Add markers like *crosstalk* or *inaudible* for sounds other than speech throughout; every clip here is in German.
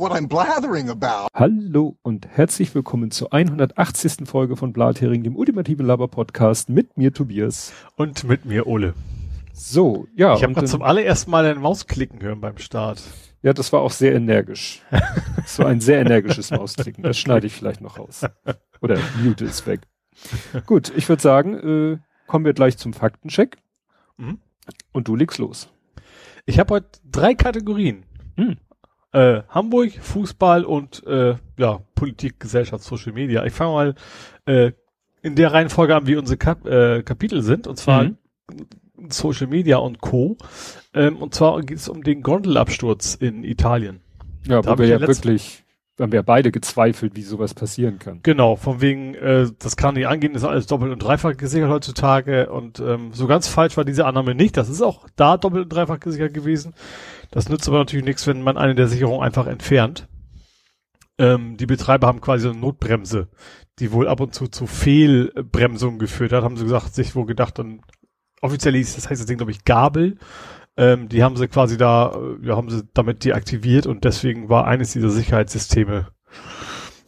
what I'm blathering about. Hallo und herzlich willkommen zur 180. Folge von Blathering, dem ultimativen Laber-Podcast mit mir Tobias. Und mit mir Ole. So, ja. Ich habe gerade zum allerersten Mal deine Maus klicken hören beim Start. Ja, das war auch sehr energisch. so ein sehr energisches Mausklicken. Das schneide ich vielleicht noch raus. Oder mute ist weg. Gut, ich würde sagen, äh, kommen wir gleich zum Faktencheck. Mhm. Und du legst los. Ich habe heute drei Kategorien. Hm. Äh, Hamburg, Fußball und äh, ja, Politik, Gesellschaft, Social Media. Ich fange mal äh, in der Reihenfolge an, wie unsere Kap äh, Kapitel sind. Und zwar mhm. Social Media und Co. Ähm, und zwar geht es um den Gondelabsturz in Italien. Ja, da wo wir ja wirklich haben wir beide gezweifelt, wie sowas passieren kann. Genau, von wegen, äh, das kann nicht angehen, ist alles doppelt und dreifach gesichert heutzutage und ähm, so ganz falsch war diese Annahme nicht. Das ist auch da doppelt und dreifach gesichert gewesen. Das nützt aber natürlich nichts, wenn man eine der Sicherungen einfach entfernt. Ähm, die Betreiber haben quasi eine Notbremse, die wohl ab und zu zu Fehlbremsungen geführt hat, haben sie gesagt, sich wohl gedacht, dann offiziell hieß, das heißt das Ding, glaube ich, Gabel. Ähm, die haben sie quasi da, äh, ja, haben sie damit deaktiviert und deswegen war eines dieser Sicherheitssysteme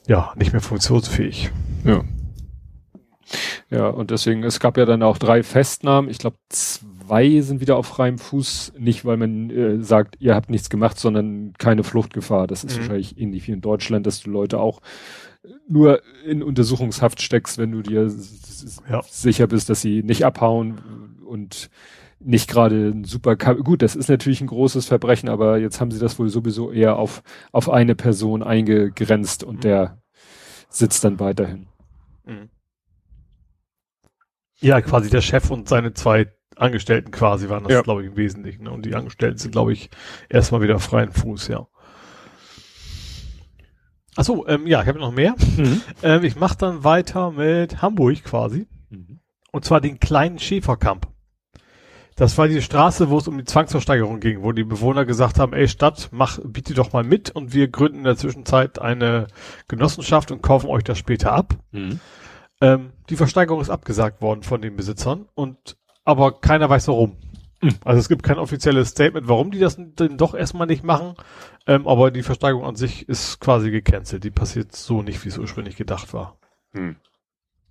ja nicht mehr funktionsfähig. Ja. Ja, und deswegen, es gab ja dann auch drei Festnahmen. Ich glaube, zwei sind wieder auf freiem Fuß. Nicht, weil man äh, sagt, ihr habt nichts gemacht, sondern keine Fluchtgefahr. Das ist mhm. wahrscheinlich ähnlich wie in Deutschland, dass du Leute auch nur in Untersuchungshaft steckst, wenn du dir ja. sicher bist, dass sie nicht abhauen und nicht gerade ein super, gut, das ist natürlich ein großes Verbrechen, aber jetzt haben sie das wohl sowieso eher auf, auf eine Person eingegrenzt und mhm. der sitzt dann weiterhin. Mhm. Ja, quasi der Chef und seine zwei Angestellten quasi waren das, ja. glaube ich, im Wesentlichen. Und die Angestellten sind, glaube ich, erstmal wieder freien Fuß, ja. Achso, ähm, ja, ich habe noch mehr. Mhm. Ähm, ich mache dann weiter mit Hamburg quasi. Mhm. Und zwar den kleinen Schäferkamp. Das war die Straße, wo es um die Zwangsversteigerung ging, wo die Bewohner gesagt haben, ey Stadt, mach, biete doch mal mit und wir gründen in der Zwischenzeit eine Genossenschaft und kaufen euch das später ab. Mhm. Ähm, die Versteigerung ist abgesagt worden von den Besitzern und aber keiner weiß warum. Mhm. Also es gibt kein offizielles Statement, warum die das denn doch erstmal nicht machen. Ähm, aber die Versteigerung an sich ist quasi gecancelt. Die passiert so nicht, wie es ursprünglich gedacht war. Mhm.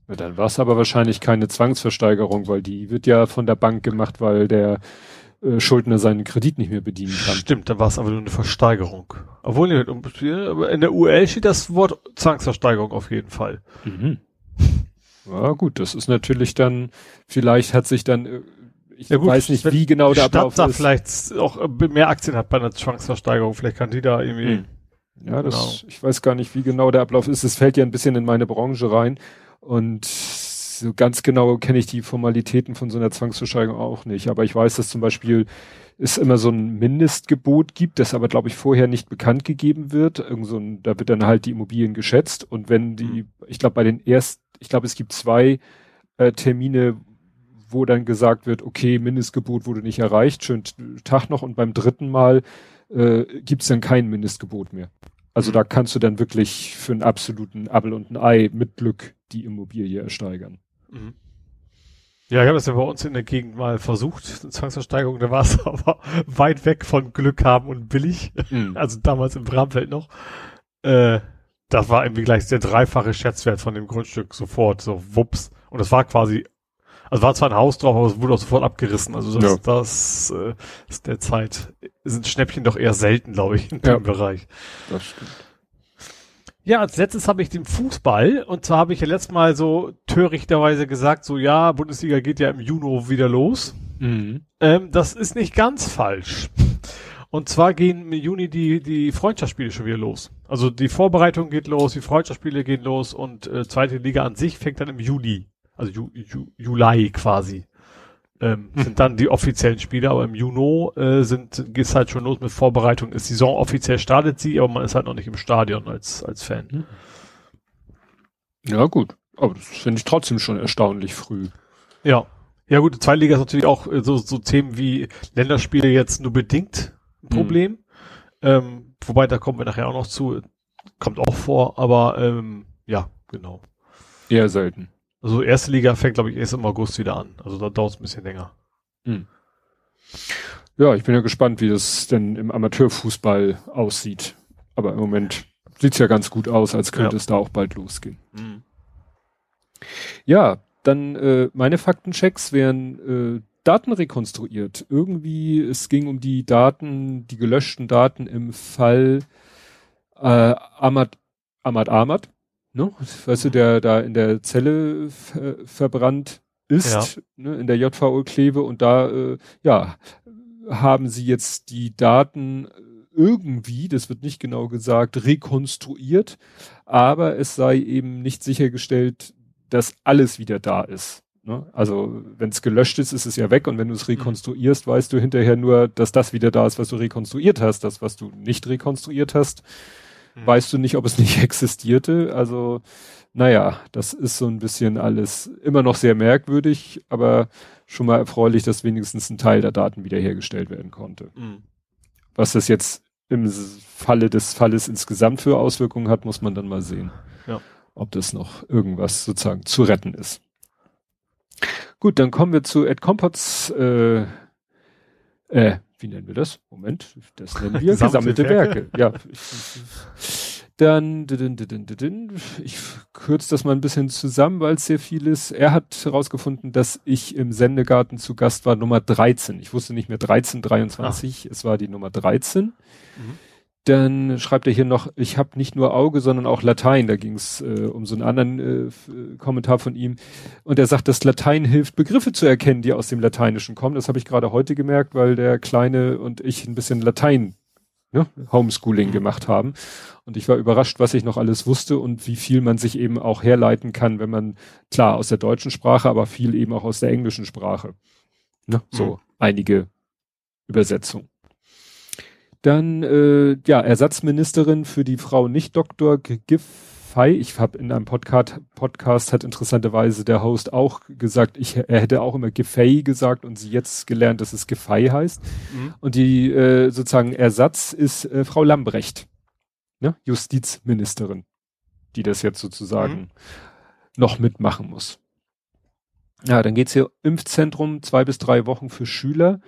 Ja, dann war es aber wahrscheinlich keine Zwangsversteigerung, weil die wird ja von der Bank gemacht, weil der äh, Schuldner seinen Kredit nicht mehr bedienen kann. Stimmt, dann war es aber nur eine Versteigerung. Obwohl, in der UL steht das Wort Zwangsversteigerung auf jeden Fall. Mhm. Ja gut, das ist natürlich dann, vielleicht hat sich dann, äh, ich ja, gut, weiß nicht, wie genau der Ablauf da ist. vielleicht auch äh, mehr Aktien hat bei einer Zwangsversteigerung, vielleicht kann die da irgendwie. Mhm. Ja, das, genau. ich weiß gar nicht, wie genau der Ablauf ist. Es fällt ja ein bisschen in meine Branche rein. Und so ganz genau kenne ich die Formalitäten von so einer Zwangsversteigerung auch nicht. Aber ich weiß, dass zum Beispiel es immer so ein Mindestgebot gibt, das aber, glaube ich, vorher nicht bekannt gegeben wird. Irgend so ein, da wird dann halt die Immobilien geschätzt. Und wenn die, mhm. ich glaube, bei den ersten, ich glaube, es gibt zwei äh, Termine, wo dann gesagt wird, okay, Mindestgebot wurde nicht erreicht, schönen Tag noch. Und beim dritten Mal äh, gibt es dann kein Mindestgebot mehr. Also mhm. da kannst du dann wirklich für einen absoluten Appel und ein Ei mit Glück die Immobilie ersteigern. Mhm. Ja, ich habe das ja bei uns in der Gegend mal versucht, Zwangsversteigerung, da war es *laughs* aber weit weg von Glück haben und billig. Mhm. Also damals im Bramfeld noch. Äh, das war irgendwie gleich der dreifache Schätzwert von dem Grundstück sofort, so wups. Und das war quasi, also war zwar ein Haus drauf, aber es wurde auch sofort abgerissen. Also das, ja. das äh, ist der Zeit, sind Schnäppchen doch eher selten, glaube ich, in ja. dem Bereich. Das stimmt. Ja, als letztes habe ich den Fußball und zwar habe ich ja letztes Mal so törichterweise gesagt, so ja, Bundesliga geht ja im Juni wieder los. Mhm. Ähm, das ist nicht ganz falsch. Und zwar gehen im Juni die, die Freundschaftsspiele schon wieder los. Also die Vorbereitung geht los, die Freundschaftsspiele gehen los und äh, zweite Liga an sich fängt dann im Juli. Also Ju, Ju, Juli quasi ähm, hm. sind dann die offiziellen Spiele, aber im Juni äh, sind geht's halt schon los mit Vorbereitung. Ist Saison offiziell startet sie, aber man ist halt noch nicht im Stadion als als Fan. Hm. Ja gut, aber das finde ich trotzdem schon erstaunlich früh. Ja, ja gut, die zweite Liga ist natürlich auch äh, so so Themen wie Länderspiele jetzt nur bedingt. Problem. Hm. Ähm, wobei da kommen wir nachher auch noch zu, kommt auch vor, aber ähm, ja genau. Eher selten. Also erste Liga fängt, glaube ich, erst im August wieder an. Also da dauert es ein bisschen länger. Hm. Ja, ich bin ja gespannt, wie das denn im Amateurfußball aussieht. aber im Moment sieht's ja ganz gut aus, als könnte ja. es da auch bald losgehen. Mhm. Ja, dann äh, meine Faktenchecks wären äh, Daten rekonstruiert. Irgendwie, es ging um die Daten, die gelöschten Daten im Fall äh, Ahmad, Ahmad Ahmad, ne? Weißt du, der da in der Zelle verbrannt ist, ja. ne, in der JVO-Kleve und da, äh, ja, haben sie jetzt die Daten irgendwie, das wird nicht genau gesagt, rekonstruiert, aber es sei eben nicht sichergestellt, dass alles wieder da ist. Ne? Also wenn es gelöscht ist, ist es ja weg und wenn du es mhm. rekonstruierst, mhm. weißt du hinterher nur, dass das wieder da ist, was du rekonstruiert hast. Das, was du nicht rekonstruiert hast, mhm. weißt du nicht, ob es *laughs* nicht existierte. Also naja, das ist so ein bisschen alles immer noch sehr merkwürdig, aber schon mal erfreulich, dass wenigstens ein Teil der Daten wiederhergestellt werden konnte. Mhm. Was das jetzt im Falle des Falles insgesamt für Auswirkungen hat, muss man dann mal sehen. Ja. Ob das noch irgendwas sozusagen zu retten ist. Gut, dann kommen wir zu Ed Compots, äh, äh, wie nennen wir das? Moment, das nennen wir *laughs* gesammelte Werke. Ja. Dann, ich kürze das mal ein bisschen zusammen, weil es sehr viel ist. Er hat herausgefunden, dass ich im Sendegarten zu Gast war, Nummer 13. Ich wusste nicht mehr 13, 23, Ach. es war die Nummer 13. Mhm. Dann schreibt er hier noch, ich habe nicht nur Auge, sondern auch Latein. Da ging es äh, um so einen anderen äh, Kommentar von ihm. Und er sagt, dass Latein hilft, Begriffe zu erkennen, die aus dem Lateinischen kommen. Das habe ich gerade heute gemerkt, weil der Kleine und ich ein bisschen Latein ne, Homeschooling gemacht haben. Und ich war überrascht, was ich noch alles wusste und wie viel man sich eben auch herleiten kann, wenn man, klar, aus der deutschen Sprache, aber viel eben auch aus der englischen Sprache. Ne, so mhm. einige Übersetzungen. Dann, äh, ja, Ersatzministerin für die Frau Nicht-Doktor Giffey. Ich habe in einem Podcast, Podcast hat interessanterweise der Host auch gesagt, ich, er hätte auch immer Giffey gesagt und sie jetzt gelernt, dass es Giffey heißt. Mhm. Und die äh, sozusagen Ersatz ist äh, Frau Lambrecht, ne? Justizministerin, die das jetzt sozusagen mhm. noch mitmachen muss. Ja, dann geht's hier Impfzentrum, zwei bis drei Wochen für Schüler.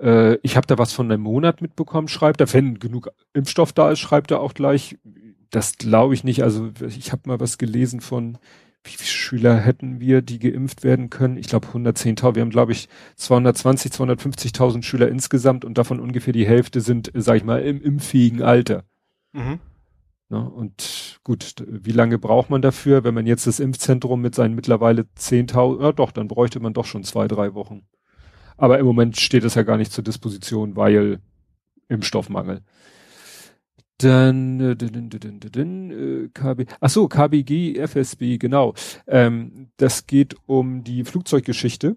Äh, ich habe da was von einem Monat mitbekommen, schreibt er. Wenn genug Impfstoff da ist, schreibt er auch gleich. Das glaube ich nicht. Also ich habe mal was gelesen von, wie viele Schüler hätten wir, die geimpft werden können? Ich glaube 110.000. Wir haben, glaube ich, 220, 250.000 Schüler insgesamt und davon ungefähr die Hälfte sind, sag ich mal, im impfähigen Alter. Mhm. Na, und gut, wie lange braucht man dafür? Wenn man jetzt das Impfzentrum mit seinen mittlerweile 10.000, ja doch, dann bräuchte man doch schon zwei, drei Wochen. Aber im Moment steht es ja gar nicht zur Disposition, weil Impfstoffmangel. Dann äh, din, din, din, äh, KB, ach so, KBG, FSB, genau. Ähm, das geht um die Flugzeuggeschichte.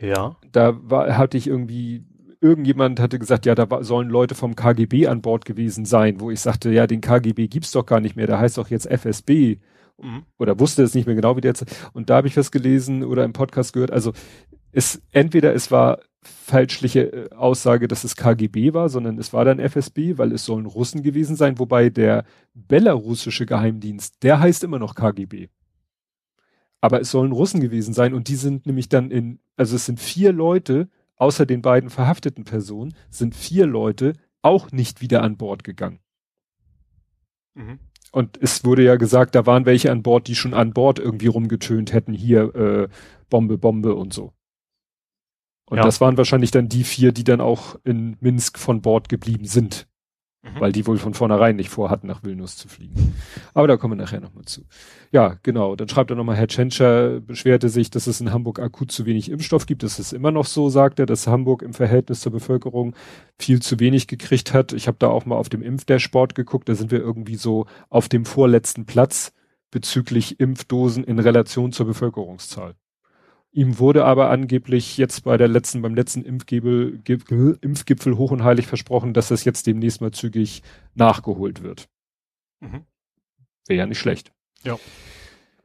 Ja. Da war, hatte ich irgendwie, irgendjemand hatte gesagt, ja, da war, sollen Leute vom KGB an Bord gewesen sein, wo ich sagte, ja, den KGB gibt's doch gar nicht mehr, da heißt doch jetzt FSB. Mhm. Oder wusste es nicht mehr genau, wie der jetzt. Und da habe ich was gelesen oder im Podcast gehört. Also es entweder es war falschliche äh, Aussage, dass es KGB war, sondern es war dann FSB, weil es sollen Russen gewesen sein, wobei der belarussische Geheimdienst, der heißt immer noch KGB. Aber es sollen Russen gewesen sein und die sind nämlich dann in, also es sind vier Leute, außer den beiden verhafteten Personen, sind vier Leute auch nicht wieder an Bord gegangen. Mhm. Und es wurde ja gesagt, da waren welche an Bord, die schon an Bord irgendwie rumgetönt hätten, hier äh, Bombe, Bombe und so. Und ja. das waren wahrscheinlich dann die vier, die dann auch in Minsk von Bord geblieben sind. Mhm. Weil die wohl von vornherein nicht vorhatten, nach Vilnius zu fliegen. Aber da kommen wir nachher nochmal zu. Ja, genau. Dann schreibt er nochmal, Herr Tschentscher beschwerte sich, dass es in Hamburg akut zu wenig Impfstoff gibt. Das ist immer noch so, sagt er, dass Hamburg im Verhältnis zur Bevölkerung viel zu wenig gekriegt hat. Ich habe da auch mal auf dem Impfdashboard geguckt. Da sind wir irgendwie so auf dem vorletzten Platz bezüglich Impfdosen in Relation zur Bevölkerungszahl. Ihm wurde aber angeblich jetzt bei der letzten, beim letzten Impfgipfel, Impfgipfel hoch und heilig versprochen, dass das jetzt demnächst mal zügig nachgeholt wird. Mhm. Wäre ja nicht schlecht. Ja.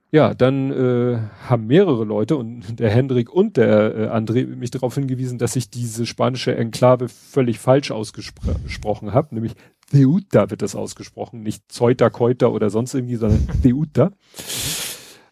Ja, dann äh, haben mehrere Leute und der Hendrik und der äh, André mich darauf hingewiesen, dass ich diese spanische Enklave völlig falsch ausgesprochen habe, nämlich Ceuta wird das ausgesprochen, nicht Ceuta, Keuta oder sonst irgendwie, sondern *laughs* Ceuta.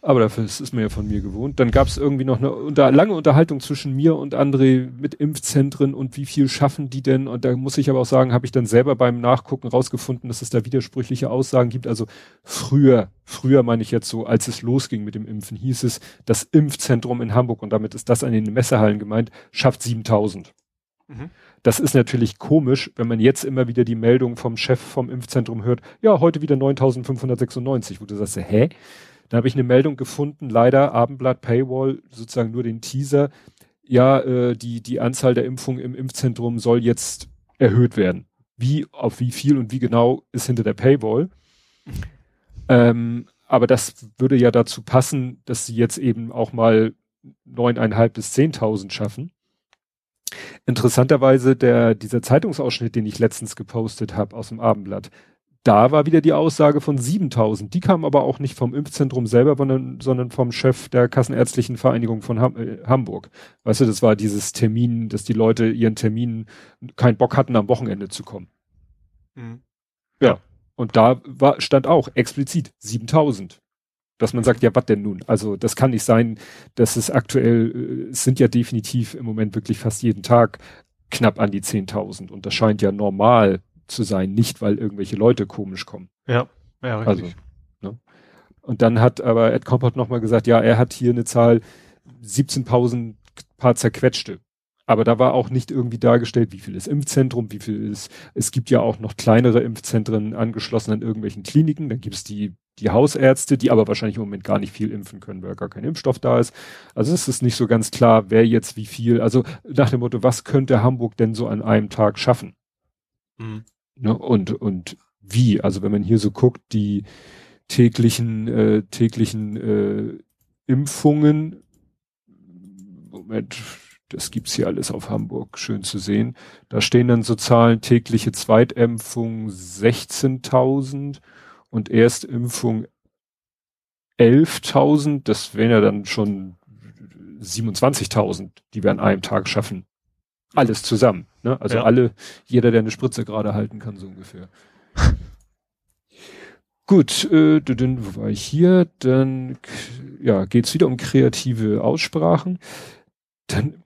Aber dafür ist es mir ja von mir gewohnt. Dann gab es irgendwie noch eine unter, lange Unterhaltung zwischen mir und André mit Impfzentren und wie viel schaffen die denn. Und da muss ich aber auch sagen, habe ich dann selber beim Nachgucken rausgefunden, dass es da widersprüchliche Aussagen gibt. Also früher, früher meine ich jetzt so, als es losging mit dem Impfen, hieß es, das Impfzentrum in Hamburg, und damit ist das an den Messehallen gemeint, schafft 7000. Mhm. Das ist natürlich komisch, wenn man jetzt immer wieder die Meldung vom Chef vom Impfzentrum hört, ja, heute wieder 9596, wo du sagst, hä? Da habe ich eine Meldung gefunden, leider Abendblatt Paywall, sozusagen nur den Teaser. Ja, äh, die, die Anzahl der Impfungen im Impfzentrum soll jetzt erhöht werden. Wie, auf wie viel und wie genau ist hinter der Paywall. Ähm, aber das würde ja dazu passen, dass sie jetzt eben auch mal neuneinhalb bis zehntausend schaffen. Interessanterweise der, dieser Zeitungsausschnitt, den ich letztens gepostet habe aus dem Abendblatt, da war wieder die Aussage von 7000. Die kam aber auch nicht vom Impfzentrum selber, sondern, sondern vom Chef der Kassenärztlichen Vereinigung von Ham äh, Hamburg. Weißt du, das war dieses Termin, dass die Leute ihren Termin keinen Bock hatten, am Wochenende zu kommen. Mhm. Ja. Und da war, stand auch explizit 7000. Dass man sagt, ja, was denn nun? Also, das kann nicht sein, dass es aktuell, äh, es sind ja definitiv im Moment wirklich fast jeden Tag knapp an die 10.000. Und das scheint ja normal zu sein, nicht weil irgendwelche Leute komisch kommen. Ja, ja, richtig. Also, ne? Und dann hat aber Ed Kompott nochmal gesagt, ja, er hat hier eine Zahl 17.000 paar zerquetschte. Aber da war auch nicht irgendwie dargestellt, wie viel ist Impfzentrum, wie viel ist, es gibt ja auch noch kleinere Impfzentren angeschlossen an irgendwelchen Kliniken, dann gibt es die, die Hausärzte, die aber wahrscheinlich im Moment gar nicht viel impfen können, weil gar kein Impfstoff da ist. Also es ist nicht so ganz klar, wer jetzt wie viel, also nach dem Motto, was könnte Hamburg denn so an einem Tag schaffen? Mhm. Ne? Und, und wie? Also wenn man hier so guckt, die täglichen, äh, täglichen äh, Impfungen, Moment, das gibt's hier alles auf Hamburg, schön zu sehen. Da stehen dann so Zahlen, tägliche Zweitimpfung 16.000 und Erstimpfung 11.000. Das wären ja dann schon 27.000, die wir an einem Tag schaffen. Alles zusammen. Ne? Also ja. alle, jeder, der eine Spritze gerade halten kann, so ungefähr. *laughs* Gut, äh, dann wo war ich hier? Dann ja, geht's wieder um kreative Aussprachen. Dann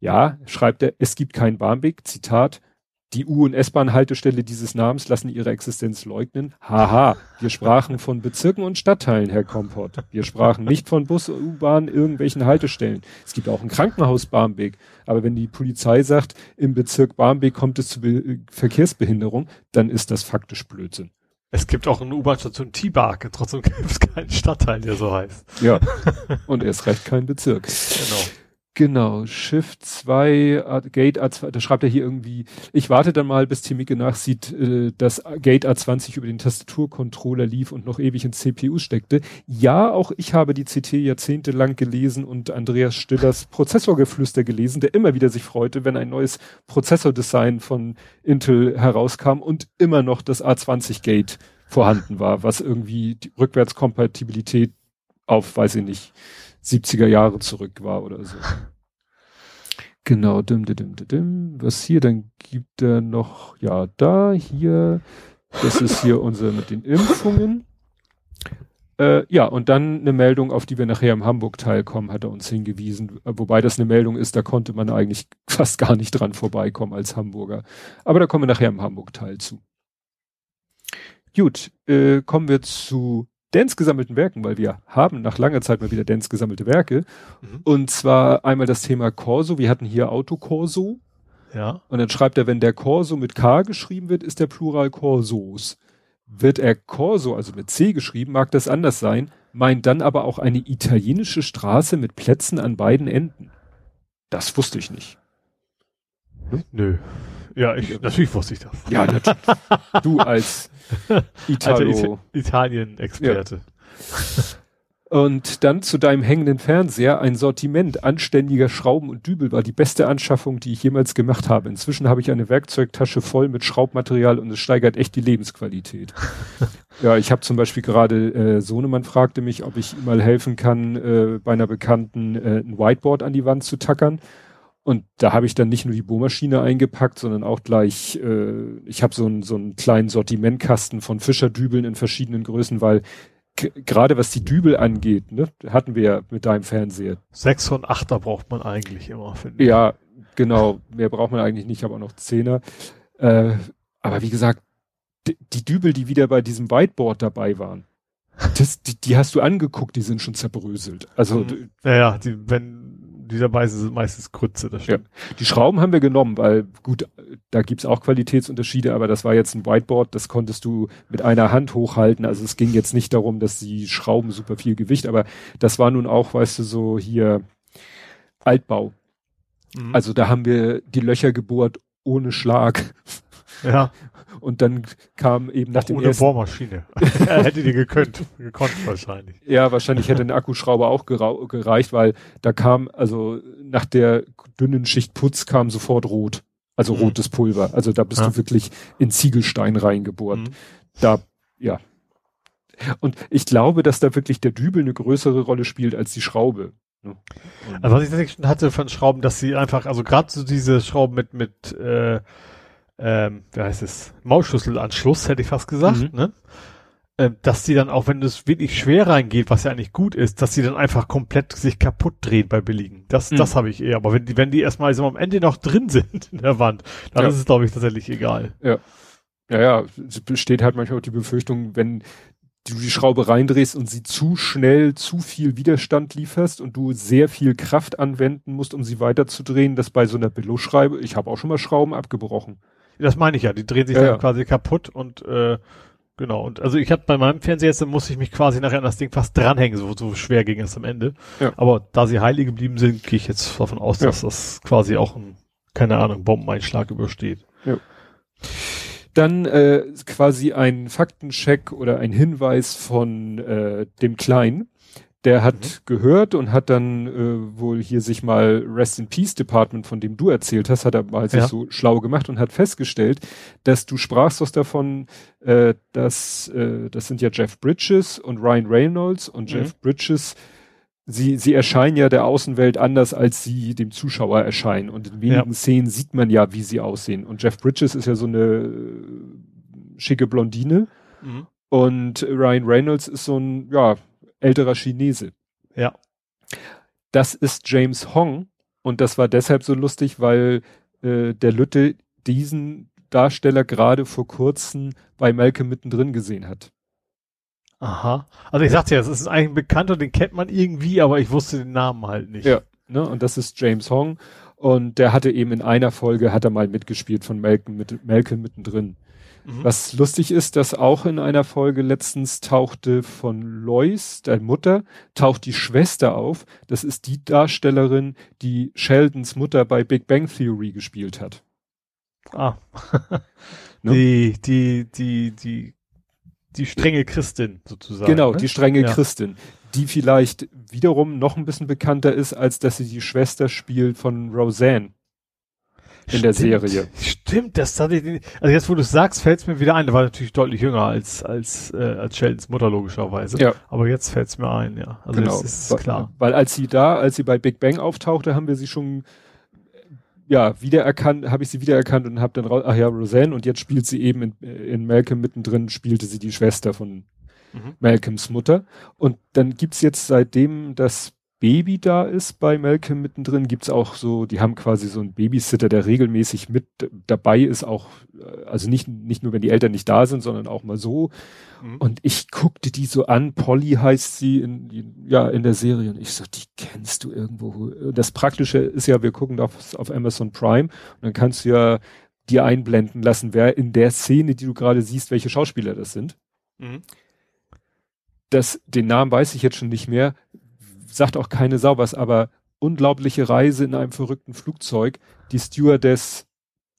ja, schreibt er, es gibt kein Barmbek, Zitat, die U- und S-Bahn-Haltestelle dieses Namens lassen ihre Existenz leugnen. Haha, wir sprachen von Bezirken und Stadtteilen, Herr Kompott. Wir sprachen nicht von Bus, U-Bahn, irgendwelchen Haltestellen. Es gibt auch ein Krankenhaus Barmbek. Aber wenn die Polizei sagt, im Bezirk Barmbek kommt es zu Be Verkehrsbehinderung, dann ist das faktisch Blödsinn. Es gibt auch eine U-Bahn-Station T-Bark, trotzdem *laughs* gibt es keinen Stadtteil, der so heißt. Ja. *laughs* Und erst recht keinen Bezirk. Genau. Genau, Shift 2, Gate A2, da schreibt er hier irgendwie, ich warte dann mal, bis Timike nachsieht, äh, dass Gate A20 über den Tastaturcontroller lief und noch ewig in CPU steckte. Ja, auch ich habe die CT jahrzehntelang gelesen und Andreas Stillers Prozessorgeflüster gelesen, der immer wieder sich freute, wenn ein neues Prozessordesign von Intel herauskam und immer noch das A20 Gate vorhanden war, was irgendwie die Rückwärtskompatibilität auf, weiß ich nicht, 70er Jahre zurück war oder so. *laughs* Genau, dim, dim, dim, dim. Was hier dann gibt er noch, ja, da, hier, das ist hier unser mit den Impfungen. Äh, ja, und dann eine Meldung, auf die wir nachher im Hamburg-Teil kommen, hat er uns hingewiesen. Wobei das eine Meldung ist, da konnte man eigentlich *laughs* fast gar nicht dran vorbeikommen als Hamburger. Aber da kommen wir nachher im Hamburg-Teil zu. Gut, äh, kommen wir zu Dance gesammelten Werken, weil wir haben nach langer Zeit mal wieder Dance gesammelte Werke. Mhm. Und zwar einmal das Thema Corso. Wir hatten hier Autocorso. Ja. Und dann schreibt er, wenn der Corso mit K geschrieben wird, ist der Plural Corsos. Wird er Corso, also mit C geschrieben, mag das anders sein, meint dann aber auch eine italienische Straße mit Plätzen an beiden Enden. Das wusste ich nicht. Hm? Nö. Ja, ich, natürlich wusste ich das. Ja, natürlich. *laughs* du als *laughs* Italo. Italien-Experte. Ja. Und dann zu deinem hängenden Fernseher ein Sortiment anständiger Schrauben und Dübel war die beste Anschaffung, die ich jemals gemacht habe. Inzwischen habe ich eine Werkzeugtasche voll mit Schraubmaterial und es steigert echt die Lebensqualität. *laughs* ja, ich habe zum Beispiel gerade, äh, Sohnemann fragte mich, ob ich ihm mal helfen kann, äh, bei einer Bekannten äh, ein Whiteboard an die Wand zu tackern. Und da habe ich dann nicht nur die Bohrmaschine eingepackt, sondern auch gleich, äh, ich habe so einen so einen kleinen Sortimentkasten von Fischerdübeln in verschiedenen Größen, weil gerade was die Dübel angeht, ne, hatten wir ja mit deinem Fernseher. Sechs und Achter braucht man eigentlich immer, finde ich. Ja, genau. Mehr braucht man eigentlich nicht, aber auch noch Zehner. Äh, aber wie gesagt, die, Dübel, die wieder bei diesem Whiteboard dabei waren, *laughs* das, die, die hast du angeguckt, die sind schon zerbröselt. Also, mhm. ja, die, wenn dieser Weise sind meistens Grütze, das stimmt. Ja. Die Schrauben haben wir genommen, weil gut, da gibt's auch Qualitätsunterschiede, aber das war jetzt ein Whiteboard, das konntest du mit einer Hand hochhalten. Also es ging jetzt nicht darum, dass die Schrauben super viel Gewicht, aber das war nun auch, weißt du, so hier Altbau. Mhm. Also da haben wir die Löcher gebohrt ohne Schlag. Ja. Und dann kam eben nach Auch dem ohne ersten Bohrmaschine. *laughs* hätte die gekönnt, gekonnt wahrscheinlich. Ja, wahrscheinlich hätte ein Akkuschrauber auch gereicht, weil da kam, also nach der dünnen Schicht Putz kam sofort rot. Also mhm. rotes Pulver. Also da bist ja. du wirklich in Ziegelstein reingebohrt. Mhm. Da, ja. Und ich glaube, dass da wirklich der Dübel eine größere Rolle spielt als die Schraube. Ne? Also was ich tatsächlich schon hatte von Schrauben, dass sie einfach, also gerade so diese Schrauben mit, mit äh, ähm, wie heißt es, Maulschlüsselanschluss, hätte ich fast gesagt, mhm. ne? Ähm, dass die dann auch, wenn es wirklich schwer reingeht, was ja eigentlich gut ist, dass die dann einfach komplett sich kaputt drehen bei billigen. Das, mhm. das habe ich eher. Aber wenn die, wenn die erstmal so am Ende noch drin *laughs* sind in der Wand, dann ja. ist es, glaube ich, tatsächlich egal. Ja. Ja, ja, es besteht halt manchmal auch die Befürchtung, wenn du die Schraube reindrehst und sie zu schnell zu viel Widerstand lieferst und du sehr viel Kraft anwenden musst, um sie weiterzudrehen, dass bei so einer Billo-Schreibe, ich habe auch schon mal Schrauben abgebrochen. Das meine ich ja, die drehen sich ja, dann ja. quasi kaputt und äh, genau. Und also ich hatte bei meinem Fernseher jetzt, musste ich mich quasi nachher an das Ding fast dranhängen, so, so schwer ging es am Ende. Ja. Aber da sie heilig geblieben sind, gehe ich jetzt davon aus, dass das quasi auch ein, keine Ahnung, Bombeneinschlag übersteht. Ja. Dann äh, quasi ein Faktencheck oder ein Hinweis von äh, dem Kleinen. Der hat mhm. gehört und hat dann äh, wohl hier sich mal Rest in Peace Department, von dem du erzählt hast, hat er mal sich so schlau gemacht und hat festgestellt, dass du sprachst was davon, äh, dass äh, das sind ja Jeff Bridges und Ryan Reynolds und mhm. Jeff Bridges sie, sie erscheinen ja der Außenwelt anders, als sie dem Zuschauer erscheinen. Und in wenigen ja. Szenen sieht man ja, wie sie aussehen. Und Jeff Bridges ist ja so eine äh, schicke Blondine. Mhm. Und Ryan Reynolds ist so ein, ja, älterer Chinese. Ja. Das ist James Hong und das war deshalb so lustig, weil äh, der Lütte diesen Darsteller gerade vor kurzem bei Malcolm mittendrin gesehen hat. Aha. Also ich sagte ja, es ist eigentlich ein Bekannter, den kennt man irgendwie, aber ich wusste den Namen halt nicht. Ja, ne? Und das ist James Hong. Und der hatte eben in einer Folge, hat er mal mitgespielt von Malcolm, mit, Malcolm mittendrin. Mhm. Was lustig ist, dass auch in einer Folge letztens tauchte von Lois, der Mutter, taucht die Schwester auf. Das ist die Darstellerin, die Sheldons Mutter bei Big Bang Theory gespielt hat. Ah. *laughs* ne? Die, die, die, die, die strenge Christin sozusagen. Genau, ne? die strenge ja. Christin die vielleicht wiederum noch ein bisschen bekannter ist, als dass sie die Schwester spielt von Roseanne in der Serie. Stimmt, das hatte ich, also jetzt wo du es sagst, fällt es mir wieder ein. Der war natürlich deutlich jünger als als äh, als Sheldons Mutter logischerweise. Ja. Aber jetzt fällt es mir ein, ja. Also genau. ist klar. Weil als sie da, als sie bei Big Bang auftauchte, haben wir sie schon ja wiedererkannt, habe ich sie wiedererkannt und habe dann raus, ach ja Roseanne und jetzt spielt sie eben in, in Malcolm mittendrin spielte sie die Schwester von mhm. Malcolms Mutter und dann gibt's jetzt seitdem das Baby da ist bei Malcolm mittendrin, gibt's auch so, die haben quasi so einen Babysitter, der regelmäßig mit dabei ist, auch, äh, also nicht, nicht nur, wenn die Eltern nicht da sind, sondern auch mal so. Mhm. Und ich guckte die so an, Polly heißt sie in, ja, in der Serie. Und ich so, die kennst du irgendwo. Das Praktische ist ja, wir gucken auf, auf Amazon Prime und dann kannst du ja dir einblenden lassen, wer in der Szene, die du gerade siehst, welche Schauspieler das sind. Mhm. Das, den Namen weiß ich jetzt schon nicht mehr sagt auch keine Sau was, aber unglaubliche Reise in einem verrückten Flugzeug. Die Stewardess,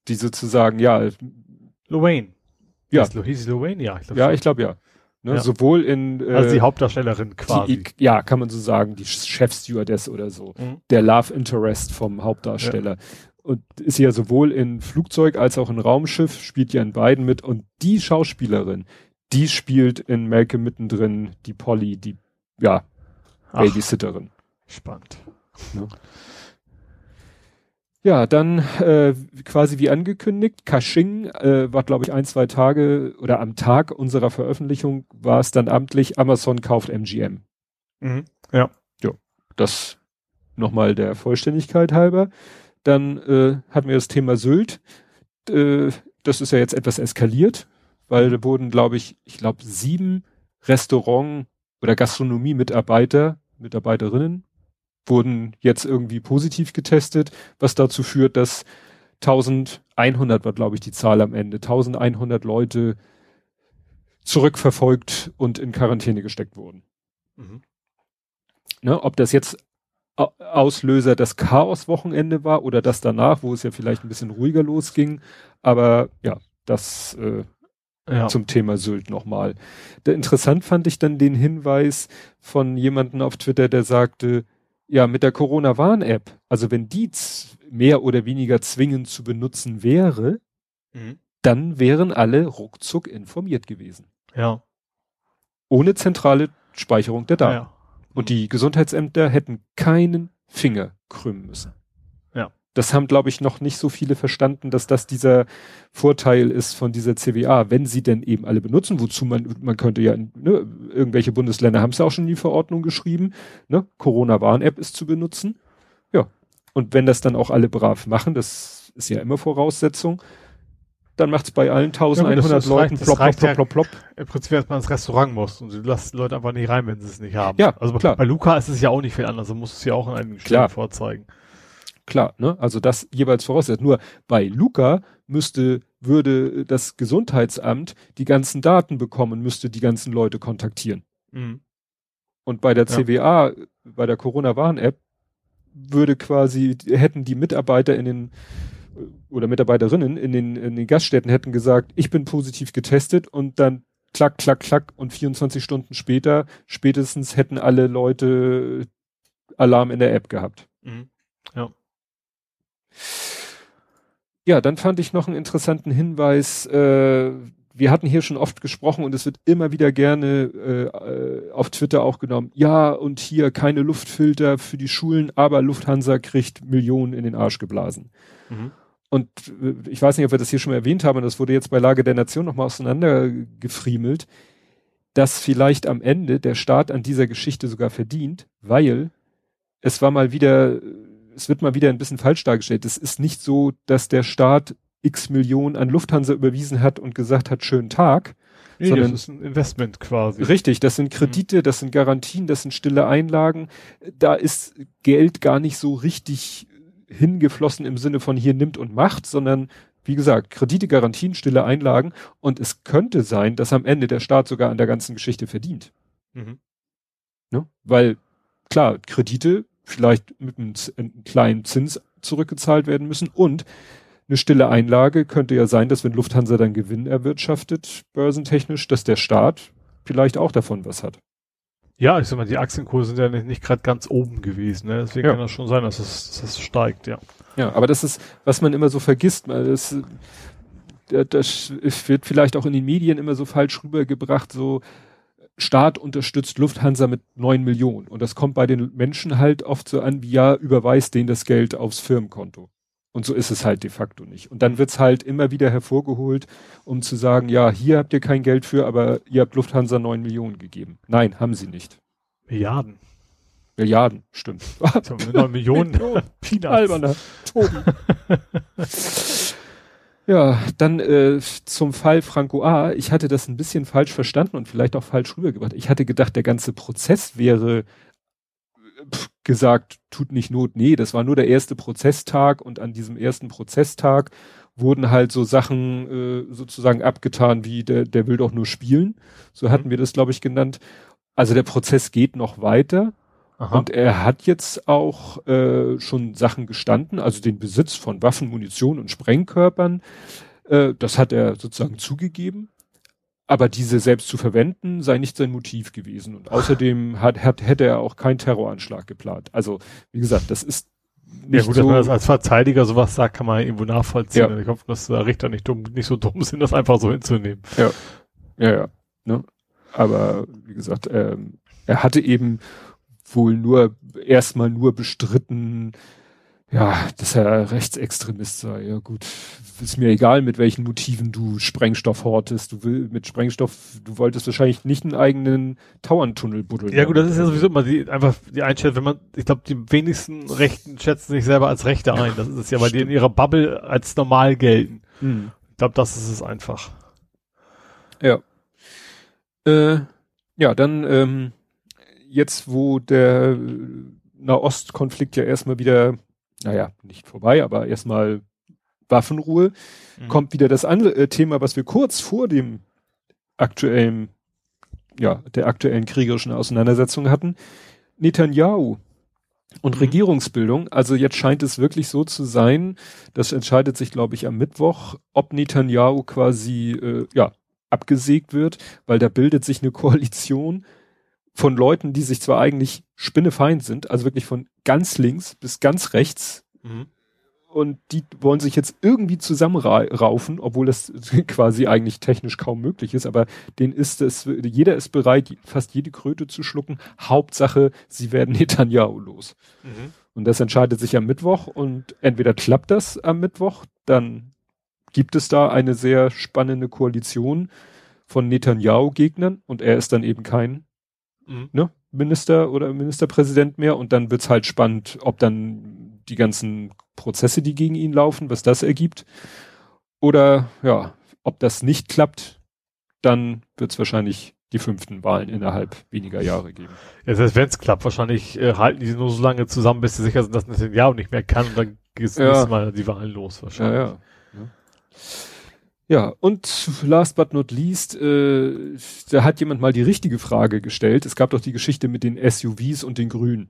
die sozusagen, ja. Lowain. Ja. Hieß Lowain? Ja, ich glaube Ja, ich glaube ja. Ne, ja. Sowohl in äh, also die Hauptdarstellerin quasi. Die, ja, kann man so sagen, die Chefstewardess oder so. Mhm. Der Love Interest vom Hauptdarsteller. Ja. Und ist ja sowohl in Flugzeug als auch in Raumschiff, spielt ja in beiden mit. Und die Schauspielerin, die spielt in Malcolm mittendrin die Polly, die, ja, Babysitterin. Spannend. Ne? Ja, dann äh, quasi wie angekündigt, Kasching äh, war, glaube ich, ein, zwei Tage oder am Tag unserer Veröffentlichung war es dann amtlich, Amazon kauft MGM. Mhm. Ja. Ja, das nochmal der Vollständigkeit halber. Dann äh, hatten wir das Thema Sylt. Äh, das ist ja jetzt etwas eskaliert, weil da wurden, glaube ich, ich glaube, sieben Restaurant- oder Gastronomie-Mitarbeiter, Mitarbeiterinnen wurden jetzt irgendwie positiv getestet, was dazu führt, dass 1100 war, glaube ich, die Zahl am Ende, 1100 Leute zurückverfolgt und in Quarantäne gesteckt wurden. Mhm. Ne, ob das jetzt Auslöser das Chaos-Wochenende war oder das danach, wo es ja vielleicht ein bisschen ruhiger losging, aber ja, das äh, ja. zum Thema Sylt nochmal. interessant fand ich dann den Hinweis von jemandem auf Twitter, der sagte, ja, mit der Corona-Warn-App, also wenn die mehr oder weniger zwingend zu benutzen wäre, mhm. dann wären alle ruckzuck informiert gewesen. Ja. Ohne zentrale Speicherung der Daten. Ja. Und die Gesundheitsämter hätten keinen Finger krümmen müssen das haben, glaube ich, noch nicht so viele verstanden, dass das dieser Vorteil ist von dieser CWA, wenn sie denn eben alle benutzen, wozu man, man könnte ja, ne, irgendwelche Bundesländer haben es ja auch schon in die Verordnung geschrieben, ne, Corona-Warn-App ist zu benutzen. Ja. Und wenn das dann auch alle brav machen, das ist ja immer Voraussetzung, dann macht es bei allen 1100 ja, Leuten reicht, plopp, plopp, plopp, plopp, plopp. Im Prinzip, dass man ins Restaurant muss und du lässt Leute einfach nicht rein, wenn sie es nicht haben. Ja, also klar. bei Luca ist es ja auch nicht viel anders, du musst es ja auch in einem Stellen vorzeigen. Klar, ne? Also das jeweils voraussetzt. Nur bei Luca müsste, würde das Gesundheitsamt die ganzen Daten bekommen, müsste die ganzen Leute kontaktieren. Mhm. Und bei der CWA, ja. bei der Corona-Warn-App, würde quasi, hätten die Mitarbeiter in den oder Mitarbeiterinnen in den, in den Gaststätten hätten gesagt, ich bin positiv getestet und dann klack, klack, klack und 24 Stunden später spätestens hätten alle Leute Alarm in der App gehabt. Mhm. Ja. Ja, dann fand ich noch einen interessanten Hinweis. Äh, wir hatten hier schon oft gesprochen und es wird immer wieder gerne äh, auf Twitter auch genommen. Ja, und hier keine Luftfilter für die Schulen, aber Lufthansa kriegt Millionen in den Arsch geblasen. Mhm. Und äh, ich weiß nicht, ob wir das hier schon mal erwähnt haben, das wurde jetzt bei Lage der Nation nochmal auseinandergefriemelt, dass vielleicht am Ende der Staat an dieser Geschichte sogar verdient, weil es war mal wieder es wird mal wieder ein bisschen falsch dargestellt. Es ist nicht so, dass der Staat x Millionen an Lufthansa überwiesen hat und gesagt hat, schönen Tag. Nee, sondern, das ist ein Investment quasi. Richtig, das sind Kredite, das sind Garantien, das sind stille Einlagen. Da ist Geld gar nicht so richtig hingeflossen im Sinne von hier nimmt und macht, sondern wie gesagt, Kredite, Garantien, stille Einlagen. Und es könnte sein, dass am Ende der Staat sogar an der ganzen Geschichte verdient. Mhm. Ne? Weil, klar, Kredite vielleicht mit einem, einem kleinen Zins zurückgezahlt werden müssen und eine stille Einlage könnte ja sein, dass wenn Lufthansa dann Gewinn erwirtschaftet, börsentechnisch, dass der Staat vielleicht auch davon was hat. Ja, ich sag mal, die Aktienkurse sind ja nicht, nicht gerade ganz oben gewesen, ne? deswegen ja. kann das schon sein, dass es, dass es steigt, ja. Ja, aber das ist, was man immer so vergisst, das, das wird vielleicht auch in den Medien immer so falsch rübergebracht, so, Staat unterstützt Lufthansa mit neun Millionen. Und das kommt bei den Menschen halt oft so an, wie ja, überweist denen das Geld aufs Firmenkonto. Und so ist es halt de facto nicht. Und dann wird's halt immer wieder hervorgeholt, um zu sagen, ja, hier habt ihr kein Geld für, aber ihr habt Lufthansa neun Millionen gegeben. Nein, haben sie nicht. Milliarden. Milliarden, stimmt. Neun Millionen. *laughs* Millionen. Alberner. Tobi. *laughs* Ja, dann äh, zum Fall Franco A. Ich hatte das ein bisschen falsch verstanden und vielleicht auch falsch rübergebracht. Ich hatte gedacht, der ganze Prozess wäre pff, gesagt, tut nicht Not. Nee, das war nur der erste Prozesstag und an diesem ersten Prozesstag wurden halt so Sachen äh, sozusagen abgetan, wie der, der will doch nur spielen. So hatten mhm. wir das, glaube ich, genannt. Also der Prozess geht noch weiter. Aha. Und er hat jetzt auch äh, schon Sachen gestanden, also den Besitz von Waffen, Munition und Sprengkörpern. Äh, das hat er sozusagen zugegeben. Aber diese selbst zu verwenden, sei nicht sein Motiv gewesen. Und außerdem hat, hat, hätte er auch keinen Terroranschlag geplant. Also, wie gesagt, das ist nicht ja gut, so, dass man das als Verteidiger sowas sagt, kann man irgendwo nachvollziehen. Ja. Ich hoffe, dass der Richter nicht dumm, nicht so dumm sind, das einfach so hinzunehmen. Ja, ja, ja. Ne? Aber wie gesagt, ähm, er hatte eben wohl nur erstmal nur bestritten, ja, dass er Rechtsextremist sei. Ja gut, ist mir egal, mit welchen Motiven du Sprengstoff hortest. Du will mit Sprengstoff, du wolltest wahrscheinlich nicht einen eigenen Tauerntunnel buddeln. Ja gut, das ist ja sowieso immer die, einfach die Einstellung, wenn man, ich glaube, die wenigsten Rechten schätzen sich selber als Rechte ein. Das ist es ja, weil die in ihrer Bubble als normal gelten. Hm. Ich glaube, das ist es einfach. Ja. Äh, ja, dann ähm, jetzt, wo der Nahostkonflikt ja erstmal wieder naja, nicht vorbei, aber erstmal Waffenruhe, mhm. kommt wieder das andere äh, Thema, was wir kurz vor dem aktuellen, ja, der aktuellen kriegerischen Auseinandersetzung hatten. Netanyahu und mhm. Regierungsbildung. Also jetzt scheint es wirklich so zu sein, das entscheidet sich, glaube ich, am Mittwoch, ob Netanyahu quasi, äh, ja, abgesägt wird, weil da bildet sich eine *laughs* Koalition von Leuten, die sich zwar eigentlich spinnefeind sind, also wirklich von ganz links bis ganz rechts. Mhm. Und die wollen sich jetzt irgendwie zusammenraufen, obwohl das *laughs* quasi eigentlich technisch kaum möglich ist. Aber denen ist es, jeder ist bereit, fast jede Kröte zu schlucken. Hauptsache, sie werden *laughs* Netanyahu los. Mhm. Und das entscheidet sich am Mittwoch. Und entweder klappt das am Mittwoch, dann gibt es da eine sehr spannende Koalition von Netanyahu-Gegnern und er ist dann eben kein mhm. ne, Minister oder Ministerpräsident mehr und dann wird's halt spannend, ob dann die ganzen Prozesse, die gegen ihn laufen, was das ergibt. Oder ja, ob das nicht klappt, dann wird's wahrscheinlich die fünften Wahlen innerhalb weniger Jahre geben. Ja, das heißt, wenn es klappt, wahrscheinlich äh, halten die sie nur so lange zusammen, bis sie sicher sind, dass das Jahr nicht mehr kann und dann geht ja. Mal die Wahlen los wahrscheinlich. Ja, ja. ja. Ja, und last but not least, äh, da hat jemand mal die richtige Frage gestellt. Es gab doch die Geschichte mit den SUVs und den Grünen.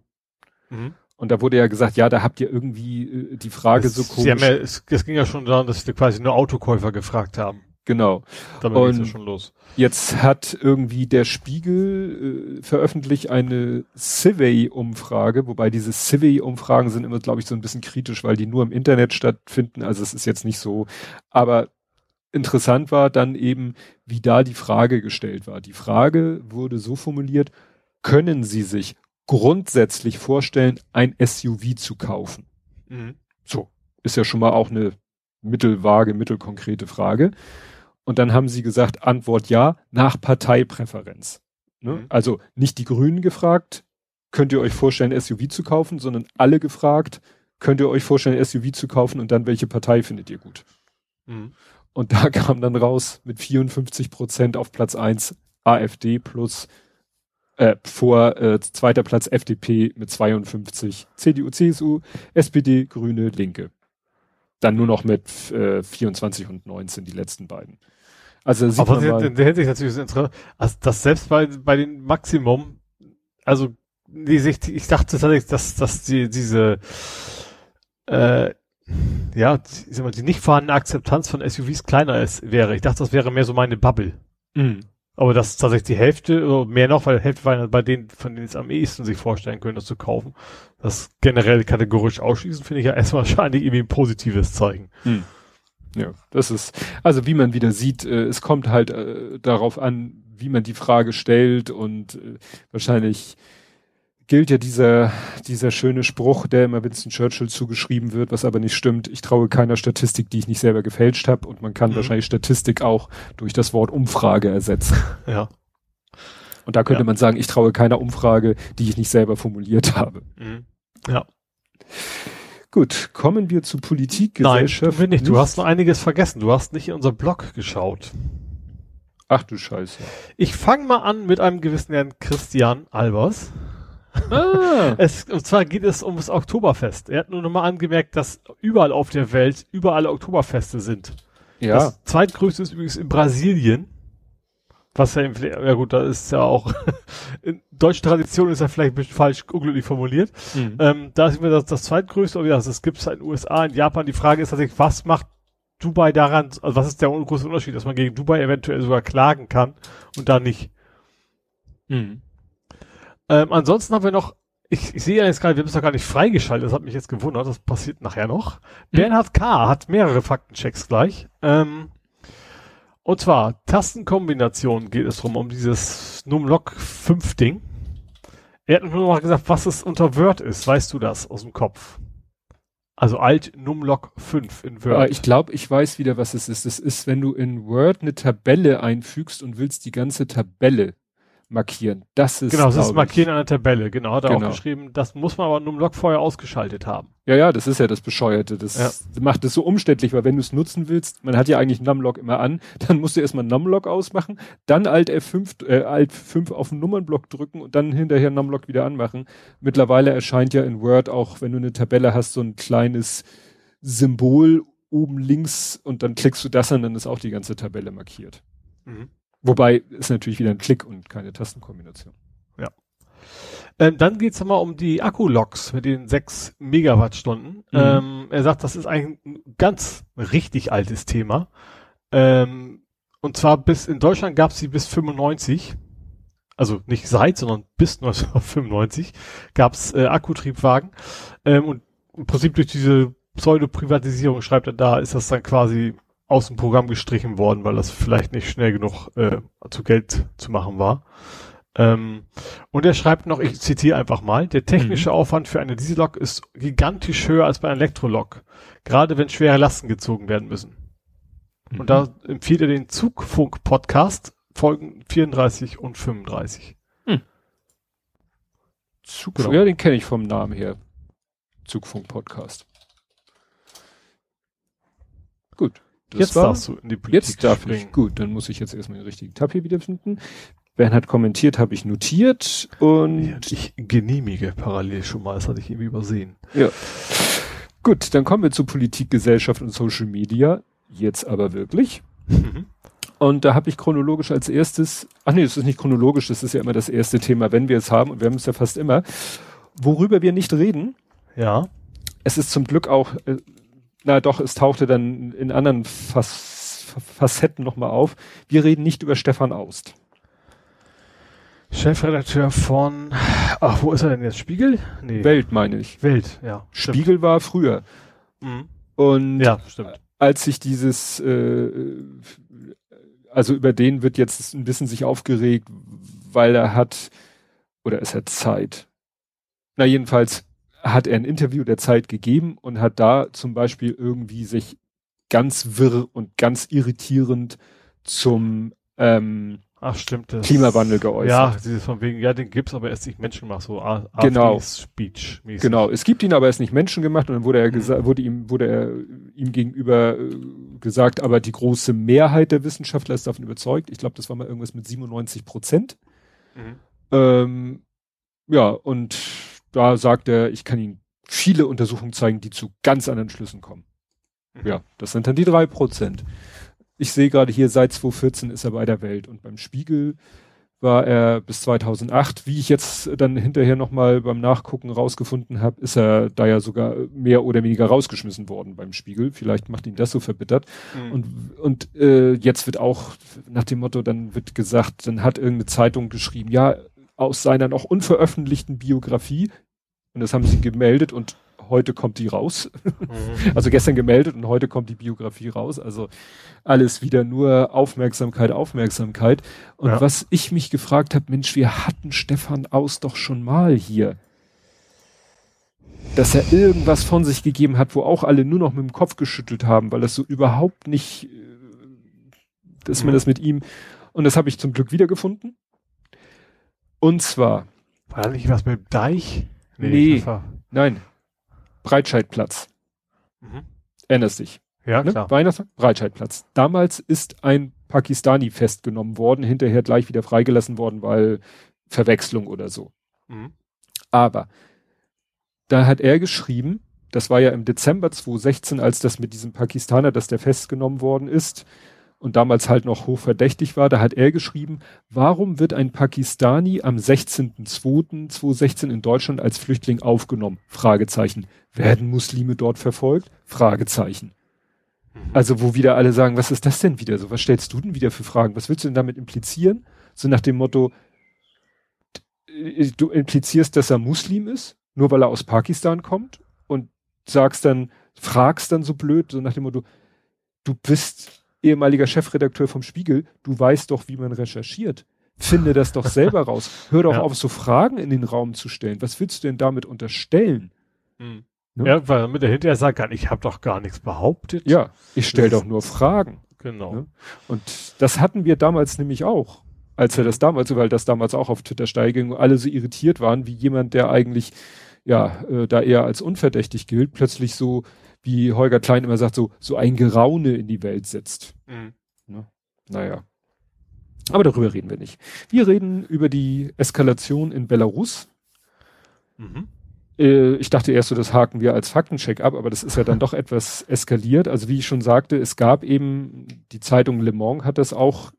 Mhm. Und da wurde ja gesagt, ja, da habt ihr irgendwie äh, die Frage es, so komisch. Sie haben ja, es, es ging ja schon daran, dass wir quasi nur Autokäufer gefragt haben. Genau. Damit und ja schon los. Jetzt hat irgendwie der Spiegel äh, veröffentlicht eine Civey-Umfrage, wobei diese Civey-Umfragen sind immer, glaube ich, so ein bisschen kritisch, weil die nur im Internet stattfinden. Also es ist jetzt nicht so. Aber interessant war dann eben, wie da die Frage gestellt war. Die Frage wurde so formuliert, können Sie sich grundsätzlich vorstellen, ein SUV zu kaufen? Mhm. So, ist ja schon mal auch eine mittelvage, mittelkonkrete Frage. Und dann haben sie gesagt, Antwort ja, nach Parteipräferenz. Ne? Mhm. Also nicht die Grünen gefragt, könnt ihr euch vorstellen, SUV zu kaufen, sondern alle gefragt, könnt ihr euch vorstellen, SUV zu kaufen und dann welche Partei findet ihr gut? Mhm. Und da *laughs* kam dann raus mit 54 Prozent auf Platz eins AfD plus äh, vor äh, zweiter Platz FDP mit 52, CDU, CSU, SPD, Grüne, Linke. Dann nur noch mit äh, 24 und 19 die letzten beiden. Also sieht Aber man in der Hinsicht natürlich interessant, also das selbst bei, bei den Maximum, also die Sicht, ich dachte tatsächlich, dass, dass die, diese äh, ja, ich sag mal, die nicht vorhandene Akzeptanz von SUVs kleiner ist, wäre. Ich dachte, das wäre mehr so meine Bubble. Mhm. Aber das ist tatsächlich die Hälfte, oder mehr noch, weil die Hälfte war bei denen, von denen es am ehesten sich vorstellen können, das zu kaufen. Das generell kategorisch ausschließen, finde ich ja *laughs* erstmal wahrscheinlich irgendwie ein positives Zeichen. Mhm. Ja, das ist, also wie man wieder sieht, äh, es kommt halt äh, darauf an, wie man die Frage stellt und äh, wahrscheinlich gilt ja dieser, dieser schöne Spruch, der immer Winston Churchill zugeschrieben wird, was aber nicht stimmt. Ich traue keiner Statistik, die ich nicht selber gefälscht habe. Und man kann mhm. wahrscheinlich Statistik auch durch das Wort Umfrage ersetzen. *laughs* Ja. Und da könnte ja. man sagen, ich traue keiner Umfrage, die ich nicht selber formuliert habe. Mhm. Ja. Gut, kommen wir zu Politik, Gesellschaft. Nein, nicht. Du hast noch einiges vergessen. Du hast nicht in unser Blog geschaut. Ach du Scheiße. Ich fange mal an mit einem gewissen Herrn Christian Albers. Ah. Es, und zwar geht es um das Oktoberfest. Er hat nur nochmal angemerkt, dass überall auf der Welt überall Oktoberfeste sind. Ja. Das zweitgrößte ist übrigens in Brasilien. Was ja, ja gut, da ist ja auch, *laughs* in deutschen Tradition ist ja vielleicht ein bisschen falsch, unglücklich formuliert. Mhm. Ähm, da ist immer das, das zweitgrößte, und ja, das gibt es in den USA, in Japan. Die Frage ist tatsächlich, was macht Dubai daran, also was ist der große Unterschied, dass man gegen Dubai eventuell sogar klagen kann und da nicht? Mhm. Ähm, ansonsten haben wir noch, ich, ich sehe ja jetzt gerade, wir haben es doch gar nicht freigeschaltet, das hat mich jetzt gewundert, das passiert nachher noch. Mhm. Bernhard K. hat mehrere Faktenchecks gleich. Ähm, und zwar, Tastenkombination geht es drum, um dieses Numlock 5 Ding. Er hat nur noch gesagt, was es unter Word ist. Weißt du das aus dem Kopf? Also Alt Numlock 5 in Word. Äh, ich glaube, ich weiß wieder, was es ist. Das ist, wenn du in Word eine Tabelle einfügst und willst die ganze Tabelle markieren. Das ist Genau, das ist Markieren einer Tabelle. Genau, hat er genau. auch geschrieben. Das muss man aber Numlock vorher ausgeschaltet haben. Ja, ja, das ist ja das Bescheuerte. Das ja. macht es so umständlich, weil wenn du es nutzen willst, man hat ja eigentlich Numlock immer an, *laughs* dann musst du erstmal Numlock ausmachen, dann Alt F5, äh, Alt 5 auf den Nummernblock drücken und dann hinterher Numlock wieder anmachen. Mittlerweile erscheint ja in Word auch, wenn du eine Tabelle hast, so ein kleines Symbol oben links und dann klickst du das an, dann ist auch die ganze Tabelle markiert. Mhm. Wobei ist natürlich wieder ein Klick und keine Tastenkombination. Ja. Ähm, dann geht's nochmal um die Akku-Loks mit den sechs Megawattstunden. Mhm. Ähm, er sagt, das ist ein ganz richtig altes Thema. Ähm, und zwar bis in Deutschland gab's sie bis 95. Also nicht seit, sondern bis 1995 gab's äh, Akkutriebwagen. Ähm, und im Prinzip durch diese Pseudo-Privatisierung, schreibt er da, ist das dann quasi aus dem Programm gestrichen worden, weil das vielleicht nicht schnell genug äh, zu Geld zu machen war. Ähm, und er schreibt noch, ich zitiere einfach mal, der technische mhm. Aufwand für eine Diesellok ist gigantisch höher als bei einer Elektrolok, gerade wenn schwere Lasten gezogen werden müssen. Mhm. Und da empfiehlt er den Zugfunk-Podcast, Folgen 34 und 35. Hm. Zugfunk, genau. ja, den kenne ich vom Namen her. Zugfunk-Podcast. Gut. Das jetzt war, darfst du in die Politik Jetzt darf springen. ich. Gut, dann muss ich jetzt erstmal den richtigen Tab hier wiederfinden. Bernhard kommentiert, habe ich notiert und ja, ich genehmige parallel schon mal, das hatte ich irgendwie übersehen. Ja. Gut, dann kommen wir zu Politik, Gesellschaft und Social Media. Jetzt aber wirklich. Mhm. Und da habe ich chronologisch als erstes, ach nee, das ist nicht chronologisch, das ist ja immer das erste Thema, wenn wir es haben, und wir haben es ja fast immer, worüber wir nicht reden. Ja. Es ist zum Glück auch äh, na doch, es tauchte dann in anderen Fac Facetten nochmal auf. Wir reden nicht über Stefan Aust. Chefredakteur von, ach, wo ist er denn jetzt? Spiegel? Nee. Welt, meine ich. Welt, ja. Spiegel stimmt. war früher. Mhm. Und ja, stimmt. als sich dieses, äh, also über den wird jetzt ein bisschen sich aufgeregt, weil er hat, oder es hat Zeit. Na, jedenfalls hat er ein Interview der Zeit gegeben und hat da zum Beispiel irgendwie sich ganz wirr und ganz irritierend zum ähm, Ach, stimmt, das, Klimawandel geäußert. Ja, dieses von wegen, ja, den gibt's, aber erst nicht menschengemacht, so A genau. Speech -mäßig. Genau, es gibt ihn, aber erst nicht menschengemacht und dann wurde er mhm. gesagt, wurde ihm, wurde er ihm gegenüber äh, gesagt, aber die große Mehrheit der Wissenschaftler ist davon überzeugt. Ich glaube, das war mal irgendwas mit 97 Prozent. Mhm. Ähm, ja, und da sagt er, ich kann Ihnen viele Untersuchungen zeigen, die zu ganz anderen Schlüssen kommen. Mhm. Ja, das sind dann die drei Prozent. Ich sehe gerade hier, seit 2014 ist er bei der Welt und beim Spiegel war er bis 2008. Wie ich jetzt dann hinterher nochmal beim Nachgucken rausgefunden habe, ist er da ja sogar mehr oder weniger rausgeschmissen worden beim Spiegel. Vielleicht macht ihn das so verbittert. Mhm. Und, und äh, jetzt wird auch nach dem Motto, dann wird gesagt, dann hat irgendeine Zeitung geschrieben, ja, aus seiner noch unveröffentlichten Biografie. Und das haben sie gemeldet und heute kommt die raus. Mhm. *laughs* Also gestern gemeldet und heute kommt die Biografie raus. Also alles wieder nur Aufmerksamkeit, Aufmerksamkeit. Und ja. was ich mich gefragt habe, Mensch, wir hatten Stefan Aus doch schon mal hier. Dass er irgendwas von sich gegeben hat, wo auch alle nur noch mit dem Kopf geschüttelt haben, weil das so überhaupt nicht, äh, dass mhm. man das mit ihm, und das habe ich zum Glück wiedergefunden. Und zwar. War da nicht was mit dem Deich? Nee, nee nein. Breitscheidplatz. Mhm. Erinnerst dich? Ja, ne? klar. Weihnachten, Breitscheidplatz. Damals ist ein Pakistani festgenommen worden, hinterher gleich wieder freigelassen worden, weil Verwechslung oder so. Mhm. Aber da hat er geschrieben, das war ja im Dezember 2016, als das mit diesem Pakistaner, dass der festgenommen worden ist, und damals halt noch hochverdächtig war, da hat er geschrieben, warum wird ein Pakistani am 16.02.2016 in Deutschland als Flüchtling aufgenommen? Fragezeichen. Werden Muslime dort verfolgt? Fragezeichen. Mhm. Also wo wieder alle sagen, was ist das denn wieder so? Was stellst du denn wieder für Fragen? Was willst du denn damit implizieren? So nach dem Motto, du implizierst, dass er Muslim ist, nur weil er aus Pakistan kommt und sagst dann, fragst dann so blöd, so nach dem Motto, du bist ehemaliger Chefredakteur vom Spiegel, du weißt doch, wie man recherchiert. Finde das doch selber raus. Hör doch ja. auf, so Fragen in den Raum zu stellen. Was willst du denn damit unterstellen? Mhm. Ne? Ja, weil mit der hinterher sagt, ich habe doch gar nichts behauptet. Ja, ich stelle doch nur Fragen. Genau. Ne? Und das hatten wir damals nämlich auch, als er das damals, weil das damals auch auf Twitter steiging und alle so irritiert waren, wie jemand, der eigentlich ja äh, da eher als unverdächtig gilt, plötzlich so, wie Holger Klein immer sagt, so so ein Geraune in die Welt setzt. Mhm. Ne? Naja. Aber darüber reden wir nicht. Wir reden über die Eskalation in Belarus. Mhm. Äh, ich dachte erst so, das haken wir als Faktencheck ab, aber das ist ja dann *laughs* doch etwas eskaliert. Also wie ich schon sagte, es gab eben, die Zeitung Le Monde hat das auch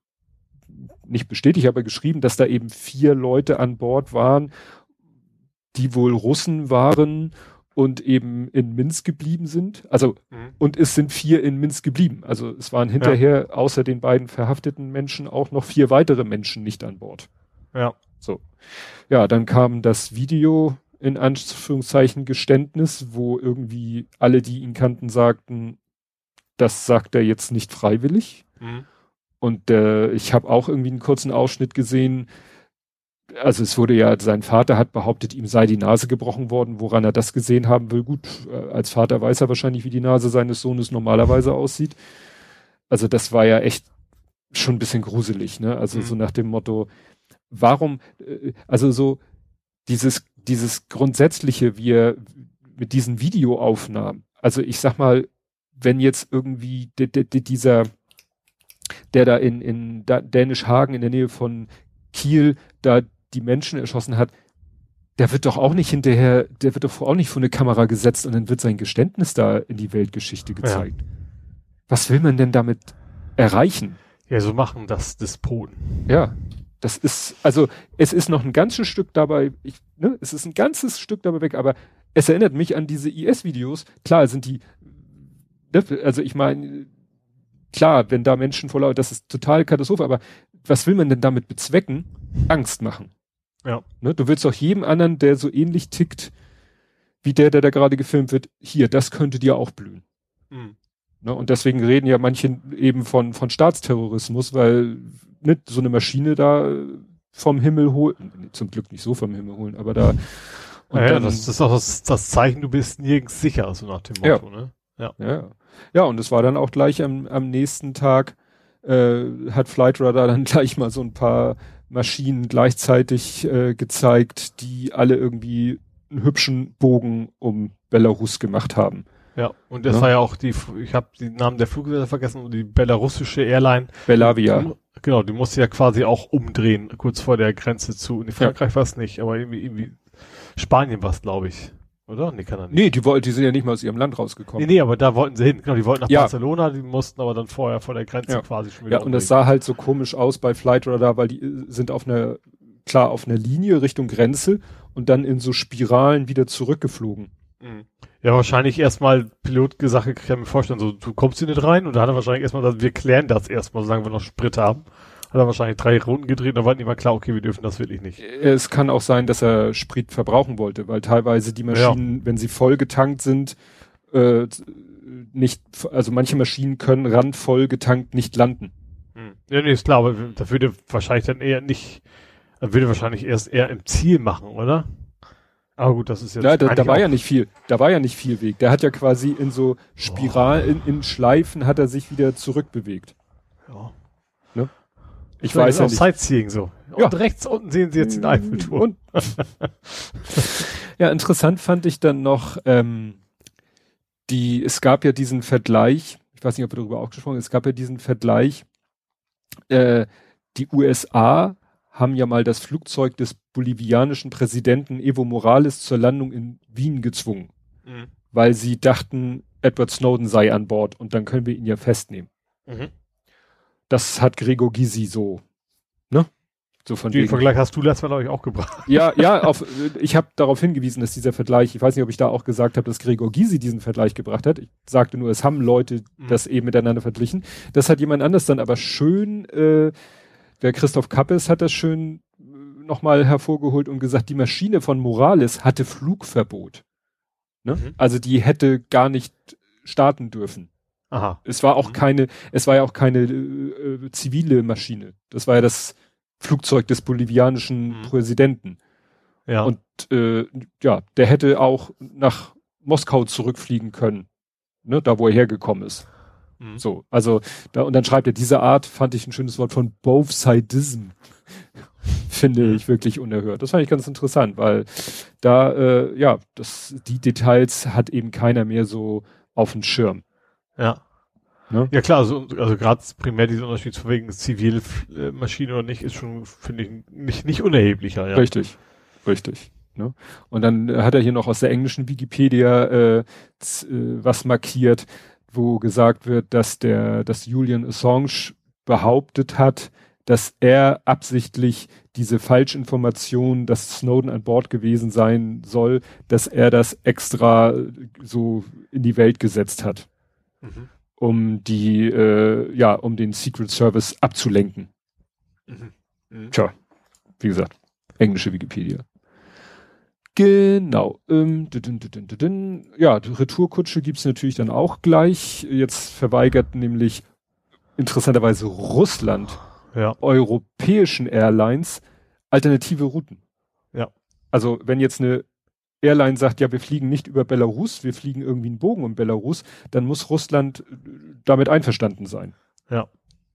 nicht bestätigt, aber geschrieben, dass da eben vier Leute an Bord waren, die wohl Russen waren und eben in Minsk geblieben sind. Also, mhm. und es sind vier in Minsk geblieben. Also es waren hinterher ja. außer den beiden verhafteten Menschen auch noch vier weitere Menschen nicht an Bord. Ja. So. Ja, dann kam das Video in Anführungszeichen Geständnis, wo irgendwie alle, die ihn kannten, sagten, das sagt er jetzt nicht freiwillig. Mhm. Und äh, ich habe auch irgendwie einen kurzen Ausschnitt gesehen. Also es wurde ja, sein Vater hat behauptet, ihm sei die Nase gebrochen worden, woran er das gesehen haben will. Gut, äh, als Vater weiß er wahrscheinlich, wie die Nase seines Sohnes normalerweise aussieht. Also das war ja echt schon ein bisschen gruselig, ne? Also mhm. so nach dem Motto, warum, äh, also so dieses dieses grundsätzliche, wir mit diesen Videoaufnahmen, also ich sag mal, wenn jetzt irgendwie dieser, der da in, in Dänisch Hagen in der Nähe von Kiel da die Menschen erschossen hat, der wird doch auch nicht hinterher, der wird doch auch nicht vor eine Kamera gesetzt und dann wird sein Geständnis da in die Weltgeschichte gezeigt. Ja. Was will man denn damit erreichen? Ja, so machen das Despoten. Ja. Das ist, also es ist noch ein ganzes Stück dabei, ich, ne, es ist ein ganzes Stück dabei weg, aber es erinnert mich an diese IS-Videos. Klar sind die, ne, also ich meine, klar, wenn da Menschen voller, das ist total Katastrophe, aber was will man denn damit bezwecken? Angst machen. Ja. Ne, du willst doch jedem anderen, der so ähnlich tickt, wie der, der da gerade gefilmt wird, hier, das könnte dir auch blühen. Mhm. Ne, und deswegen reden ja manche eben von, von Staatsterrorismus, weil nicht so eine Maschine da vom Himmel holen, zum Glück nicht so vom Himmel holen, aber da. Und ja, dann, das, das ist auch das, das, Zeichen, du bist nirgends sicher, so nach dem Motto, ja. ne? Ja. ja. Ja, und es war dann auch gleich am, am nächsten Tag, äh, hat Flightradar dann *laughs* gleich mal so ein paar Maschinen gleichzeitig äh, gezeigt, die alle irgendwie einen hübschen Bogen um Belarus gemacht haben. Ja, und das ja. war ja auch die, ich habe den Namen der Fluggesellschaft vergessen, die belarussische Airline. Belavia. Genau, die musste ja quasi auch umdrehen, kurz vor der Grenze zu. In Frankreich ja. war es nicht, aber irgendwie, irgendwie Spanien war es, glaube ich. Oder? Nee, kann er nicht. Nee, die wollten, die sind ja nicht mal aus ihrem Land rausgekommen. Nee, nee, aber da wollten sie hin. Genau, die wollten nach ja. Barcelona, die mussten aber dann vorher vor der Grenze ja. quasi schon wieder. Ja, und das sah halt so komisch aus bei Flightradar, weil die äh, sind auf einer, klar, auf einer Linie Richtung Grenze und dann in so Spiralen wieder zurückgeflogen. Mhm. Ja, wahrscheinlich erstmal Pilot gesagt, ich kann mir vorstellen, so, du kommst hier nicht rein und da hat er wahrscheinlich erstmal gesagt, wir klären das erstmal, solange wir noch Sprit haben. Hat er wahrscheinlich drei Runden gedreht, da war nicht mal klar, okay, wir dürfen das wirklich nicht. Es kann auch sein, dass er Sprit verbrauchen wollte, weil teilweise die Maschinen, ja. wenn sie voll getankt sind, äh, nicht, also manche Maschinen können randvoll getankt nicht landen. Hm. Ja, nee, ist klar, aber das würde wahrscheinlich dann eher nicht, würde wahrscheinlich erst eher im Ziel machen, oder? Aber gut, das ist jetzt. Ja, da, da war ja nicht viel, da war ja nicht viel Weg. Der hat ja quasi in so Spiralen, in, in Schleifen hat er sich wieder zurückbewegt. Ja. Ich weiß ja nicht. Sightseeing so. Und ja. rechts unten sehen Sie jetzt den Eiffelturm. ja, interessant fand ich dann noch, ähm, die, es gab ja diesen Vergleich, ich weiß nicht, ob wir darüber auch gesprochen haben, es gab ja diesen Vergleich, äh, die USA haben ja mal das Flugzeug des bolivianischen Präsidenten Evo Morales zur Landung in Wien gezwungen, mhm. weil sie dachten, Edward Snowden sei an Bord und dann können wir ihn ja festnehmen. Mhm. Das hat Gregor Gysi so, ne? So von Den Vergleich hast du letztes Mal, glaube ich, auch gebracht. Ja, ja, auf, ich habe darauf hingewiesen, dass dieser Vergleich, ich weiß nicht, ob ich da auch gesagt habe, dass Gregor Gysi diesen Vergleich gebracht hat. Ich sagte nur, es haben Leute mhm. das eben miteinander verglichen. Das hat jemand anders dann aber schön äh, der Christoph Kappes hat das schön äh, nochmal hervorgeholt und gesagt, die Maschine von Morales hatte Flugverbot. Ne? Mhm. Also die hätte gar nicht starten dürfen. Aha. Es war auch mhm. keine, es war ja auch keine äh, äh, zivile Maschine. Das war ja das Flugzeug des bolivianischen mhm. Präsidenten. Ja. Und äh, ja, der hätte auch nach Moskau zurückfliegen können. Ne, da wo er hergekommen ist. Mhm. So, also da und dann schreibt er, diese Art fand ich ein schönes Wort von both sidism. *laughs* Finde mhm. ich wirklich unerhört. Das fand ich ganz interessant, weil da, äh, ja, das, die Details hat eben keiner mehr so auf dem Schirm. Ja. Ne? Ja klar, also, also gerade primär dieser Unterschied zu wegen Zivilmaschine oder nicht, ist schon, finde ich, nicht, nicht unerheblicher. Ja. Richtig, richtig. Ne? Und dann hat er hier noch aus der englischen Wikipedia äh, äh, was markiert, wo gesagt wird, dass der, dass Julian Assange behauptet hat, dass er absichtlich diese Falschinformation, dass Snowden an Bord gewesen sein soll, dass er das extra so in die Welt gesetzt hat, mhm. um die, äh, ja, um den Secret Service abzulenken. Mhm. Mhm. Tja, wie gesagt, englische Wikipedia. Genau. Ähm, ja, Retourkutsche gibt's natürlich dann auch gleich. Jetzt verweigert nämlich interessanterweise Russland ja. europäischen Airlines alternative Routen. Ja. Also wenn jetzt eine Airline sagt, ja, wir fliegen nicht über Belarus, wir fliegen irgendwie einen Bogen um Belarus, dann muss Russland äh, damit einverstanden sein. Ja.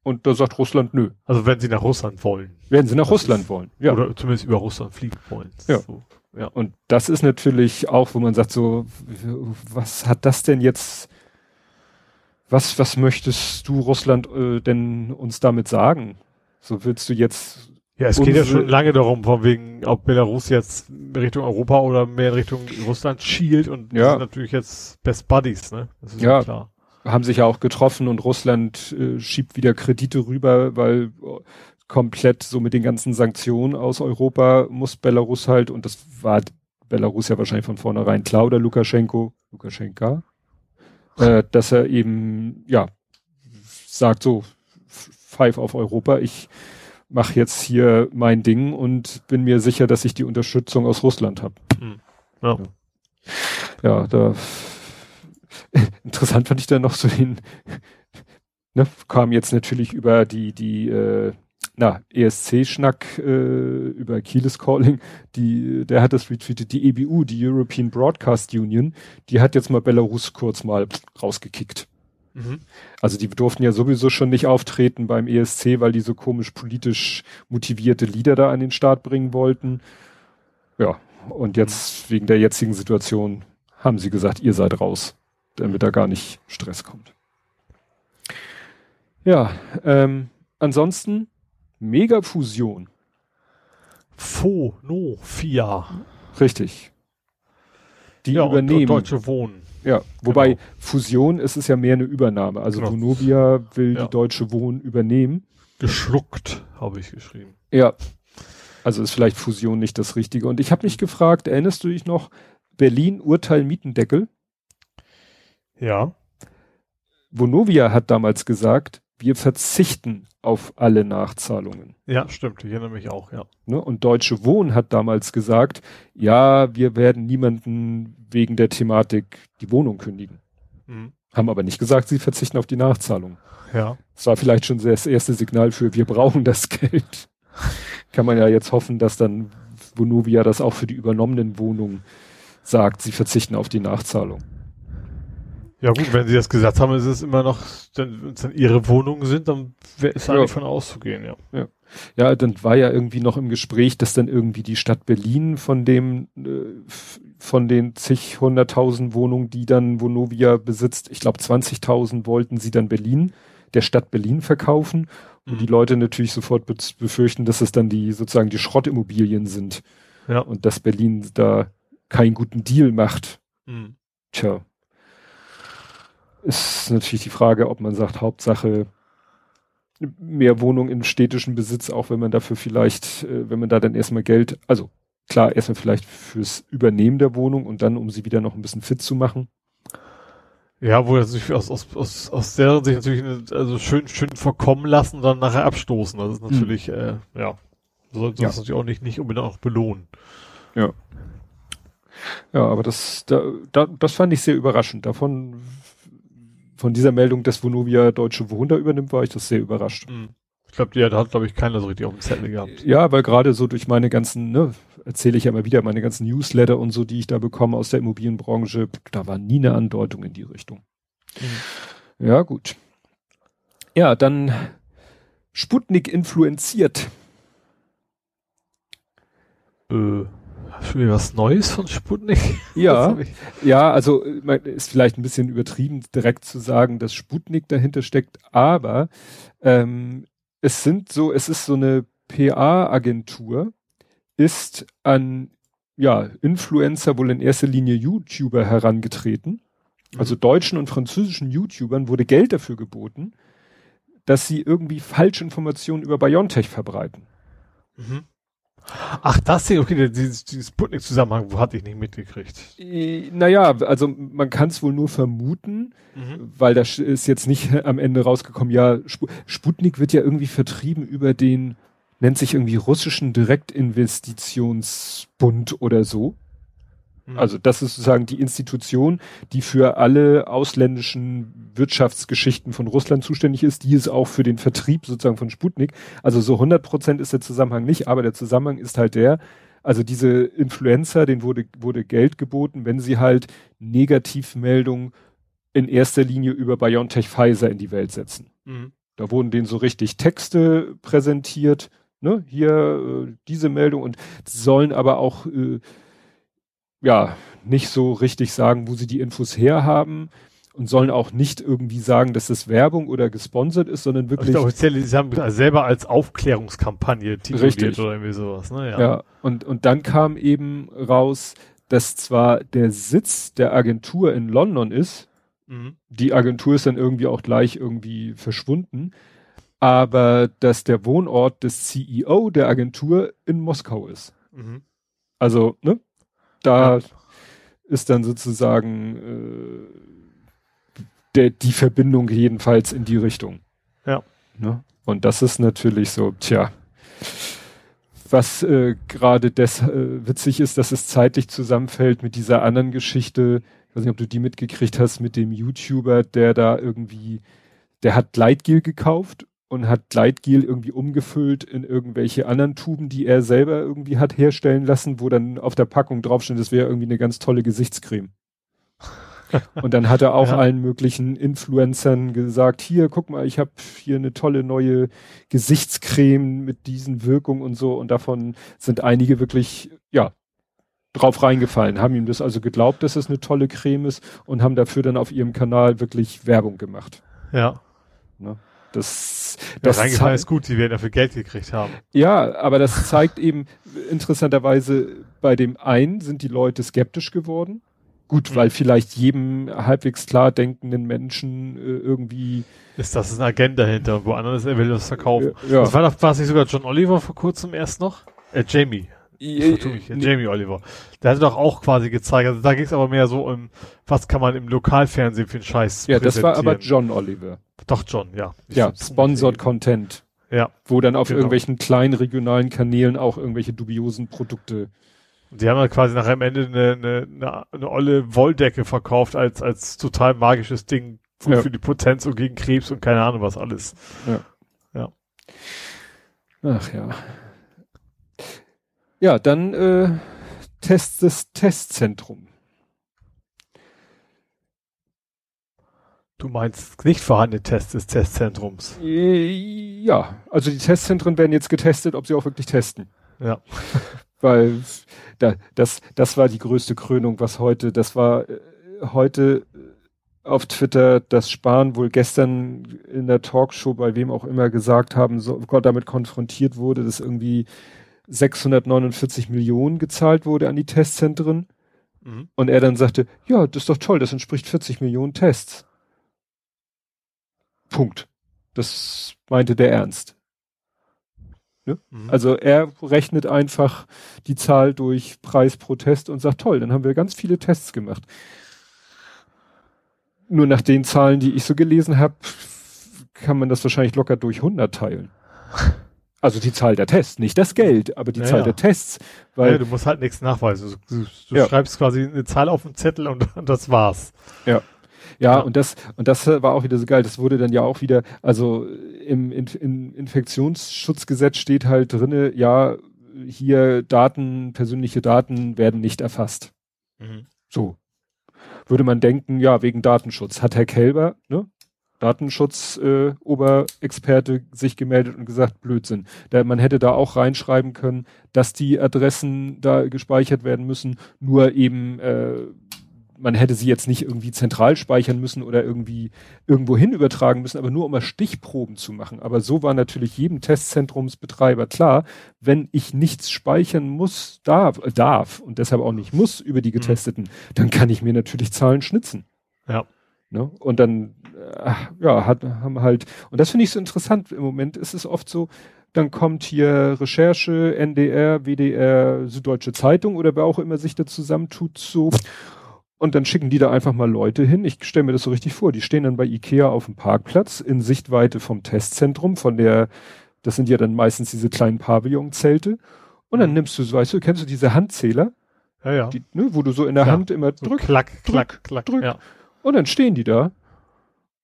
Und da sagt Russland nö. Also wenn sie nach Russland wollen. Wenn sie nach das Russland ist, wollen, ja. Oder zumindest über Russland fliegen wollen. Ja. So. Ja, und das ist natürlich auch, wo man sagt so, was hat das denn jetzt, was, was möchtest du Russland äh, denn uns damit sagen? So willst du jetzt ja, es geht ja schon lange darum, von wegen, ob Belarus jetzt Richtung Europa oder mehr in Richtung Russland schielt und ja. sind natürlich jetzt Best Buddies, ne? Das ist ja, klar. Haben sich ja auch getroffen und Russland äh, schiebt wieder Kredite rüber, weil komplett so mit den ganzen Sanktionen aus Europa muss Belarus halt, und das war Belarus ja wahrscheinlich von vornherein klar oder Lukaschenko, Lukaschenka, äh, dass er eben, ja, sagt so, pfeif auf Europa, ich mache jetzt hier mein Ding und bin mir sicher, dass ich die Unterstützung aus Russland habe. Hm. Ja. ja, da *laughs* interessant fand ich dann noch so den, ne, kam jetzt natürlich über die, die äh, na, ESC-Schnack äh, über Keyless Calling, die, der hat das retweetet, die EBU, die European Broadcast Union, die hat jetzt mal Belarus kurz mal rausgekickt. Mhm. Also die durften ja sowieso schon nicht auftreten beim ESC, weil die so komisch politisch motivierte Lieder da an den Start bringen wollten. Ja, und jetzt mhm. wegen der jetzigen Situation haben sie gesagt, ihr seid raus, damit da gar nicht Stress kommt. Ja, ähm, ansonsten Megafusion. Fo, no, FIA. Richtig. Die ja, übernehmen. Und Deutsche Wohnen. Ja, wobei genau. Fusion ist es ja mehr eine Übernahme. Also genau. Vonovia will ja. die Deutsche Wohnen übernehmen. Geschluckt, habe ich geschrieben. Ja. Also ist vielleicht Fusion nicht das Richtige. Und ich habe mich gefragt, erinnerst du dich noch, Berlin Urteil Mietendeckel? Ja. Vonovia hat damals gesagt, wir verzichten auf alle Nachzahlungen. Ja, stimmt, ich erinnere mich auch, ja. Ne? Und Deutsche Wohnen hat damals gesagt, ja, wir werden niemanden wegen der Thematik die Wohnung kündigen. Mhm. Haben aber nicht gesagt, sie verzichten auf die Nachzahlung. Ja. Das war vielleicht schon das erste Signal für, wir brauchen das *laughs* Geld. Kann man ja jetzt hoffen, dass dann Vonovia das auch für die übernommenen Wohnungen sagt, sie verzichten auf die Nachzahlung. Ja gut, wenn sie das gesagt haben, ist es immer noch, wenn es dann ihre Wohnungen sind, dann ist eigentlich ja. von auszugehen, ja. ja. Ja, dann war ja irgendwie noch im Gespräch, dass dann irgendwie die Stadt Berlin von dem, äh, von den zig hunderttausend Wohnungen, die dann Vonovia besitzt, ich glaube 20.000 wollten sie dann Berlin, der Stadt Berlin verkaufen. Und mhm. die Leute natürlich sofort befürchten, dass es dann die sozusagen die Schrottimmobilien sind. Ja. Und dass Berlin da keinen guten Deal macht. Mhm. Tja, ist natürlich die Frage, ob man sagt, Hauptsache mehr Wohnung in städtischen Besitz, auch wenn man dafür vielleicht, äh, wenn man da dann erstmal Geld, also klar, erstmal vielleicht fürs Übernehmen der Wohnung und dann, um sie wieder noch ein bisschen fit zu machen. Ja, wo er sich aus, aus, aus, aus der Sicht natürlich also schön, schön verkommen lassen und dann nachher abstoßen. Das ist hm. natürlich, mhm. äh, ja, so sollte ja. das natürlich auch nicht, nicht unbedingt auch belohnen. Ja. Ja, aber das, da, da, das fand ich sehr überraschend. Davon von dieser Meldung, dass Vonovia Deutsche Wunder übernimmt, war ich das sehr überrascht. Mhm. glaube, die hat, glaube ich, keiner so richtig auf dem Zettel gehabt. Ja, weil gerade so durch meine ganzen, ne, erzähle ich ja immer wieder, meine ganzen Newsletter und so, die ich da bekomme aus der Immobilienbranche, da war nie eine Andeutung in die Richtung. Mhm. Ja, gut. Ja, dann Sputnik influenziert. Äh, schon wieder was Neues von Sputnik? *laughs* Ja, ja, also ist vielleicht ein bisschen übertrieben, direkt zu sagen, dass Sputnik dahinter steckt, aber ähm, es sind so, es ist so eine PA-Agentur, ist an ja, Influencer, wohl in erster Linie YouTuber herangetreten. Mhm. Also deutschen und französischen YouTubern wurde Geld dafür geboten, dass sie irgendwie Falschinformationen über BioNTech verbreiten. Mhm. Ach, das hier, okay, dieses, dieses Sputnik-Zusammenhang wo hatte ich nicht mitgekriegt. Naja, also man kann es wohl nur vermuten, mhm. weil das ist jetzt nicht *laughs* am Ende rausgekommen, ja, Sputnik wird ja irgendwie vertrieben über den, nennt sich irgendwie russischen Direktinvestitionsbund oder so. Mhm. Also das ist sozusagen die Institution, die für alle ausländischen Wirtschaftsgeschichten von Russland zuständig ist, die ist auch für den Vertrieb sozusagen von Sputnik. Also so 100 Prozent ist der Zusammenhang nicht, aber der Zusammenhang ist halt der, also diese Influencer, denen wurde, wurde Geld geboten, wenn sie halt Negativmeldungen in erster Linie über BioNTech Pfizer in die Welt setzen. Mhm. Da wurden denen so richtig Texte präsentiert, ne, hier äh, diese Meldung und sollen aber auch äh, ja, nicht so richtig sagen, wo sie die Infos herhaben und sollen auch nicht irgendwie sagen, dass das Werbung oder gesponsert ist, sondern wirklich. Also offiziell, sie haben selber als Aufklärungskampagne tituliert oder irgendwie sowas, ne? Ja. ja, und, und dann kam eben raus, dass zwar der Sitz der Agentur in London ist, mhm. die Agentur ist dann irgendwie auch gleich irgendwie verschwunden, aber dass der Wohnort des CEO der Agentur in Moskau ist. Mhm. Also, ne? Da ja. ist dann sozusagen äh, der, die Verbindung jedenfalls in die Richtung. Ja. Ne? Und das ist natürlich so, tja, was äh, gerade des äh, witzig ist, dass es zeitlich zusammenfällt mit dieser anderen Geschichte. Ich weiß nicht, ob du die mitgekriegt hast mit dem YouTuber, der da irgendwie, der hat Gleitgel gekauft und hat Gleitgel irgendwie umgefüllt in irgendwelche anderen Tuben, die er selber irgendwie hat herstellen lassen, wo dann auf der Packung draufsteht, das wäre irgendwie eine ganz tolle Gesichtscreme. *laughs* und dann hat er auch ja. allen möglichen Influencern gesagt, hier, guck mal, ich habe hier eine tolle neue Gesichtscreme mit diesen Wirkungen und so. Und davon sind einige wirklich, ja, drauf reingefallen, haben ihm das also geglaubt, dass es eine tolle Creme ist und haben dafür dann auf ihrem Kanal wirklich Werbung gemacht. Ja. Ne? Das, das ja, ist gut, die werden dafür Geld gekriegt haben. Ja, aber das zeigt eben interessanterweise, bei dem einen sind die Leute skeptisch geworden. Gut, mhm. weil vielleicht jedem halbwegs klar denkenden Menschen äh, irgendwie ist das eine Agenda hinter, woanders er will das verkaufen. Ja. Das war doch, war es nicht sogar John Oliver vor kurzem erst noch? Äh, Jamie. Ich äh, Jamie Oliver. Der hat doch auch quasi gezeigt, also da ging es aber mehr so um, was kann man im Lokalfernsehen für einen Scheiß Ja, das war aber John Oliver. Doch, John, ja. Ich ja, Sponsored Content. Ja. Wo dann auf genau. irgendwelchen kleinen regionalen Kanälen auch irgendwelche dubiosen Produkte. Die haben dann quasi nach am Ende eine, eine, eine, eine olle Wolldecke verkauft als, als total magisches Ding ja. für die Potenz und gegen Krebs und keine Ahnung was alles. Ja. Ja. Ach ja. Ja, dann äh, Test des Testzentrum. Du meinst nicht vorhandene Tests des Testzentrums? Äh, ja, also die Testzentren werden jetzt getestet, ob sie auch wirklich testen. Ja. *laughs* Weil da, das, das war die größte Krönung, was heute, das war äh, heute auf Twitter, dass Spahn wohl gestern in der Talkshow bei wem auch immer gesagt haben, so Gott damit konfrontiert wurde, dass irgendwie 649 Millionen gezahlt wurde an die Testzentren. Mhm. Und er dann sagte, ja, das ist doch toll, das entspricht 40 Millionen Tests. Punkt. Das meinte der ernst. Ne? Mhm. Also er rechnet einfach die Zahl durch Preis pro Test und sagt, toll, dann haben wir ganz viele Tests gemacht. Nur nach den Zahlen, die ich so gelesen habe, kann man das wahrscheinlich locker durch 100 teilen. *laughs* Also die Zahl der Tests, nicht das Geld, aber die ja, Zahl ja. der Tests. Weil ja, du musst halt nichts nachweisen. Du, du, du schreibst quasi eine Zahl auf den Zettel und, und das war's. Ja. Ja, ja, und das, und das war auch wieder so geil. Das wurde dann ja auch wieder, also im, in, im Infektionsschutzgesetz steht halt drinne, ja, hier Daten, persönliche Daten werden nicht erfasst. Mhm. So. Würde man denken, ja, wegen Datenschutz. Hat Herr Kelber, ne, Datenschutz-Oberexperte äh, sich gemeldet und gesagt, Blödsinn. Da, man hätte da auch reinschreiben können, dass die Adressen da gespeichert werden müssen, nur eben äh, man hätte sie jetzt nicht irgendwie zentral speichern müssen oder irgendwie irgendwo hin übertragen müssen, aber nur um mal Stichproben zu machen. Aber so war natürlich jedem Testzentrumsbetreiber klar, wenn ich nichts speichern muss, darf, äh, darf und deshalb auch nicht muss über die mhm. Getesteten, mhm. dann kann ich mir natürlich Zahlen schnitzen. Ja. Ne? Und dann, äh, ja, hat, haben halt, und das finde ich so interessant. Im Moment ist es oft so, dann kommt hier Recherche, NDR, WDR, Süddeutsche Zeitung oder wer auch immer sich da zusammentut, so. Und dann schicken die da einfach mal Leute hin. Ich stelle mir das so richtig vor. Die stehen dann bei Ikea auf dem Parkplatz in Sichtweite vom Testzentrum, von der, das sind ja dann meistens diese kleinen Pavillonzelte. Und dann mhm. nimmst du, weißt du, kennst du diese Handzähler? Ja, ja. Die, ne, wo du so in der ja, Hand immer so drückst. Klack, klack, klack. Drück. Ja. Und dann stehen die da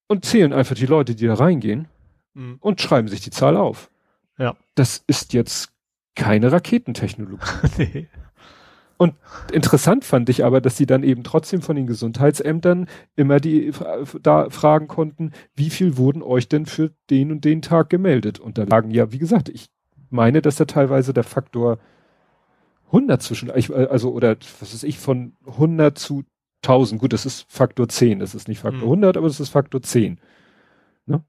und zählen einfach die Leute, die da reingehen mhm. und schreiben sich die Zahl auf. Ja. Das ist jetzt keine Raketentechnologie. *laughs* nee. Und interessant fand ich aber, dass sie dann eben trotzdem von den Gesundheitsämtern immer die da fragen konnten, wie viel wurden euch denn für den und den Tag gemeldet? Und da lagen ja, wie gesagt, ich meine, dass da teilweise der Faktor 100 zwischen, also oder was ist ich, von 100 zu 1000, gut, das ist Faktor 10, das ist nicht Faktor mhm. 100, aber das ist Faktor 10. Ne?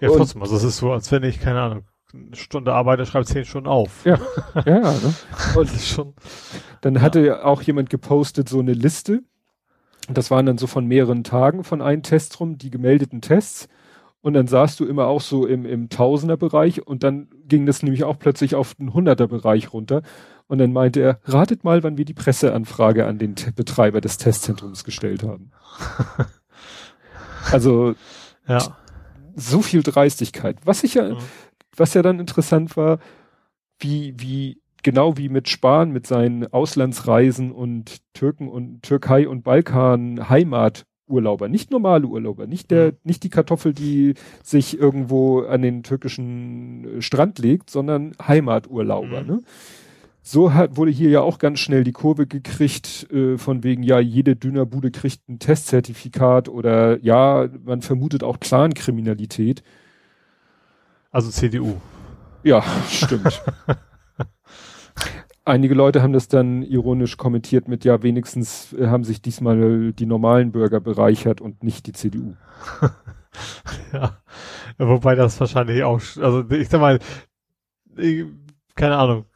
Ja, und, trotzdem, also es ist so, als wenn ich, keine Ahnung, eine Stunde arbeite, schreibe 10 Stunden auf. Ja, *laughs* ja, ne? Und schon, dann ja. hatte auch jemand gepostet so eine Liste, das waren dann so von mehreren Tagen von einem Test rum, die gemeldeten Tests. Und dann saßt du immer auch so im, im Tausender-Bereich und dann ging das nämlich auch plötzlich auf den Hunderter-Bereich runter. Und dann meinte er, ratet mal, wann wir die Presseanfrage an den T Betreiber des Testzentrums gestellt haben. *laughs* also ja. so viel Dreistigkeit. Was ich ja, mhm. was ja dann interessant war, wie, wie, genau wie mit Spahn, mit seinen Auslandsreisen und Türken und Türkei und Balkan Heimaturlauber, nicht normale Urlauber, nicht der, mhm. nicht die Kartoffel, die sich irgendwo an den türkischen Strand legt, sondern Heimaturlauber, mhm. ne? So hat, wurde hier ja auch ganz schnell die Kurve gekriegt, äh, von wegen, ja, jede Dönerbude kriegt ein Testzertifikat oder ja, man vermutet auch Clankriminalität. Also CDU. Ja, stimmt. *laughs* Einige Leute haben das dann ironisch kommentiert mit, ja, wenigstens äh, haben sich diesmal die normalen Bürger bereichert und nicht die CDU. *laughs* ja, wobei das wahrscheinlich auch, also ich sag mal, ich, keine Ahnung,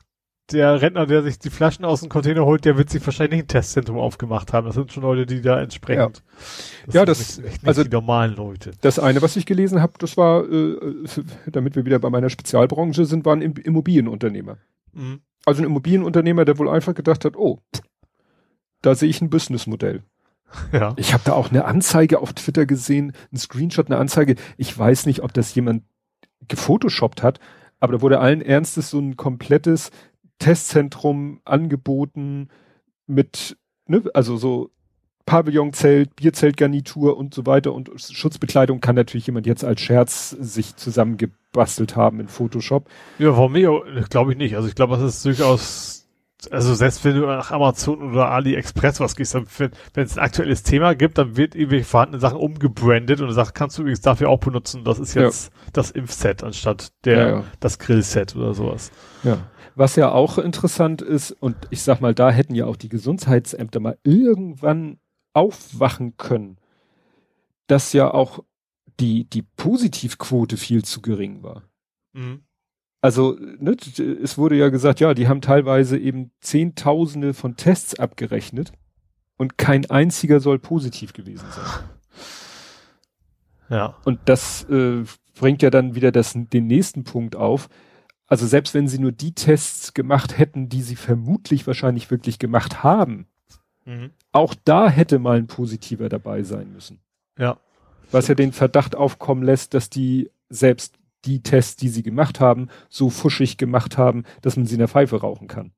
der Rentner, der sich die Flaschen aus dem Container holt, der wird sich wahrscheinlich ein Testzentrum aufgemacht haben. Das sind schon Leute, die da entsprechend. Ja, das, ja, das nicht, also die normalen Leute. Das eine, was ich gelesen habe, das war, äh, damit wir wieder bei meiner Spezialbranche sind, waren Immobilienunternehmer. Mhm. Also ein Immobilienunternehmer, der wohl einfach gedacht hat, oh, da sehe ich ein Businessmodell. *laughs* Ja. Ich habe da auch eine Anzeige auf Twitter gesehen, ein Screenshot, eine Anzeige. Ich weiß nicht, ob das jemand gefotoshoppt hat, aber da wurde allen Ernstes so ein komplettes Testzentrum angeboten mit, ne, also so Pavillonzelt, Bierzeltgarnitur und so weiter und Schutzbekleidung kann natürlich jemand jetzt als Scherz sich zusammengebastelt haben in Photoshop. Ja, warum nicht? Glaube ich nicht. Also ich glaube, das ist durchaus, also selbst wenn du nach Amazon oder AliExpress was gehst, dann, wenn es ein aktuelles Thema gibt, dann wird irgendwelche vorhandene Sachen umgebrandet und sagt, kannst du übrigens dafür auch benutzen. Das ist jetzt ja. das Impfset anstatt der, ja, ja. das Grillset oder sowas. Ja. Was ja auch interessant ist, und ich sag mal, da hätten ja auch die Gesundheitsämter mal irgendwann aufwachen können, dass ja auch die, die Positivquote viel zu gering war. Mhm. Also, ne, es wurde ja gesagt, ja, die haben teilweise eben Zehntausende von Tests abgerechnet und kein einziger soll positiv gewesen sein. Ja. Und das äh, bringt ja dann wieder das, den nächsten Punkt auf also selbst wenn sie nur die Tests gemacht hätten, die sie vermutlich wahrscheinlich wirklich gemacht haben, mhm. auch da hätte mal ein positiver dabei sein müssen. Ja. Was ja den Verdacht aufkommen lässt, dass die selbst die Tests, die sie gemacht haben, so fuschig gemacht haben, dass man sie in der Pfeife rauchen kann.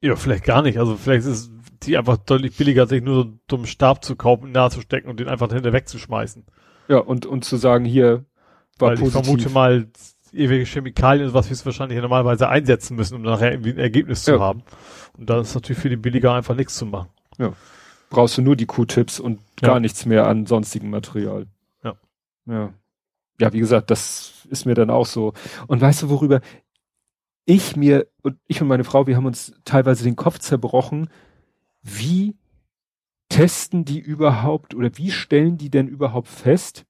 Ja, vielleicht gar nicht. Also vielleicht ist die einfach deutlich billiger, sich nur so einen dummen Stab zu kaufen, nahe zu stecken und den einfach hinter wegzuschmeißen. Ja, und, und zu sagen, hier war Weil positiv. ich vermute mal, ewige Chemikalien, was wir wahrscheinlich normalerweise einsetzen müssen, um nachher irgendwie ein Ergebnis ja. zu haben. Und da ist natürlich für die billiger einfach nichts zu machen. Ja. Brauchst du nur die Q-Tips und ja. gar nichts mehr an sonstigem Material. Ja. Ja. Ja, wie gesagt, das ist mir dann auch so. Und weißt du, worüber ich mir und ich und meine Frau, wir haben uns teilweise den Kopf zerbrochen, wie testen die überhaupt oder wie stellen die denn überhaupt fest,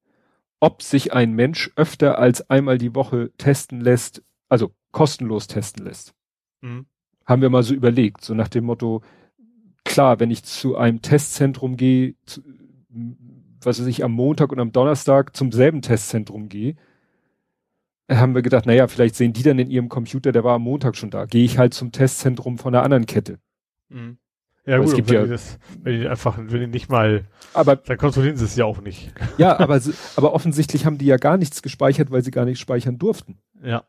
ob sich ein Mensch öfter als einmal die Woche testen lässt, also kostenlos testen lässt. Mhm. Haben wir mal so überlegt, so nach dem Motto, klar, wenn ich zu einem Testzentrum gehe, zu, was weiß ich, am Montag und am Donnerstag zum selben Testzentrum gehe, haben wir gedacht, naja, vielleicht sehen die dann in ihrem Computer, der war am Montag schon da. Gehe ich halt zum Testzentrum von einer anderen Kette. Mhm. Ja, gut, es gibt wenn, ja, die das, wenn die einfach, wenn die nicht mal, aber, dann kontrollieren sie es ja auch nicht. *laughs* Ja, aber, aber offensichtlich haben die ja gar nichts gespeichert, weil sie gar nicht speichern durften. Ja.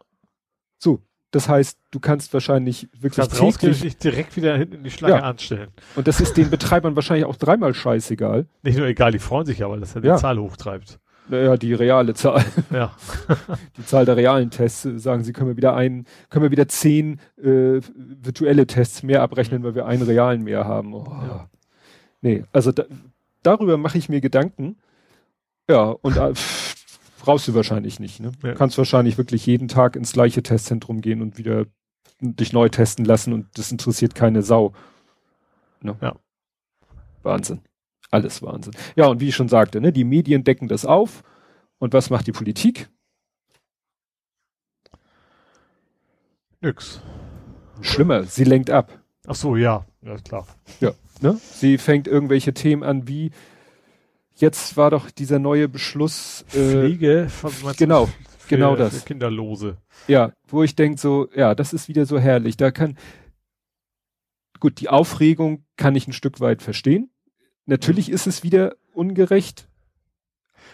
So. Das heißt, du kannst wahrscheinlich wirklich kannst täglich dich direkt wieder hinten in die Schlange ja. anstellen. Und das ist den Betreibern wahrscheinlich auch dreimal scheißegal. Nicht nur egal, die freuen sich ja, weil das ja die ja. Zahl hochtreibt. Naja, die reale Zahl. Ja. *laughs* die Zahl der realen Tests sagen sie, können wir wieder ein, können wir wieder zehn äh, virtuelle Tests mehr abrechnen, weil wir einen realen mehr haben. Oh. Ja. Nee, also da, darüber mache ich mir Gedanken. Ja, und äh, brauchst du wahrscheinlich nicht. Ne? Ja. kannst wahrscheinlich wirklich jeden Tag ins gleiche Testzentrum gehen und wieder dich neu testen lassen und das interessiert keine Sau. Ne? Ja. Wahnsinn. Alles Wahnsinn. Ja, und wie ich schon sagte, ne, die Medien decken das auf. Und was macht die Politik? Nix. Schlimmer, sie lenkt ab. Ach so, ja, ja klar. Ja, ne? Sie fängt irgendwelche Themen an wie jetzt war doch dieser neue Beschluss äh, Pflege, genau, für, genau das. Kinderlose. Ja, wo ich denke so, ja, das ist wieder so herrlich. Da kann gut, die Aufregung kann ich ein Stück weit verstehen. Natürlich ist es wieder ungerecht.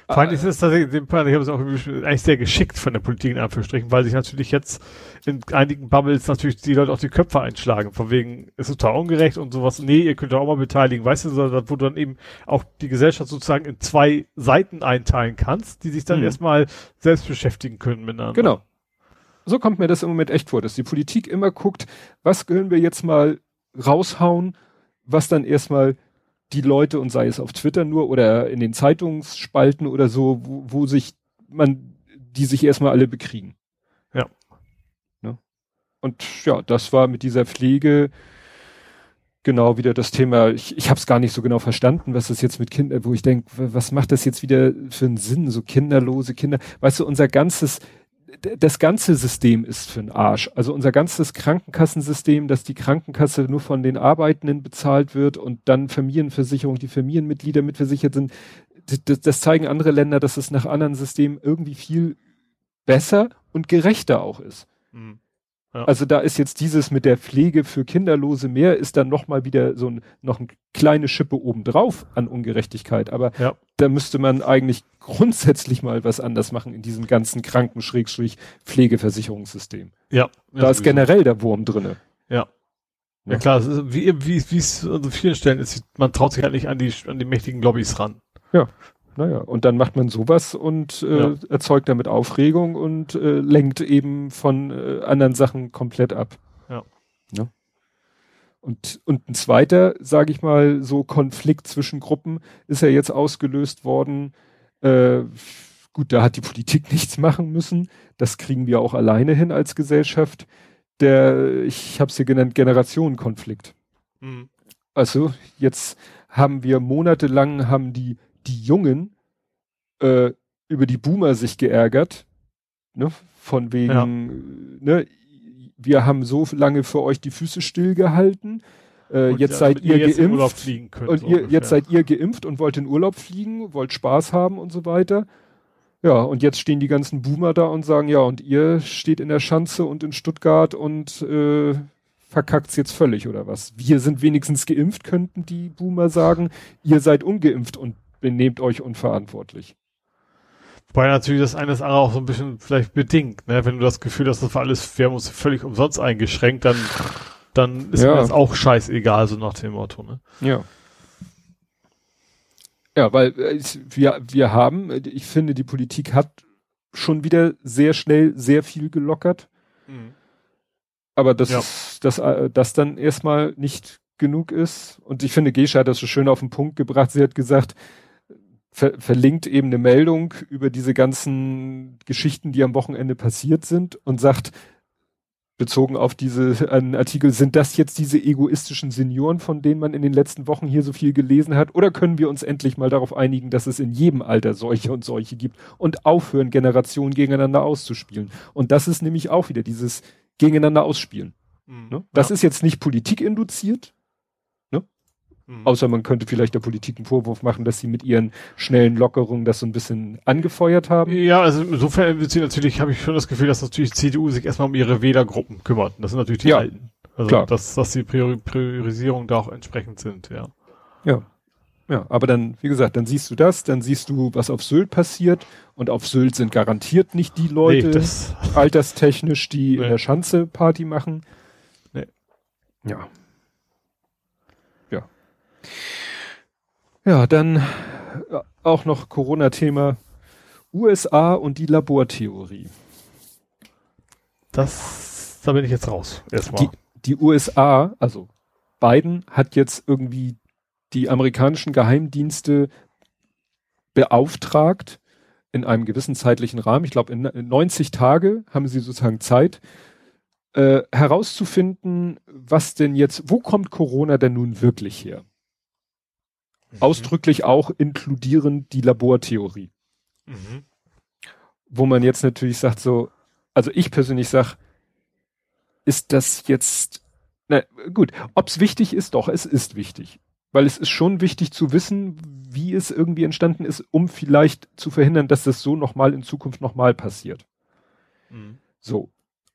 Vor allem ist es tatsächlich, ich habe es auch eigentlich sehr geschickt von der Politik in Anführungsstrichen, weil sich natürlich jetzt in einigen Bubbles natürlich die Leute auch die Köpfe einschlagen, von wegen, ist total ungerecht und sowas, nee, ihr könnt auch mal beteiligen, weißt du, wo du dann eben auch die Gesellschaft sozusagen in zwei Seiten einteilen kannst, die sich dann mhm. erstmal selbst beschäftigen können miteinander. Genau. So kommt mir das im Moment echt vor, dass die Politik immer guckt, was können wir jetzt mal raushauen, was dann erstmal die Leute und sei es auf Twitter nur oder in den Zeitungsspalten oder so, wo, wo sich man, die sich erstmal alle bekriegen. Ja. Ne? Und ja, das war mit dieser Pflege genau wieder das Thema. Ich, ich habe es gar nicht so genau verstanden, was das jetzt mit Kindern, wo ich denke, was macht das jetzt wieder für einen Sinn, so kinderlose Kinder. Weißt du, unser ganzes das ganze System ist für den Arsch. Also unser ganzes Krankenkassensystem, dass die Krankenkasse nur von den Arbeitenden bezahlt wird und dann Familienversicherung, die Familienmitglieder mitversichert sind, das, das zeigen andere Länder, dass es nach anderen Systemen irgendwie viel besser und gerechter auch ist. Mhm. Ja. Also da ist jetzt dieses mit der Pflege für Kinderlose mehr, ist dann nochmal wieder so ein, noch eine kleine Schippe obendrauf an Ungerechtigkeit. Aber ja. da müsste man eigentlich grundsätzlich mal was anders machen in diesem ganzen Kranken-Pflegeversicherungssystem. Ja. Da ist generell der Wurm drinne. Ja. Ja klar, ist, wie, wie, wie es an so vielen Stellen ist, man traut sich halt nicht an die, an die mächtigen Lobbys ran. Ja. Naja, und dann macht man sowas und äh, ja. erzeugt damit Aufregung und äh, lenkt eben von äh, anderen Sachen komplett ab. Ja. ja. Und, und ein zweiter, sage ich mal, so Konflikt zwischen Gruppen ist ja jetzt ausgelöst worden. Äh, gut, da hat die Politik *laughs* nichts machen müssen. Das kriegen wir auch alleine hin als Gesellschaft. Der, ich habe es hier genannt, Generationenkonflikt. Mhm. Also jetzt haben wir monatelang haben die die Jungen äh, über die Boomer sich geärgert, ne? Von wegen, ja. ne, wir haben so lange für euch die Füße stillgehalten. Äh, jetzt seid ihr, ihr jetzt geimpft könnt, und so ihr, jetzt seid ihr geimpft und wollt in Urlaub fliegen, wollt Spaß haben und so weiter. Ja, und jetzt stehen die ganzen Boomer da und sagen, ja, und ihr steht in der Schanze und in Stuttgart und äh, verkackt's jetzt völlig oder was? Wir sind wenigstens geimpft, könnten die Boomer sagen. Ihr seid ungeimpft und benehmt euch unverantwortlich. Wobei natürlich das eine das andere auch so ein bisschen vielleicht bedingt, ne? Wenn du das Gefühl hast, das war alles, wir haben uns völlig umsonst eingeschränkt, dann dann ist Ja. mir das auch scheißegal, so nach dem Motto, ne? Ja. Ja, weil äh, wir, wir haben, äh, ich finde, die Politik hat schon wieder sehr schnell sehr viel gelockert, aber das, Ja. ist- das, äh, das dann erstmal nicht genug ist. Und ich finde, Gesche hat das so schön auf den Punkt gebracht. Sie hat gesagt, ver verlinkt eben eine Meldung über diese ganzen Geschichten, die am Wochenende passiert sind und sagt, bezogen auf diese einen Artikel, sind das jetzt diese egoistischen Senioren, von denen man in den letzten Wochen hier so viel gelesen hat? Oder können wir uns endlich mal darauf einigen, dass es in jedem Alter solche und solche gibt und aufhören, Generationen gegeneinander auszuspielen? Und das ist nämlich auch wieder dieses gegeneinander ausspielen. Ne? Das ist jetzt nicht Politik induziert, Mhm. außer man könnte vielleicht der Politik einen Vorwurf machen, dass sie mit ihren schnellen Lockerungen das so ein bisschen angefeuert haben. Ja, also insofern wird sie natürlich, habe ich schon das Gefühl, dass natürlich CDU sich erstmal um ihre Wählergruppen kümmert. Das sind natürlich die Ja, Alten. Also klar. dass, dass die Priori Priorisierung da auch entsprechend sind, ja. Ja. Ja, aber dann, wie gesagt, dann siehst du das, dann siehst du, was auf Sylt passiert. Und auf Sylt sind garantiert nicht die Leute das, *laughs* alterstechnisch, die Nee. in der Schanze Party machen. Nee. Ja. Ja, dann äh, auch noch Corona-Thema USA und die Labortheorie. das, da bin ich jetzt raus. Erstmal. Die, die USA, also Biden hat jetzt irgendwie die amerikanischen Geheimdienste beauftragt in einem gewissen zeitlichen Rahmen, ich glaube in, in 90 Tage haben sie sozusagen Zeit, äh, herauszufinden, was denn jetzt, wo kommt Corona denn nun wirklich her? Mhm. Ausdrücklich auch inkludierend die Labortheorie Mhm. wo man jetzt natürlich sagt so, also ich persönlich sag, ist das jetzt, na gut, ob's wichtig ist, doch, es ist wichtig. Weil es ist schon wichtig zu wissen, wie es irgendwie entstanden ist, um vielleicht zu verhindern, dass das so nochmal in Zukunft nochmal passiert. Mhm. So.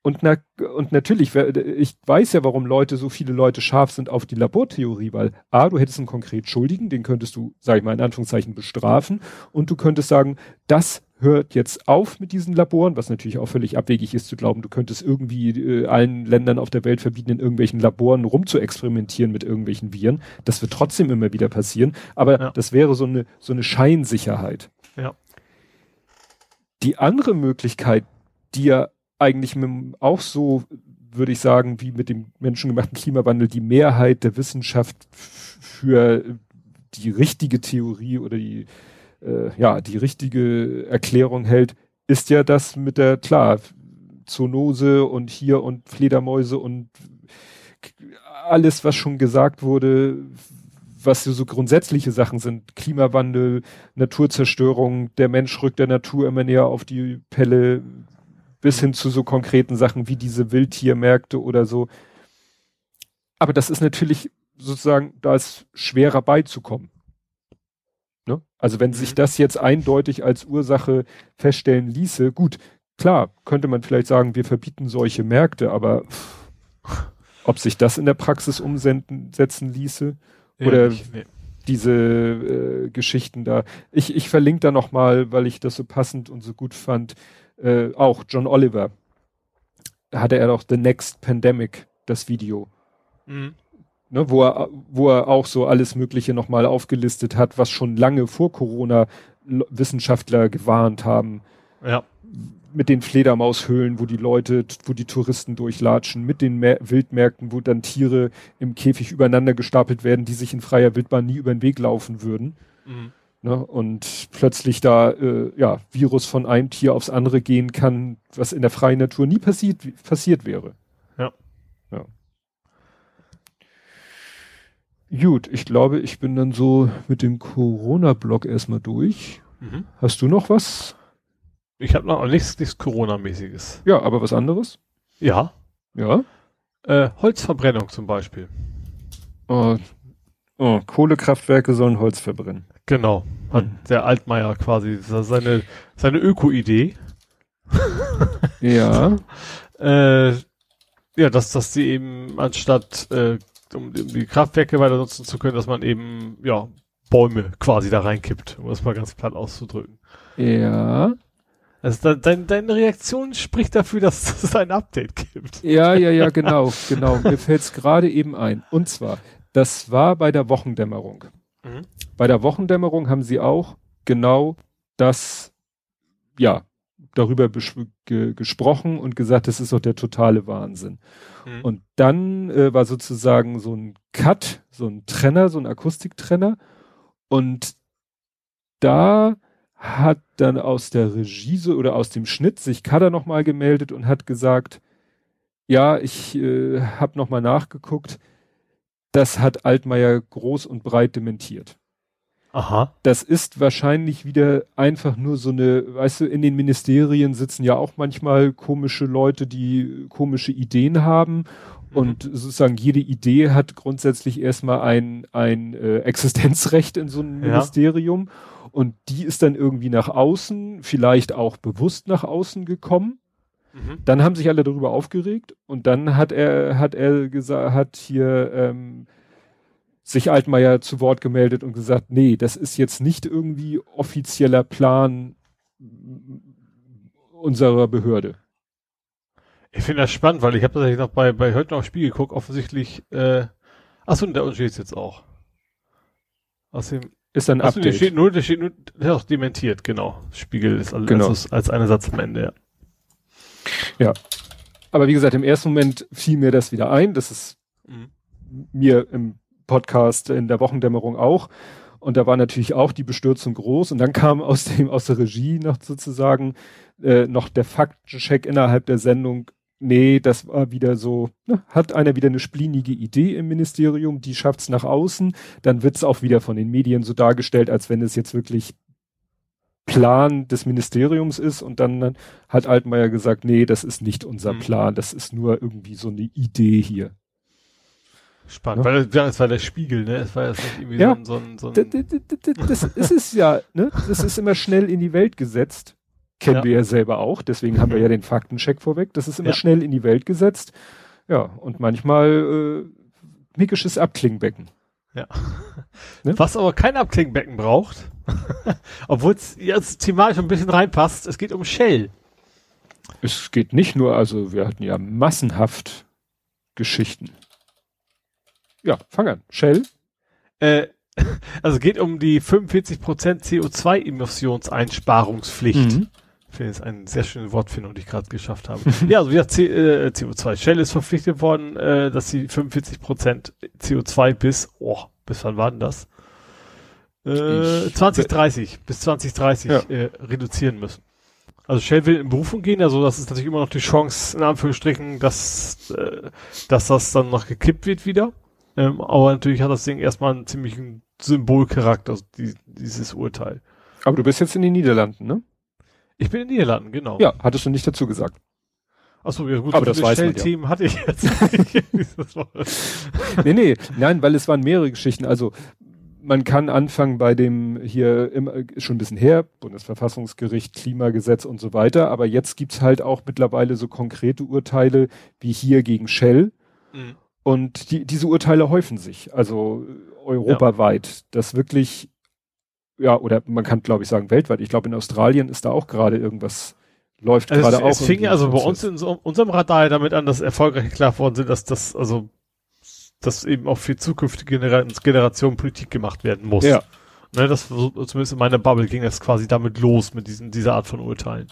Und, na, und natürlich, ich weiß ja, warum Leute, so viele Leute scharf sind auf die Labortheorie, weil A, du hättest einen konkret Schuldigen, den könntest du, sag ich mal in Anführungszeichen, bestrafen und du könntest sagen, das hört jetzt auf mit diesen Laboren, was natürlich auch völlig abwegig ist zu glauben, du könntest irgendwie äh, allen Ländern auf der Welt verbieten, in irgendwelchen Laboren rumzuexperimentieren mit irgendwelchen Viren. Das wird trotzdem immer wieder passieren, aber Ja. das wäre so eine, so eine Scheinsicherheit. Ja. Die andere Möglichkeit, die ja eigentlich mit, auch so, würde ich sagen, wie mit dem menschengemachten Klimawandel die Mehrheit der Wissenschaft für die richtige Theorie oder die, äh, ja, die richtige Erklärung hält, ist ja das mit der, klar, Zoonose und hier und Fledermäuse und alles, was schon gesagt wurde, was so grundsätzliche Sachen sind, Klimawandel, Naturzerstörung, der Mensch rückt der Natur immer näher auf die Pelle, bis hin zu so konkreten Sachen wie diese Wildtiermärkte oder so. Aber das ist natürlich sozusagen, da ist schwerer beizukommen. Ne? Also wenn sich Mhm. das jetzt eindeutig als Ursache feststellen ließe, gut, klar, könnte man vielleicht sagen, wir verbieten solche Märkte, aber ob sich das in der Praxis umsetzen setzen ließe, Oder- nicht, nee. diese äh, Geschichten da. Ich, ich verlinke da noch mal, weil ich das so passend und so gut fand, äh, auch John Oliver. Hatte er doch The Next Pandemic, das Video, Mhm. ne, wo er, wo er auch so alles Mögliche noch mal aufgelistet hat, was schon lange vor Corona Wissenschaftler gewarnt haben Ja. mit den Fledermaushöhlen, wo die Leute, wo die Touristen durchlatschen, mit den Mä Wildmärkten, wo dann Tiere im Käfig übereinander gestapelt werden, die sich in freier Wildbahn nie über den Weg laufen würden. Mhm. Ne? Und plötzlich da äh, ja Virus von einem Tier aufs andere gehen kann, was in der freien Natur nie passiert passiert wäre. Ja. ja. Gut, ich glaube, ich bin dann so mit dem Corona-Blog erstmal durch. Mhm. Hast du noch was? Ich habe noch nichts, nichts Corona-mäßiges. Ja, aber was anderes? Ja. Ja. Äh, Holzverbrennung zum Beispiel. Oh, oh, Kohlekraftwerke sollen Holz verbrennen. Genau. Hat Mhm. der Altmaier quasi seine, seine Öko-Idee. *laughs* Ja. *laughs* Äh, ja, dass, dass sie eben anstatt, äh, um, um die Kraftwerke weiter nutzen zu können, dass man eben, ja, Bäume quasi da reinkippt, um das mal ganz platt auszudrücken. Ja. Also dein, deine Reaktion spricht dafür, dass *laughs* es ein Update gibt. Ja, ja, ja, genau, genau. Mir fällt es gerade eben ein. Und zwar, das war bei der Wochendämmerung. Mhm. Bei der Wochendämmerung haben sie auch genau das, ja, darüber ge gesprochen und gesagt, das ist doch der totale Wahnsinn. Mhm. Und dann äh, war sozusagen so ein Cut, so ein Trenner, so ein Akustiktrenner. Und da hat dann aus der Regie so, oder aus dem Schnitt sich Kader nochmal gemeldet und hat gesagt, ja, ich äh, habe nochmal nachgeguckt, das hat Altmaier groß und breit dementiert. Aha. Das ist wahrscheinlich wieder einfach nur so eine, weißt du, in den Ministerien sitzen ja auch manchmal komische Leute, die komische Ideen haben. Mhm. Und sozusagen jede Idee hat grundsätzlich erstmal ein, ein äh, Existenzrecht in so einem ja. Ministerium. Und die ist dann irgendwie nach außen, vielleicht auch bewusst nach außen gekommen. Mhm. Dann haben sich alle darüber aufgeregt und dann hat er, hat er gesagt, hat hier ähm, sich Altmaier zu Wort gemeldet und gesagt, nee, das ist jetzt nicht irgendwie offizieller Plan unserer Behörde. Ich finde das spannend, weil ich habe tatsächlich noch bei, bei heute noch Spiel geguckt, offensichtlich, äh, achso, der Unterschied ist jetzt auch. Aus dem, ist ein achso, Update. Der steht nur, der steht nur, der ist auch dementiert, genau. Spiegel ist als, genau. als, als einer Satz am Ende, ja. Ja. Aber wie gesagt, im ersten Moment fiel mir das wieder ein, das ist mhm. mir im Podcast in der Wochendämmerung auch. Und da war natürlich auch die Bestürzung groß. Und dann kam aus dem, aus der Regie noch sozusagen äh, noch der Faktencheck innerhalb der Sendung. Nee, das war wieder so, ne, hat einer wieder eine splinige Idee im Ministerium, die schafft's nach außen, dann wird's auch wieder von den Medien so dargestellt, als wenn es jetzt wirklich Plan des Ministeriums ist und dann hat Altmaier gesagt, nee, das ist nicht unser mhm. Plan, das ist nur irgendwie so eine Idee hier. Spannend, ne? weil ja, es war der Spiegel, ne? Es war jetzt nicht irgendwie ja, so ein, so ein, so ein Das ist es ja, ne? Das ist immer schnell in die Welt gesetzt. Kennen ja. wir ja selber auch, deswegen haben wir ja den Faktencheck vorweg. Das ist immer ja. schnell in die Welt gesetzt. Ja, und manchmal äh, mickisches Abklingbecken. Ja. Ne? Was aber kein Abklingbecken braucht, *laughs* obwohl es jetzt thematisch ein bisschen reinpasst, es geht um Shell. Es geht nicht nur, also wir hatten ja massenhaft Geschichten. Ja, fang an. Shell? Äh, *laughs* also geht um die 45% CO2-Emissionseinsparungspflicht. Mhm. Ich finde es eine sehr schöne Wortfindung, die ich gerade geschafft habe. *laughs* ja, also wieder C äh, CO2. Shell ist verpflichtet worden, äh, dass sie 45% CO2 bis, oh, bis wann war denn das? Äh, 2030, bis 2030 ja. äh, reduzieren müssen. Also Shell will in Berufung gehen, also das ist natürlich immer noch die Chance, in Anführungsstrichen, dass, äh, dass das dann noch gekippt wird wieder. Ähm, aber natürlich hat das Ding erstmal einen ziemlichen Symbolcharakter, also die, dieses Urteil. Aber du bist jetzt in den Niederlanden, ne? Ich bin in den Niederlanden, genau. Ja, hattest du nicht dazu gesagt. Achso, ja gut, aber das weiß man ja. hatte ich jetzt *laughs* *laughs* nee, nee, nein, weil es waren mehrere Geschichten. Also man kann anfangen bei dem hier immer, schon ein bisschen her, Bundesverfassungsgericht, Klimagesetz und so weiter, aber jetzt gibt's halt auch mittlerweile so konkrete Urteile wie hier gegen Shell. Mhm. Und die, diese Urteile häufen sich, also europaweit, ja. das wirklich, ja, oder man kann glaube ich sagen weltweit. Ich glaube in Australien ist da auch gerade irgendwas läuft also gerade auch. Es fing also bei uns in so, unserem Radar damit an, dass erfolgreich klar worden sind, dass das also dass eben auch für zukünftige Generationen Politik gemacht werden muss. Ja. Ne, das zumindest in meiner Bubble ging das quasi damit los mit diesen dieser Art von Urteilen.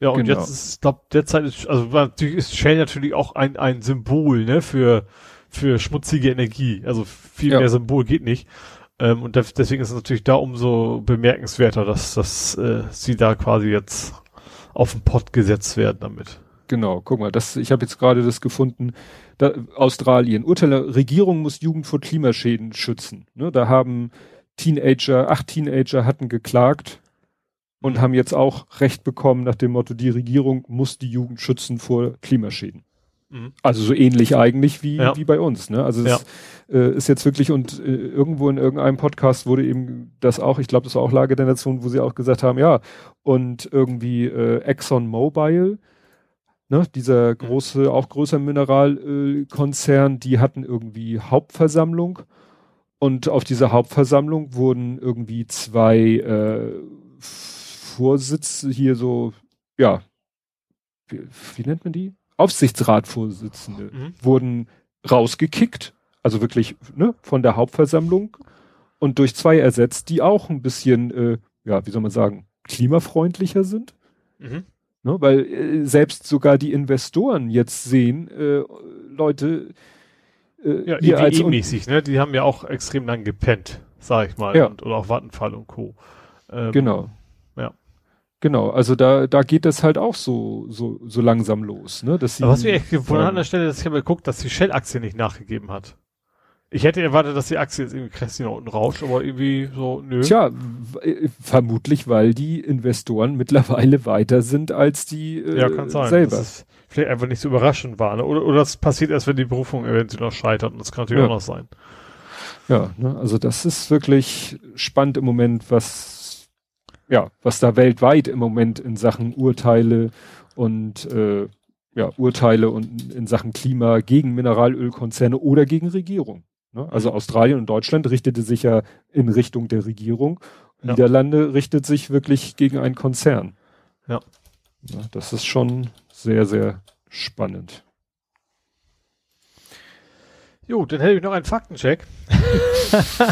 Ja, und genau. jetzt ist, ich glaube, derzeit ist, also natürlich ist Shell natürlich auch ein, ein Symbol, ne, für, für schmutzige Energie. Also viel ja. mehr Symbol geht nicht. Ähm, und deswegen ist es natürlich da umso bemerkenswerter, dass, dass äh, sie da quasi jetzt auf den Pott gesetzt werden damit. Genau, guck mal, das, ich habe jetzt gerade das gefunden, da, Australien, Urteil, Regierung muss Jugend vor Klimaschäden schützen. Ne, da haben Teenager, acht Teenager hatten geklagt und haben jetzt auch Recht bekommen nach dem Motto, die Regierung muss die Jugend schützen vor Klimaschäden. Mhm. Also so ähnlich eigentlich wie, ja. wie bei uns. Ne? Also es ja. äh, ist jetzt wirklich und äh, irgendwo in irgendeinem Podcast wurde eben das auch, ich glaube, das war auch Lage der Nation, wo sie auch gesagt haben, ja, und irgendwie äh, Exxon Mobil, ne, dieser mhm. große, auch größer Mineralkonzern, die hatten irgendwie Hauptversammlung und auf dieser Hauptversammlung wurden irgendwie zwei äh, Vorsitz hier so, ja, wie, wie nennt man die? Aufsichtsratvorsitzende mhm. wurden rausgekickt, also wirklich ne, von der Hauptversammlung und durch zwei ersetzt, die auch ein bisschen, äh, ja, wie soll man sagen, klimafreundlicher sind. Mhm. Ne, weil äh, selbst sogar die Investoren jetzt sehen, äh, Leute, äh, ja, ihr als mäßig, ne? Die haben ja auch extrem lang gepennt, sag ich mal, ja. und, oder auch Vattenfall und Co. Ähm, genau. Ja. Genau, also da, da geht es halt auch so, so, so langsam los, ne? Dass sie, Aber was mich echt gewundert an der Stelle, dass ich habe geguckt, dass die Shell-Aktie nicht nachgegeben hat. Ich hätte erwartet, dass die Aktie jetzt irgendwie kräftig nach unten rauscht, aber irgendwie so, nö. Tja, äh, vermutlich, weil die Investoren mittlerweile weiter sind als die äh, ja, kann sein. selber. Das vielleicht einfach nicht so überraschend war. Ne? Oder, oder das passiert erst, wenn die Berufung eventuell noch scheitert. Und das kann natürlich ja. auch noch sein. Ja, ne? also das ist wirklich spannend im Moment, was ja, was da weltweit im Moment in Sachen Urteile und äh, ja, Urteile und in Sachen Klima gegen Mineralölkonzerne oder gegen Regierung. Ne? Also mhm. Australien und Deutschland richtete sich ja in Richtung der Regierung. Ja. Niederlande richtet sich wirklich gegen einen Konzern. Ja. ja. Das ist schon sehr, sehr spannend. Jo, dann hätte ich noch einen Faktencheck. *laughs*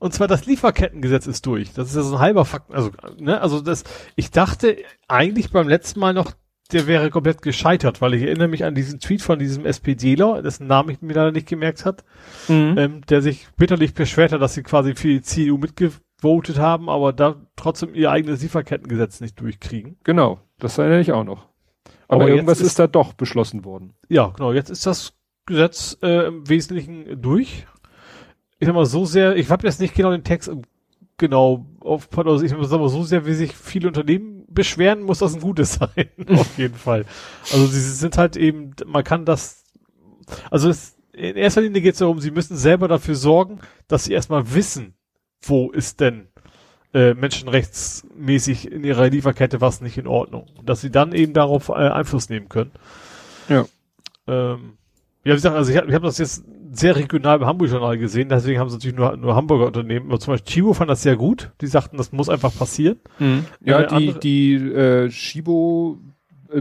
und zwar das Lieferkettengesetz ist durch. Das ist ja so ein halber Fakten, also, ne, also das, ich dachte eigentlich beim letzten Mal noch, der wäre komplett gescheitert, weil ich erinnere mich an diesen Tweet von diesem SPDler, dessen Namen ich mir leider nicht gemerkt hat, mhm. ähm, der sich bitterlich beschwert hat, dass sie quasi für die CDU mitgevotet haben, aber da trotzdem ihr eigenes Lieferkettengesetz nicht durchkriegen. Genau, das erinnere ich auch noch. Aber, aber irgendwas ist, ist, da doch beschlossen worden. Ja, genau, jetzt ist das Gesetz äh, im Wesentlichen durch. Ich sag mal so sehr, ich habe jetzt nicht genau den Text genau auf, also ich sag mal so sehr, wie sich viele Unternehmen beschweren, muss das ein gutes sein. *laughs* Auf jeden Fall. Also sie sind halt eben, man kann das, also es, in erster Linie geht es darum, sie müssen selber dafür sorgen, dass sie erstmal wissen, wo ist denn äh, menschenrechtsmäßig in ihrer Lieferkette was nicht in Ordnung. Und dass sie dann eben darauf äh, Einfluss nehmen können. Ja. Ähm, ja, wie gesagt, also ich habe ich hab das jetzt sehr regional beim Hamburg-Journal gesehen, deswegen haben sie natürlich nur, nur Hamburger Unternehmen. Aber zum Beispiel Chibo fand das sehr gut. Die sagten, das muss einfach passieren. Mhm. Ja, die, die äh, Chibo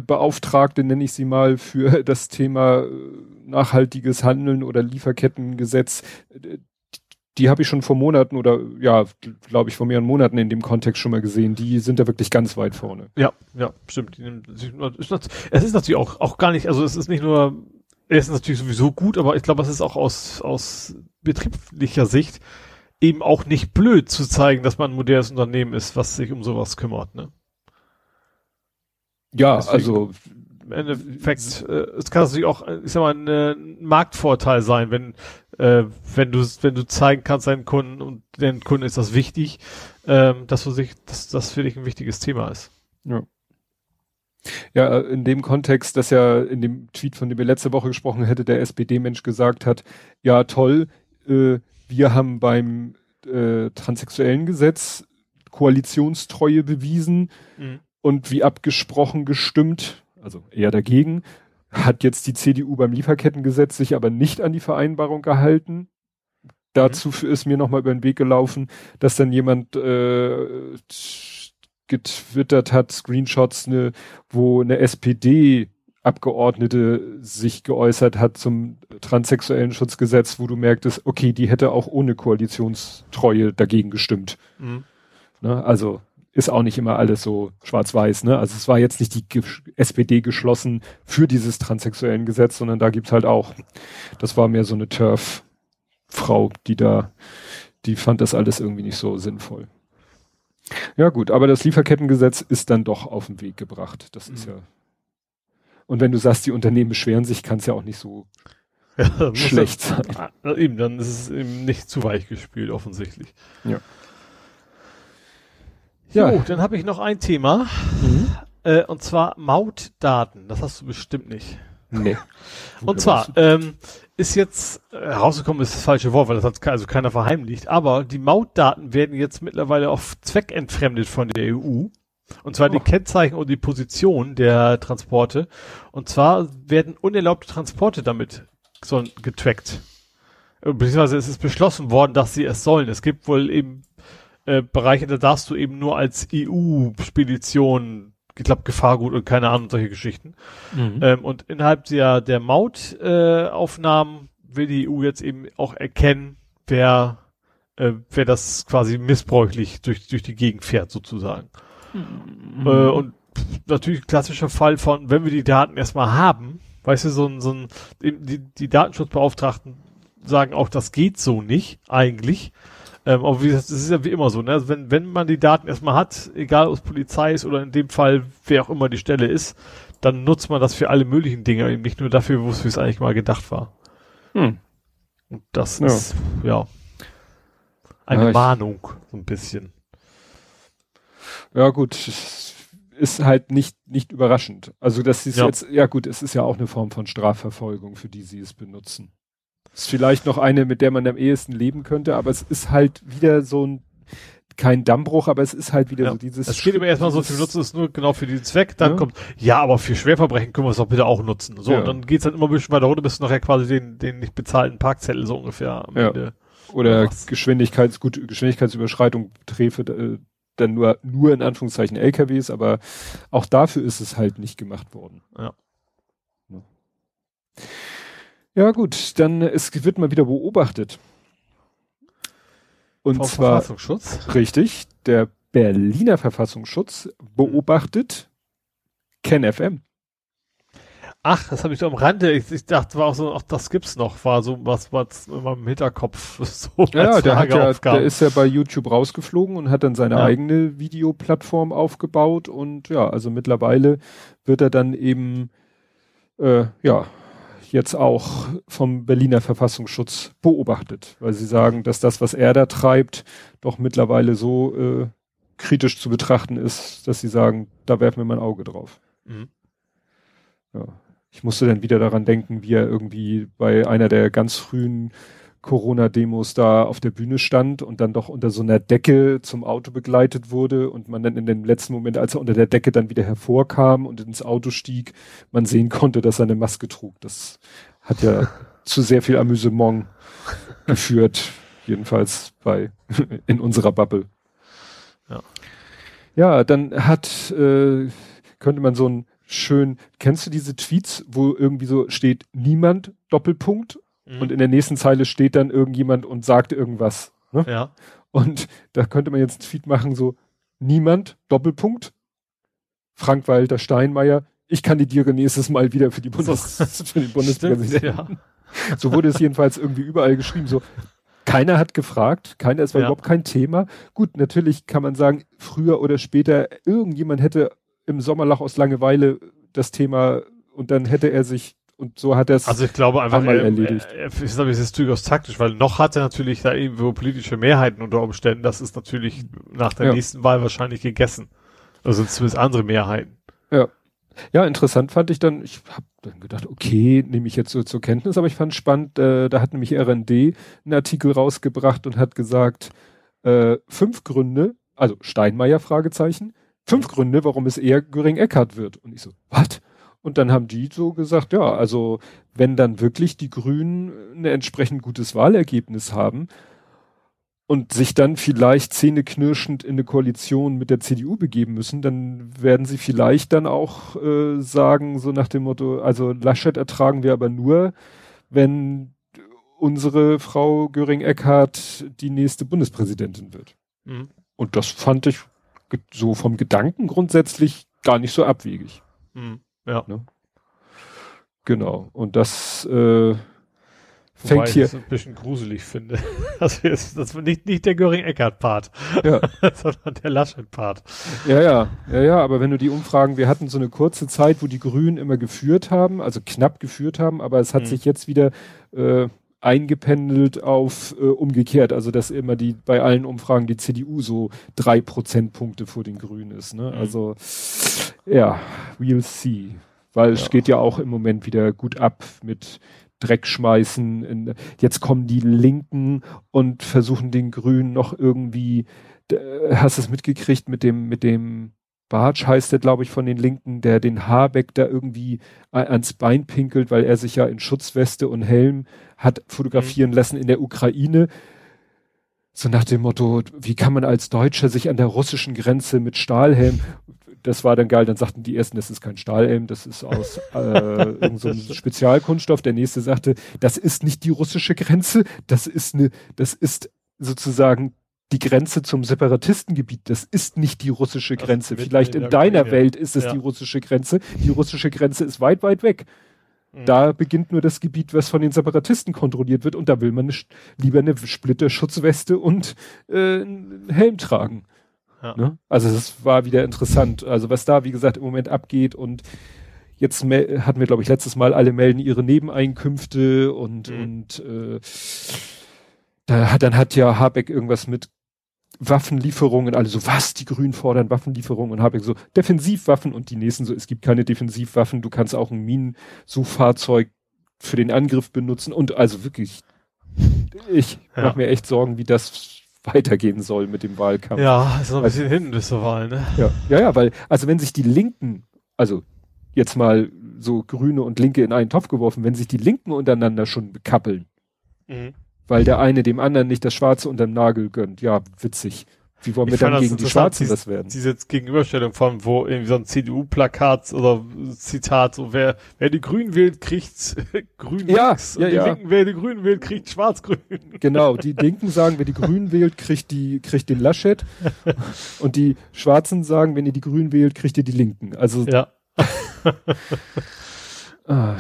Beauftragte, nenne ich sie mal, für *laughs* das Thema äh, nachhaltiges Handeln oder Lieferkettengesetz, die habe ich schon vor Monaten oder ja, glaube ich, vor mehreren Monaten in dem Kontext schon mal gesehen. Die sind da wirklich ganz weit vorne. Ja, ja, stimmt. Es ist natürlich auch, auch gar nicht, also es ist nicht nur er ist natürlich sowieso gut, aber ich glaube, es ist auch aus, aus betrieblicher Sicht eben auch nicht blöd zu zeigen, dass man ein modernes Unternehmen ist, was sich um sowas kümmert, ne? Ja, Deswegen, also im Endeffekt, äh, es kann natürlich auch, ich sag mal, ein Marktvorteil sein, wenn, äh, wenn du, wenn du zeigen kannst deinen Kunden und den Kunden ist das wichtig, ähm, dass du sich, dass das für dich ein wichtiges Thema ist. Ja. Ja, in dem Kontext, dass ja in dem Tweet, von dem wir letzte Woche gesprochen hätte, der SPD-Mensch gesagt hat, ja toll, äh, wir haben beim äh, transsexuellen Gesetz Koalitionstreue bewiesen mhm. und wie abgesprochen gestimmt, also eher dagegen, hat jetzt die CDU beim Lieferkettengesetz sich aber nicht an die Vereinbarung gehalten. Dazu mhm. ist mir nochmal über den Weg gelaufen, dass dann jemand äh, getwittert hat, Screenshots, ne, wo eine SPD Abgeordnete sich geäußert hat zum transsexuellen Schutzgesetz, wo du merktest, okay, die hätte auch ohne Koalitionstreue dagegen gestimmt. Mhm. Ne, also ist auch nicht immer alles so schwarz-weiß. Ne? Also es war jetzt nicht die SPD geschlossen für dieses transsexuellen Gesetz, sondern da gibt's halt auch, das war mehr so eine Turf-Frau, die da, die fand das alles irgendwie nicht so sinnvoll. Ja gut, aber das Lieferkettengesetz ist dann doch auf den Weg gebracht. Das mhm. ist ja. Und wenn du sagst, die Unternehmen beschweren sich, kann es ja auch nicht so *laughs* ja, schlecht *laughs* sein. Ah, eben, dann ist es eben nicht zu weich gespielt, offensichtlich. Ja. Ja, jo, dann habe ich noch ein Thema. Mhm. Äh, und zwar Mautdaten. Das hast du bestimmt nicht. Nee. *laughs* und zwar, ähm, ist jetzt äh, rausgekommen, ist das falsche Wort, weil das hat also keiner verheimlicht, aber die Mautdaten werden jetzt mittlerweile auf Zweck entfremdet von der EU. Und zwar oh. die Kennzeichen und die Position der Transporte. Und zwar werden unerlaubte Transporte damit so getrackt. Beziehungsweise es ist beschlossen worden, dass sie es sollen. Es gibt wohl eben äh, Bereiche, da darfst du eben nur als EU-Spedition, glaube Gefahrgut und keine Ahnung, solche Geschichten. Mhm. Ähm, und innerhalb der, der Mautaufnahmen äh, will die EU jetzt eben auch erkennen, wer, äh, wer das quasi missbräuchlich durch, durch die Gegend fährt, sozusagen. Mhm. Äh, und natürlich klassischer Fall von, wenn wir die Daten erstmal haben, weißt du, so ein, so ein, die, die Datenschutzbeauftragten sagen auch, das geht so nicht, eigentlich. Ähm, aber wie gesagt, das ist ja wie immer so, ne? Also wenn, wenn man die Daten erstmal hat, egal ob es Polizei ist oder in dem Fall wer auch immer die Stelle ist, dann nutzt man das für alle möglichen Dinge, eben nicht nur dafür, wofür es eigentlich mal gedacht war. Hm. Und das ja. ist, ja, eine ja, Warnung, so ein bisschen. Ja, gut, ist halt nicht, nicht überraschend. Also, das ist ja. jetzt, ja gut, es ist ja auch eine Form von Strafverfolgung, für die sie es benutzen. Ist vielleicht noch eine, mit der man am ehesten leben könnte, aber es ist halt wieder so ein, kein Dammbruch, aber es ist halt wieder ja. so dieses. Es steht immer erstmal so, wir nutzen es nur genau für diesen Zweck, dann ja. kommt, ja, aber für Schwerverbrechen können wir es doch bitte auch nutzen. So, ja. und dann geht's dann immer ein bisschen weiter runter, bis du nachher quasi den, den nicht bezahlten Parkzettel so ungefähr am. Ende. Oder Geschwindigkeits, gut, Geschwindigkeitsüberschreitung träfe, äh, dann nur, nur in Anführungszeichen LKWs, aber auch dafür ist es halt nicht gemacht worden. Ja. Ja gut, dann es wird mal wieder beobachtet. Und Vom zwar Verfassungsschutz? richtig, der Berliner Verfassungsschutz beobachtet KenFM. Ach, das habe ich so am Rande. Ich, ich, dachte, war auch so, ach, das gibt's noch, war so was, was in meinem Hinterkopf *laughs* so. Ja, der, hat ja, der ist ja bei YouTube rausgeflogen und hat dann seine ja. eigene Videoplattform aufgebaut und ja, also mittlerweile wird er dann eben äh, ja jetzt auch vom Berliner Verfassungsschutz beobachtet, weil sie sagen, dass das, was er da treibt, doch mittlerweile so äh, kritisch zu betrachten ist, dass sie sagen, da werfen wir mal ein Auge drauf. Mhm. Ja. Ich musste dann wieder daran denken, wie er irgendwie bei einer der ganz frühen Corona-Demos da auf der Bühne stand und dann doch unter so einer Decke zum Auto begleitet wurde und man dann in dem letzten Moment, als er unter der Decke dann wieder hervorkam und ins Auto stieg, man sehen konnte, dass er eine Maske trug. Das hat ja *laughs* zu sehr viel Amüsement geführt, jedenfalls bei *laughs* in unserer Bubble. Ja, ja dann hat äh, könnte man so ein schön, kennst du diese Tweets, wo irgendwie so steht niemand Doppelpunkt Mhm. Und in der nächsten Zeile steht dann irgendjemand und sagt irgendwas. Ne? Ja. Und da könnte man jetzt einen Tweet machen, so niemand, Doppelpunkt, Frank-Walter Steinmeier, ich kandidiere nächstes Mal wieder für die Bundes *laughs* für den *laughs* Bundespräsidenten. Ja. So wurde es jedenfalls irgendwie überall geschrieben. So, keiner hat gefragt, keiner, es war ja. überhaupt kein Thema. Gut, natürlich kann man sagen, früher oder später, irgendjemand hätte im Sommerlach aus Langeweile das Thema und dann hätte er sich und so hat er es also ich glaube einfach mal erledigt. Er, er, es ist durchaus taktisch, weil noch hat er natürlich da irgendwo politische Mehrheiten unter Umständen. Das ist natürlich nach der ja. nächsten Wahl wahrscheinlich gegessen. Also zumindest andere Mehrheiten. Ja. Ja, interessant fand ich dann, ich habe dann gedacht, okay, nehme ich jetzt so zur Kenntnis, aber ich fand spannend, äh, da hat nämlich RND einen Artikel rausgebracht und hat gesagt, äh, fünf Gründe, also Steinmeier Fragezeichen, fünf Gründe, warum es eher Göring-Eckardt wird. Und ich so, was? Und dann haben die so gesagt, ja, also wenn dann wirklich die Grünen ein entsprechend gutes Wahlergebnis haben und sich dann vielleicht zähneknirschend in eine Koalition mit der CDU begeben müssen, dann werden sie vielleicht dann auch äh, sagen, so nach dem Motto, also Laschet ertragen wir aber nur, wenn unsere Frau Göring-Eckardt die nächste Bundespräsidentin wird. Mhm. Und das fand ich so vom Gedanken grundsätzlich gar nicht so abwegig. Mhm. Ja. Ne? Genau. Und das äh, fängt Wobei hier. Ich das ein bisschen gruselig finde. *laughs* Also jetzt, das war nicht, nicht der Göring-Eckert-Part, ja. *laughs* sondern der Laschet-Part. Ja, ja, ja, ja, aber wenn du die Umfragen, wir hatten so eine kurze Zeit, wo die Grünen immer geführt haben, also knapp geführt haben, aber es hat mhm. sich jetzt wieder äh, eingependelt auf äh, umgekehrt, also dass immer die bei allen Umfragen die CDU so drei Prozentpunkte vor den Grünen ist. Ne? Mhm. Also ja, we'll see. Weil ja. es geht ja auch im Moment wieder gut ab mit Dreckschmeißen. In, jetzt kommen die Linken und versuchen den Grünen noch irgendwie, hast du es mitgekriegt mit dem, mit dem Bartsch heißt der, glaube ich, von den Linken, der den Habeck da irgendwie ans Bein pinkelt, weil er sich ja in Schutzweste und Helm hat fotografieren mhm. lassen in der Ukraine so nach dem Motto, wie kann man als Deutscher sich an der russischen Grenze mit Stahlhelm, das war dann geil, dann sagten die ersten, das ist kein Stahlhelm, das ist aus äh, irgendeinem so *laughs* Spezialkunststoff. Der nächste sagte, das ist nicht die russische Grenze, das ist eine, das ist sozusagen die Grenze zum Separatistengebiet. Das ist nicht die russische Grenze. Vielleicht in, in deiner Ukraine. Welt ist es ja. die russische Grenze. Die russische Grenze ist weit, weit weg. Mhm. Da beginnt nur das Gebiet, was von den Separatisten kontrolliert wird und da will man lieber eine Splitterschutzweste und äh, einen Helm tragen. Ja. Ne? Also das war wieder interessant. Also was da, wie gesagt, im Moment abgeht und jetzt hatten wir, glaube ich, letztes Mal, alle melden ihre Nebeneinkünfte und, mhm. und äh, da dann hat ja Habeck irgendwas mit Waffenlieferungen, alle so, was, die Grünen fordern Waffenlieferungen und habe ich so, Defensivwaffen und die nächsten so, es gibt keine Defensivwaffen, du kannst auch ein Minensuchfahrzeug für den Angriff benutzen und also wirklich, ich ja. mache mir echt Sorgen, wie das weitergehen soll mit dem Wahlkampf. Ja, ist noch ein bisschen also, hinten bis zur Wahl, ne? Ja, ja, ja, weil, also wenn sich die Linken, also jetzt mal so Grüne und Linke in einen Topf geworfen, wenn sich die Linken untereinander schon bekappeln, mhm weil der eine dem anderen nicht das Schwarze unterm Nagel gönnt. Ja, witzig. Wie wollen wir dann gegen die Schwarzen das werden? Diese Gegenüberstellung von, wo irgendwie so ein CDU-Plakat oder Zitat, so wer, wer die Grünen wählt, kriegt *laughs* grün ja, links. Ja, und ja. die Linken, wer die Grünen wählt, kriegt schwarz-grün. *laughs* Genau, die Linken sagen, wer die Grünen wählt, kriegt die, kriegt den Laschet. *laughs* und die Schwarzen sagen, wenn ihr die Grünen wählt, kriegt ihr die Linken. Also. Ja. ah.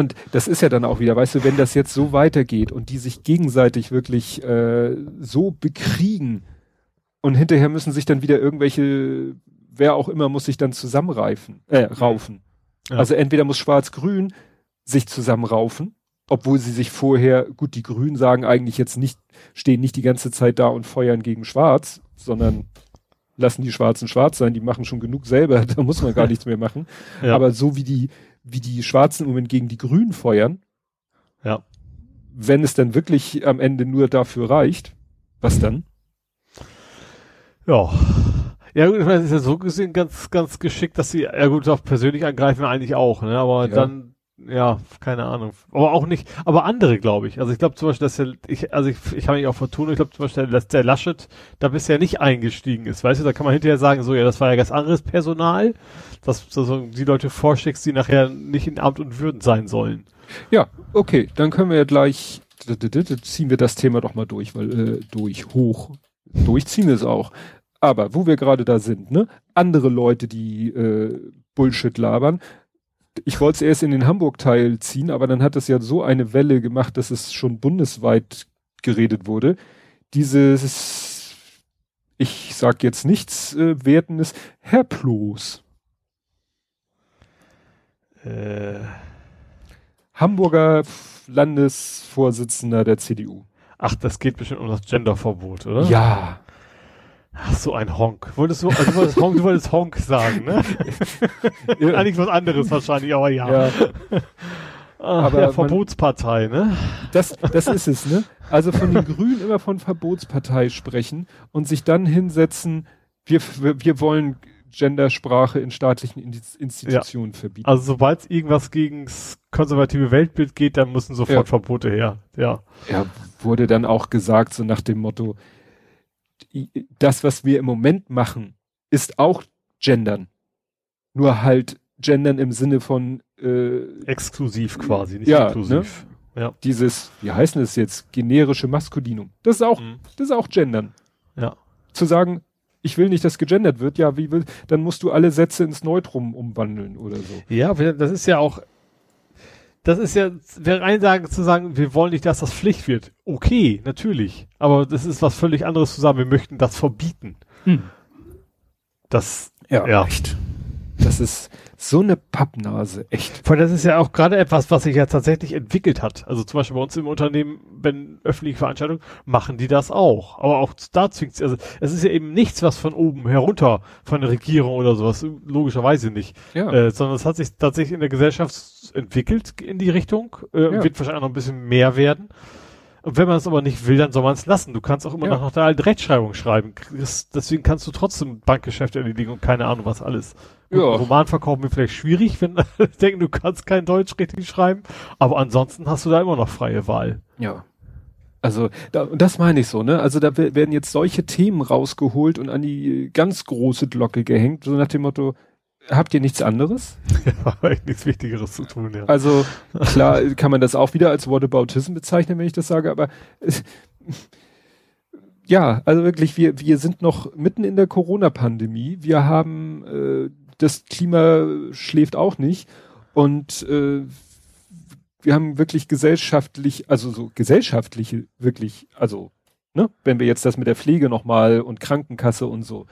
Und das ist ja dann auch wieder, weißt du, wenn das jetzt so weitergeht und die sich gegenseitig wirklich äh, so bekriegen und hinterher müssen sich dann wieder irgendwelche, wer auch immer muss sich dann zusammenreifen, äh, raufen. Ja. Also entweder muss Schwarz-Grün sich zusammenraufen, obwohl sie sich vorher, gut, die Grünen sagen eigentlich jetzt nicht, stehen nicht die ganze Zeit da und feuern gegen Schwarz, sondern lassen die Schwarzen schwarz sein, die machen schon genug selber, *laughs* da muss man gar *laughs* nichts mehr machen. Ja. Aber so wie die wie die Schwarzen im Moment gegen die Grünen feuern. Ja. Wenn es dann wirklich am Ende nur dafür reicht, was dann? Ja. Ja gut, ich meine, es ist ja so gesehen ganz, ganz geschickt, dass sie, ja gut, auch persönlich angreifen eigentlich auch, ne? Aber ja. dann, ja, keine Ahnung. Aber auch nicht, aber andere, glaube ich. Also ich glaube zum Beispiel, dass der, ich, also ich, ich habe mich auch vertun, ich glaube zum Beispiel, dass der Laschet da bisher nicht eingestiegen ist. Weißt du, da kann man hinterher sagen, so, ja, das war ja ganz anderes Personal dass du die Leute vorschickst, die nachher nicht in Amt und Würden sein sollen. Ja, okay, dann können wir ja gleich, ziehen wir das Thema doch mal durch, weil äh, durch, hoch, durchziehen es auch. Aber wo wir gerade da sind, ne? Andere Leute, die äh, Bullshit labern. Ich wollte es erst in den Hamburg-Teil ziehen, aber dann hat es ja so eine Welle gemacht, dass es schon bundesweit geredet wurde. Dieses, ich sag jetzt nichts äh, Wertendes, Herr Ploß. Äh, Hamburger Landesvorsitzender der CDU. Ach, das geht bestimmt um das Genderverbot, oder? Ja. Ach, so ein Honk. Wolltest du, also du, wolltest Honk, du wolltest Honk sagen, ne? *laughs* ja. Eigentlich was anderes wahrscheinlich, aber ja. ja. Ach, aber ja, Verbotspartei, ne? Das, das ist es, ne? Also von den Grünen immer von Verbotspartei sprechen und sich dann hinsetzen, wir, wir wollen Gendersprache in staatlichen Institutionen ja. verbieten. Also sobald es irgendwas gegen das konservative Weltbild geht, dann müssen sofort ja. Verbote her. Ja. Ja, wurde dann auch gesagt, so nach dem Motto, das, was wir im Moment machen, ist auch Gendern. Nur halt Gendern im Sinne von äh, exklusiv quasi, nicht ja, inklusiv. Ne? Ja. Dieses, wie heißen es jetzt, generische Maskulinum. Das ist auch, mhm. das ist auch Gendern. Ja. Zu sagen, ich will nicht, dass gegendert wird, ja, wie will, dann musst du alle Sätze ins Neutrum umwandeln oder so. Ja, das ist ja auch, das ist ja, wäre ein sagen, zu sagen, wir wollen nicht, dass das Pflicht wird. Okay, natürlich. Aber das ist was völlig anderes zu sagen, wir möchten das verbieten. Hm. Das, ja, ja. echt. Das ist, so eine Pappnase, echt. Weil das ist ja auch gerade etwas, was sich ja tatsächlich entwickelt hat. Also zum Beispiel bei uns im Unternehmen, wenn öffentliche Veranstaltungen, machen die das auch. Aber auch da zwingt also es ist ja eben nichts, was von oben herunter, von der Regierung oder sowas, logischerweise nicht. Ja. Äh, sondern es hat sich tatsächlich in der Gesellschaft entwickelt in die Richtung, äh, ja. wird wahrscheinlich noch ein bisschen mehr werden. Und wenn man es aber nicht will, dann soll man es lassen. Du kannst auch immer ja. noch nach der alten Rechtschreibung schreiben. Das, deswegen kannst du trotzdem Bankgeschäfte erledigen und keine Ahnung was alles. Ja. Roman verkaufen wird vielleicht schwierig, wenn *laughs* denken, du kannst kein Deutsch richtig schreiben. Aber ansonsten hast du da immer noch freie Wahl. Ja. Also, da, und das meine ich so, ne? Also da werden jetzt solche Themen rausgeholt und an die ganz große Glocke gehängt, so nach dem Motto, habt ihr nichts anderes? *laughs* Ja, nichts Wichtigeres zu tun, ja. Also, klar kann man das auch wieder als Whataboutism bezeichnen, wenn ich das sage, aber ja, also wirklich, wir, wir sind noch mitten in der Corona-Pandemie. Wir haben, äh, das Klima schläft auch nicht und äh, wir haben wirklich gesellschaftlich, also so gesellschaftliche, wirklich, also, ne, wenn wir jetzt das mit der Pflege nochmal und Krankenkasse und so.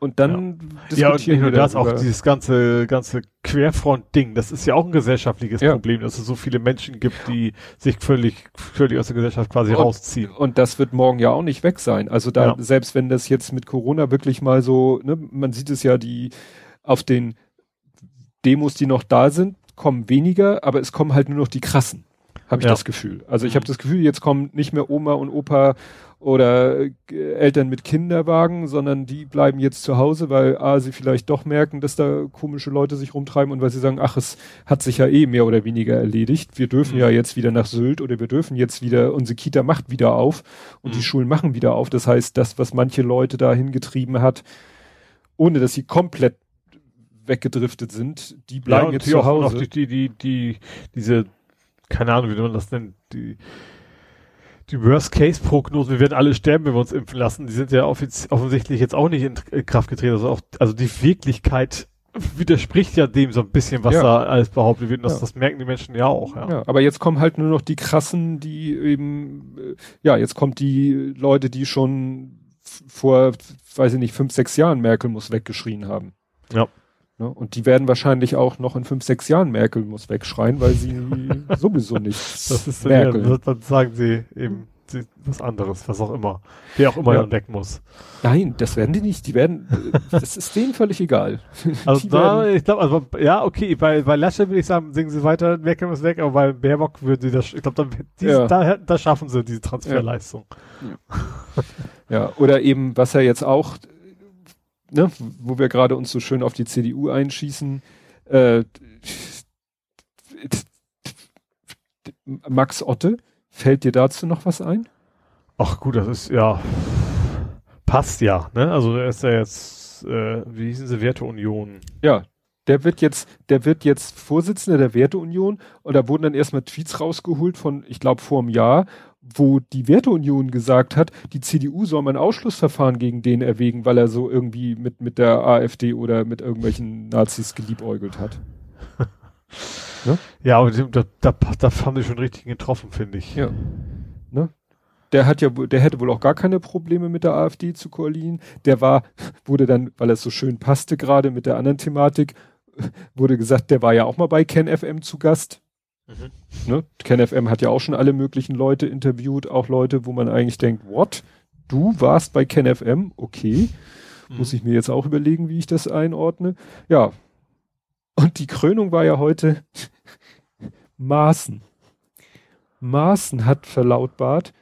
Und dann ja. diskutieren ja, und wir das auch dieses ganze, ganze Querfront-Ding. Das ist ja auch ein gesellschaftliches ja. Problem, dass es so viele Menschen gibt, die sich völlig, völlig aus der Gesellschaft quasi und, rausziehen. Und das wird morgen ja auch nicht weg sein. Also da, ja. selbst wenn das jetzt mit Corona wirklich mal so, ne, man sieht es ja, die auf den Demos, die noch da sind, kommen weniger, aber es kommen halt nur noch die krassen, habe ich ja. das Gefühl. Also ich habe mhm. das Gefühl, jetzt kommen nicht mehr Oma und Opa oder äh, Eltern mit Kinderwagen, sondern die bleiben jetzt zu Hause, weil A, sie vielleicht doch merken, dass da komische Leute sich rumtreiben und weil sie sagen, ach, es hat sich ja eh mehr oder weniger erledigt. Wir dürfen mhm. ja jetzt wieder nach Sylt oder wir dürfen jetzt wieder, unsere Kita macht wieder auf und mhm. die Schulen machen wieder auf. Das heißt, das, was manche Leute da hingetrieben hat, ohne dass sie komplett weggedriftet sind, die bleiben ja, jetzt zu Hause. Auch die, die, die, diese, keine Ahnung, wie man das nennt, die, die Worst-Case-Prognosen, wir werden alle sterben, wenn wir uns impfen lassen, die sind ja offensichtlich jetzt auch nicht in, Kraft getreten. Also auch, also die Wirklichkeit *laughs* widerspricht ja dem so ein bisschen, was ja. da alles behauptet wird. Und das, ja. das merken die Menschen ja auch. Ja. ja. aber jetzt kommen halt nur noch die krassen, die eben, äh, ja, jetzt kommt die Leute, die schon vor, weiß ich nicht, fünf, sechs Jahren Merkel muss weggeschrien haben. Ja. Ne? Und die werden wahrscheinlich auch noch in fünf, sechs Jahren Merkel muss wegschreien, weil sie *laughs* sowieso nicht das ist Merkel. Ja, dann sagen sie eben was anderes, was auch immer. Wer auch immer ja. entdecken muss. Nein, das werden die nicht. Die werden, *laughs* das ist denen völlig egal. Also da, ich glaube, also ja, okay, bei, bei Lasche würde ich sagen, singen sie weiter, Merkel muss weg, aber bei Baerbock würden sie das, ich glaube, da, ja. da, da schaffen sie diese Transferleistung. Ja. ja, oder eben, was er jetzt auch ne, wo wir gerade uns so schön auf die CDU einschießen, äh, Max Otte, fällt dir dazu noch was ein? Ach gut, das ist ja passt ja, ne? Also er ist ja jetzt, äh, wie hießen sie, Werteunion. Ja, der wird jetzt, der wird jetzt Vorsitzender der Werteunion und da wurden dann erstmal Tweets rausgeholt von, ich glaube, vor einem Jahr, wo die Werteunion gesagt hat, die CDU soll mal ein Ausschlussverfahren gegen den erwägen, weil er so irgendwie mit, mit der AfD oder mit irgendwelchen Nazis geliebäugelt hat. *laughs* ne? Ja, aber da, da, da haben sie schon richtig getroffen, finde ich. Ja. Ne? Der hat ja, der hätte wohl auch gar keine Probleme mit der AfD zu koalieren. Der war, wurde dann, weil es so schön passte gerade mit der anderen Thematik, wurde gesagt, der war ja auch mal bei Ken FM zu Gast. Mhm. Ne? KenFM hat ja auch schon alle möglichen Leute interviewt, auch Leute, wo man eigentlich denkt, what? Du warst bei KenFM? Okay. Mhm. Muss ich mir jetzt auch überlegen, wie ich das einordne. Ja. Und die Krönung war ja heute *laughs* Maaßen. Maaßen hat verlautbart,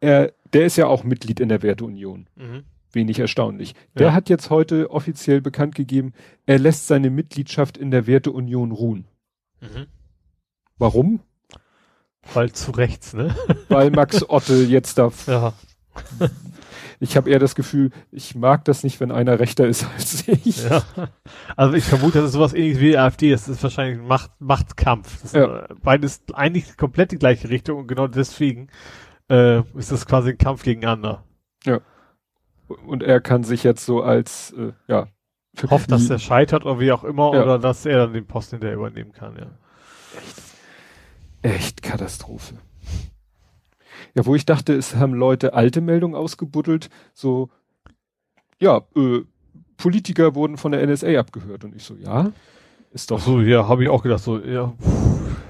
er, der ist ja auch Mitglied in der Werteunion. Mhm. Wenig erstaunlich. Ja. Der hat jetzt heute offiziell bekannt gegeben, er lässt seine Mitgliedschaft in der Werteunion ruhen. Mhm. Warum? Weil zu rechts, ne? *laughs* Weil Max Otte jetzt da. Ja. *laughs* Ich habe eher das Gefühl, ich mag das nicht, wenn einer rechter ist *laughs* als ich. Ja. Also ich vermute, das ist sowas ähnliches wie die AfD. Das ist wahrscheinlich ein Macht, Machtkampf. Das ja. ist beides eigentlich komplett die gleiche Richtung und genau deswegen äh, ist das quasi ein Kampf gegeneinander. Ja. Und er kann sich jetzt so als, äh, ja. Hofft, dass er scheitert oder wie auch immer, ja. oder dass er dann den Posten der übernehmen kann, ja. Echt echt Katastrophe. Ja, wo ich dachte, es haben Leute alte Meldungen ausgebuddelt, so, ja, äh, Politiker wurden von der NSA abgehört. Und ich so, ja, ist doch. Ach so, ja, habe ich auch gedacht, so, ja,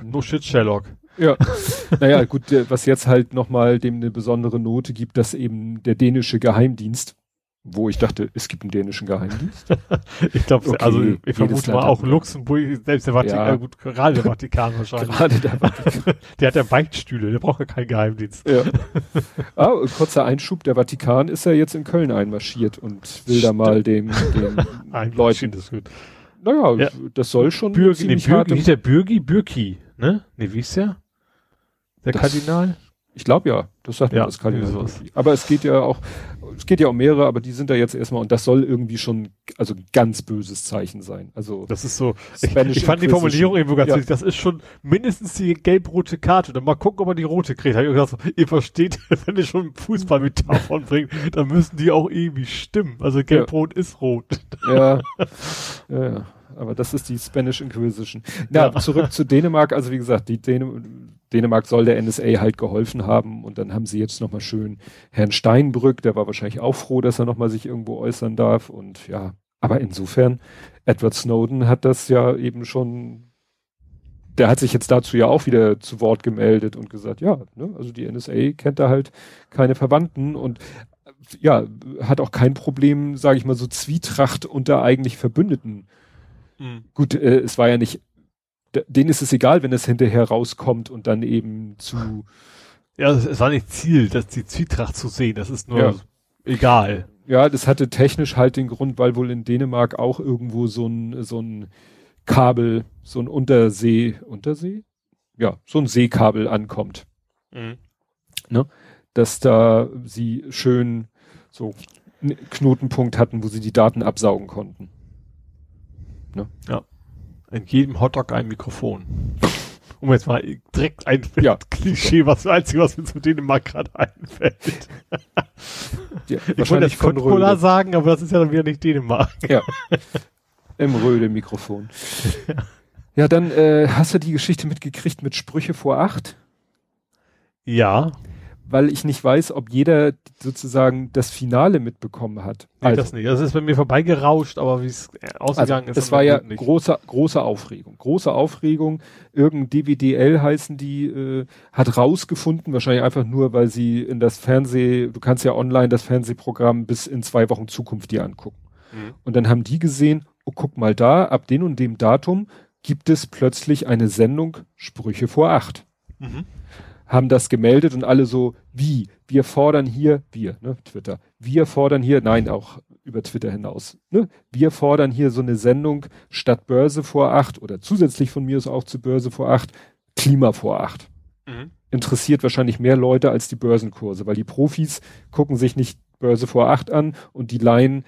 no shit, Sherlock. Ja, *laughs* naja, gut, was jetzt halt nochmal dem eine besondere Note gibt, dass eben der dänische Geheimdienst wo ich dachte, es gibt einen dänischen Geheimdienst. *laughs* ich glaube, okay, also ich vermute mal auch Luxemburg, selbst der Vatikan, ja. gut, gerade der Vatikan wahrscheinlich. gerade der *laughs* Vatikan. der hat ja Beichtstühle, der braucht ja keinen Geheimdienst. Ja. *laughs* ah, kurzer Einschub, der Vatikan ist ja jetzt in Köln einmarschiert und will Stimmt. da mal dem, dem Leuten. Das gut. Naja, ja. das soll schon Bürgi, nee, Bürgi, hieß der Bürgi, Bürki, ne? Ne, wie ist der? Der Kardinal? Ich glaube ja, das sagt ja, das Kali Aber es geht ja auch, es geht ja um mehrere, aber die sind da jetzt erstmal und das soll irgendwie schon, also ein ganz böses Zeichen sein. Also das ist so. Ich, ich fand die Formulierung irgendwo ganz ja. wichtig. Das ist schon mindestens die gelb-rote Karte. Dann mal gucken, ob man die rote kriegt. Hab ich gesagt, ihr versteht, *laughs* wenn ihr schon Fußball mit davon bringt, dann müssen die auch irgendwie stimmen. Also gelb-rot ja. ist rot. Ja. *laughs* ja. Aber das ist die Spanish Inquisition. Ja, ja. zurück zu Dänemark. Also wie gesagt, die Dänemark Dänemark soll der NSA halt geholfen haben und dann haben sie jetzt nochmal schön Herrn Steinbrück, der war wahrscheinlich auch froh, dass er nochmal sich irgendwo äußern darf und ja, aber insofern, Edward Snowden hat das ja eben schon, der hat sich jetzt dazu ja auch wieder zu Wort gemeldet und gesagt, ja, ne, also die NSA kennt da halt keine Verwandten und ja, hat auch kein Problem, sage ich mal, so Zwietracht unter eigentlich Verbündeten. Mhm. Gut, äh, es war ja nicht denen ist es egal, wenn es hinterher rauskommt und dann eben zu. Ja, es war nicht Ziel, dass die Zwietracht zu sehen, das ist nur ja. egal. Ja, das hatte technisch halt den Grund, weil wohl in Dänemark auch irgendwo so ein, so ein Kabel, so ein Untersee, Untersee? Ja, so ein Seekabel ankommt. Mhm. Ne? Dass da sie schön so einen Knotenpunkt hatten, wo sie die Daten absaugen konnten. Ne? Ja. In jedem Hotdog ein Mikrofon. *laughs* Um jetzt mal direkt ein ja. Klischee, was das Einzige, was mir zu Dänemark gerade einfällt. Ja, ich wollte jetzt Coca-Cola sagen, aber das ist ja dann wieder nicht Dänemark. Ja. Im Röde-Mikrofon. Ja. ja, dann äh, hast du die Geschichte mitgekriegt mit Sprüche vor acht? Ja weil ich nicht weiß, ob jeder sozusagen das Finale mitbekommen hat. Nee, also, das nicht. Das ist bei mir vorbeigerauscht, aber wie es ausgegangen also, ist. Es war ja große, große Aufregung. Große Aufregung. Irgendein DWDL heißen die, äh, hat rausgefunden, wahrscheinlich einfach nur, weil sie in das Fernseh, du kannst ja online das Fernsehprogramm bis in zwei Wochen Zukunft dir angucken. Mhm. Und dann haben die gesehen, oh, guck mal da, ab dem und dem Datum gibt es plötzlich eine Sendung Sprüche vor acht. Mhm haben das gemeldet und alle so, wie? Wir fordern hier, wir, ne, Twitter, wir fordern hier, nein, auch über Twitter hinaus, ne, wir fordern hier so eine Sendung statt Börse vor acht oder zusätzlich von mir aus auch zu Börse vor acht, Klima vor acht. Mhm. Interessiert wahrscheinlich mehr Leute als die Börsenkurse, weil die Profis gucken sich nicht Börse vor acht an und die Laien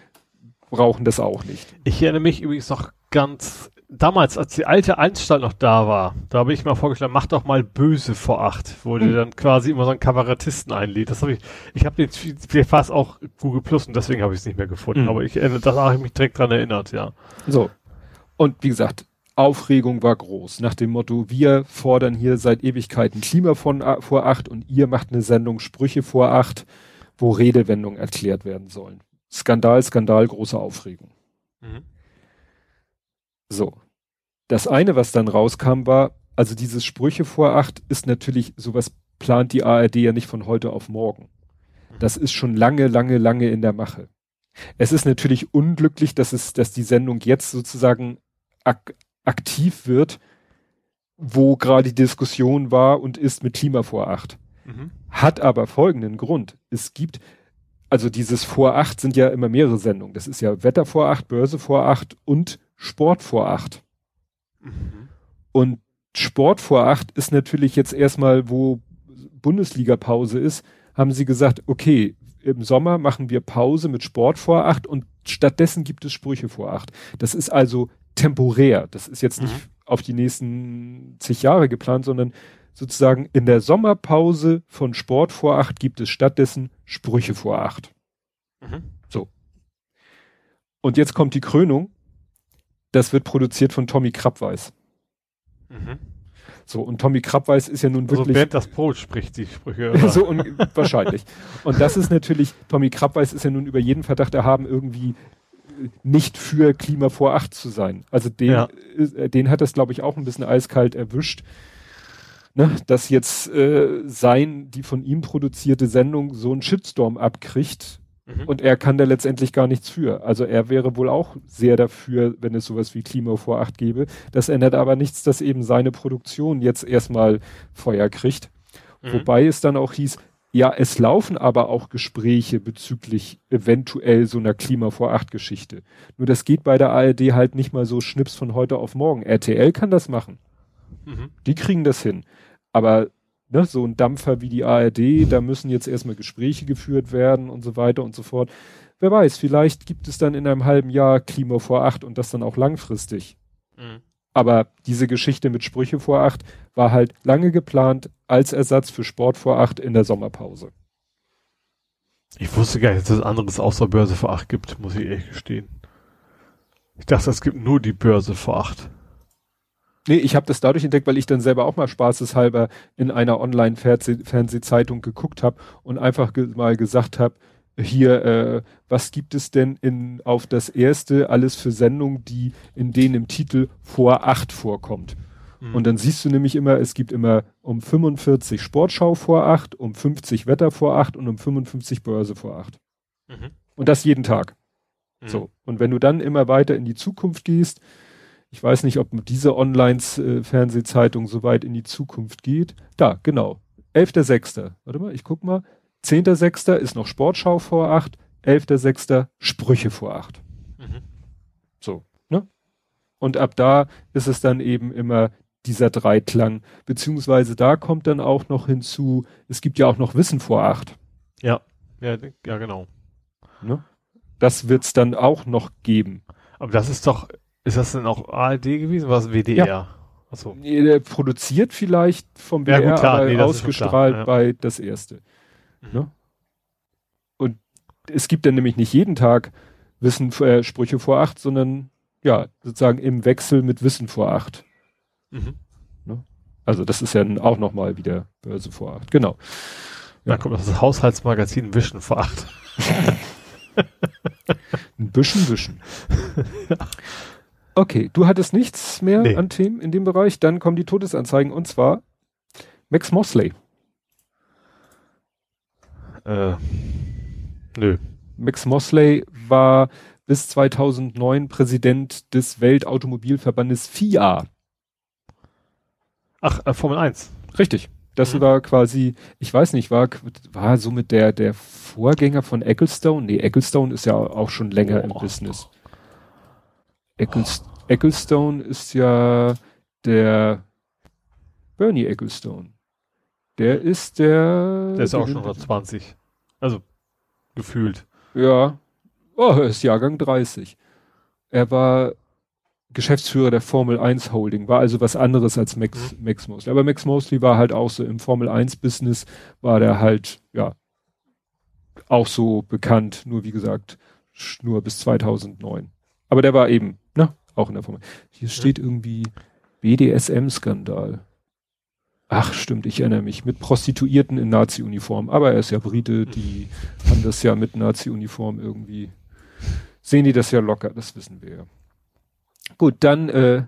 brauchen das auch nicht. Ich erinnere mich übrigens noch ganz damals, als die alte Anstalt noch da war, da habe ich mal vorgeschlagen, mach doch mal Böse vor acht, wo mhm. der dann quasi immer so einen Kabarettisten einlädt. Das habe ich, ich habe den fast auch Google Plus und deswegen habe ich es nicht mehr gefunden. Mhm. Aber ich, das habe ich mich direkt dran erinnert, ja. So. Und wie gesagt, Aufregung war groß, nach dem Motto, wir fordern hier seit Ewigkeiten Klima von, vor acht und ihr macht eine Sendung Sprüche vor acht, wo Redewendungen erklärt werden sollen. Skandal, Skandal, große Aufregung. Mhm. So. Das eine, was dann rauskam, war, also dieses Sprüche vor acht ist natürlich, sowas plant die ARD ja nicht von heute auf morgen. Das ist schon lange, lange, lange in der Mache. Es ist natürlich unglücklich, dass es, dass die Sendung jetzt sozusagen ak aktiv wird, wo gerade die Diskussion war und ist mit Klima vor acht. Mhm. Hat aber folgenden Grund. Es gibt, also dieses vor acht sind ja immer mehrere Sendungen. Das ist ja Wetter vor acht, Börse vor acht und Sport vor acht. Mhm. Und Sport vor acht ist natürlich jetzt erstmal, wo Bundesliga-Pause ist, haben sie gesagt, okay, im Sommer machen wir Pause mit Sport vor acht und stattdessen gibt es Sprüche vor acht. Das ist also temporär. Das ist jetzt nicht mhm. auf die nächsten zig Jahre geplant, sondern sozusagen in der Sommerpause von Sport vor acht gibt es stattdessen Sprüche vor acht. Mhm. So. Und jetzt kommt die Krönung das wird produziert von Tommy Krabweis. Mhm. So, und Tommy Krabweis ist ja nun also wirklich. Bernd das Brot spricht die Sprüche. *laughs* so, und, wahrscheinlich. Und das ist natürlich, Tommy Krabweis ist ja nun über jeden Verdacht erhaben, irgendwie äh, nicht für Klima vor acht zu sein. Also den, ja. äh, den hat das, glaube ich, auch ein bisschen eiskalt erwischt. Ne, dass jetzt äh, sein, die von ihm produzierte Sendung so einen Shitstorm abkriegt, Mhm. Und er kann da letztendlich gar nichts für. Also er wäre wohl auch sehr dafür, wenn es sowas wie Klima vor acht gäbe. Das ändert aber nichts, dass eben seine Produktion jetzt erstmal Feuer kriegt. Mhm. Wobei es dann auch hieß, ja, es laufen aber auch Gespräche bezüglich eventuell so einer Klima vor acht Geschichte. Nur das geht bei der ARD halt nicht mal so schnips von heute auf morgen. RTL kann das machen. Mhm. Die kriegen das hin. Aber ne, so ein Dampfer wie die ARD, da müssen jetzt erstmal Gespräche geführt werden und so weiter und so fort. Wer weiß, vielleicht gibt es dann in einem halben Jahr Klima vor acht und das dann auch langfristig. Mhm. Aber diese Geschichte mit Sprüche vor acht war halt lange geplant als Ersatz für Sport vor acht in der Sommerpause. Ich wusste gar nicht, dass es anderes außer Börse vor acht gibt, muss ich ehrlich gestehen. Ich dachte, es gibt nur die Börse vor acht. Nee, ich habe das dadurch entdeckt, weil ich dann selber auch mal spaßeshalber in einer Online-Fernsehzeitung geguckt habe und einfach ge mal gesagt habe, hier, äh, was gibt es denn in auf das erste alles für Sendungen, die in denen im Titel vor acht vorkommt. Mhm. Und dann siehst du nämlich immer, es gibt immer um 45 Sportschau vor acht, um 50 Wetter vor acht und um 55 Börse vor acht. Mhm. Und das jeden Tag. Mhm. So. Und wenn du dann immer weiter in die Zukunft gehst, ich weiß nicht, ob diese Online-Fernsehzeitung so weit in die Zukunft geht. Da, genau. 11.6. Warte mal, ich guck mal. 10.6. ist noch Sportschau vor 8. 11.6. Sprüche vor 8. Mhm. So, ne? Und ab da ist es dann eben immer dieser Dreiklang. Beziehungsweise da kommt dann auch noch hinzu, es gibt ja auch noch Wissen vor 8. Ja, ja, ja, genau. Ne? Das wird's dann auch noch geben. Aber das ist doch ist das denn auch ARD gewesen? War es WDR? Ja. Achso. Nee, der produziert vielleicht vom WDR, ja, gut, klar, nee, ausgestrahlt ja. bei das erste. Mhm. Ne? Und es gibt dann nämlich nicht jeden Tag Wissen, äh, Sprüche vor acht, sondern ja, sozusagen im Wechsel mit Wissen vor acht. Mhm. Ne? Also das ist ja auch nochmal wieder Börse vor acht. Genau. Ja. Da kommt das Haushaltsmagazin Wischen vor acht. *laughs* Ein bisschen wischen. *laughs* Okay, du hattest nichts mehr nee. an Themen in dem Bereich. Dann kommen die Todesanzeigen und zwar Max Mosley. Äh, nö. Max Mosley war bis 2009 Präsident des Weltautomobilverbandes FIA. Ach, äh, Formel 1. Richtig. Das mhm. war quasi, ich weiß nicht, war, war somit der, der Vorgänger von Ecclestone. Nee, Ecclestone ist ja auch schon länger oh, im Business. Eccles oh. Ecclestone ist ja der Bernie Ecclestone. Der ist der. Der ist auch schon 20. Also, gefühlt. Ja. Oh, er ist Jahrgang 30. Er war Geschäftsführer der Formel 1 Holding, war also was anderes als Max, mhm. Max Mosley. Aber Max Mosley war halt auch so im Formel 1 Business, war der halt, ja, auch so bekannt, nur wie gesagt, nur bis 2009. Aber der war eben, auch in der Formel. Hier steht irgendwie BDSM-Skandal. Ach, stimmt, ich erinnere mich. Mit Prostituierten in Nazi-Uniform. Aber er ist ja Brite, die haben das ja mit Nazi-Uniform irgendwie. Sehen die das ja locker, das wissen wir ja. Gut, dann, äh,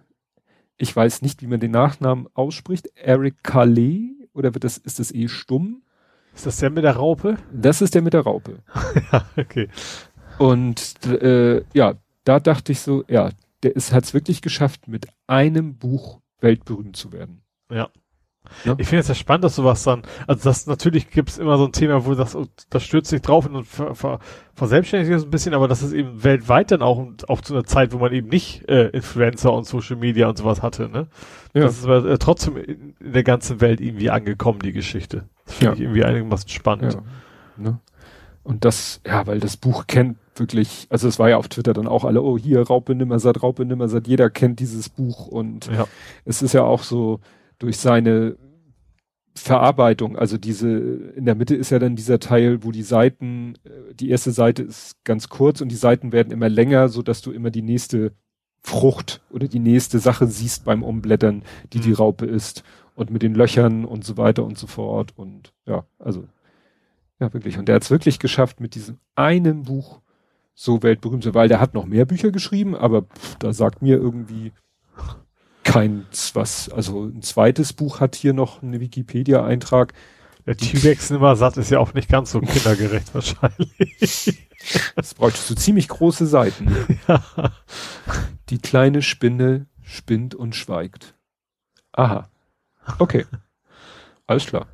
ich weiß nicht, wie man den Nachnamen ausspricht. Eric Calais, oder wird das, ist das eh stumm? Ist das der mit der Raupe? Das ist der mit der Raupe. *laughs* ja, okay. Und äh, ja, da dachte ich so, ja, der hat es wirklich geschafft, mit einem Buch weltberühmt zu werden. Ja. Ja? Ich finde es ja spannend, dass sowas dann, also das natürlich gibt es immer so ein Thema, wo das, das stürzt sich drauf und ver, ver, verselbstständigt ist ein bisschen, aber das ist eben weltweit dann auch, auch zu einer Zeit, wo man eben nicht äh, Influencer und Social Media und sowas hatte, ne? Ja. Das ist aber äh, trotzdem in, in, der ganzen Welt irgendwie angekommen, die Geschichte. Das finde ja. ich irgendwie einigermaßen spannend. Ja. Ne? Und das, ja, weil das Buch kennt wirklich, also es war ja auf Twitter dann auch alle, oh hier, Raupe Nimmersatt, Raupe Nimmersatt, jeder kennt dieses Buch und ja. es ist ja auch so, durch seine Verarbeitung, also diese, in der Mitte ist ja dann dieser Teil, wo die Seiten, äh, die erste Seite ist ganz kurz und die Seiten werden immer länger, so dass du immer die nächste Frucht oder die nächste Sache siehst beim Umblättern, die mhm. die Raupe ist und mit den Löchern und so weiter und so fort und ja, also ja wirklich und der hat es wirklich geschafft mit diesem einen Buch so weltberühmt zu, weil der hat noch mehr Bücher geschrieben, aber pff, da sagt mir irgendwie keins, was, also ein zweites Buch hat hier noch einen Wikipedia-Eintrag. Der T-Rex nimmer satt ist ja auch nicht ganz so kindergerecht *laughs* wahrscheinlich. Das bräuchtest du ziemlich große Seiten. *laughs* Ja. Die kleine Spinne spinnt und schweigt. Aha. Okay. Alles klar.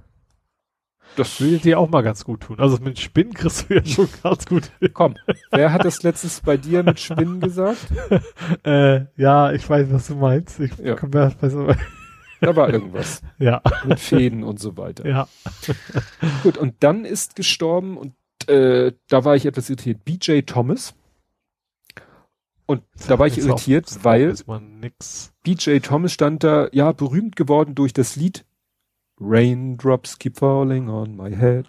Das würde dir auch mal ganz gut tun. Also mit Spinnen kriegst du ja *laughs* schon ganz gut hin. Komm, wer hat das letztes bei dir mit Spinnen gesagt? *laughs* äh, ja, ich weiß, was du meinst. Ich ja. komm bei so *laughs* Da war irgendwas. ja. Mit Fäden und so weiter. Ja. Gut, und dann ist gestorben und äh, da war ich etwas irritiert. BJ Thomas. Und da war ich irritiert, weil. BJ Thomas stand da, ja, berühmt geworden durch das Lied Raindrops keep falling on my head.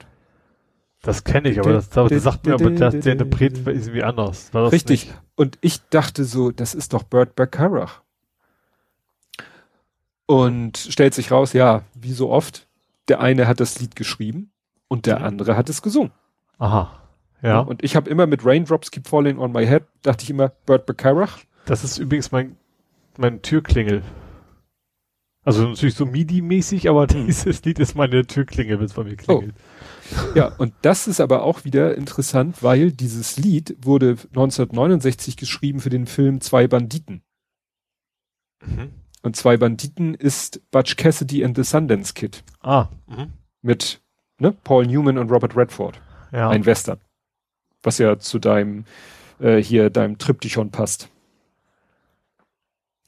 Das kenne ich, aber das, das sagt mir aber, der, der Interpret ist irgendwie anders. Richtig. nicht? Und ich dachte so, das ist doch Burt Bacharach. Und stellt sich raus, ja, wie so oft, der eine hat das Lied geschrieben und der Mhm. andere hat es gesungen. Aha. Ja. Und ich habe immer mit Raindrops keep falling on my head, dachte ich immer Burt Bacharach. Das ist übrigens mein, mein Türklingel. Also natürlich so MIDI-mäßig, aber Hm. dieses Lied ist meine Türklingel, wenn es bei mir klingelt. Ja, und das ist aber auch wieder interessant, weil dieses Lied wurde 1969 geschrieben für den Film Zwei Banditen. Mhm. Und Zwei Banditen ist Butch Cassidy and the Sundance Kid Ah. Mhm. mit ne, Paul Newman und Robert Redford. Ja. Ein Western. Was ja zu deinem, äh, hier, deinem Triptychon passt.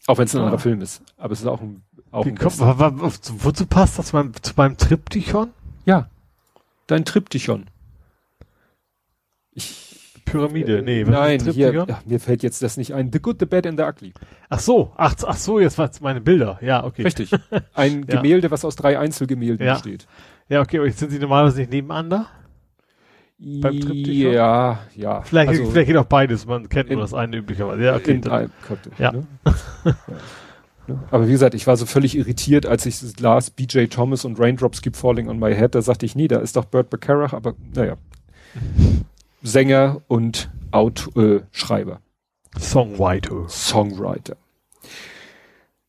Auch wenn es ein Ah. anderer Film ist. Aber es ist auch ein, auch Wie kommt, wozu passt das mein, zu meinem Triptychon? Ja. Dein Triptychon. Ich, Pyramide, nee. was Nein, hier, Triptychon? ja, mir fällt jetzt das nicht ein. The Good, the Bad and the Ugly. Ach so, ach, ach so, jetzt waren meine Bilder. Ja, okay. Richtig. *laughs* Ein Ja. Gemälde, was aus drei Einzelgemälden Ja. besteht. Ja, okay, aber jetzt sind sie normalerweise nicht nebeneinander? Beim Triptychon? Ja, ja. Vielleicht, Also vielleicht geht auch beides, man kennt in- nur das eine üblicherweise. Ja, okay. in dann- Kontext, Ja. Ne? ja. *laughs* Ne? Aber wie gesagt, ich war so völlig irritiert, als ich las, BJ Thomas und Raindrops Keep Falling on My Head. Da sagte ich, nee, da ist doch Burt Bacharach, aber naja. Sänger und Aut äh, Schreiber. Songwriter. Songwriter.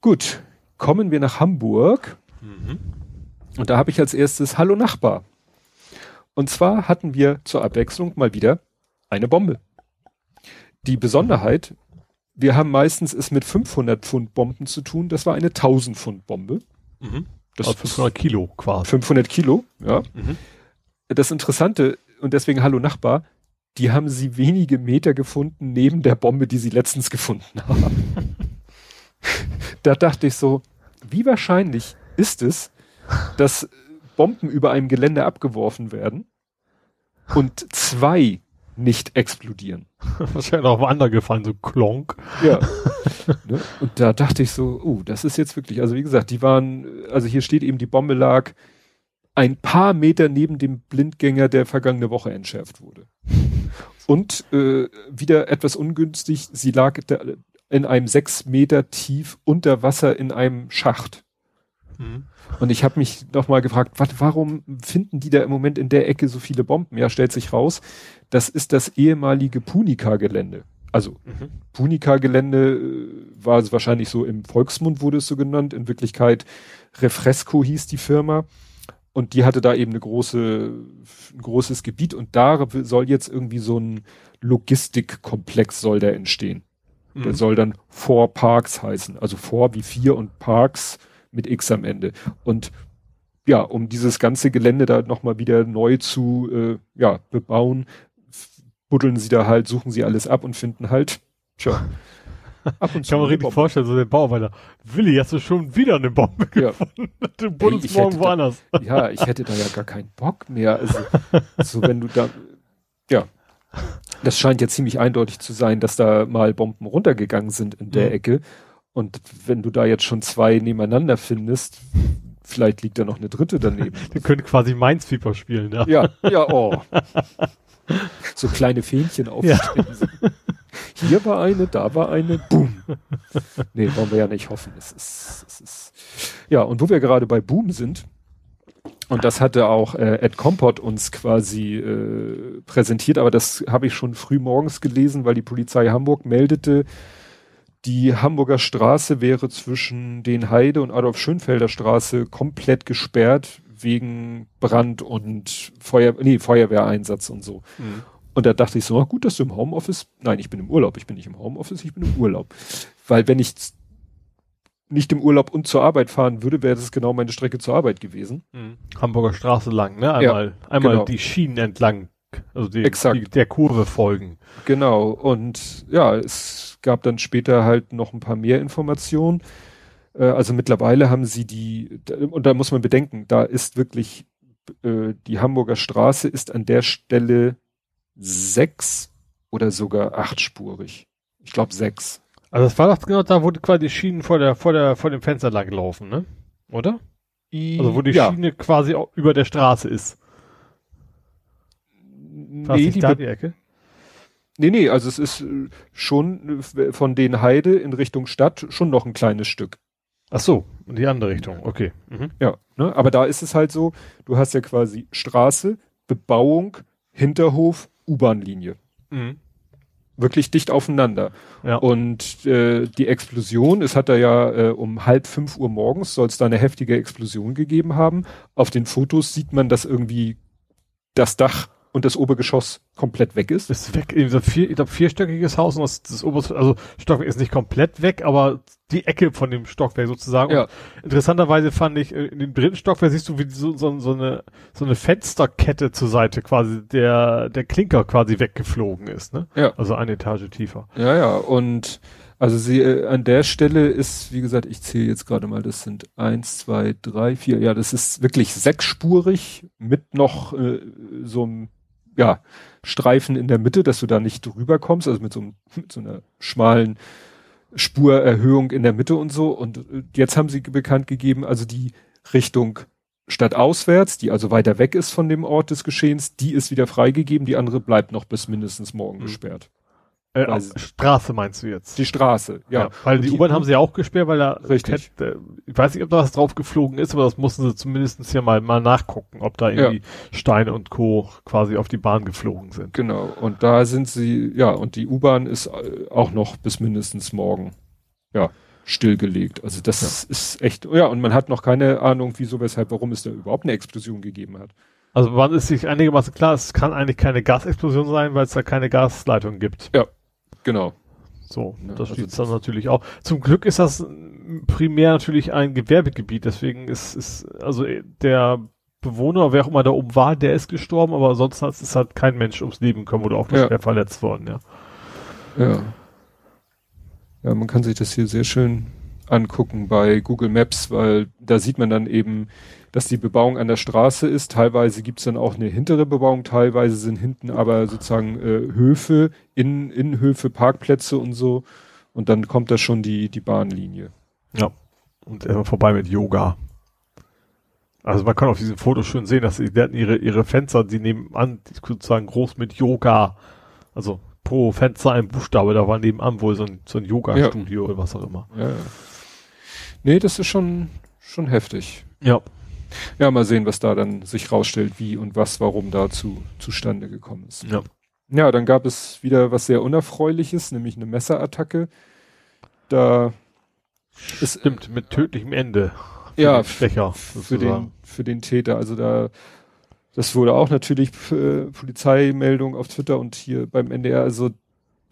Gut, kommen wir nach Hamburg. Mhm. Und da habe ich als erstes Hallo Nachbar. Und zwar hatten wir zur Abwechslung mal wieder eine Bombe. Die Besonderheit, wir haben meistens es mit 500 Pfund Bomben zu tun. Das war eine 1000 Pfund Bombe. Mhm. Das Also 500 Kilo quasi. 500 Kilo, ja. Mhm. Das Interessante, und deswegen Hallo Nachbar, die haben sie wenige Meter gefunden neben der Bombe, die sie letztens gefunden haben. *laughs* da dachte ich so, wie wahrscheinlich ist es, dass Bomben über einem Gelände abgeworfen werden und zwei nicht explodieren. *laughs* Wahrscheinlich auch woanders gefallen, so klonk. Ja. *laughs* ne? Und da dachte ich so, oh, das ist jetzt wirklich, also wie gesagt, die waren, also hier steht eben, die Bombe lag ein paar Meter neben dem Blindgänger, der vergangene Woche entschärft wurde. Und äh, wieder etwas ungünstig, sie lag in einem sechs Meter tief unter Wasser in einem Schacht. Mhm. Und ich habe mich noch mal gefragt, wat, warum finden die da im Moment in der Ecke so viele Bomben? Ja, stellt sich raus, das ist das ehemalige Punica-Gelände. Also Mhm. Punica-Gelände äh, war es wahrscheinlich so im Volksmund wurde es so genannt. In Wirklichkeit Refresco hieß die Firma. Und die hatte da eben eine große, ein großes Gebiet und da soll jetzt irgendwie so ein Logistikkomplex soll der entstehen. Der Mhm. soll dann Four Parks heißen. Also Four wie vier und Parks mit X am Ende. Und ja, um dieses ganze Gelände da nochmal wieder neu zu äh, ja, bebauen, buddeln sie da halt, suchen sie alles ab und finden halt, tja, ab und Ich *laughs* kann mir richtig vorstellen, so der Bauarbeiter. Willi, hast du schon wieder eine Bombe Ja. gefunden? *laughs* Du buddelst morgen woanders. Ja, ich hätte da ja gar keinen Bock mehr. Also, so wenn du da, ja, das scheint ja ziemlich eindeutig zu sein, dass da mal Bomben runtergegangen sind in der Mhm. Ecke. Und wenn du da jetzt schon zwei nebeneinander findest, vielleicht liegt da noch eine dritte daneben. *laughs* Wir können quasi Minesweeper spielen, ja. Ja, ja, oh. *laughs* So kleine Fähnchen aufstellen. Hier war eine, da war eine, boom. Nee, wollen wir ja nicht hoffen. Es ist, es ist. Ja, und wo wir gerade bei Boom sind, und das hatte auch äh, Ed Compot uns quasi äh, präsentiert, aber das habe ich schon früh morgens gelesen, weil die Polizei Hamburg meldete, die Hamburger Straße wäre zwischen den Heide und Adolf Schönfelder Straße komplett gesperrt wegen Brand und Feuer, nee, Feuerwehreinsatz und so. Mhm. Und da dachte ich so, na gut, dass du im Homeoffice, nein, ich bin im Urlaub, ich bin nicht im Homeoffice, ich bin im Urlaub. Weil wenn ich nicht im Urlaub und zur Arbeit fahren würde, wäre das genau meine Strecke zur Arbeit gewesen. Mhm. Hamburger Straße lang, ne? Einmal, einmal genau. die Schienen entlang, also die, die, der Kurve folgen. Genau. Und ja, es gab dann später halt noch ein paar mehr Informationen. Äh, also mittlerweile haben sie die, und da muss man bedenken, da ist wirklich, äh, die Hamburger Straße ist an der Stelle sechs oder sogar achtspurig. Ich glaube sechs. Also das war doch genau da, wo quasi die Schienen vor der, vor der, vor dem Fenster lang laufen, ne? Oder? Also wo die ja. Schiene quasi über der Straße ist. Nee, die, da die Ecke? Nee, nee, also es ist äh, schon äh, von den Heide in Richtung Stadt schon noch ein kleines Stück. Ach so, in die andere Richtung, okay. Mhm. Ja, ne, aber da ist es halt so, du hast ja quasi Straße, Bebauung, Hinterhof, U-Bahn-Linie. Mhm. Wirklich dicht aufeinander. Ja. Und äh, die Explosion, es hat da ja äh, um halb fünf Uhr morgens, soll es da eine heftige Explosion gegeben haben. Auf den Fotos sieht man, dass irgendwie das Dach und das Obergeschoss komplett weg ist. Ist weg, vier, ich glaube vierstöckiges Haus und das, das Obergeschoss, also Stockwerk ist nicht komplett weg, aber die Ecke von dem Stockwerk sozusagen. Ja. interessanterweise fand ich, äh, in dem dritten Stockwerk siehst du, wie so, so, so eine so eine Fensterkette zur Seite quasi, der der Klinker quasi weggeflogen ist, ne? Ja. Also eine Etage tiefer. Ja, ja, und also sie äh, an der Stelle ist, wie gesagt, ich zähle jetzt gerade mal, das sind eins, zwei, drei, vier, ja, das ist wirklich sechsspurig mit noch äh, so einem ja, Streifen in der Mitte, dass du da nicht drüber kommst, also mit so, *laughs* mit so einer schmalen Spurerhöhung in der Mitte und so. Und äh, jetzt haben sie bekannt gegeben, also die Richtung stadtauswärts, die also weiter weg ist von dem Ort des Geschehens, die ist wieder freigegeben, die andere bleibt noch bis mindestens morgen mhm. gesperrt. Äh, Straße meinst du jetzt? Die Straße, ja. ja weil die, die U-Bahn haben sie ja auch gesperrt, weil da richtig. Äh, ich weiß nicht, ob da was drauf geflogen ist, aber das mussten sie zumindest ja mal, mal nachgucken, ob da irgendwie ja. Steine und Co. quasi auf die Bahn geflogen sind. Genau. Und da sind sie, ja, und die U-Bahn ist äh, auch noch bis mindestens morgen, ja, stillgelegt. Also das ja. ist echt, ja, und man hat noch keine Ahnung, wieso, weshalb, warum es da überhaupt eine Explosion gegeben hat. Also man ist sich einigermaßen klar, es kann eigentlich keine Gasexplosion sein, weil es da keine Gasleitung gibt. Ja, Genau. So, ja, das steht also dann natürlich auch. Zum Glück ist das primär natürlich ein Gewerbegebiet, deswegen ist, ist also der Bewohner, wer auch immer da oben war, der ist gestorben, aber sonst ist halt kein Mensch ums Leben gekommen oder auch nur ja. schwer verletzt worden, ja. Ja. Ja, man kann sich das hier sehr schön angucken bei Google Maps, weil da sieht man dann eben, dass die Bebauung an der Straße ist. Teilweise gibt's dann auch eine hintere Bebauung, teilweise sind hinten aber sozusagen äh, Höfe, in, Innenhöfe, Parkplätze und so. Und dann kommt da schon die, die Bahnlinie. Ja. Und äh, vorbei mit Yoga. Also man kann auf diesem Foto schön sehen, dass sie ihre, ihre Fenster, die nebenan sozusagen groß mit Yoga, also pro Fenster ein Buchstabe, da war nebenan wohl so ein, so ein Yoga-Studio ja. oder was auch immer. Ja, ja. Nee, das ist schon, schon heftig. Ja. Ja, mal sehen, was da dann sich rausstellt, wie und was, warum dazu zustande gekommen ist. Ja. Ja, dann gab es wieder was sehr Unerfreuliches, nämlich eine Messerattacke. Da ist, Stimmt, mit tödlichem Ende. ja, Stecher, für den, für den Täter. Also da, das wurde auch natürlich äh, Polizeimeldung auf Twitter und hier beim NDR. Also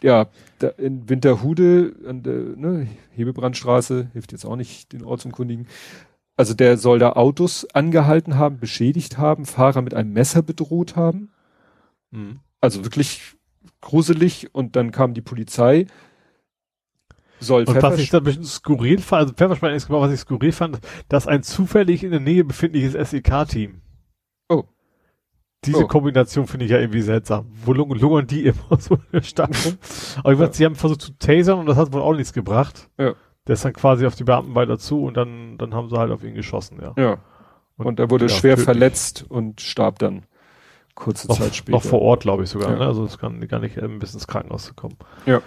ja, da in Winterhude an der ne, Hebebrandstraße hilft jetzt auch nicht den Ort zum Kundigen. Also der soll da Autos angehalten haben, beschädigt haben, Fahrer mit einem Messer bedroht haben. Mhm. Also wirklich gruselig und dann kam die Polizei. Soll und was ich da ein bisschen skurril fand, also Pfefferspray ist genau, was ich skurril fand, dass ein zufällig in der Nähe befindliches SEK-Team. Diese oh. Kombination finde ich ja irgendwie seltsam. Wo lungern die immer *laughs* so in der Stadt rum? Aber ich weiß, ja. sie haben versucht zu tasern und das hat wohl auch nichts gebracht. Ja. Der ist dann quasi auf die Beamten weiter zu und dann, dann haben sie halt auf ihn geschossen, ja. Ja. Und, und er wurde ja, schwer verletzt und starb dann kurze noch, Zeit später. Noch vor Ort, glaube ich sogar, ja. ne? Also es kann gar nicht ähm, bis ins Krankenhaus zu kommen. Ja.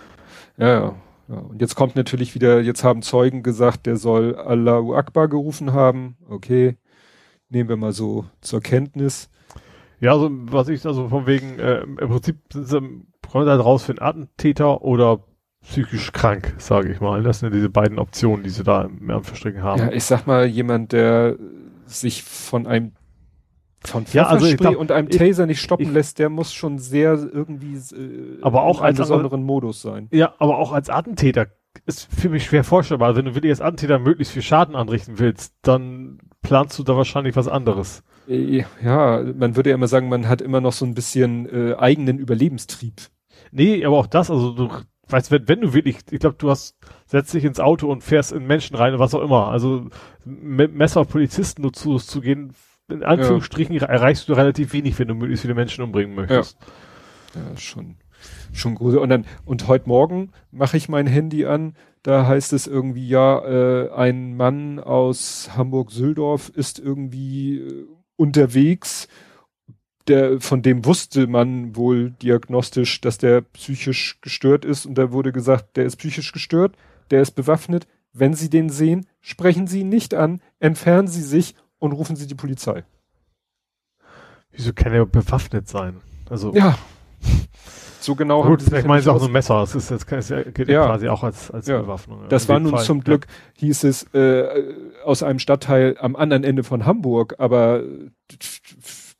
Ja, ja. Ja, und jetzt kommt natürlich wieder, jetzt haben Zeugen gesagt, der soll Allahu Akbar gerufen haben. Okay, nehmen wir mal so zur Kenntnis. Ja, also was ich, also von wegen, äh, im Prinzip sind sie, kommen da raus für einen Attentäter oder psychisch krank, sage ich mal. Das sind ja diese beiden Optionen, die sie da im Anverstricken haben. Ja, ich sag mal, jemand, der sich von einem von ja, also glaub, und einem Taser ich, nicht stoppen ich, lässt, der muss schon sehr irgendwie äh, aber auch in einem besonderen Modus sein. Ja, aber auch als Attentäter ist für mich schwer vorstellbar. Wenn du wirklich als Attentäter möglichst viel Schaden anrichten willst, dann planst du da wahrscheinlich was anderes. Äh, ja, man würde ja immer sagen, man hat immer noch so ein bisschen äh, eigenen Überlebenstrieb. Nee, aber auch das, also du weißt wenn, wenn du wirklich, ich glaube, du hast, setzt dich ins Auto und fährst in Menschen rein und was auch immer. Also mit Messer auf Polizisten nur zu, zu gehen, in Anführungsstrichen ja. erreichst du relativ wenig, wenn du möglichst viele Menschen umbringen möchtest. Ja, ja schon, schon gut. Und dann, und heute Morgen mache ich mein Handy an, da heißt es irgendwie, ja, äh, ein Mann aus Hamburg-Süldorf ist irgendwie äh, unterwegs der, von dem wusste man wohl diagnostisch, dass der psychisch gestört ist und da wurde gesagt, der ist psychisch gestört, der ist bewaffnet. Wenn Sie den sehen, sprechen Sie ihn nicht an, entfernen Sie sich und rufen Sie die Polizei. Wieso kann er bewaffnet sein? Also. Ja. So genau. Gut, vielleicht meinen Sie auch so ein Messer. Das ist jetzt gilt ja. quasi auch als, als ja. Bewaffnung. Das war nun Fall. zum Glück, hieß es, äh, aus einem Stadtteil am anderen Ende von Hamburg, aber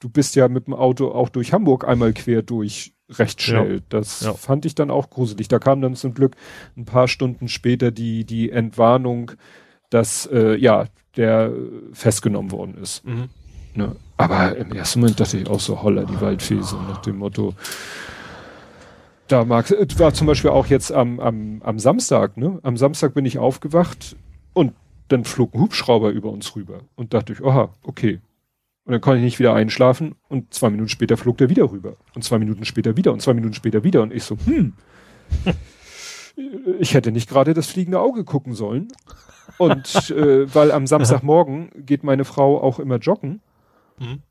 du bist ja mit dem Auto auch durch Hamburg einmal quer durch recht schnell. Ja. Das ja. fand ich dann auch gruselig. Da kam dann zum Glück ein paar Stunden später die, die Entwarnung, dass äh, ja, der festgenommen worden ist. Mhm. Ne? Aber im ersten Moment dachte ich auch so, holla, die Waldfese, nach dem Motto. Da mag, war zum Beispiel auch jetzt am, am, am Samstag, ne? Am Samstag bin ich aufgewacht und dann flog ein Hubschrauber über uns rüber und dachte ich, aha, okay, und dann konnte ich nicht wieder einschlafen und zwei Minuten später flog der wieder rüber. Und zwei Minuten später wieder und zwei Minuten später wieder. Und ich so, hm, *laughs* ich hätte nicht gerade das fliegende Auge gucken sollen. Und äh, weil am Samstagmorgen geht meine Frau auch immer joggen. Mhm.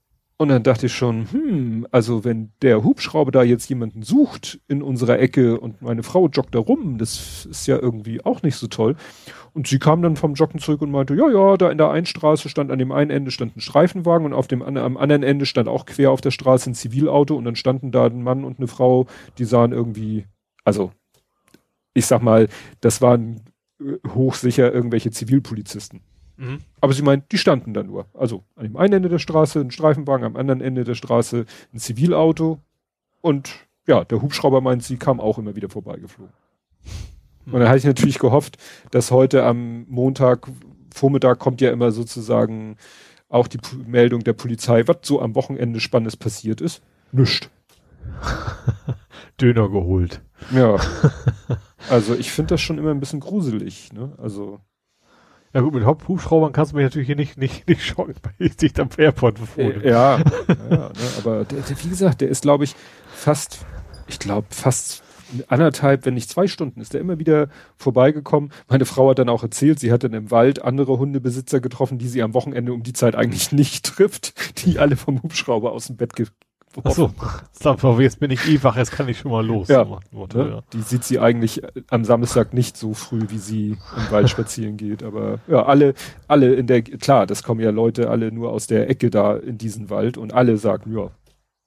Und dann dachte ich schon, hm, also wenn der Hubschrauber da jetzt jemanden sucht in unserer Ecke und meine Frau joggt da rum, das ist ja irgendwie auch nicht so toll. Und sie kam dann vom Joggen zurück und meinte, ja, ja, da in der Einstraße stand an dem einen Ende stand ein Streifenwagen und auf dem am anderen Ende stand auch quer auf der Straße ein Zivilauto und dann standen da ein Mann und eine Frau, die sahen irgendwie, also ich sag mal, das waren äh, hochsicher irgendwelche Zivilpolizisten. Mhm. Aber sie meint, die standen da nur. Also an dem einen Ende der Straße ein Streifenwagen, am anderen Ende der Straße ein Zivilauto und ja, der Hubschrauber meint, sie kam auch immer wieder vorbeigeflogen. Und dann hatte ich natürlich gehofft, dass heute am Montag Vormittag kommt ja immer sozusagen auch die P Meldung der Polizei, was so am Wochenende Spannendes passiert ist. Nischt. *laughs* Döner geholt. Ja. *laughs* Also ich finde das schon immer ein bisschen gruselig, ne? Also. Ja gut, mit Hubschraubern kannst du mich natürlich hier nicht, nicht, nicht schocken, *laughs* weil ich dich am Airport before. Ja, ja ne, aber der, der, wie gesagt, der ist, glaube ich, fast, ich glaube, fast anderthalb, wenn nicht zwei Stunden ist er immer wieder vorbeigekommen. Meine Frau hat dann auch erzählt, sie hat dann im Wald andere Hundebesitzer getroffen, die sie am Wochenende um die Zeit eigentlich nicht trifft, die alle vom Hubschrauber aus dem Bett. Achso, jetzt bin ich eh wach, jetzt kann ich schon mal los. Ja, Motto, ne? ja. Die sieht sie eigentlich am Samstag nicht so früh, wie sie im Wald *laughs* spazieren geht. Aber ja, alle, alle in der, klar, das kommen ja Leute alle nur aus der Ecke da in diesen Wald und alle sagen, ja,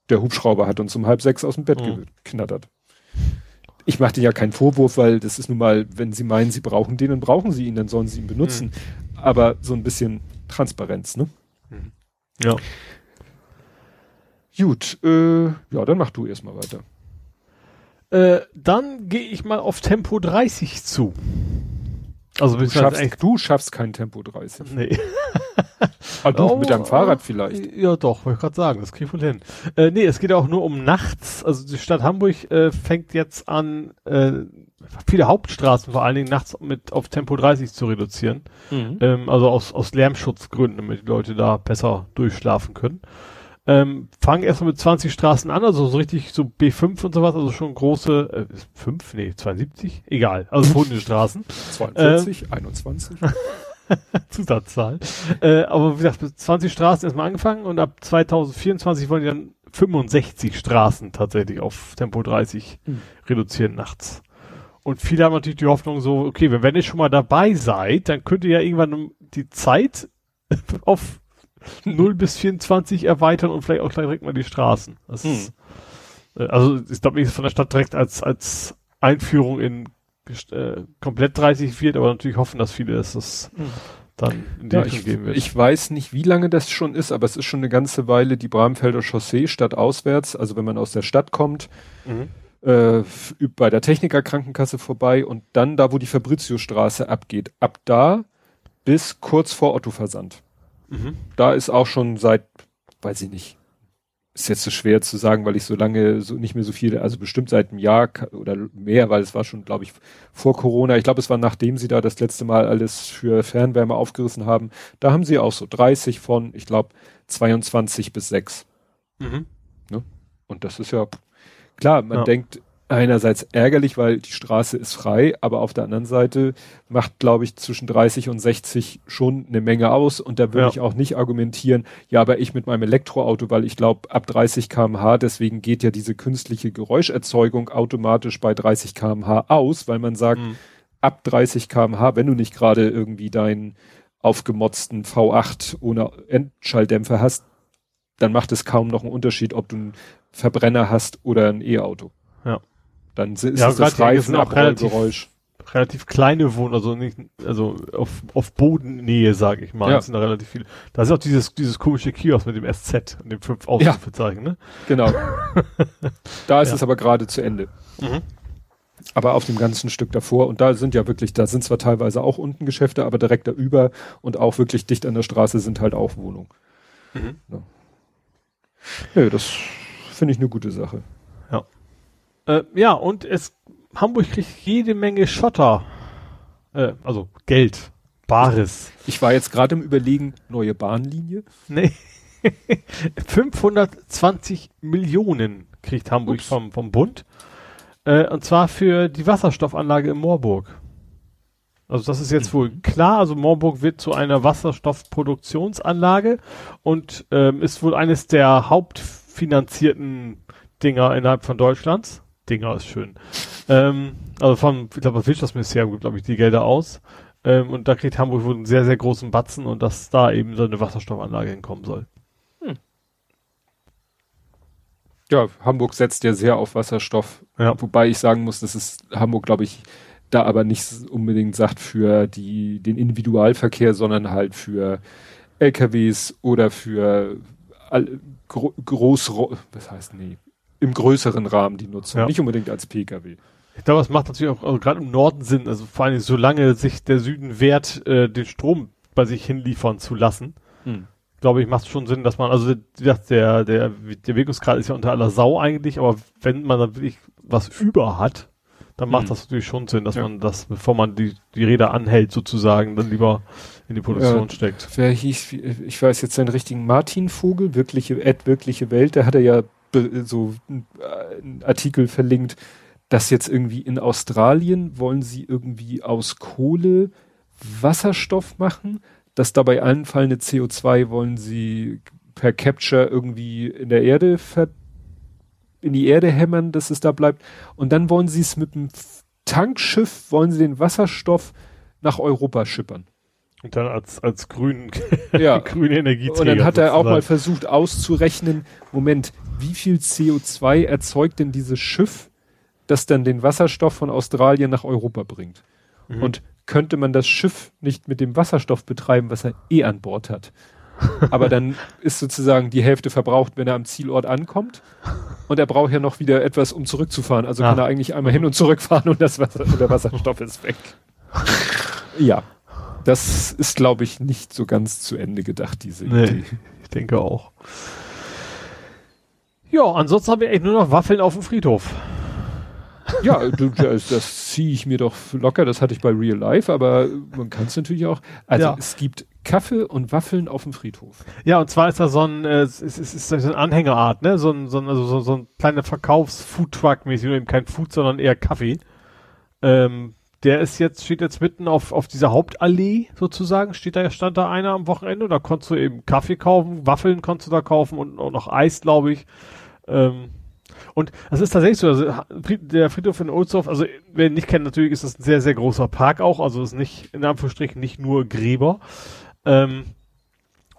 der Hubschrauber hat uns um halb sechs aus dem Bett mhm. geknattert ich mache dir ja keinen Vorwurf, weil das ist nun mal, wenn sie meinen, sie brauchen den, dann brauchen sie ihn, dann sollen sie ihn benutzen. Mhm. Aber so ein bisschen Transparenz, ne? Mhm. Ja. Gut, äh, ja, dann mach du erstmal weiter. Äh, dann gehe ich mal auf Tempo 30 zu. Also du schaffst, du schaffst kein Tempo 30. Nee. *laughs* ah, du oh, mit deinem Fahrrad vielleicht. Ja, doch, wollte ich gerade sagen, das krieg ich wohl hin. Äh, nee, es geht auch nur um nachts. Also die Stadt Hamburg äh, fängt jetzt an, äh, viele Hauptstraßen vor allen Dingen nachts mit auf Tempo 30 zu reduzieren. Mhm. Ähm, also aus, aus Lärmschutzgründen, damit die Leute da besser durchschlafen können. Ähm, fangen erstmal mit 20 Straßen an, also so richtig so B5 und sowas, also schon große, äh, 5, nee, 72, egal, also Hundestraßen. 42, ähm, 21. *laughs* Zusatzzahl. äh, aber wie gesagt, mit 20 Straßen erstmal angefangen und ab 2024 wollen die dann 65 Straßen tatsächlich auf Tempo 30 mhm. reduzieren nachts. Und viele haben natürlich die Hoffnung so, okay, wenn, wenn ihr schon mal dabei seid, dann könnt ihr ja irgendwann die Zeit *laughs* auf 0 bis 24 erweitern und vielleicht auch direkt mal die Straßen. Das hm. ist, äh, also ich glaube nicht, dass von der Stadt direkt als, als Einführung in äh, komplett 30 wird, aber natürlich hoffen, dass viele dass das hm. dann in die ja, Richtung gehen wird. Ich weiß nicht, wie lange das schon ist, aber es ist schon eine ganze Weile die Bramfelder Chaussee stadtauswärts, also wenn man aus der Stadt kommt, mhm. äh, bei der Techniker Krankenkasse vorbei und dann da, wo die Fabrizio-Straße abgeht, ab da bis kurz vor Otto Versand. Mhm. Da ist auch schon seit, weiß ich nicht, ist jetzt so schwer zu sagen, weil ich so lange so nicht mehr so viel, also bestimmt seit einem Jahr oder mehr, weil es war schon, glaube ich, vor Corona. Ich glaube, es war nachdem sie da das letzte Mal alles für Fernwärme aufgerissen haben. Da haben sie auch so 30 von, ich glaube, 22 bis 6. Mhm. Ne? Und das ist ja klar, man ja. denkt, einerseits ärgerlich, weil die Straße ist frei, aber auf der anderen Seite macht, glaube ich, zwischen 30 und 60 schon eine Menge aus und da würde ja. ich auch nicht argumentieren, ja, aber ich mit meinem Elektroauto, weil ich glaube, ab 30 kmh, deswegen geht ja diese künstliche Geräuscherzeugung automatisch bei 30 kmh aus, weil man sagt, mhm. ab 30 kmh, wenn du nicht gerade irgendwie deinen aufgemotzten V8 ohne Endschalldämpfer hast, dann macht es kaum noch einen Unterschied, ob du einen Verbrenner hast oder ein E-Auto. Ja. Dann ist ja, das Reifen auch relativ, relativ kleine Wohnen, also nicht, also auf, auf Bodennähe, sage ich mal. Ja. Das sind da relativ viele. Da ist auch dieses, dieses komische Kiosk mit dem SZ und dem fünf Ausrufezeichen, ja. ne? Genau. *laughs* da ist ja. es aber gerade zu Ende. Mhm. Aber auf dem ganzen Stück davor, und da sind ja wirklich, da sind zwar teilweise auch unten Geschäfte, aber direkt da über und auch wirklich dicht an der Straße sind halt auch Wohnungen. Mhm. Ja. ja, das finde ich eine gute Sache. Ja. Äh, ja, und es, Hamburg kriegt jede Menge Schotter. Äh, also Geld. Bares. Ich war jetzt gerade im Überlegen, neue Bahnlinie. Nee. *laughs* 520 Millionen kriegt Hamburg vom, vom Bund. Äh, und zwar für die Wasserstoffanlage in Moorburg. Also das ist jetzt mhm. wohl klar. Also Moorburg wird zu einer Wasserstoffproduktionsanlage und ähm, ist wohl eines der hauptfinanzierten Dinger innerhalb von Deutschlands. Dinger ist schön. Ähm, also vom, ich glaube, das Wirtschaftsministerium gibt, glaube ich, die Gelder aus. Ähm, und da kriegt Hamburg wohl einen sehr, sehr großen Batzen und dass da eben so eine Wasserstoffanlage hinkommen soll. Hm. Ja, Hamburg setzt ja sehr auf Wasserstoff. Ja. Wobei ich sagen muss, dass es Hamburg, glaube ich, da aber nicht unbedingt sagt für die, den Individualverkehr, sondern halt für LKWs oder für all, gro groß, was heißt, nee, im größeren Rahmen die Nutzung, ja. nicht unbedingt als Pkw. Ich glaube, es macht natürlich auch also gerade im Norden Sinn, also vor allem solange sich der Süden wehrt, äh, den Strom bei sich hinliefern zu lassen. Hm. Glaube ich, macht es schon Sinn, dass man, also der, der, der, der Wirkungsgrad ist ja unter aller Sau eigentlich, aber wenn man dann wirklich was über hat, dann macht hm. das natürlich schon Sinn, dass ja. man das, bevor man die, die Räder anhält sozusagen, dann lieber in die Produktion äh, steckt. Wer hieß, ich weiß jetzt seinen richtigen Martin Vogel, wirkliche, Ed, wirkliche Welt, der hatte ja so äh, ein Artikel verlinkt, dass jetzt irgendwie in Australien wollen sie irgendwie aus Kohle Wasserstoff machen, dass dabei anfallende CO2 wollen sie per Capture irgendwie in der Erde in die Erde hämmern, dass es da bleibt. Und dann wollen sie es mit einem Tankschiff, wollen sie den Wasserstoff nach Europa schippern. Und dann als, als grün, *laughs* ja. grüne Energieträger. Und dann hat er auch mal versucht auszurechnen, Moment, wie viel CO2 erzeugt denn dieses Schiff, das dann den Wasserstoff von Australien nach Europa bringt? Mhm. Und könnte man das Schiff nicht mit dem Wasserstoff betreiben, was er eh an Bord hat? Aber dann ist sozusagen die Hälfte verbraucht, wenn er am Zielort ankommt. Und er braucht ja noch wieder etwas, um zurückzufahren. Also ja. kann er eigentlich einmal hin und zurückfahren und das Wasser, und der Wasserstoff ist weg. *laughs* Ja. Das ist, glaube ich, nicht so ganz zu Ende gedacht, diese nee, Idee. Ich denke auch. Ja, ansonsten haben wir echt nur noch Waffeln auf dem Friedhof. Ja, du, das, das ziehe ich mir doch locker, das hatte ich bei Real Life, aber man kann es natürlich auch. Also ja. es gibt Kaffee und Waffeln auf dem Friedhof. Ja, und zwar ist da so ein, äh, es ist, es ist so eine Anhängerart, ne? So ein, so ein, also so, so ein kleiner Verkaufs-Food-Truck-mäßig, nur eben kein Food, sondern eher Kaffee. Ähm, der ist jetzt, steht jetzt mitten auf, auf dieser Hauptallee sozusagen, steht da, stand da einer am Wochenende, da konntest du eben Kaffee kaufen, Waffeln konntest du da kaufen und, und noch Eis, glaube ich. Ähm, und das ist tatsächlich so, also der Friedhof in Ohlsdorf, also wer ihn nicht kennt, natürlich ist das ein sehr, sehr großer Park auch, also ist nicht, in Anführungsstrichen, nicht nur Gräber. Ähm,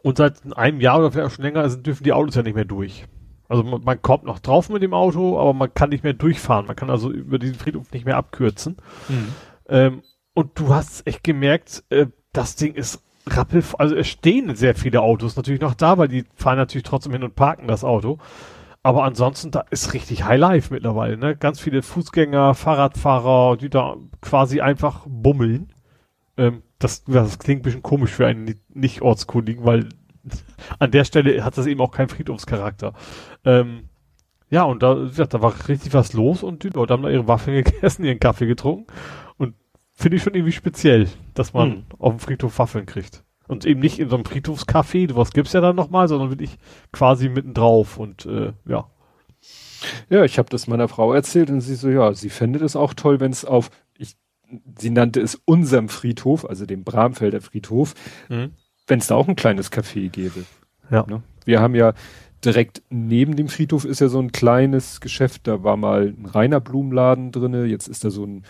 und seit einem Jahr oder vielleicht auch schon länger also dürfen die Autos ja nicht mehr durch. Also man, man, kommt noch drauf mit dem Auto, aber man kann nicht mehr durchfahren. Man kann also über diesen Friedhof nicht mehr abkürzen. Mhm. Ähm, und du hast echt gemerkt, äh, das Ding ist rappel, also es stehen sehr viele Autos natürlich noch da, weil die fahren natürlich trotzdem hin und parken das Auto. Aber ansonsten, da ist richtig High Life mittlerweile, ne? Ganz viele Fußgänger, Fahrradfahrer, die da quasi einfach bummeln. Ähm, das, das klingt ein bisschen komisch für einen Nicht-Ortskundigen, weil *laughs* an der Stelle hat das eben auch keinen Friedhofscharakter. Ähm, ja, und da, da war richtig was los und die Leute haben da ihre Waffeln *laughs* gegessen, ihren Kaffee getrunken. Finde ich schon irgendwie speziell, dass man hm. auf dem Friedhof Waffeln kriegt. Und eben nicht in so einem Friedhofscafé, was gibt's ja dann nochmal, sondern wirklich quasi mittendrauf und äh, ja. Ja, ich habe das meiner Frau erzählt und sie so, ja, sie fände es auch toll, wenn es auf, ich, sie nannte es unserem Friedhof, also dem Bramfelder Friedhof, mhm. wenn es da auch ein kleines Café gäbe. Ja. Ne? Wir haben ja direkt neben dem Friedhof ist ja so ein kleines Geschäft, da war mal ein reiner Blumenladen drinne, jetzt ist da so ein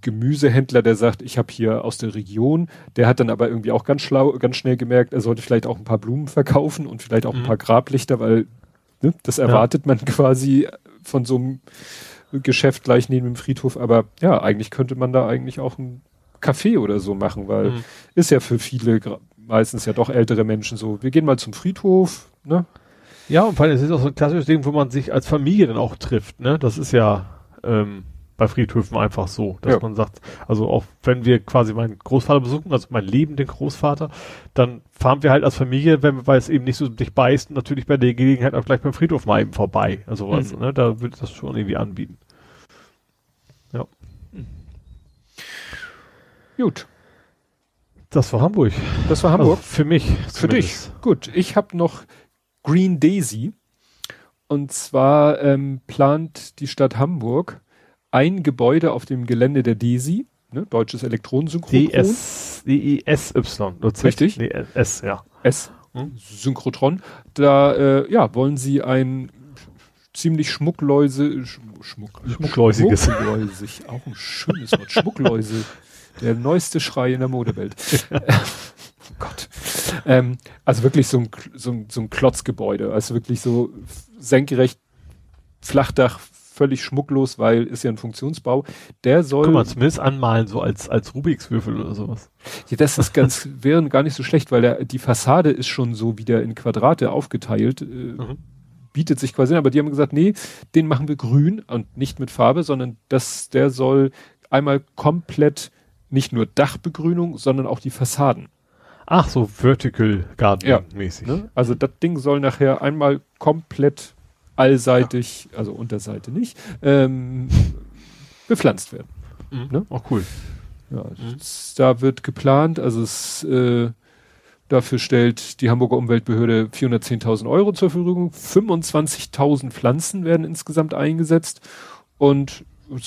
Gemüsehändler, der sagt, ich habe hier aus der Region, der hat dann aber irgendwie auch ganz schlau, ganz schnell gemerkt, er sollte vielleicht auch ein paar Blumen verkaufen und vielleicht auch mhm. ein paar Grablichter, weil ne, das erwartet ja. man quasi von so einem Geschäft gleich neben dem Friedhof. Aber ja, eigentlich könnte man da eigentlich auch ein Café oder so machen, weil mhm. ist ja für viele meistens ja doch ältere Menschen so, wir gehen mal zum Friedhof, ne? Ja, und vor allem, es ist auch so ein klassisches Ding, wo man sich als Familie dann auch trifft, ne? Das ist ja, ähm, bei Friedhöfen einfach so, dass ja. man sagt, also auch wenn wir quasi meinen Großvater besuchen, also mein lebenden Großvater, dann fahren wir halt als Familie, wenn wir, weil es eben nicht so dich beißt, natürlich bei der Gelegenheit auch gleich beim Friedhof mal eben vorbei. Also was, mhm. ne, da würde ich das schon irgendwie anbieten. Ja. Gut. Das war Hamburg. Das war Hamburg. Also für mich. Für zumindest. dich. Gut. Ich habe noch Green Daisy. Und zwar ähm, plant die Stadt Hamburg ein Gebäude auf dem Gelände der DESI, ne, Deutsches Elektronensynchrotron. DS, D-I-S-Y. Richtig? S, ja. S, hm? Synchrotron. Da, äh, ja, wollen sie ein ziemlich Schmuckläuse, Schmuck, Schmuckläusiges. Schmuckläusig, auch ein schönes Wort, Schmuckläuse. Der neueste Schrei in der Modewelt. oh *laughs* Gott. Ähm, also wirklich so ein, so, ein, so ein Klotzgebäude, also wirklich so senkrecht, Flachdach, völlig schmucklos, weil ist ja ein Funktionsbau. Der soll. Guck mal, zumindest anmalen, so als, als Rubiks Würfel oder sowas. Ja, das ist ganz, *laughs* wäre gar nicht so schlecht, weil der, die Fassade ist schon so wieder in Quadrate aufgeteilt. Äh, mhm. Bietet sich quasi, aber die haben gesagt, nee, den machen wir grün und nicht mit Farbe, sondern das, der soll einmal komplett nicht nur Dachbegrünung, sondern auch die Fassaden. Ach, so Vertical Garden mäßig. Ja, ne? Also das Ding soll nachher einmal komplett allseitig, ja. also Unterseite nicht, ähm, bepflanzt werden. Mhm. Ne? Auch cool. Ja, mhm. da wird geplant, also es, äh, dafür stellt die Hamburger Umweltbehörde 410.000 Euro zur Verfügung. 25.000 Pflanzen werden insgesamt eingesetzt und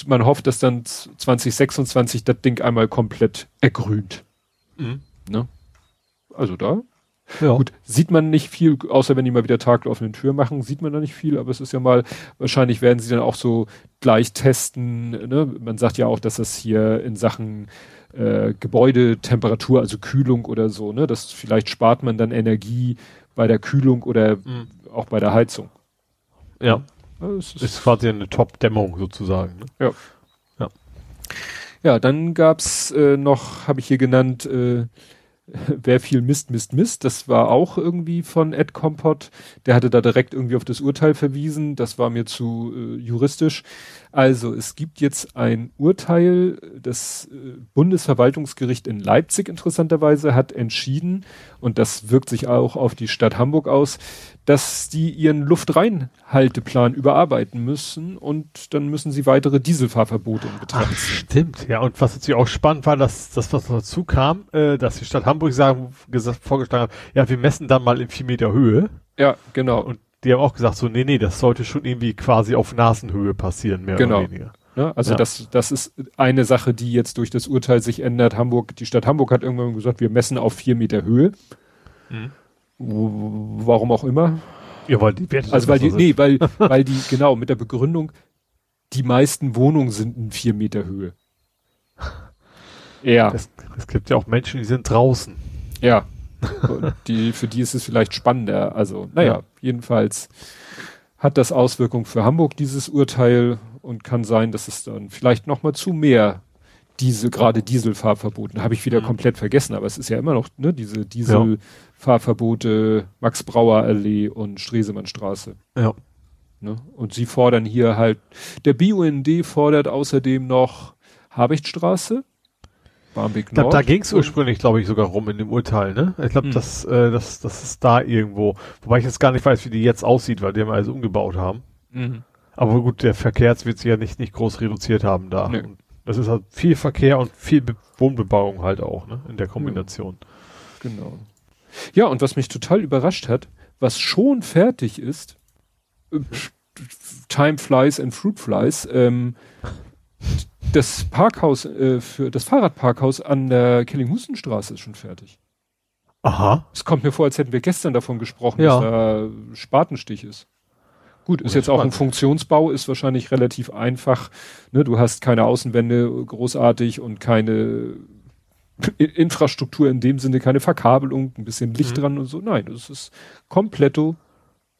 man hofft, dass dann 2026 das Ding einmal komplett ergrünt. Mhm. Ne? Also da ja. Gut, sieht man nicht viel, außer wenn die mal wieder taglaufende Tür machen, sieht man da nicht viel, aber es ist ja mal, wahrscheinlich werden sie dann auch so gleich testen. Ne? Man sagt ja auch, dass das hier in Sachen äh, Gebäudetemperatur, also Kühlung oder so, ne, das vielleicht spart man dann Energie bei der Kühlung oder mhm. auch bei der Heizung. Ja. Das ist, ist quasi eine Top-Dämmung sozusagen. Ne? Ja. Ja. Ja, dann gab's äh, noch, habe ich hier genannt, äh, *laughs* wer viel Mist, Mist, Mist. Das war auch irgendwie von Ed Kompott. Der hatte da direkt irgendwie auf das Urteil verwiesen. Das war mir zu äh, juristisch. Also es gibt jetzt ein Urteil, das äh, Bundesverwaltungsgericht in Leipzig interessanterweise hat entschieden, und das wirkt sich auch auf die Stadt Hamburg aus, dass die ihren Luftreinhalteplan überarbeiten müssen und dann müssen sie weitere Dieselfahrverbote in Betracht ziehen. Stimmt, ja. Und was natürlich auch spannend war, dass das, was dazu kam, äh, dass die Stadt Hamburg sagen, gesagt, vorgeschlagen hat, ja, wir messen dann mal in vier Meter Höhe. Ja, genau. Und die haben auch gesagt, so, nee, nee, das sollte schon irgendwie quasi auf Nasenhöhe passieren, mehr genau. oder weniger. Ne? Also ja. das, das ist eine Sache, die jetzt durch das Urteil sich ändert. Hamburg, die Stadt Hamburg hat irgendwann gesagt, wir messen auf vier Meter Höhe. Mhm. Warum auch immer. Ja, weil die Werte Also weil die, nee, weil, *laughs* weil die, genau, mit der Begründung, die meisten Wohnungen sind in vier Meter Höhe. Ja. Es, es gibt ja auch Menschen, die sind draußen. Ja, *laughs* die, für die ist es vielleicht spannender. Also, naja, ja. Jedenfalls hat das Auswirkungen für Hamburg, dieses Urteil, und kann sein, dass es dann vielleicht nochmal zu mehr diese, gerade Dieselfahrverboten, habe ich wieder mhm. komplett vergessen, aber es ist ja immer noch, ne, diese Dieselfahrverbote, Max Brauer Allee und Stresemannstraße. Ja. Ne? Und sie fordern hier halt, der BUND fordert außerdem noch Habichtstraße, Barmbek Nord. Da, da ging es ursprünglich, glaube ich, sogar rum in dem Urteil, ne? Ich glaube, hm. das, äh, das, das ist da irgendwo. Wobei ich jetzt gar nicht weiß, wie die jetzt aussieht, weil die haben alles umgebaut haben. Mhm. Aber gut, der Verkehr wird sich ja nicht, nicht groß reduziert haben da. Nee. Das ist halt viel Verkehr und viel Be Wohnbebauung halt auch, ne? In der Kombination. Ja. Genau. Ja, und was mich total überrascht hat, was schon fertig ist, äh, Time flies and fruit flies, ähm, das Parkhaus, äh, für das Fahrradparkhaus an der Kellinghustenstraße ist schon fertig. Aha. Es kommt mir vor, als hätten wir gestern davon gesprochen, ja. dass da Spatenstich ist. Gut, ist jetzt auch ein Funktionsbau, ist wahrscheinlich relativ einfach. Ne, du hast keine Außenwände großartig und keine Infrastruktur in dem Sinne, keine Verkabelung, ein bisschen Licht mhm. dran und so. Nein, das ist kompletto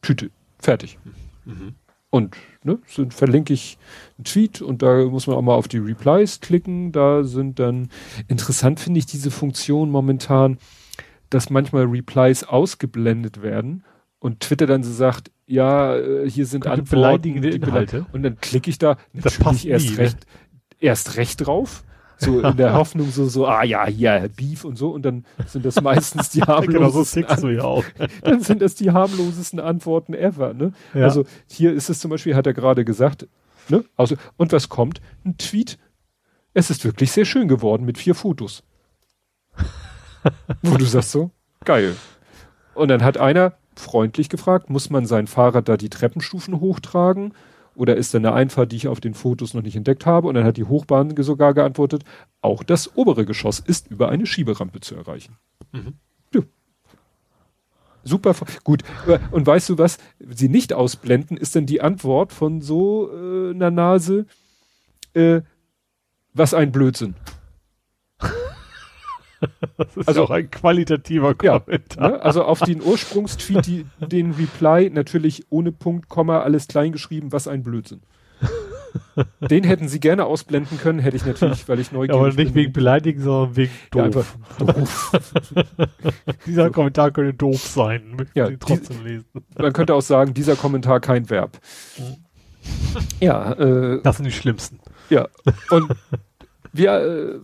Tüte. Fertig. Mhm. Und ne, sind, verlinke ich einen Tweet und da muss man auch mal auf die Replies klicken. Da sind dann interessant finde ich diese Funktion momentan, dass manchmal Replies ausgeblendet werden und Twitter dann so sagt, ja, äh, hier sind Antworten, beleidigende Inhalte. Und dann klicke ich da natürlich erst nie, recht, ne? erst recht drauf so in der *laughs* Hoffnung so, so, ah ja, hier, Beef und so, und dann sind das meistens die harmlosesten, *laughs* genau so du ja auch. *laughs* dann sind das die harmlosesten Antworten ever, ne? Ja. Also hier ist es zum Beispiel, hat er gerade gesagt, ne? Also, und was kommt? Ein Tweet. Es ist wirklich sehr schön geworden mit vier Fotos. Wo du sagst so, geil. Und dann hat einer freundlich gefragt, muss man sein Fahrrad da die Treppenstufen hochtragen? Oder ist da eine Einfahrt, die ich auf den Fotos noch nicht entdeckt habe? Und dann hat die Hochbahn sogar geantwortet, auch das obere Geschoss ist über eine Schieberampe zu erreichen. Mhm. Ja. Super. Gut. Und weißt du was? Sie nicht ausblenden, ist dann die Antwort von so äh, einer Nase, äh, was ein Blödsinn. *laughs* *laughs* Das ist also auch ein qualitativer Kommentar. Ja, ne? Also auf den Ursprungstweet, die, den Reply natürlich ohne Punkt, Komma, alles klein geschrieben, was ein Blödsinn. Den hätten sie gerne ausblenden können, hätte ich natürlich, weil ich *laughs* neugierig bin. Aber nicht bin. wegen Beleidigen, sondern wegen doof. Ja, doof. *laughs* dieser Kommentar könnte doof sein, möchte ja, trotzdem die, lesen. Man könnte auch sagen, dieser Kommentar kein Verb. Ja, äh, das sind die schlimmsten. Ja, und wir, äh,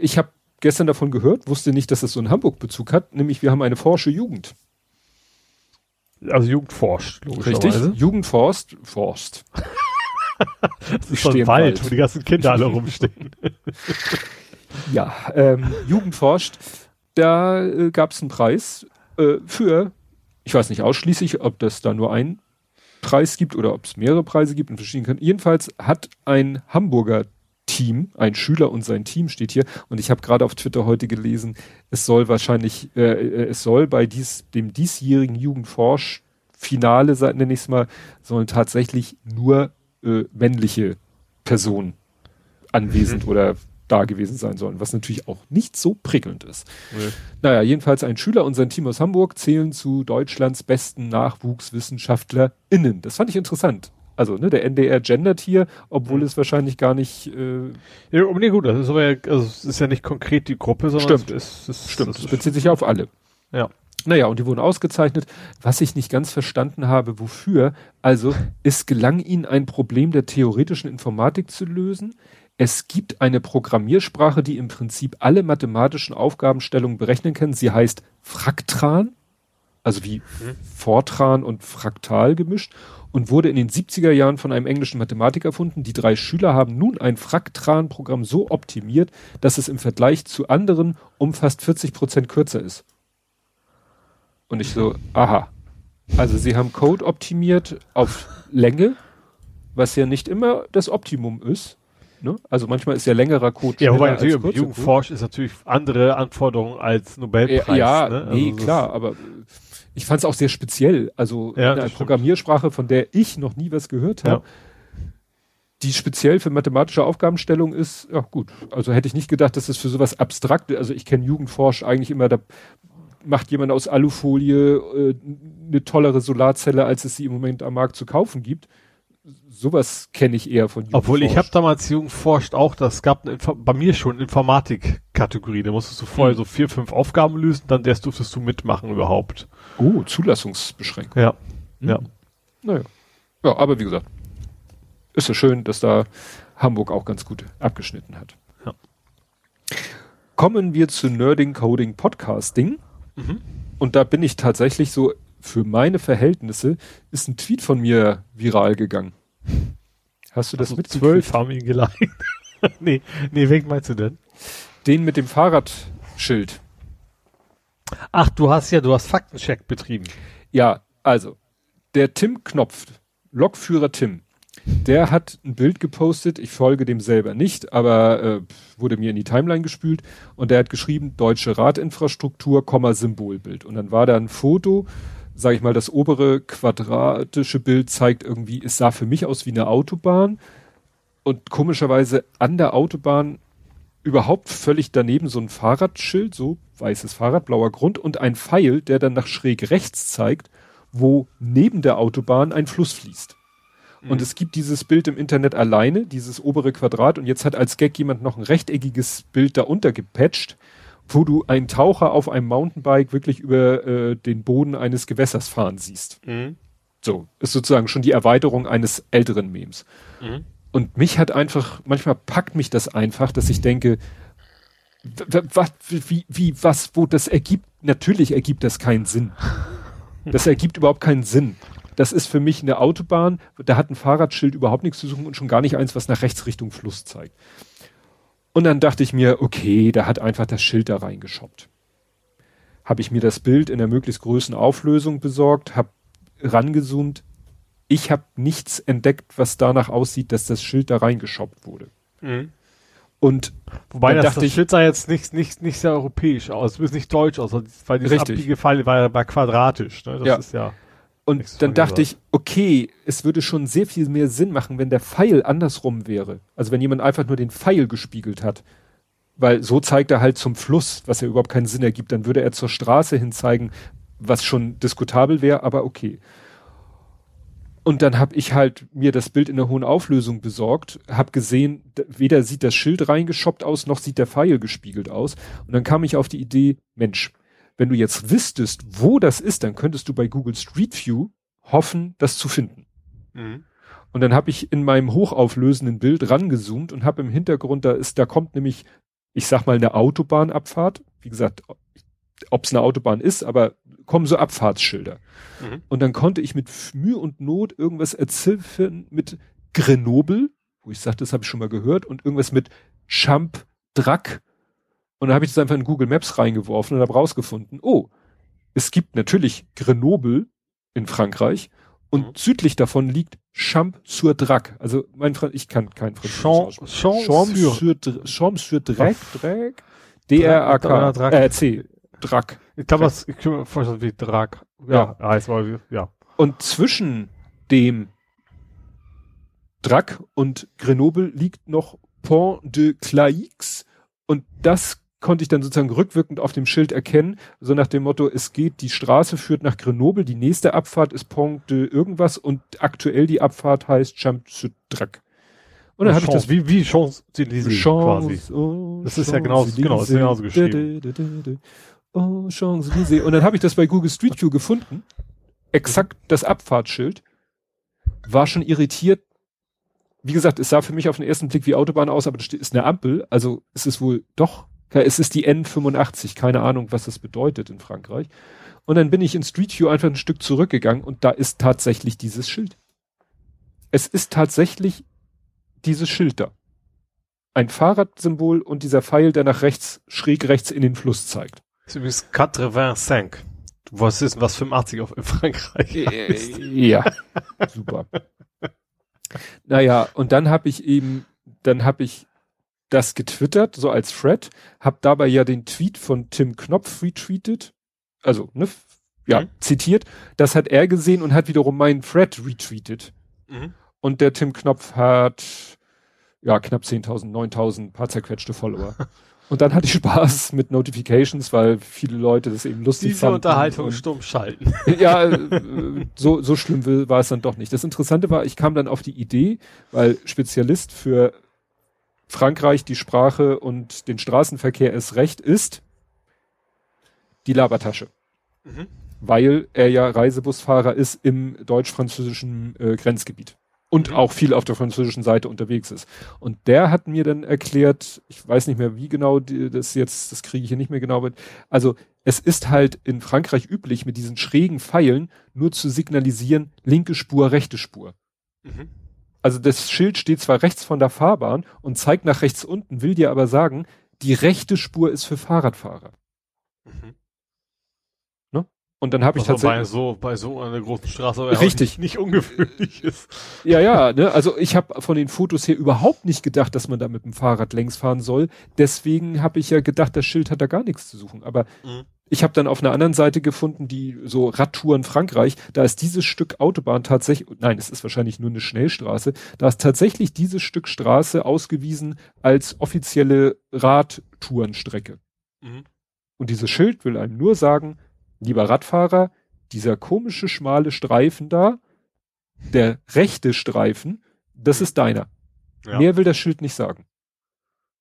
ich habe gestern davon gehört, wusste nicht, dass es so einen Hamburg-Bezug hat, nämlich wir haben eine forsche Jugend. Also Jugend forscht, logischerweise. Richtig, Jugend forscht, forscht. das ist so ein Wald, wo die ganzen Kinder alle rumstehen. *laughs* ja, ähm, Jugend forscht, da äh, gab es einen Preis äh, für, ich weiß nicht ausschließlich, ob das da nur einen Preis gibt oder ob es mehrere Preise gibt in verschiedenen Kanälen. Jedenfalls hat ein Hamburger Team, ein Schüler und sein Team steht hier. Und ich habe gerade auf Twitter heute gelesen, es soll wahrscheinlich, äh, äh es soll bei dies, dem diesjährigen Jugendforsch-Finale, nenne ich es mal, sollen tatsächlich nur äh, männliche Personen anwesend mhm. oder da gewesen sein sollen, was natürlich auch nicht so prickelnd ist. Nee. Naja, jedenfalls ein Schüler und sein Team aus Hamburg zählen zu Deutschlands besten NachwuchswissenschaftlerInnen. Das fand ich interessant. Also, ne, der NDR gendert hier, obwohl mhm. es wahrscheinlich gar nicht. Äh ja, nee, gut, das ist aber ja, also es ist ja nicht konkret die Gruppe, sondern stimmt, es, es, stimmt, es bezieht sich auf alle. Ja. Naja, und die wurden ausgezeichnet. Was ich nicht ganz verstanden habe, wofür. Also, es gelang ihnen ein Problem der theoretischen Informatik zu lösen. Es gibt eine Programmiersprache, die im Prinzip alle mathematischen Aufgabenstellungen berechnen kann. Sie heißt Fraktran, also wie mhm. Fortran und Fraktal gemischt und wurde in den 70er Jahren von einem englischen Mathematiker erfunden. Die drei Schüler haben nun ein Fraktran-Programm so optimiert, dass es im Vergleich zu anderen um fast 40 Prozent kürzer ist. Und ich so, aha. Also sie haben Code optimiert auf Länge, was ja nicht immer das Optimum ist. Ne? Also manchmal ist ja längerer Code. Ja, wobei natürlich Jugendforsch ist natürlich andere Anforderungen als Nobelpreis. Ja, ne? also nee, klar, aber ich fand es auch sehr speziell. Also ja, eine Programmiersprache, von der ich noch nie was gehört habe. Ja. Die speziell für mathematische Aufgabenstellung ist, ja gut, also hätte ich nicht gedacht, dass es für sowas abstrakt, also ich kenne Jugendforsch eigentlich immer, da macht jemand aus Alufolie äh, eine tollere Solarzelle, als es sie im Moment am Markt zu kaufen gibt sowas kenne ich eher von Jugend Obwohl ich habe damals Jugend forscht auch, das gab eine, bei mir schon Informatik-Kategorie. Da musstest du vorher hm. so vier, fünf Aufgaben lösen, dann erst durftest du mitmachen überhaupt. Oh, Zulassungsbeschränkung. Ja. Hm. Ja. Naja. Ja, aber wie gesagt, ist ja schön, dass da Hamburg auch ganz gut abgeschnitten hat. Ja. Kommen wir zu Nerding Coding Podcasting. Mhm. Und da bin ich tatsächlich so, für meine Verhältnisse, ist ein Tweet von mir viral gegangen. Hast du das also mit zwölf haben ihn geleitet? *laughs* nee, nee, wen meinst du denn? Den mit dem Fahrradschild. Ach, du hast ja, du hast Faktencheck betrieben. Ja, also, der Tim Knopf, Lokführer Tim, der hat ein Bild gepostet, ich folge dem selber nicht, aber äh, wurde mir in die Timeline gespült und der hat geschrieben, deutsche Radinfrastruktur, Symbolbild. Und dann war da ein Foto, sage ich mal, das obere quadratische Bild zeigt irgendwie, es sah für mich aus wie eine Autobahn und komischerweise an der Autobahn überhaupt völlig daneben so ein Fahrradschild, so weißes Fahrrad, blauer Grund und ein Pfeil, der dann nach schräg rechts zeigt, wo neben der Autobahn ein Fluss fließt. Mhm. Und es gibt dieses Bild im Internet alleine, dieses obere Quadrat, und jetzt hat als Gag jemand noch ein rechteckiges Bild darunter gepatcht, wo du einen Taucher auf einem Mountainbike wirklich über äh, den Boden eines Gewässers fahren siehst. Mhm. So, ist sozusagen schon die Erweiterung eines älteren Memes. Mhm. Und mich hat einfach, manchmal packt mich das einfach, dass ich denke, was, wie, wie, was, wo das ergibt, natürlich ergibt das keinen Sinn. *laughs* Das ergibt überhaupt keinen Sinn. Das ist für mich eine Autobahn, da hat ein Fahrradschild überhaupt nichts zu suchen und schon gar nicht eins, was nach rechts Richtung Fluss zeigt. Und dann dachte ich mir, okay, da hat einfach das Schild da reingeschoppt. Habe ich mir das Bild in der möglichst größten Auflösung besorgt, habe rangezoomt. Ich habe nichts entdeckt, was danach aussieht, dass das Schild da reingeschoppt wurde. Mhm. Und wobei das, das Schild sah jetzt nicht, nicht, nicht sehr europäisch aus, es ist nicht deutsch aus, weil die Abbiegefall war, war quadratisch. Ne? Das ja. ist ja. Und dann dachte ich, okay, es würde schon sehr viel mehr Sinn machen, wenn der Pfeil andersrum wäre. Also wenn jemand einfach nur den Pfeil gespiegelt hat. Weil so zeigt er halt zum Fluss, was ja überhaupt keinen Sinn ergibt. Dann würde er zur Straße hin zeigen, was schon diskutabel wäre, aber okay. Und dann habe ich halt mir das Bild in der hohen Auflösung besorgt, habe gesehen, weder sieht das Schild reingeschoppt aus, noch sieht der Pfeil gespiegelt aus. Und dann kam ich auf die Idee, Mensch, wenn du jetzt wüsstest, wo das ist, dann könntest du bei Google Street View hoffen, das zu finden. Mhm. Und dann habe ich in meinem hochauflösenden Bild rangezoomt und habe im Hintergrund, da ist, da kommt nämlich, ich sag mal, eine Autobahnabfahrt. Wie gesagt, ob es eine Autobahn ist, aber kommen so Abfahrtsschilder. Mhm. Und dann konnte ich mit Mühe und Not irgendwas erzählen mit Grenoble, wo ich sagte, das habe ich schon mal gehört, und irgendwas mit Champ Drac und dann habe ich das einfach in Google Maps reingeworfen und habe rausgefunden, oh, es gibt natürlich Grenoble in Frankreich und mhm. südlich davon liegt Champ-sur-Drac. Also mein Franz ich kann kein Französisch Champ-sur-Drac. Champ-sur-Drac. D-R-A-K. Äh, C. Drac. Ich glaube, was, ich kann mir vorstellen, wie Drac. Ja, ja. heißt mal, ja. Und zwischen dem Drac und Grenoble liegt noch Pont de Claix und das konnte ich dann sozusagen rückwirkend auf dem Schild erkennen, so nach dem Motto, es geht, die Straße führt nach Grenoble, die nächste Abfahrt ist Pont de irgendwas und aktuell die Abfahrt heißt Champs-sur-Drac. Und dann habe ich das wie wie Champs-Élysées quasi. Oh, das ist ja genau, genau, ist genauso geschrieben. Oh, Champs-Élysées. Und dann habe ich das bei Google Street View gefunden. Exakt das Abfahrtsschild. War schon irritiert. Wie gesagt, es sah für mich auf den ersten Blick wie Autobahn aus, aber das ist eine Ampel. Also es ist wohl doch es ist die N85, keine Ahnung, was das bedeutet in Frankreich. Und dann bin ich in Street View einfach ein Stück zurückgegangen und da ist tatsächlich dieses Schild. Es ist tatsächlich dieses Schild da. Ein Fahrradsymbol und dieser Pfeil, der nach rechts, schräg rechts in den Fluss zeigt. Das ist übrigens 85. Was ist was 85 auf in Frankreich? Äh, ja, super. Naja, und dann habe ich eben, dann habe ich das getwittert, so als Thread, hab dabei ja den Tweet von Tim Knopf retweetet, also, ne, ja, mhm. zitiert. Das hat er gesehen und hat wiederum meinen Thread retweetet. Mhm. Und der Tim Knopf hat, ja, knapp 10.000, 9.000 paar zerquetschte Follower. *laughs* Und dann hatte ich Spaß mit Notifications, weil viele Leute das eben lustig Diese fanden. Diese Unterhaltung stumm schalten. *laughs* Ja, äh, so, so schlimm war es dann doch nicht. Das Interessante war, ich kam dann auf die Idee, weil Spezialist für Frankreich die Sprache und den Straßenverkehr es recht ist, die Labertasche. Mhm. Weil er ja Reisebusfahrer ist im deutsch-französischen äh, Grenzgebiet. und mhm. auch viel auf der französischen Seite unterwegs ist. Und der hat mir dann erklärt, ich weiß nicht mehr, wie genau die, das jetzt, das kriege ich hier nicht mehr genau mit. Also es ist halt in Frankreich üblich, mit diesen schrägen Pfeilen nur zu signalisieren, linke Spur, rechte Spur. Mhm. Also das Schild steht zwar rechts von der Fahrbahn und zeigt nach rechts unten, will dir aber sagen, die rechte Spur ist für Fahrradfahrer. Mhm. Und dann habe ich tatsächlich bei so bei so einer großen Straße richtig nicht, nicht, ungewöhnlich *laughs* ist. Ja, ja, ne? Also ich habe von den Fotos her überhaupt nicht gedacht, dass man da mit dem Fahrrad längs fahren soll. Deswegen habe ich ja gedacht, das Schild hat da gar nichts zu suchen. Aber mhm. Ich habe dann auf einer anderen Seite gefunden, die so Radtouren Frankreich, da ist dieses Stück Autobahn tatsächlich, nein, es ist wahrscheinlich nur eine Schnellstraße, da ist tatsächlich dieses Stück Straße ausgewiesen als offizielle Radtourenstrecke. Mhm. Und dieses Schild will einem nur sagen, lieber Radfahrer, dieser komische schmale Streifen da, der rechte Streifen, das ist deiner. Ja. Mehr will das Schild nicht sagen.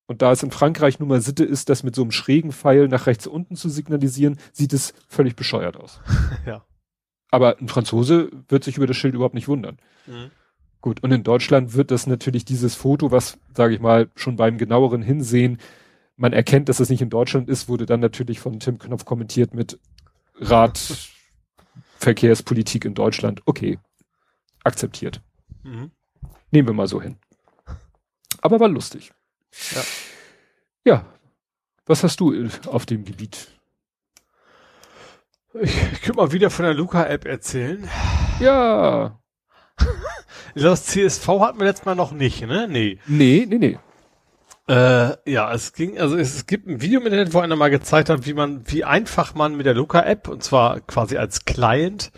Und da es in Frankreich nun mal Sitte ist, das mit so einem schrägen Pfeil nach rechts unten zu signalisieren, sieht es völlig bescheuert aus. *laughs* ja. Aber ein Franzose wird sich über das Schild überhaupt nicht wundern. Mhm. Gut, und in Deutschland wird das natürlich dieses Foto, was, sage ich mal, schon beim genaueren Hinsehen, man erkennt, dass es nicht in Deutschland ist, wurde dann natürlich von Tim Knopf kommentiert mit Radverkehrspolitik *laughs* in Deutschland, okay, akzeptiert. Mhm. Nehmen wir mal so hin. Aber war lustig. Ja. ja. Was hast du auf dem Gebiet? Ich, ich könnte mal wieder von der Luca-App erzählen. Ja. *laughs* Das CSV hatten wir letztes Mal noch nicht, ne? Nee. Nee, nee, nee. Äh, ja, es ging, also es, es, gibt ein Video im Internet, wo einer mal gezeigt hat, wie man, wie einfach man mit der Luca-App, und zwar quasi als Client,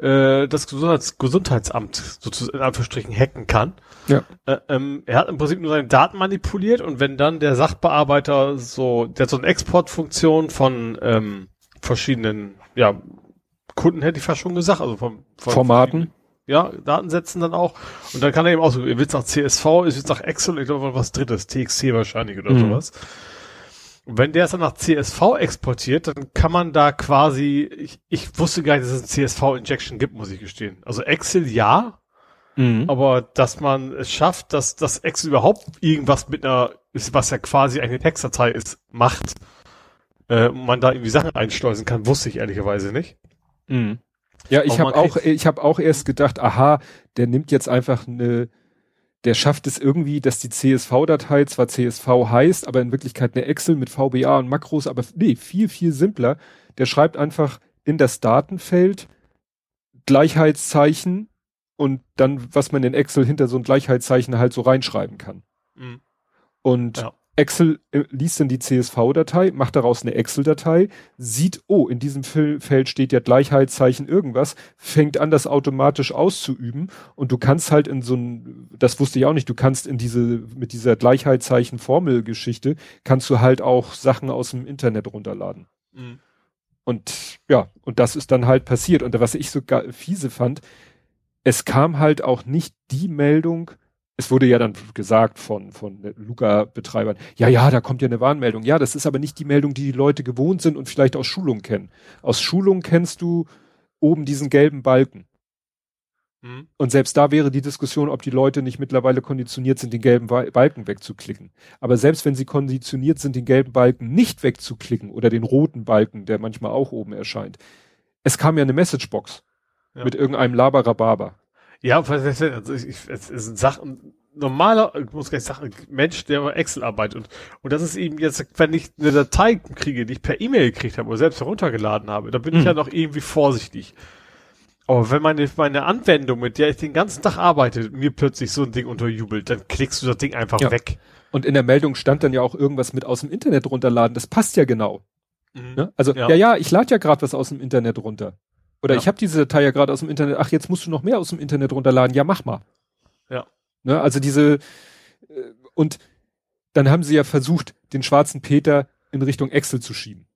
äh, das Gesundheits Gesundheitsamt sozusagen in Anführungsstrichen hacken kann. Ja. Äh, ähm, er hat im Prinzip nur seine Daten manipuliert und wenn dann der Sachbearbeiter so, der hat so eine Exportfunktion von ähm, verschiedenen, ja, Kunden hätte ich fast schon gesagt, also vom, von Formaten ja, Datensätzen dann auch. Und dann kann er eben auch so, ihr willst nach CSV, ihr willst nach Excel, ich glaube was drittes, TXT wahrscheinlich oder mhm. sowas. Und wenn der es dann nach CSV exportiert, dann kann man da quasi, ich, ich wusste gar nicht, dass es ein CSV-Injection gibt, muss ich gestehen. Also Excel ja, mhm. aber dass man es schafft, dass das Excel überhaupt irgendwas mit einer, was ja quasi eine Textdatei ist, macht, äh, man da irgendwie Sachen einschleusen kann, wusste ich ehrlicherweise nicht. Mhm. Ja, ich habe auch, ich habe auch erst gedacht, aha, der nimmt jetzt einfach eine, der schafft es irgendwie, dass die CSV-Datei zwar CSV heißt, aber in Wirklichkeit eine Excel mit VBA und Makros, aber nee, viel, viel simpler. Der schreibt einfach in das Datenfeld Gleichheitszeichen und dann, was man in Excel hinter so ein Gleichheitszeichen halt so reinschreiben kann. Mhm. Und ja. Excel äh, liest dann die CSV-Datei, macht daraus eine Excel-Datei, sieht, oh, in diesem Feld steht ja Gleichheitszeichen irgendwas, fängt an, das automatisch auszuüben und du kannst halt in so ein, das wusste ich auch nicht, du kannst in diese, mit dieser Gleichheitszeichen-Formel-Geschichte, kannst du halt auch Sachen aus dem Internet runterladen. Mhm. Und ja, und das ist dann halt passiert. Und was ich so fiese fand, es kam halt auch nicht die Meldung, es wurde ja dann gesagt von, von Luca-Betreibern, ja, ja, da kommt ja eine Warnmeldung. Ja, das ist aber nicht die Meldung, die die Leute gewohnt sind und vielleicht aus Schulung kennen. Aus Schulung kennst du oben diesen gelben Balken. Mhm. Und selbst da wäre die Diskussion, ob die Leute nicht mittlerweile konditioniert sind, den gelben Balken wegzuklicken. Aber selbst wenn sie konditioniert sind, den gelben Balken nicht wegzuklicken oder den roten Balken, der manchmal auch oben erscheint. Es kam ja eine Messagebox ja. mit irgendeinem Laberababa. Ja, also ich, ich, es sind Sachen, normaler, ich muss gleich sagen, Mensch, der Excel arbeitet und, und das ist eben jetzt, wenn ich eine Datei kriege, die ich per E-Mail gekriegt habe oder selbst heruntergeladen habe, da bin mhm. ich ja noch irgendwie vorsichtig. Aber wenn meine, meine Anwendung, mit der ich den ganzen Tag arbeite, mir plötzlich so ein Ding unterjubelt, dann klickst du das Ding einfach ja. weg. Und in der Meldung stand dann ja auch irgendwas mit aus dem Internet runterladen. Das passt ja genau. Mhm. Ne? Also, ja. ja, ja, ich lade ja gerade was aus dem Internet runter. Oder ja. ich habe diese Datei ja gerade aus dem Internet, ach, jetzt musst du noch mehr aus dem Internet runterladen. Ja, mach mal. Ja. Ne, also diese, äh, und dann haben sie ja versucht, den schwarzen Peter in Richtung Excel zu schieben.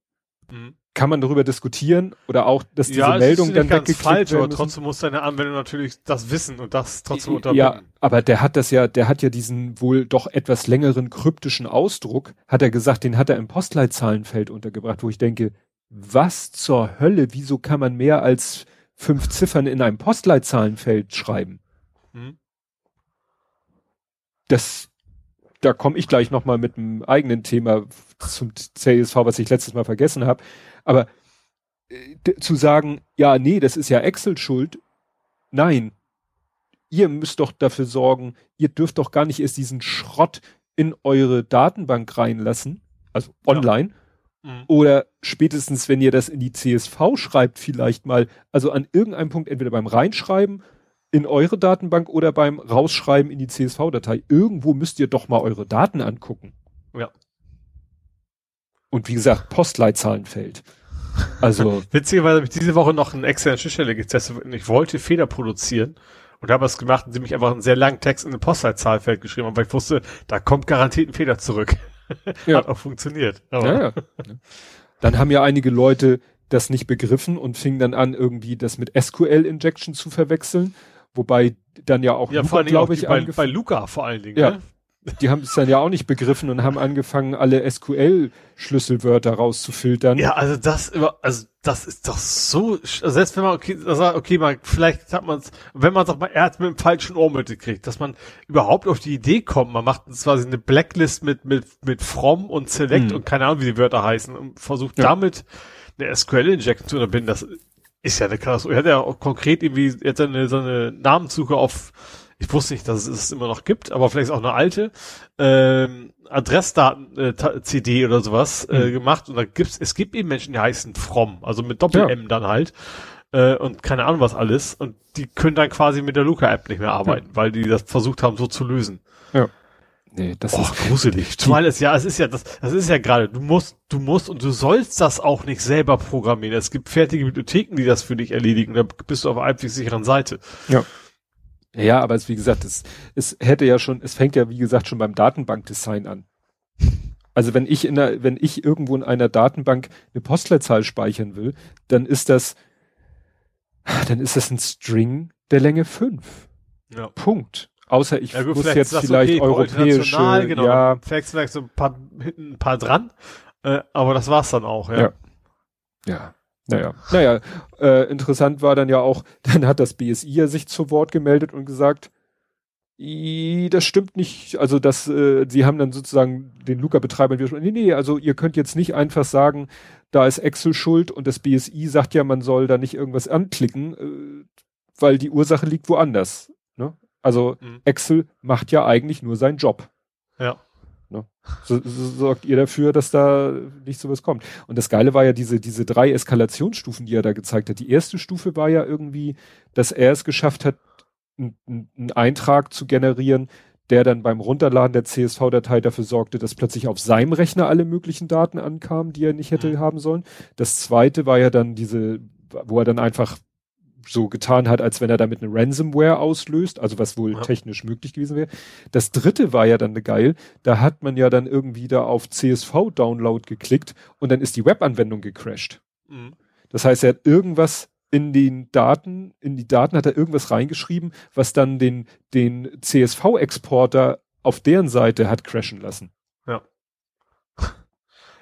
Mhm. Kann man darüber diskutieren oder auch, dass diese ja, Meldung dann ganz falsch, aber trotzdem muss deine Anwendung natürlich das wissen und das trotzdem unterbinden. Ja, aber der hat das ja, der hat ja diesen wohl doch etwas längeren kryptischen Ausdruck, hat er gesagt, den hat er im Postleitzahlenfeld untergebracht, wo ich denke, was zur Hölle, wieso kann man mehr als fünf Ziffern in einem Postleitzahlenfeld schreiben? Hm. das, da komme ich gleich nochmal mit einem eigenen Thema zum CSV, was ich letztes Mal vergessen habe. Aber äh, zu sagen, ja, nee, das ist ja Excel schuld. Nein. Ihr müsst doch dafür sorgen, ihr dürft doch gar nicht erst diesen Schrott in eure Datenbank reinlassen, also online. Ja. Mhm. Oder spätestens, wenn ihr das in die CSV schreibt, vielleicht mal, also an irgendeinem Punkt, entweder beim Reinschreiben in eure Datenbank oder beim Rausschreiben in die CSV-Datei. Irgendwo müsst ihr doch mal eure Daten angucken. Ja. Und wie gesagt, Postleitzahlenfeld. Also. *laughs* Witzigerweise habe ich diese Woche noch eine externe Schnittstelle getestet. Ich wollte Fehler produzieren und habe es gemacht, indem ich einfach einen sehr langen Text in ein Postleitzahlfeld geschrieben habe, weil ich wusste, da kommt garantiert ein Fehler zurück. Ja. Hat auch funktioniert. Ja, ja. *laughs* Dann haben ja einige Leute das nicht begriffen und fingen dann an, irgendwie das mit SQL-Injection zu verwechseln Wobei dann ja auch ja, Luca, glaube ich, bei, bei Luca vor allen Dingen. Ja. Ne? Die haben es dann ja auch nicht begriffen und haben angefangen, alle SQL-Schlüsselwörter rauszufiltern. Ja, also das über, also das ist doch so, also selbst wenn man okay, sagt, okay, man, vielleicht hat man es, wenn man doch mal erst mit dem falschen Ohr mitkriegt, dass man überhaupt auf die Idee kommt, man macht quasi eine Blacklist mit, mit, mit From und Select hm. und keine Ahnung, wie die Wörter heißen und versucht ja. damit eine SQL-Injection zu unterbinden, das ist ja eine Katastrophe. Er hat ja auch konkret irgendwie jetzt eine, so eine Namenssuche auf, ich wusste nicht, dass es es immer noch gibt, aber vielleicht ist auch eine alte, ähm, Adressdaten-CD äh, oder sowas äh, mhm. gemacht und da gibt's, es gibt eben Menschen, die heißen From, also mit Doppel-M ja. dann halt äh, und keine Ahnung was alles und die können dann quasi mit der Luca-App nicht mehr arbeiten, ja. weil die das versucht haben so zu lösen. Ja. Nee, das oh, ist gruselig. Zumal es ja, es ist ja das, das ist ja gerade, du musst, du musst und du sollst das auch nicht selber programmieren. Es gibt fertige Bibliotheken, die das für dich erledigen. Da bist du auf einer halbwegs sicheren Seite. Ja. Ja, aber es, wie gesagt, es, es hätte ja schon, es fängt ja, wie gesagt, schon beim Datenbankdesign an. Also wenn ich in der, wenn ich irgendwo in einer Datenbank eine Postleitzahl speichern will, dann ist das, dann ist das ein String der Länge 5. Ja. Punkt. Außer ich ja, gut, muss jetzt vielleicht okay, europäische, genau, ja. Vielleicht, vielleicht so ein paar, hinten ein paar dran, äh, aber das war's dann auch, ja. Ja. ja. Naja, naja, äh, interessant war dann ja auch, *laughs* dann hat das BSI ja sich zu Wort gemeldet und gesagt, das stimmt nicht, also das, äh, sie haben dann sozusagen den Luca-Betreibern wieder, nee, nee, also ihr könnt jetzt nicht einfach sagen, da ist Excel schuld und das BSI sagt ja, man soll da nicht irgendwas anklicken, äh, weil die Ursache liegt woanders. Ne? Also mhm. Excel macht ja eigentlich nur seinen Job. Ja. Ne? So, so sorgt ihr dafür, dass da nicht sowas kommt. Und das Geile war ja diese, diese drei Eskalationsstufen, die er da gezeigt hat. Die erste Stufe war ja irgendwie, dass er es geschafft hat, einen Eintrag zu generieren, der dann beim Runterladen der CSV-Datei dafür sorgte, dass plötzlich auf seinem Rechner alle möglichen Daten ankamen, die er nicht hätte mhm. haben sollen. Das zweite war ja dann diese, wo er dann einfach so getan hat, als wenn er damit eine Ransomware auslöst, also was wohl ja. technisch möglich gewesen wäre. Das dritte war ja dann geil, da hat man ja dann irgendwie da auf CSV-Download geklickt und dann ist die Webanwendung gecrashed. Mhm. Das heißt, er hat irgendwas in den Daten, in die Daten hat er irgendwas reingeschrieben, was dann den, den CSV-Exporter auf deren Seite hat crashen lassen.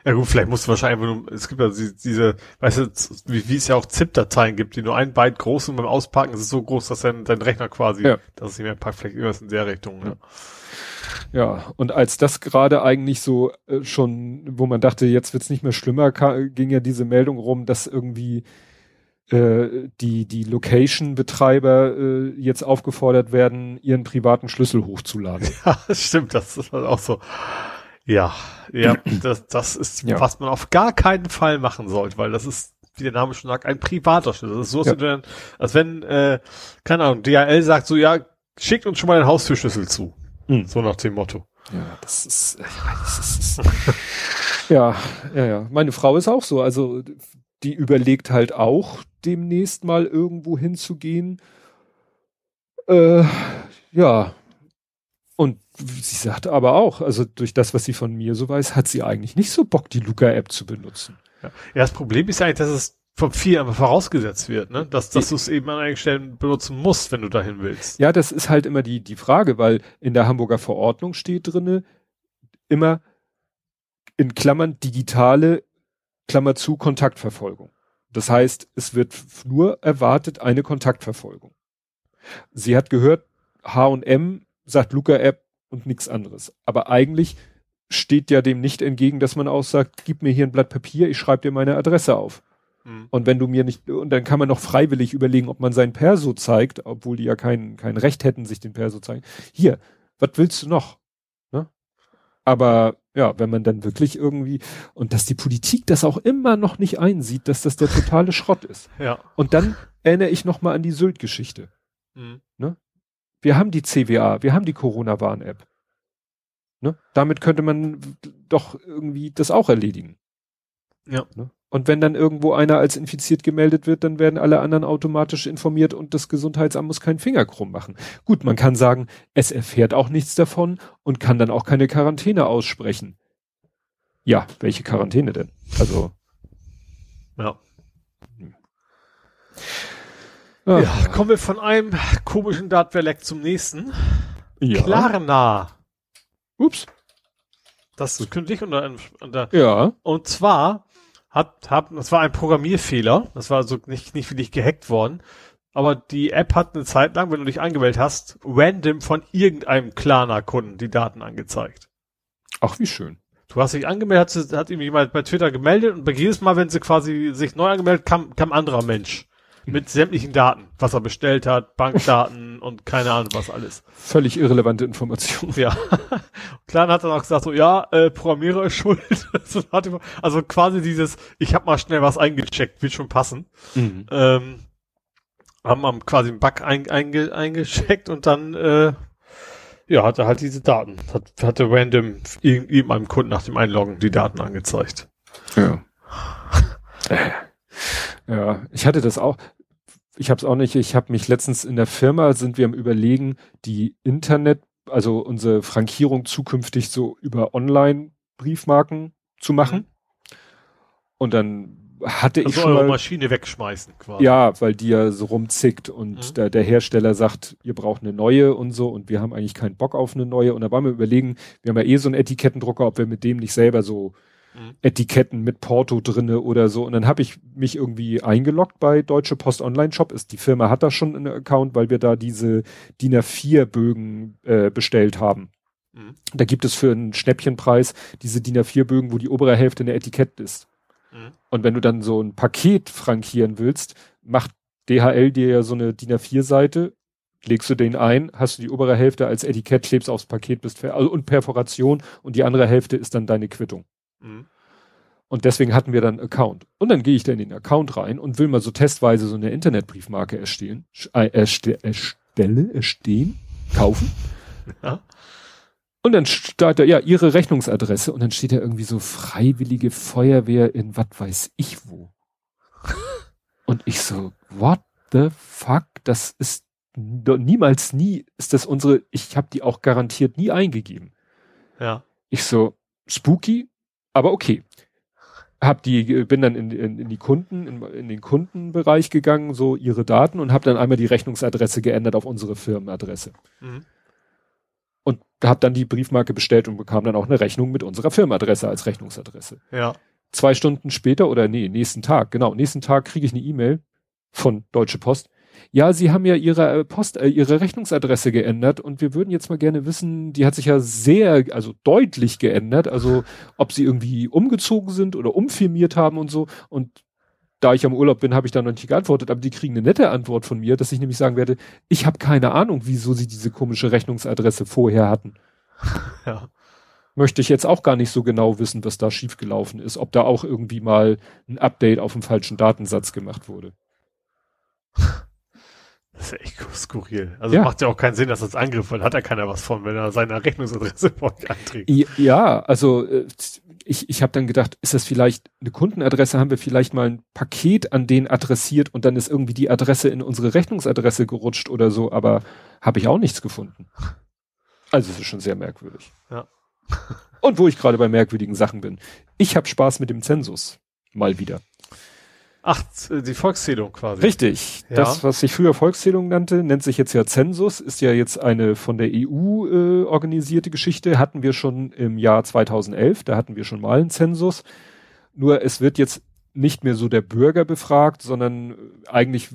Ja. Ja gut, vielleicht musst du wahrscheinlich einfach nur, es gibt ja diese, weißt du, wie, wie es ja auch ZIP-Dateien gibt, die nur ein Byte groß sind beim Auspacken ist es so groß, dass dein, dein Rechner quasi, ja. dass es nicht mehr packt, vielleicht irgendwas in der Richtung. Ne? Ja, und als das gerade eigentlich so äh, schon, wo man dachte, jetzt wird's nicht mehr schlimmer, ging ja diese Meldung rum, dass irgendwie äh, die, die Location-Betreiber äh, jetzt aufgefordert werden, ihren privaten Schlüssel hochzuladen. *laughs* Ja, stimmt, das ist halt auch so. Ja, ja, *clears throat* das, das ist, ja. was man auf gar keinen Fall machen sollte, weil das ist, wie der Name schon sagt, ein privater Schlüssel. Das ist so, ja. wenn, als wenn, äh, keine Ahnung, DHL sagt so, ja, schickt uns schon mal den Haustürschlüssel zu. Mhm. So nach dem Motto. Ja, das ist, das ist ja, ja, ja. Meine Frau ist auch so. Also, die überlegt halt auch, demnächst mal irgendwo hinzugehen. Äh, ja, und sie sagte aber auch, also durch das, was sie von mir so weiß, hat sie eigentlich nicht so Bock, die Luca-App zu benutzen. Ja. ja, das Problem ist eigentlich, dass es vom Vieh einfach vorausgesetzt wird, ne? Dass, dass du es eben an einigen Stellen benutzen musst, wenn du dahin willst. Ja, das ist halt immer die, die Frage, weil in der Hamburger Verordnung steht drinne immer in Klammern digitale, Klammer zu, Kontaktverfolgung. Das heißt, es wird nur erwartet eine Kontaktverfolgung. Sie hat gehört, H&M sagt Luca App und nichts anderes. Aber eigentlich steht ja dem nicht entgegen, dass man auch sagt, gib mir hier ein Blatt Papier, ich schreibe dir meine Adresse auf. Mhm. Und wenn du mir nicht, und dann kann man noch freiwillig überlegen, ob man sein Perso zeigt, obwohl die ja kein, kein Recht hätten, sich den Perso zeigen. Hier, was willst du noch? Ne? Aber ja, wenn man dann wirklich irgendwie, und dass die Politik das auch immer noch nicht einsieht, dass das der totale Schrott ist. Ja. Und dann erinnere ich nochmal an die Sylt-Geschichte. Mhm. Ne? Wir haben die CWA, wir haben die Corona-Warn-App. Ne? Damit könnte man doch irgendwie das auch erledigen. Ja. Ne? Und wenn dann irgendwo einer als infiziert gemeldet wird, dann werden alle anderen automatisch informiert und das Gesundheitsamt muss keinen Finger krumm machen. Gut, man kann sagen, es erfährt auch nichts davon und kann dann auch keine Quarantäne aussprechen. Ja, welche Quarantäne denn? Also. Ja. Ah. Ja, kommen wir von einem komischen Dartwerleck zum nächsten. Ja. Klarna. Ups. Das ist künstlich unter, unter Ja. Und zwar hat, hat, das war ein Programmierfehler. Das war also nicht, nicht wirklich gehackt worden. Aber die App hat eine Zeit lang, wenn du dich angemeldet hast, random von irgendeinem Klarna-Kunden die Daten angezeigt. Ach, wie schön. Du hast dich angemeldet, hat, hat ihm jemand bei Twitter gemeldet und bei jedes Mal, wenn sie quasi sich neu angemeldet, kam, kam ein anderer Mensch mit sämtlichen Daten, was er bestellt hat, Bankdaten und keine Ahnung was alles. Völlig irrelevante Information. Ja. *laughs* Klein hat dann auch gesagt so, ja, äh, Programmierer ist schuld. *laughs* also quasi dieses, ich habe mal schnell was eingecheckt, wird schon passen. Mhm. Ähm, haben, haben quasi einen Bug ein, einge, eingecheckt und dann äh, ja, hatte halt diese Daten. Hat, hatte random irgendeinem Kunden nach dem Einloggen die Daten angezeigt. Ja. *laughs* ja, ich hatte das auch ich habe es auch nicht, ich habe mich letztens in der Firma, sind wir am überlegen, die Internet, also unsere Frankierung zukünftig so über Online-Briefmarken zu machen. Mhm. Und dann hatte also ich schon eure mal, Maschine wegschmeißen quasi. Ja, weil die ja so rumzickt und mhm. der, der Hersteller sagt, ihr braucht eine neue und so und wir haben eigentlich keinen Bock auf eine neue und da wollen wir überlegen, wir haben ja eh so einen Etikettendrucker, ob wir mit dem nicht selber so Mhm. Etiketten mit Porto drinne oder so. Und dann habe ich mich irgendwie eingeloggt bei Deutsche Post Online Shop. Ist die Firma hat da schon einen Account, weil wir da diese DIN A4 Bögen äh, bestellt haben. Mhm. Da gibt es für einen Schnäppchenpreis diese DIN A4 Bögen, wo die obere Hälfte eine Etikett ist. Mhm. Und wenn du dann so ein Paket frankieren willst, macht DHL dir ja so eine DIN A4 Seite legst du den ein, hast du die obere Hälfte als Etikett, klebst aufs Paket, bist also und Perforation und die andere Hälfte ist dann deine Quittung. Mhm. Und deswegen hatten wir dann Account. Und dann gehe ich da in den Account rein und will mal so testweise so eine Internetbriefmarke erstehen, äh, erste, erstelle, erstehen, kaufen. Ja. Und dann steht da, ja, ihre Rechnungsadresse und dann steht da irgendwie so freiwillige Feuerwehr in was weiß ich wo. *laughs* und ich so, what the fuck? Das ist niemals nie, ist das unsere, ich habe die auch garantiert nie eingegeben. Ja. Ich so, spooky, aber okay. Hab die, bin dann in, in, in die Kunden, in, in, den Kundenbereich gegangen, so ihre Daten und habe dann einmal die Rechnungsadresse geändert auf unsere Firmenadresse. Mhm. Und habe dann die Briefmarke bestellt und bekam dann auch eine Rechnung mit unserer Firmenadresse als Rechnungsadresse. Ja. Zwei Stunden später oder nee, nächsten Tag, genau, nächsten Tag kriege ich eine E-Mail von Deutsche Post ja, Sie haben ja Ihre äh, Post, äh, Ihre Rechnungsadresse geändert und wir würden jetzt mal gerne wissen, die hat sich ja sehr, also deutlich geändert, also ob Sie irgendwie umgezogen sind oder umfirmiert haben und so und da ich am Urlaub bin, habe ich da noch nicht geantwortet, aber die kriegen eine nette Antwort von mir, dass ich nämlich sagen werde, ich habe keine Ahnung, wieso sie diese komische Rechnungsadresse vorher hatten. *laughs* Ja. Möchte ich jetzt auch gar nicht so genau wissen, was da schiefgelaufen ist, ob da auch irgendwie mal ein Update auf dem falschen Datensatz gemacht wurde. *laughs* Das ist echt skurril. Also ja. macht ja auch keinen Sinn, dass das Angriff, weil hat ja keiner was von, wenn er seine Rechnungsadresse *laughs* einträgt. Ja, also äh, ich, ich habe dann gedacht, ist das vielleicht eine Kundenadresse, haben wir vielleicht mal ein Paket an den adressiert und dann ist irgendwie die Adresse in unsere Rechnungsadresse gerutscht oder so, aber habe ich auch nichts gefunden. Also es ist schon sehr merkwürdig. Ja. Und wo ich gerade bei merkwürdigen Sachen bin. Ich habe Spaß mit dem Zensus. Mal wieder. Ach, die Volkszählung quasi. Richtig. Ja. Das, was ich früher Volkszählung nannte, nennt sich jetzt ja Zensus, ist ja jetzt eine von der EU äh, organisierte Geschichte. Hatten wir schon im Jahr 2011, da hatten wir schon mal einen Zensus. Nur es wird jetzt nicht mehr so der Bürger befragt, sondern eigentlich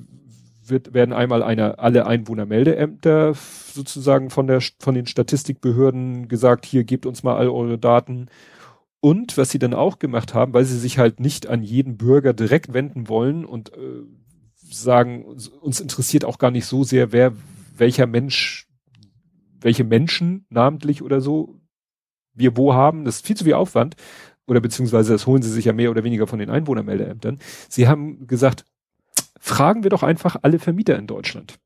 wird, werden einmal eine, alle Einwohnermeldeämter sozusagen von der, von den Statistikbehörden gesagt, hier gebt uns mal all eure Daten. Und was sie dann auch gemacht haben, weil sie sich halt nicht an jeden Bürger direkt wenden wollen und äh, sagen, uns interessiert auch gar nicht so sehr, wer, welcher Mensch, welche Menschen namentlich oder so wir wo haben, das ist viel zu viel Aufwand, oder beziehungsweise das holen sie sich ja mehr oder weniger von den Einwohnermeldeämtern. Sie haben gesagt, fragen wir doch einfach alle Vermieter in Deutschland.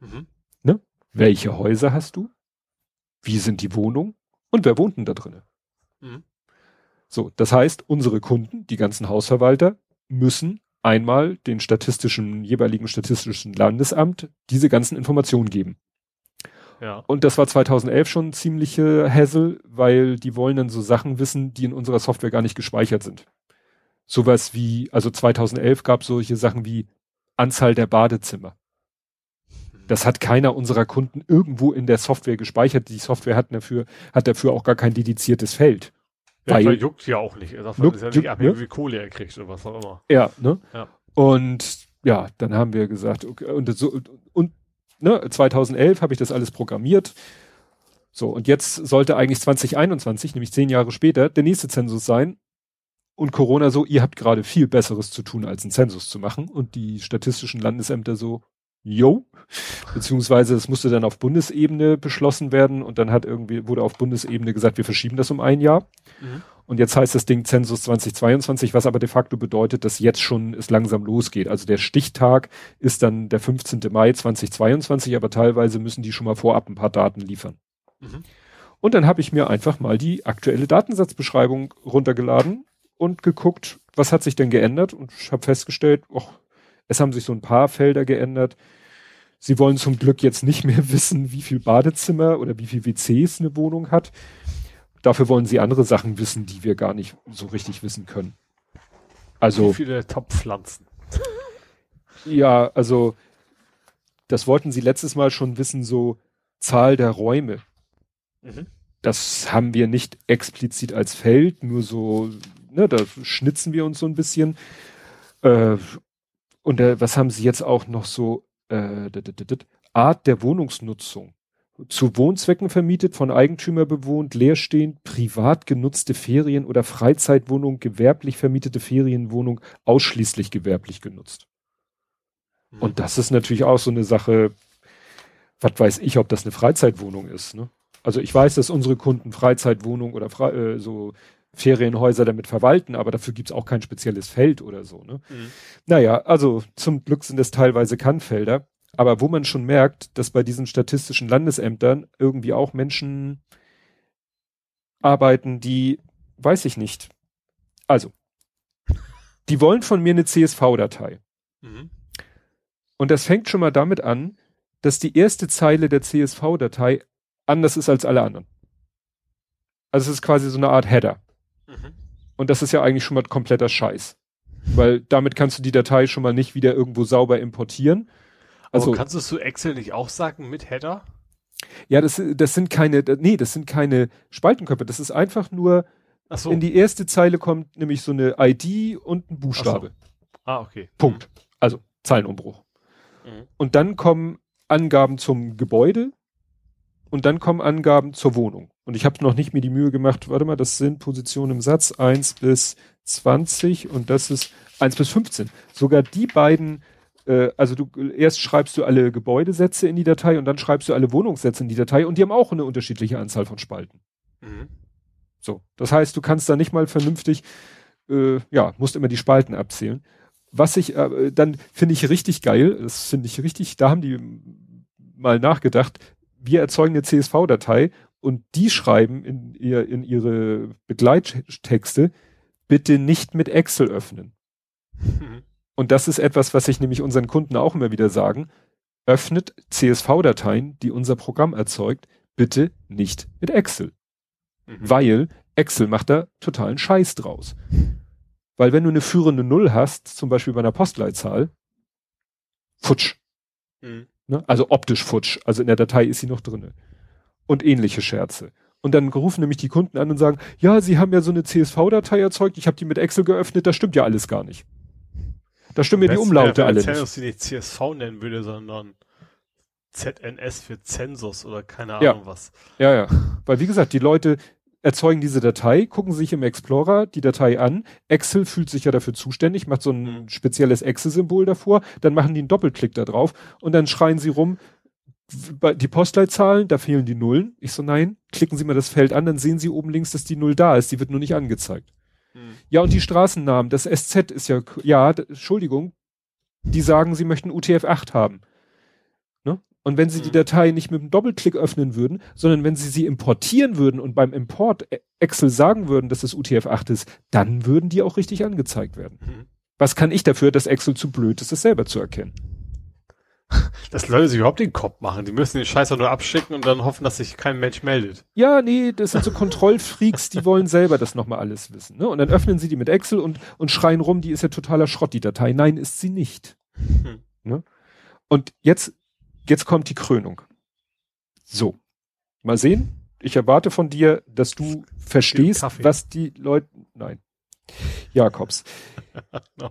Mhm. Ne? Welche Häuser hast du? Wie sind die Wohnungen? Und wer wohnt denn da drinnen? Mhm. So, das heißt, unsere Kunden, die ganzen Hausverwalter, müssen einmal den statistischen, jeweiligen statistischen Landesamt diese ganzen Informationen geben. Ja. Und das war 2011 schon ziemliche Hassel, weil die wollen dann so Sachen wissen, die in unserer Software gar nicht gespeichert sind. Sowas wie, also 2011 gab solche Sachen wie Anzahl der Badezimmer. Das hat keiner unserer Kunden irgendwo in der Software gespeichert. Die Software hat dafür, hat dafür auch gar kein dediziertes Feld. Ja, weil, juckt ja auch nicht. Sagt, juckt, ist ja nicht abhängig, ne? wie Kohle er kriegt oder was auch immer. Ja, ne? Ja. Und ja, dann haben wir gesagt, okay, und so, und ne, 2011 habe ich das alles programmiert. So, und jetzt sollte eigentlich 2021, nämlich zehn Jahre später, der nächste Zensus sein. Und Corona so, ihr habt gerade viel Besseres zu tun, als einen Zensus zu machen. Und die statistischen Landesämter so, yo. Beziehungsweise es musste dann auf Bundesebene beschlossen werden und dann hat irgendwie, wurde auf Bundesebene gesagt, wir verschieben das um ein Jahr. Mhm. Und jetzt heißt das Ding Zensus 2022, was aber de facto bedeutet, dass jetzt schon es langsam losgeht. Also der Stichtag ist dann der 15. Mai 2022, aber teilweise müssen die schon mal vorab ein paar Daten liefern. Mhm. Und dann habe ich mir einfach mal die aktuelle Datensatzbeschreibung runtergeladen und geguckt, was hat sich denn geändert und ich habe festgestellt, och, es haben sich so ein paar Felder geändert. Sie wollen zum Glück jetzt nicht mehr *laughs* wissen, wie viel Badezimmer oder wie viel WCs eine Wohnung hat. Dafür wollen sie andere Sachen wissen, die wir gar nicht so richtig wissen können. Also. Wie viele Topfpflanzen? *laughs* ja, also, das wollten sie letztes Mal schon wissen, so Zahl der Räume. Mhm. Das haben wir nicht explizit als Feld, nur so, ne, da schnitzen wir uns so ein bisschen. Äh, und äh, was haben sie jetzt auch noch so? Äh, Art der Wohnungsnutzung zu Wohnzwecken vermietet, von Eigentümer bewohnt, leerstehend, privat genutzte Ferien- oder Freizeitwohnung, gewerblich vermietete Ferienwohnung, ausschließlich gewerblich genutzt. Mhm. Und das ist natürlich auch so eine Sache, was weiß ich, ob das eine Freizeitwohnung ist. Ne? Also ich weiß, dass unsere Kunden Freizeitwohnung oder Fre äh, so Ferienhäuser damit verwalten, aber dafür gibt's auch kein spezielles Feld oder so. Ne? Mhm. Naja, also zum Glück sind es teilweise Kannfelder. Aber wo man schon merkt, dass bei diesen statistischen Landesämtern irgendwie auch Menschen arbeiten, die, weiß ich nicht. Also, die wollen von mir eine CSV-Datei. Mhm. Und das fängt schon mal damit an, dass die erste Zeile der CSV-Datei anders ist als alle anderen. Also es ist quasi so eine Art Header. Mhm. Und das ist ja eigentlich schon mal kompletter Scheiß. Weil damit kannst du die Datei schon mal nicht wieder irgendwo sauber importieren, also Aber kannst du es zu Excel nicht auch sagen mit Header? Ja, das, das sind keine, nee, das sind keine Spaltenköpfe. Das ist einfach nur, so. in die erste Zeile kommt nämlich so eine ID und ein Buchstabe. So. Ah, okay. Punkt. Also Zeilenumbruch. Mhm. Und dann kommen Angaben zum Gebäude und dann kommen Angaben zur Wohnung. Und ich habe noch nicht mir die Mühe gemacht, warte mal, das sind Positionen im Satz 1 bis 20 und das ist 1 bis 15. Sogar die beiden äh, also du erst schreibst du alle Gebäudesätze in die Datei und dann schreibst du alle Wohnungssätze in die Datei und die haben auch eine unterschiedliche Anzahl von Spalten. Mhm. So, das heißt, du kannst da nicht mal vernünftig, äh, ja, musst immer die Spalten abzählen. Was ich äh, dann finde ich richtig geil, das finde ich richtig, da haben die mal nachgedacht, wir erzeugen eine CSV-Datei und die schreiben in, ihr, in ihre Begleittexte, bitte nicht mit Excel öffnen. Mhm. *laughs* Und das ist etwas, was ich nämlich unseren Kunden auch immer wieder sagen. Öffnet CSV-Dateien, die unser Programm erzeugt, bitte nicht mit Excel. Mhm. Weil Excel macht da totalen Scheiß draus. Weil wenn du eine führende Null hast, zum Beispiel bei einer Postleitzahl, futsch. Mhm. Ne? Also optisch futsch. Also in der Datei ist sie noch drinne. Und ähnliche Scherze. Und dann rufen nämlich die Kunden an und sagen, ja, sie haben ja so eine CSV-Datei erzeugt, ich habe die mit Excel geöffnet, das stimmt ja alles gar nicht. Da stimmen mir die Umlaute alle nicht. die nicht CSV nennen würde, sondern ZNS für Zensus oder keine Ahnung ja. was. Ja, ja. Weil wie gesagt, die Leute erzeugen diese Datei, gucken sich im Explorer die Datei an. Excel fühlt sich ja dafür zuständig, macht so ein mhm. spezielles Excel-Symbol davor, dann machen die einen Doppelklick da drauf und dann schreien sie rum, die Postleitzahlen, da fehlen die Nullen. Ich so, nein, klicken Sie mal das Feld an, dann sehen Sie oben links, dass die Null da ist, die wird nur nicht angezeigt. Mhm. Ja, und die Straßennamen, das SZ ist ja, ja, Entschuldigung, die sagen, sie möchten UTF-8 haben. Und wenn Sie mhm. die Datei nicht mit einem Doppelklick öffnen würden, sondern wenn Sie sie importieren würden und beim Import e- Excel sagen würden, dass es UTF-8 ist, dann würden die auch richtig angezeigt werden. Mhm. Was kann ich dafür, dass Excel zu blöd ist, es selber zu erkennen? Dass Leute sich überhaupt den Kopf machen. Die müssen den Scheiß auch nur abschicken und dann hoffen, dass sich kein Mensch meldet. Ja, nee, das sind so Kontrollfreaks, die wollen selber das nochmal alles wissen. Ne? Und dann öffnen sie die mit Excel und, und schreien rum, die ist ja totaler Schrott, die Datei. Nein, ist sie nicht. Hm. Ne? Und jetzt jetzt kommt die Krönung. So. Mal sehen. Ich erwarte von dir, dass du verstehst, was die Leute, nein. Jakobs. *laughs* no.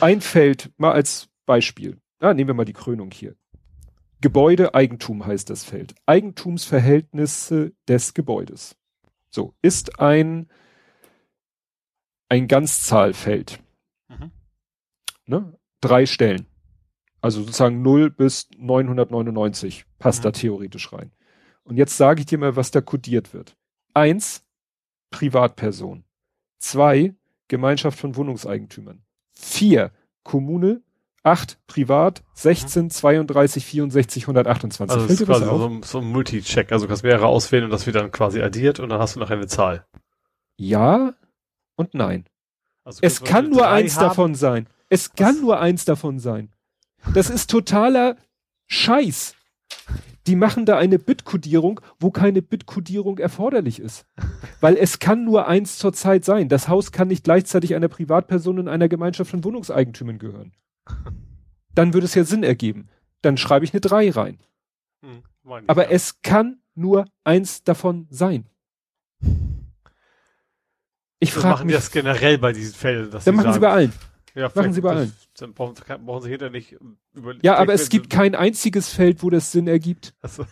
Ein Feld, mal als Beispiel. Ah, nehmen wir mal die Krönung hier. Gebäude, Eigentum heißt das Feld. Eigentumsverhältnisse des Gebäudes. So, ist ein, ein Ganzzahlfeld. Mhm. Ne? Drei Stellen. Also sozusagen 0 bis 999 passt mhm. da theoretisch rein. Und jetzt sage ich dir mal, was da kodiert wird. Eins, Privatperson. Zwei, Gemeinschaft von Wohnungseigentümern. Vier, Kommune. Acht, Privat. 16, mhm. 32, 64, 128. Also das ist quasi so, so, ein Multi-Check. Also du kannst mehrere auswählen und das wird dann quasi addiert und dann hast du noch eine Zahl. Ja und nein. Also es kann nur eins haben. davon sein. Es kann was? nur eins davon sein. Das ist totaler Scheiß. Die machen da eine Bitkodierung, wo keine Bitkodierung erforderlich ist. Weil es kann nur eins zur Zeit sein. Das Haus kann nicht gleichzeitig einer Privatperson und einer Gemeinschaft von Wohnungseigentümern gehören. Dann würde es ja Sinn ergeben. Dann schreibe ich eine 3 rein. Hm, Aber ja. es kann nur eins davon sein. Ich frage machen mich. das generell bei diesen Fällen. Dann machen sagen. sie bei allen. Ja, machen sie bei allen. Dann brauchen sie, brauchen sie hinterher nicht über. Ja, aber es gibt kein einziges Feld, wo das Sinn ergibt. So.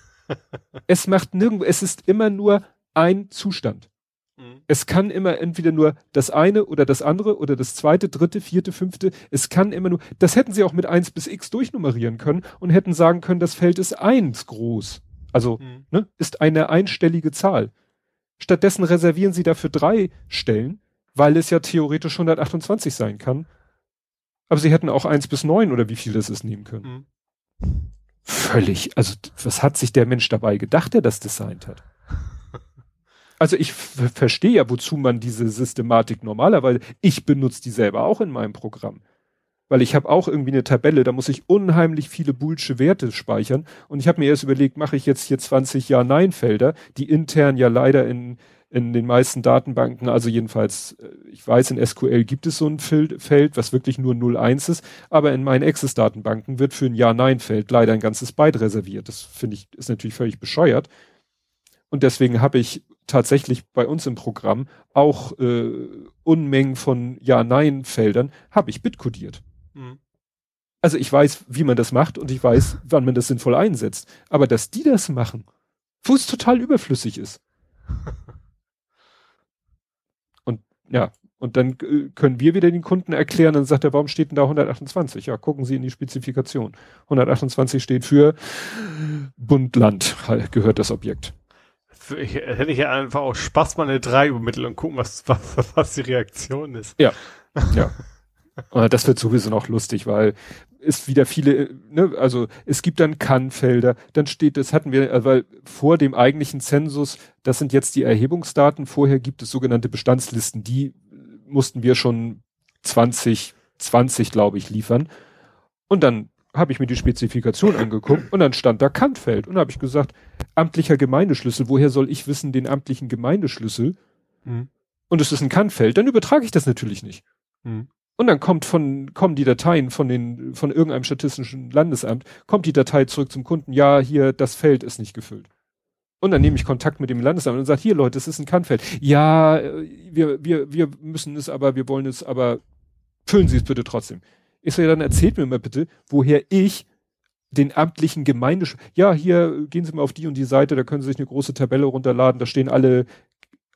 es macht nirgendwo, es ist immer nur ein Zustand. Mhm. Es kann immer entweder nur das eine oder das andere oder das zweite, dritte, vierte, fünfte. Es kann immer nur, das hätten sie auch mit eins bis x durchnummerieren können und hätten sagen können, das Feld ist eins groß. Also, mhm. ne, ist eine einstellige Zahl. Stattdessen reservieren sie dafür drei Stellen, weil es ja theoretisch 128 sein kann. Aber sie hätten auch eins bis neun oder wie viel das ist nehmen können. Mhm. Völlig. Also, was hat sich der Mensch dabei gedacht, der das designt hat? Also ich verstehe ja, wozu man diese Systematik normalerweise, ich benutze die selber auch in meinem Programm. Weil ich habe auch irgendwie eine Tabelle, da muss ich unheimlich viele boolsche Werte speichern. Und ich habe mir erst überlegt, mache ich jetzt hier 20 Ja-Nein-Felder, die intern ja leider in in den meisten Datenbanken, also jedenfalls, äh, ich weiß, in SQL gibt es so ein Feld, was wirklich nur 01 ist, aber in meinen Access-Datenbanken wird für ein Ja-Nein-Feld leider ein ganzes Byte reserviert. Das finde ich, ist natürlich völlig bescheuert. Und deswegen habe ich tatsächlich bei uns im Programm auch äh, Unmengen von Ja-Nein-Feldern, habe ich bitkodiert. Mhm. Also ich weiß, wie man das macht und ich weiß, wann man das sinnvoll einsetzt. Aber dass die das machen, wo es total überflüssig ist. *laughs* Ja, und dann äh, können wir wieder den Kunden erklären, dann sagt er, warum steht denn da 128? Ja, gucken Sie in die Spezifikation. 128 steht für Bund-Land, gehört das Objekt. Ich, hätte ich ja einfach auch Spaß mal eine 3 übermitteln und gucken, was, was, was die Reaktion ist. Ja, ja. Und das wird sowieso noch lustig, weil es wieder viele, ne, also es gibt dann Kannfelder, dann steht, das hatten wir, weil vor dem eigentlichen Zensus, das sind jetzt die Erhebungsdaten, vorher gibt es sogenannte Bestandslisten, die mussten wir schon 2020, glaube ich, liefern. Und dann habe ich mir die Spezifikation *coughs* angeguckt und dann stand da Kantfeld und habe ich gesagt, amtlicher Gemeindeschlüssel, woher soll ich wissen den amtlichen Gemeindeschlüssel? Mhm. Und es ist ein Kantfeld, dann übertrage ich das natürlich nicht. Mhm. Und dann kommt von, kommen die Dateien von den, von irgendeinem statistischen Landesamt, kommt die Datei zurück zum Kunden, ja, hier, das Feld ist nicht gefüllt. Und dann nehme ich Kontakt mit dem Landesamt und sage, hier Leute, das ist ein Kannfeld. Ja, wir, wir, wir müssen es aber, wir wollen es aber, füllen Sie es bitte trotzdem. So, ja, dann erzählt mir mal bitte, woher ich den amtlichen Gemeinde, ja, hier gehen Sie mal auf die und die Seite, da können Sie sich eine große Tabelle runterladen, da stehen alle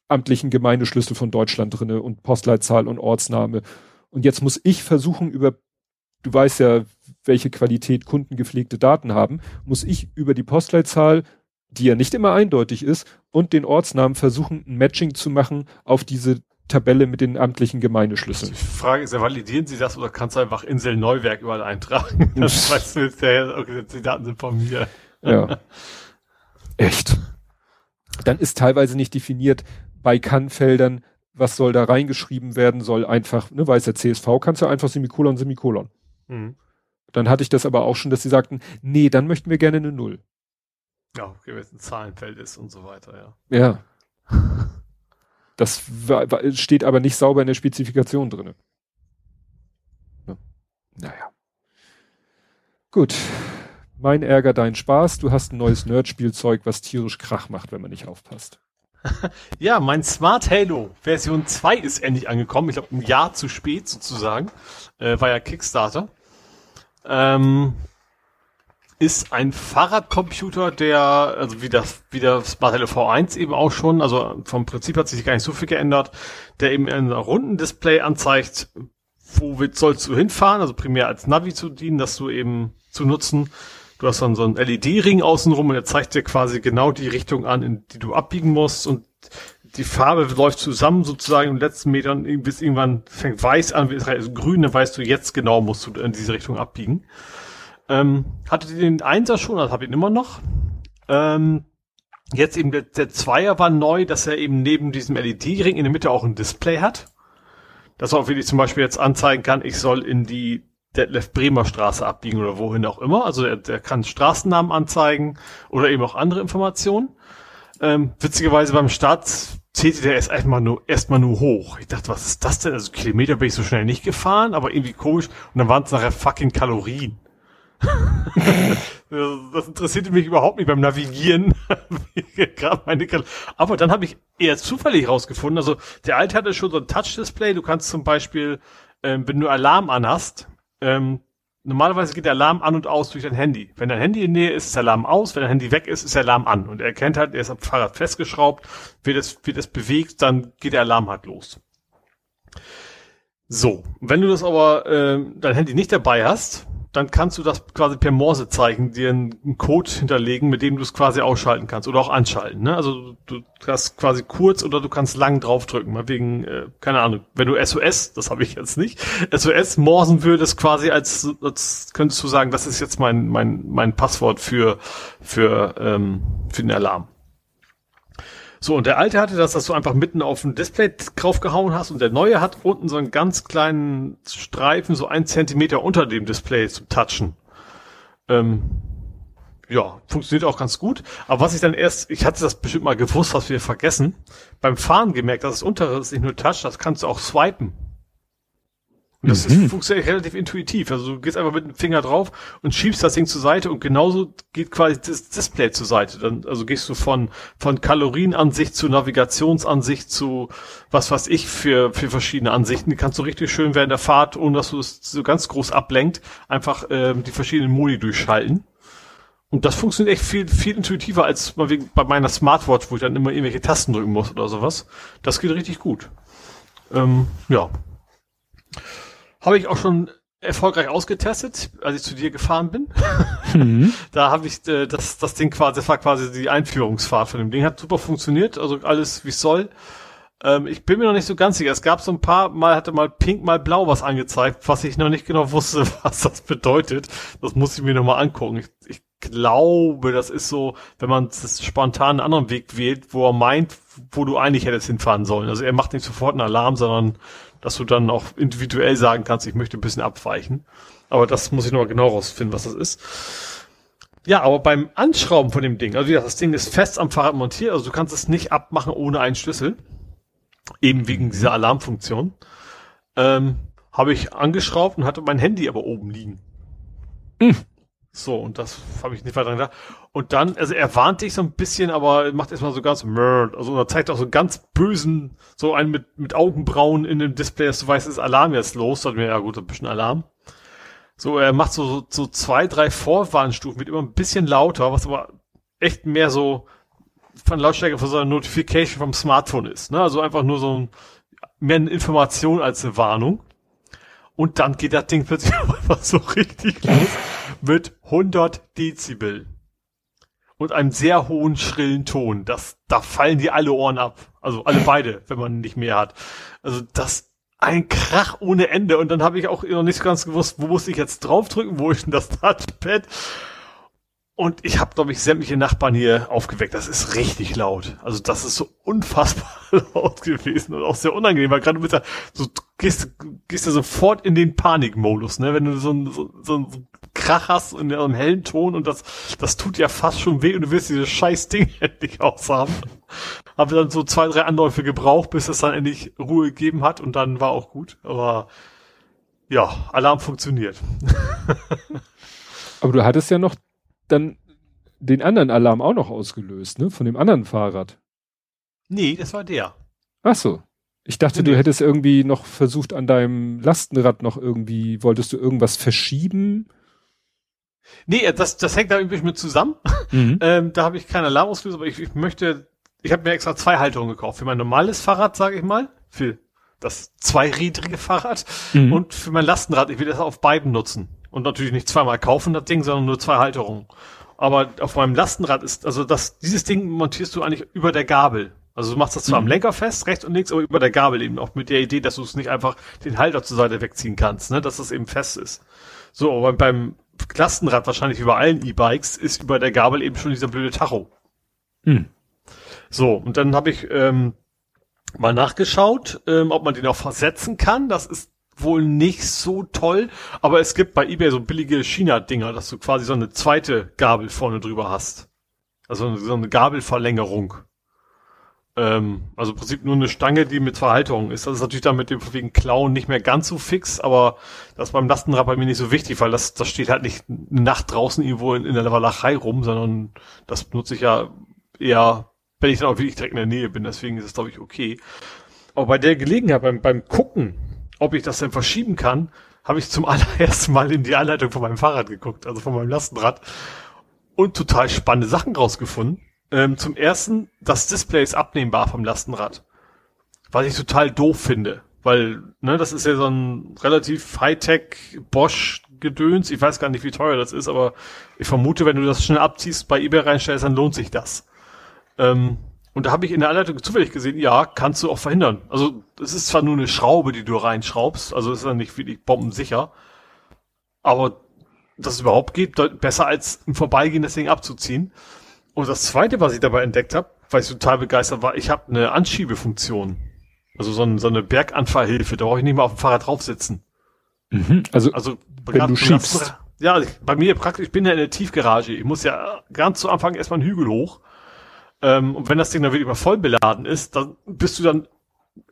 amtlichen Gemeindeschlüssel von Deutschland drinne und Postleitzahl und Ortsname. Und jetzt muss ich versuchen, über, du weißt ja, welche Qualität kundengepflegte Daten haben, muss ich über die Postleitzahl, die ja nicht immer eindeutig ist, und den Ortsnamen versuchen, ein Matching zu machen auf diese Tabelle mit den amtlichen Gemeindeschlüsseln. Die Frage ist ja, validieren Sie das oder kannst du einfach Insel Neuwerk überall eintragen? *laughs* Das weißt du jetzt ja, okay, die Daten sind von mir. Ja. Echt. Dann ist teilweise nicht definiert bei Kannfeldern, was soll da reingeschrieben werden, soll einfach, ne, weiß der CSV, kannst du einfach Semikolon, Semikolon. Mhm. Dann hatte ich das aber auch schon, dass sie sagten, nee, dann möchten wir gerne eine Null. Ja, okay, wenn es ein Zahlenfeld ist und so weiter, ja. Ja. Das steht aber nicht sauber in der Spezifikation drinne. Ja. Naja. Gut. Mein Ärger, dein Spaß. Du hast ein neues Nerd-Spielzeug, was tierisch Krach macht, wenn man nicht aufpasst. *laughs* ja, mein Smart Halo Version 2 ist endlich angekommen. Ich glaube, ein Jahr zu spät sozusagen. Äh, war ja Kickstarter. Ähm, ist ein Fahrradcomputer, der, also wie das, wie der Smart V1 eben auch schon, also vom Prinzip hat sich gar nicht so viel geändert, der eben ein Rundendisplay anzeigt, wo sollst du hinfahren, also primär als Navi zu dienen, dass du eben zu nutzen. Du hast dann so einen LED-Ring außenrum und der zeigt dir quasi genau die Richtung an, in die du abbiegen musst und die Farbe läuft zusammen sozusagen in den letzten Metern, bis irgendwann fängt weiß an, also grün, dann weißt du, jetzt genau musst du in diese Richtung abbiegen. Ähm, hatte den Einser schon, das habe ich immer noch. Ähm, jetzt eben der, der Zweier war neu, dass er eben neben diesem LED-Ring in der Mitte auch ein Display hat. Dass auch wirklich zum Beispiel jetzt anzeigen kann, ich soll in die Detlef Bremer Straße abbiegen oder wohin auch immer. Also er, der kann Straßennamen anzeigen oder eben auch andere Informationen. Ähm, witzigerweise beim Start zählte der erst einmal nur, erstmal nur hoch. Ich dachte, was ist das denn? Also Kilometer bin ich so schnell nicht gefahren, aber irgendwie komisch. Und dann waren es nachher fucking Kalorien. *laughs* das interessierte mich überhaupt nicht beim Navigieren. *laughs* meine Aber dann habe ich eher zufällig rausgefunden. Also der alte hatte schon so ein Touch-Display. Du kannst zum Beispiel, ähm, wenn du Alarm anhast, ähm, normalerweise geht der Alarm an und aus durch dein Handy. Wenn dein Handy in Nähe ist, ist der Alarm aus. Wenn dein Handy weg ist, ist der Alarm an. Und er erkennt halt, er ist am Fahrrad festgeschraubt. Wird es, wird es bewegt, dann geht der Alarm halt los. So, wenn du das aber äh, dein Handy nicht dabei hast, dann kannst du das quasi per Morse-Zeichen dir einen Code hinterlegen, mit dem du es quasi ausschalten kannst oder auch anschalten. Ne? Also du hast quasi kurz oder du kannst lang draufdrücken. Mal wegen, äh, keine Ahnung, wenn du SOS, das habe ich jetzt nicht, SOS morsen würdest quasi als, als könntest du sagen, das ist jetzt mein mein mein Passwort für für ähm, für den Alarm. So, und der alte hatte das, dass du einfach mitten auf dem Display draufgehauen hast und der neue hat unten so einen ganz kleinen Streifen, so ein Zentimeter unter dem Display zum Touchen. Ähm, ja, funktioniert auch ganz gut. Aber was ich dann erst, ich hatte das bestimmt mal gewusst, was wir vergessen, beim Fahren gemerkt, dass das untere ist nicht nur Touch, das kannst du auch swipen. Und das mhm. ist, funktioniert relativ intuitiv. Also du gehst einfach mit dem Finger drauf und schiebst das Ding zur Seite und genauso geht quasi das Display zur Seite. Dann, also gehst du von, von Kalorienansicht zu Navigationsansicht zu was weiß ich für, für verschiedene Ansichten. Die kannst du richtig schön während der Fahrt, ohne dass du es so ganz groß ablenkt, einfach ähm, die verschiedenen Modi durchschalten. Und das funktioniert echt viel, viel intuitiver als bei meiner Smartwatch, wo ich dann immer irgendwelche Tasten drücken muss oder sowas. Das geht richtig gut. Ähm, ja. Habe ich auch schon erfolgreich ausgetestet, als ich zu dir gefahren bin. Mhm. *laughs* da habe ich äh, das, das Ding quasi, das war quasi die Einführungsfahrt von dem Ding. Hat super funktioniert, also alles wie es soll. Ähm, ich bin mir noch nicht so ganz sicher. Es gab so ein paar Mal, hatte mal pink, mal blau was angezeigt, was ich noch nicht genau wusste, *laughs* was das bedeutet. Das muss ich mir nochmal angucken. Ich, ich glaube, das ist so, wenn man das spontan einen anderen Weg wählt, wo er meint, wo du eigentlich hättest hinfahren sollen. Also er macht nicht sofort einen Alarm, sondern dass du dann auch individuell sagen kannst, ich möchte ein bisschen abweichen. Aber das muss ich noch mal genau rausfinden, was das ist. Ja, aber beim Anschrauben von dem Ding, also wie gesagt, das Ding ist fest am Fahrrad montiert, also du kannst es nicht abmachen ohne einen Schlüssel. Eben wegen dieser Alarmfunktion. Ähm, habe ich angeschraubt und hatte mein Handy aber oben liegen. Mhm. So, und das habe ich nicht weiter gedacht. Und dann, also er warnt dich so ein bisschen, aber macht erstmal so ganz mörd. Also er zeigt auch so ganz bösen, so einen mit, mit Augenbrauen in dem Display, dass du weißt, ist Alarm jetzt los. Da mir, ja gut, ein bisschen Alarm. So, er macht so, so, so zwei, drei Vorwarnstufen, wird immer ein bisschen lauter, was aber echt mehr so von Lautstärke von so einer Notification vom Smartphone ist. Ne? Also einfach nur so ein, mehr eine Information als eine Warnung. Und dann geht das Ding plötzlich *laughs* einfach so richtig los mit 100 Dezibel. Und einem sehr hohen, schrillen Ton. Das, da fallen die alle Ohren ab. Also alle beide, wenn man nicht mehr hat. Also das ein Krach ohne Ende. Und dann habe ich auch noch nicht ganz gewusst, wo muss ich jetzt draufdrücken, wo ist denn das Touchpad? Und ich habe, glaube ich, sämtliche Nachbarn hier aufgeweckt. Das ist richtig laut. Also das ist so unfassbar *laughs* laut gewesen und auch sehr unangenehm, weil gerade mit der, so gehst, gehst du sofort in den Panikmodus, ne? Wenn du so ein, so, so ein Krach hast in einem hellen Ton und das, das tut ja fast schon weh und du willst dieses scheiß Ding *laughs* endlich aushaben. Habe dann so zwei, drei Anläufe gebraucht, bis es dann endlich Ruhe gegeben hat und dann war auch gut. Aber ja, Alarm funktioniert. *laughs* Aber du hattest ja noch dann den anderen Alarm auch noch ausgelöst, ne? Von dem anderen Fahrrad. Nee, das war der. Ach so. Ich dachte, nee. du hättest irgendwie noch versucht, an deinem Lastenrad noch irgendwie, wolltest du irgendwas verschieben? Nee, das, das hängt da irgendwie mit zusammen. *laughs* Mhm. ähm, da habe ich keinen Alarm ausgelöst, aber ich, ich möchte, ich habe mir extra zwei Halterungen gekauft. Für mein normales Fahrrad, sage ich mal, für das zweirädrige Fahrrad mhm. und für mein Lastenrad. Ich will das auf beiden nutzen und natürlich nicht zweimal kaufen, das Ding, sondern nur zwei Halterungen. Aber auf meinem Lastenrad ist, also das, dieses Ding montierst du eigentlich über der Gabel. Also du machst das zwar mhm. am Lenker fest, rechts und links, aber über der Gabel eben auch mit der Idee, dass du es nicht einfach den Halter zur Seite wegziehen kannst, ne, dass das eben fest ist. So, aber beim Lastenrad wahrscheinlich über allen E-Bikes ist über der Gabel eben schon dieser blöde Tacho. Mhm. So, und dann habe ich ähm, mal nachgeschaut, ähm, ob man den auch versetzen kann. Das ist wohl nicht so toll, aber es gibt bei eBay so billige China-Dinger, dass du quasi so eine zweite Gabel vorne drüber hast. Also so eine Gabelverlängerung. Ähm, also im Prinzip nur eine Stange, die mit Verhalterung ist. Das ist natürlich dann mit dem wegen Klauen nicht mehr ganz so fix, aber das beim Lastenrad bei mir nicht so wichtig, weil das, das steht halt nicht eine Nacht draußen irgendwo in, in der Walachei rum, sondern das benutze ich ja eher, wenn ich dann auch wirklich direkt in der Nähe bin. Deswegen ist es, glaube ich, okay. Aber bei der Gelegenheit, beim, beim Gucken, ob ich das denn verschieben kann, habe ich zum *laughs* allerersten Mal in die Anleitung von meinem Fahrrad geguckt, also von meinem Lastenrad, und total spannende Sachen rausgefunden. Ähm, zum ersten, das Display ist abnehmbar vom Lastenrad. Was ich total doof finde. Weil, ne, das ist ja so ein relativ Hightech Bosch-Gedöns. Ich weiß gar nicht, wie teuer das ist, aber ich vermute, wenn du das schnell abziehst, bei eBay reinstellst, dann lohnt sich das. Ähm, und da habe ich in der Anleitung zufällig gesehen, ja, kannst du auch verhindern. Also es ist zwar nur eine Schraube, die du reinschraubst, also ist ja nicht wirklich bombensicher, aber dass es überhaupt geht, besser als im Vorbeigehen das Ding abzuziehen. Und das Zweite, was ich dabei entdeckt habe, weil ich total begeistert war, ich habe eine Anschiebefunktion. Also so, ein, so eine Berganfahrhilfe, da brauche ich nicht mal auf dem Fahrrad drauf sitzen. Mhm, also, also wenn du schiebst. Ja, bei mir praktisch, ich bin ja in der Tiefgarage. Ich muss ja ganz zu Anfang erstmal einen Hügel hoch ähm, und wenn das Ding dann wirklich mal voll beladen ist, dann bist du dann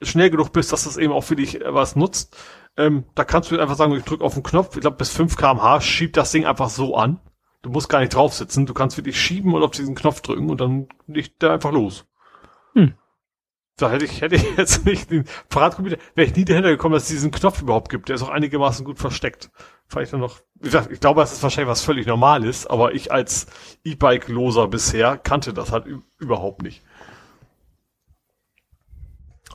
schnell genug bist, dass das eben auch für dich was nutzt. Ähm, da kannst du einfach sagen, ich drücke auf den Knopf, ich glaube bis 5 kmh schiebt das Ding einfach so an. Du musst gar nicht drauf sitzen, du kannst wirklich schieben und auf diesen Knopf drücken und dann liegt der einfach los. Da hätte ich, hätte ich *laughs* jetzt nicht den Fahrradcomputer, wäre ich nie dahinter gekommen, dass es diesen Knopf überhaupt gibt. Der ist auch einigermaßen gut versteckt. Vielleicht dann noch, wie gesagt, ich glaube, es ist wahrscheinlich was völlig Normales, aber ich als E-Bike-Loser bisher kannte das halt überhaupt nicht.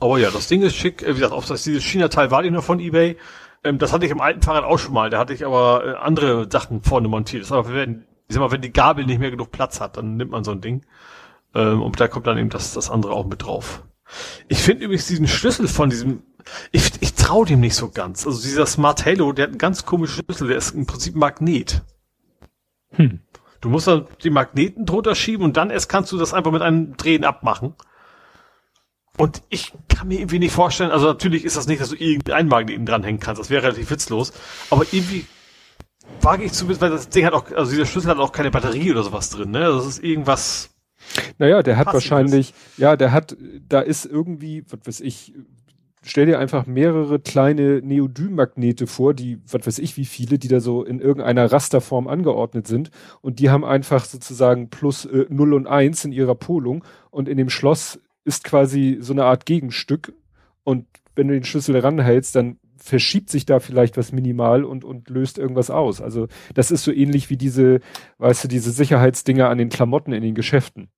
Aber ja, das Ding ist schick. Wie gesagt, ob das dieses China-Teil war nicht nur von eBay. Ähm, das hatte ich im alten Fahrrad auch schon mal. Da hatte ich aber äh, andere Sachen vorne montiert. Das aber, wenn, ich sag mal, wenn die Gabel nicht mehr genug Platz hat, dann nimmt man so ein Ding. Ähm, und da kommt dann eben das, das andere auch mit drauf. Ich finde übrigens diesen Schlüssel von diesem, ich, ich traue dem nicht so ganz. Also dieser Smart Halo, der hat einen ganz komischen Schlüssel, der ist im Prinzip Magnet. Hm. Du musst dann die Magneten drunter schieben und dann erst kannst du das einfach mit einem Drehen abmachen. Und ich kann mir irgendwie nicht vorstellen, also natürlich ist das nicht, dass du irgendeinen Magneten dranhängen kannst, das wäre relativ witzlos, aber irgendwie wage ich zumindest, weil das Ding hat auch, also dieser Schlüssel hat auch keine Batterie oder sowas drin, ne? Das ist irgendwas, naja, der hat wahrscheinlich, ja, der hat, da ist irgendwie, was weiß ich, stell dir einfach mehrere kleine Neodym-Magnete vor, die, was weiß ich, wie viele, die da so in irgendeiner Rasterform angeordnet sind. Und die haben einfach sozusagen plus äh, 0 und 1 in ihrer Polung. Und in dem Schloss ist quasi so eine Art Gegenstück. Und wenn du den Schlüssel ranhältst, dann verschiebt sich da vielleicht was minimal und, und löst irgendwas aus. Also das ist so ähnlich wie diese, weißt du, diese Sicherheitsdinger an den Klamotten in den Geschäften.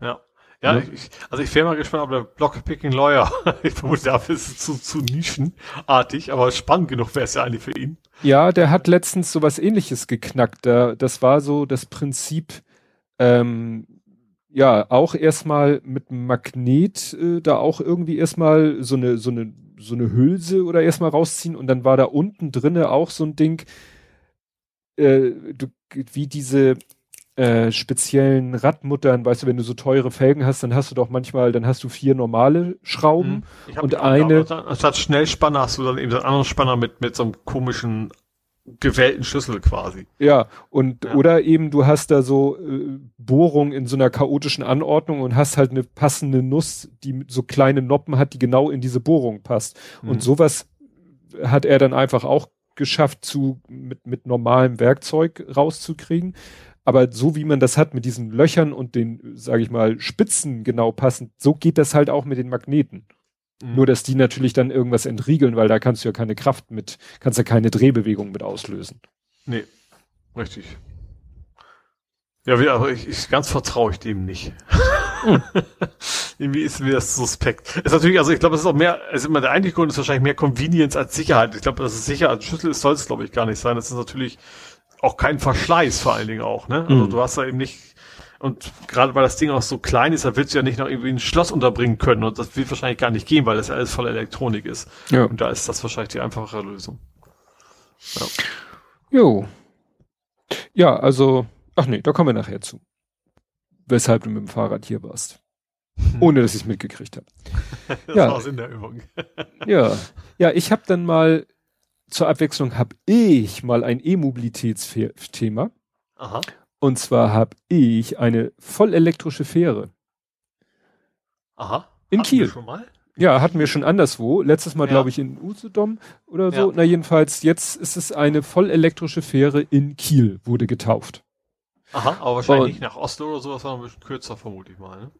Ja. Ja, ja. Ich, also ich wäre mal gespannt, ob der Blockpicking Lawyer, *laughs* ich vermute, dafür ist es zu, zu nischenartig, aber spannend genug wäre es ja eigentlich für ihn. Ja, der hat letztens sowas ähnliches geknackt. Da, das war so das Prinzip, ähm, ja, auch erstmal mit Magnet äh, da auch irgendwie erstmal so eine, so eine, so eine Hülse oder erstmal rausziehen und dann war da unten drinne auch so ein Ding, äh, du, wie diese äh, speziellen Radmuttern, weißt du, wenn du so teure Felgen hast, dann hast du doch manchmal, dann hast du vier normale Schrauben mhm. und eine. Anstatt Schnellspanner hast du dann eben so einen anderen Spanner mit, mit so einem komischen gewählten Schlüssel quasi. Ja, und ja. oder eben du hast da so äh, Bohrungen in so einer chaotischen Anordnung und hast halt eine passende Nuss, die so kleine Noppen hat, die genau in diese Bohrung passt. Mhm. Und sowas hat er dann einfach auch geschafft zu mit mit normalem Werkzeug rauszukriegen. Aber so wie man das hat mit diesen Löchern und den, sage ich mal, Spitzen genau passend, so geht das halt auch mit den Magneten. Mhm. Nur, dass die natürlich dann irgendwas entriegeln, weil da kannst du ja keine Kraft mit, kannst ja keine Drehbewegung mit auslösen. Nee, richtig. Ja, also ich, ich ganz vertraue ich dem nicht. Mhm. *laughs* Irgendwie ist mir das suspekt. Ist natürlich, also ich glaube, es ist auch mehr, also immer der eigentliche Grund ist wahrscheinlich mehr Convenience als Sicherheit. Ich glaube, dass es Sicherheit Schlüssel ist, soll es glaube ich gar nicht sein. Das ist natürlich auch kein Verschleiß vor allen Dingen auch, ne? Also mhm. du hast da eben nicht, und gerade weil das Ding auch so klein ist, da willst du ja nicht noch irgendwie ein Schloss unterbringen können. Und das wird wahrscheinlich gar nicht gehen, weil das ja alles voll Elektronik ist. Ja. Und da ist das wahrscheinlich die einfachere Lösung. Ja. Jo. Ja, also, ach nee, da kommen wir nachher zu. Weshalb du mit dem Fahrrad hier warst. *laughs* Ohne dass ich es mitgekriegt habe. das ja. war Sinn der Übung. *laughs* ja. Ja, ich habe dann mal, zur Abwechslung habe ich mal ein E-Mobilitätsthema. Aha. Und zwar habe ich eine vollelektrische Fähre. Aha. In hatten Kiel. schon mal? Ja, hatten wir schon anderswo. Letztes Mal, ja. glaube ich, in Usedom oder so. Ja. Na, jedenfalls, jetzt ist es eine vollelektrische Fähre in Kiel, wurde getauft. Aha, aber wahrscheinlich Und nicht nach Oslo oder sowas, sondern ein bisschen kürzer, vermute ich mal. Ne?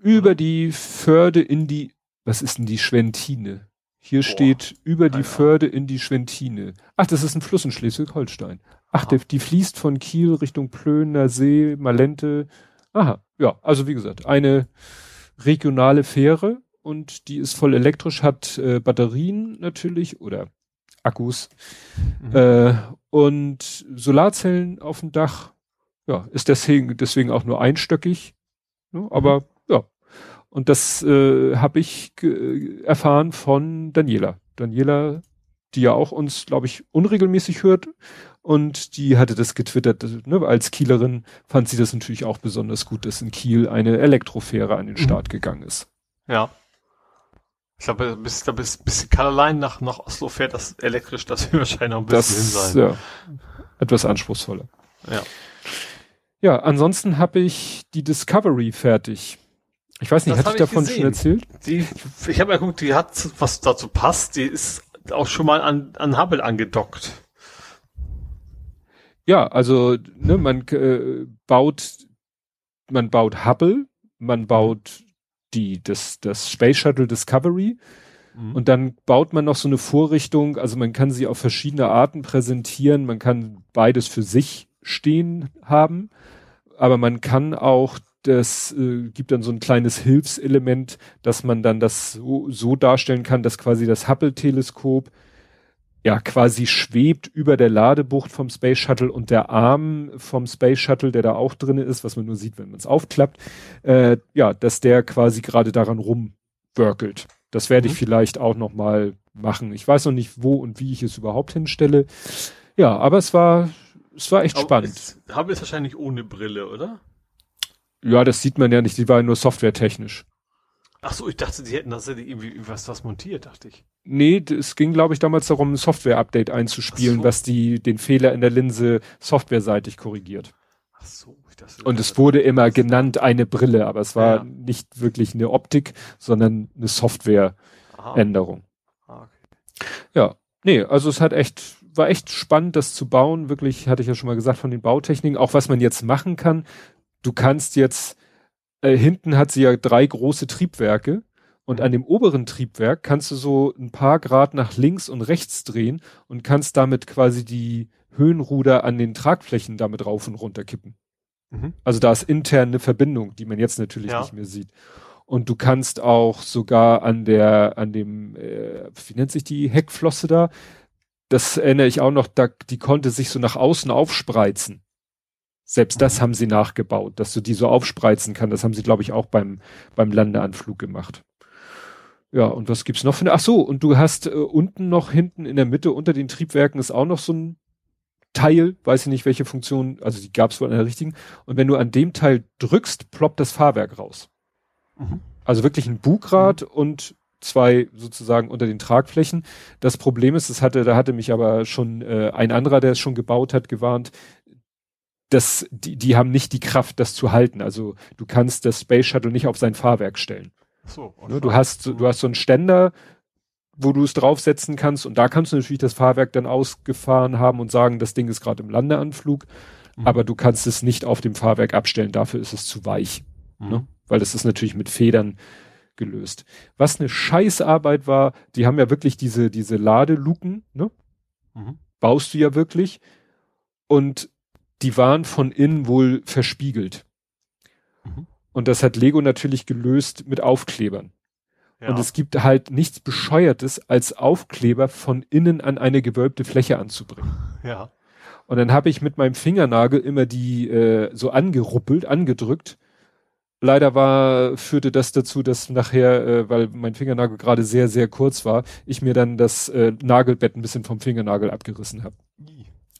Über oder? die Förde in die, was ist denn die Schwentine? Hier Boah, steht über die Förde in die Schwentine. Ach, das ist ein Fluss in Schleswig-Holstein. Ach, der, die fließt von Kiel Richtung Plöner See, Malente. Aha, ja, also wie gesagt, eine regionale Fähre und die ist voll elektrisch, hat äh, Batterien natürlich oder Akkus mhm. äh, und Solarzellen auf dem Dach. Ja, ist deswegen, deswegen auch nur einstöckig. Ne? Aber mhm. ja, und das äh, habe ich erfahren von Daniela. Daniela, die ja auch uns, glaube ich, unregelmäßig hört, und die hatte das getwittert, ne, als Kielerin fand sie das natürlich auch besonders gut, dass in Kiel eine Elektrofähre an den mhm. Start gegangen ist. Ja. Ich glaube, bis, bis, bis Karl nach, nach Oslo fährt das elektrisch, das wird wahrscheinlich noch ein bisschen das, hin sein. Ja, etwas anspruchsvoller. Ja. Ja, ansonsten habe ich die Discovery fertig. Ich weiß nicht, das hatte ich davon gesehen. schon erzählt? Die, ich habe ja geguckt, die hat, was dazu passt, die ist auch schon mal an, an Hubble angedockt. Ja, also ne, man äh, baut, man baut Hubble, man baut die das das Space Shuttle Discovery mhm. und dann baut man noch so eine Vorrichtung. Also man kann sie auf verschiedene Arten präsentieren. Man kann beides für sich stehen haben, aber man kann auch das äh, gibt dann so ein kleines Hilfselement, dass man dann das so, so darstellen kann, dass quasi das Hubble-Teleskop ja quasi schwebt über der Ladebucht vom Space Shuttle und der Arm vom Space Shuttle, der da auch drinne ist, was man nur sieht, wenn man es aufklappt, äh, ja, dass der quasi gerade daran rumwirkelt. Das werde mhm. ich vielleicht auch noch mal machen. Ich weiß noch nicht, wo und wie ich es überhaupt hinstelle. Ja, aber es war, es war echt aber spannend. Habe es wahrscheinlich ohne Brille, oder? Ja, das sieht man ja nicht. Die war nur softwaretechnisch. Ach so, ich dachte, sie hätten das irgendwie was, was montiert, dachte ich. Nee, es ging, glaube ich, damals darum, ein Software-Update einzuspielen, so. was die, den Fehler in der Linse softwareseitig korrigiert. Ach so. Und es wurde immer genannt eine Brille, aber es war ja. nicht wirklich eine Optik, sondern eine Software-Änderung. Ah, okay. Ja, nee, also es hat echt, war echt spannend, das zu bauen. Wirklich, hatte ich ja schon mal gesagt, von den Bautechniken, auch was man jetzt machen kann. Du kannst jetzt, äh, hinten hat sie ja drei große Triebwerke Und an dem oberen Triebwerk kannst du so ein paar Grad nach links und rechts drehen und kannst damit quasi die Höhenruder an den Tragflächen damit rauf und runter kippen. Mhm. Also da ist intern eine Verbindung, die man jetzt natürlich ja. nicht mehr sieht. Und du kannst auch sogar an der, an dem, äh, wie nennt sich die Heckflosse da? Das erinnere ich auch noch, da, die konnte sich so nach außen aufspreizen. Selbst das mhm. haben sie nachgebaut, dass du die so aufspreizen kann. Das haben sie, glaube ich, auch beim, beim Landeanflug gemacht. Ja, und was gibt's noch für eine? Ach so, und du hast äh, unten noch hinten in der Mitte unter den Triebwerken ist auch noch so ein Teil, weiß ich nicht welche Funktion, also die gab's wohl an der richtigen. Und wenn du an dem Teil drückst, ploppt das Fahrwerk raus. Mhm. Also wirklich ein Bugrad mhm. und zwei sozusagen unter den Tragflächen. Das Problem ist, es hatte, da hatte mich aber schon äh, ein anderer, der es schon gebaut hat, gewarnt, dass die, die haben nicht die Kraft, das zu halten. Also du kannst das Space Shuttle nicht auf sein Fahrwerk stellen. So, ne, du hast, du hast so einen Ständer, wo du es draufsetzen kannst und da kannst du natürlich das Fahrwerk dann ausgefahren haben und sagen, das Ding ist gerade im Landeanflug, mhm. aber du kannst es nicht auf dem Fahrwerk abstellen, dafür ist es zu weich. Mhm. Ne? Weil das ist natürlich mit Federn gelöst. Was eine Scheißarbeit war, die haben ja wirklich diese, diese Ladeluken, ne? Mhm. Baust du ja wirklich. Und die waren von innen wohl verspiegelt. Mhm. Und das hat Lego natürlich gelöst mit Aufklebern. Ja. Und es gibt halt nichts Bescheuertes, als Aufkleber von innen an eine gewölbte Fläche anzubringen. Ja. Und dann habe ich mit meinem Fingernagel immer die äh, so angeruppelt, angedrückt. Leider war, führte das dazu, dass nachher, äh, weil mein Fingernagel gerade sehr, sehr kurz war, ich mir dann das äh, Nagelbett ein bisschen vom Fingernagel abgerissen habe.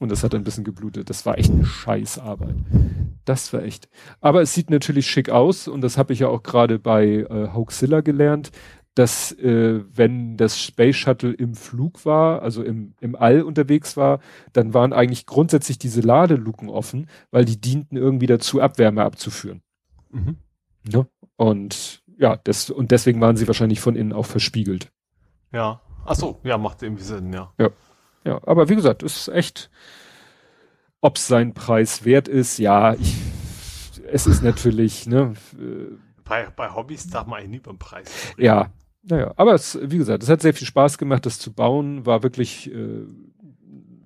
Und das hat ein bisschen geblutet. Das war echt eine Scheißarbeit. Das war echt. Aber es sieht natürlich schick aus und das habe ich ja auch gerade bei äh, Hoaxilla gelernt, dass äh, wenn das Space Shuttle im Flug war, also im, im All unterwegs war, dann waren eigentlich grundsätzlich diese Ladeluken offen, weil die dienten irgendwie dazu, Abwärme abzuführen. Mhm. Ja? Ne? Und ja, das, und deswegen waren sie wahrscheinlich von innen auch verspiegelt. Ja. Ach so, ja, macht irgendwie Sinn, ja. Ja. Ja, aber wie gesagt, ist echt, ob es sein Preis wert ist, ja, ich, es ist natürlich, ne. Bei, bei Hobbys darf man eigentlich nie beim Preis. Reden. Ja, naja, aber es, wie gesagt, es hat sehr viel Spaß gemacht, das zu bauen, war wirklich äh,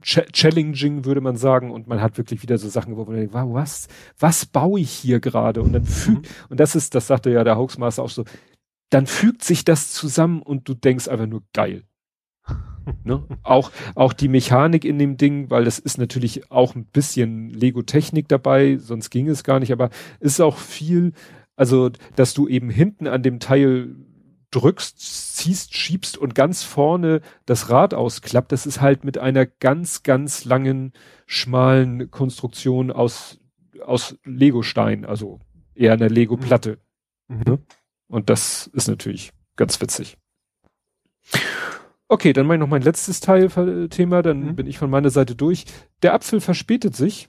ch challenging, würde man sagen, und man hat wirklich wieder so Sachen, wo man denkt, wow, was, was baue ich hier gerade? Und dann fügt, mhm. und das ist, das sagte ja der Hoaxmaster auch so, dann fügt sich das zusammen und du denkst einfach nur geil ne? Auch, auch die Mechanik in dem Ding, weil das ist natürlich auch ein bisschen Lego-Technik dabei, sonst ging es gar nicht, aber ist auch viel, also, dass du eben hinten an dem Teil drückst, ziehst, schiebst und ganz vorne das Rad ausklappt, das ist halt mit einer ganz, ganz langen, schmalen Konstruktion aus, aus Lego-Stein, also eher einer Lego-Platte. Mhm. Ne? Und das ist natürlich ganz witzig. Okay, dann mache ich noch mein letztes Teil äh, Thema, dann mhm. bin ich von meiner Seite durch. Der Apfel verspätet sich.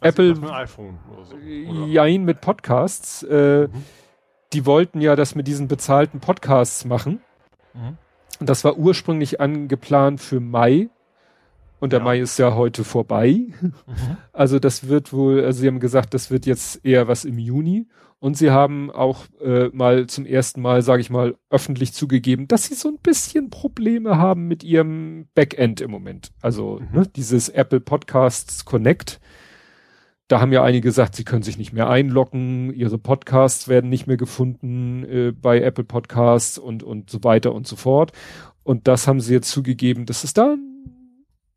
Also Apple, iPhone oder so, oder? Jein mit Podcasts. Äh, mhm. Die wollten ja das mit diesen bezahlten Podcasts machen. Mhm. Das war ursprünglich angeplant für Mai. Und der ja. Mai ist ja heute vorbei. Mhm. Also das wird wohl, also sie haben gesagt, das wird jetzt eher was im Juni. Und sie haben auch äh, mal zum ersten Mal, sage ich mal, öffentlich zugegeben, dass sie so ein bisschen Probleme haben mit ihrem Backend im Moment. Also mhm. ne, dieses Apple Podcasts Connect. Da haben ja einige gesagt, sie können sich nicht mehr einloggen, ihre Podcasts werden nicht mehr gefunden äh, bei Apple Podcasts und, und so weiter und so fort. Und das haben sie jetzt zugegeben, dass es da ein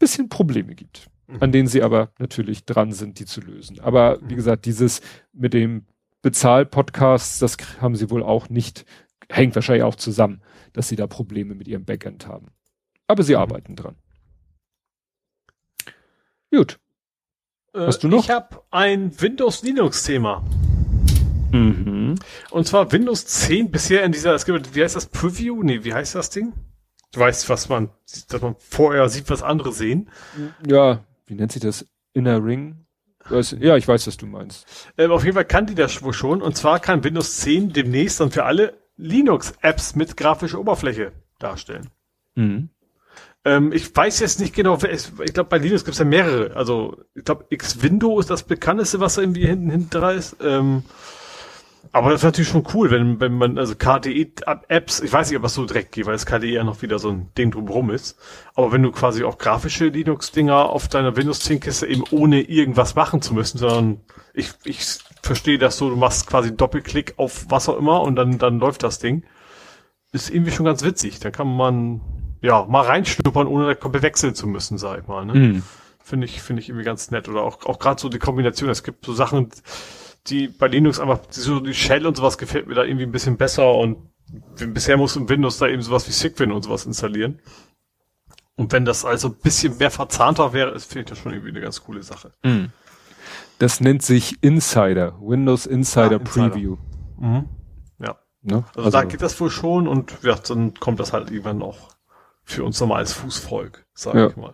bisschen Probleme gibt, mhm. an denen sie aber natürlich dran sind, die zu lösen. Aber wie mhm. gesagt, dieses mit dem Bezahl-Podcasts, das haben sie wohl auch nicht, hängt wahrscheinlich auch zusammen, dass sie da Probleme mit ihrem Backend haben. Aber sie mhm. arbeiten dran. Gut. Äh, Hast du noch? Ich habe ein Windows-Linux-Thema. Mhm. Und zwar Windows 10 bisher in dieser, es gibt, wie heißt das, Preview? Nee, wie heißt das Ding? Du weißt, was man, dass man vorher sieht, was andere sehen. Ja, wie nennt sich das? Inner Ring? Ja, ich weiß, was du meinst. Ähm, auf jeden Fall kann die das wohl schon. Und zwar kann Windows 10 demnächst dann für alle Linux-Apps mit grafischer Oberfläche darstellen. Mhm. Ähm, ich weiß jetzt nicht genau, ich glaube, bei Linux gibt es ja mehrere. Also, ich glaube, Xwindow ist das bekannteste, was da irgendwie hinten hinten ist. Ähm, Aber das ist natürlich schon cool, wenn, wenn man, also KDE-Apps, ich weiß nicht, ob das so direkt geht, weil das KDE ja noch wieder so ein Ding drumherum ist. Aber wenn du quasi auch grafische Linux-Dinger auf deiner Windows 10 Kiste eben ohne irgendwas machen zu müssen, sondern ich, ich verstehe das so, du machst quasi Doppelklick auf was auch immer und dann, dann läuft das Ding. Ist irgendwie schon ganz witzig. Da kann man, ja, mal reinschnuppern, ohne da komplett wechseln zu müssen, sag ich mal, ne? Mhm. Finde ich, finde ich irgendwie ganz nett. Oder auch, auch gerade so die Kombination. Es gibt so Sachen, die bei Linux einfach, so die Shell und sowas gefällt mir da irgendwie ein bisschen besser und bisher muss im Windows da eben sowas wie Sigwin und sowas installieren. Und wenn das also ein bisschen mehr verzahnter wäre, ist, finde ich das schon irgendwie eine ganz coole Sache. Mhm. Das nennt sich Insider, Windows Insider, ja, Insider. Preview. Mhm. Ja. Ne? Also, also, da geht das wohl schon und ja, dann kommt das halt irgendwann noch für uns nochmal als Fußvolk, sage ja. ich mal.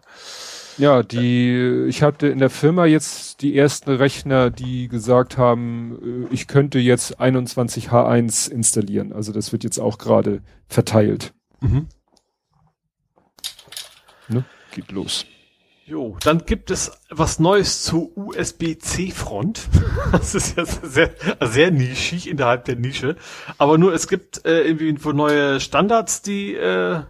Ja, die, ich hatte in der Firma jetzt die ersten Rechner, die gesagt haben, äh, ich könnte jetzt 21H1 installieren. Also das wird jetzt auch gerade verteilt. Mhm. Ne? Geht los. Jo, dann gibt es was Neues zur USB-C-Front. *laughs* Das ist jetzt sehr, sehr nischig innerhalb der Nische. Aber nur es gibt äh, irgendwie neue Standards, die äh,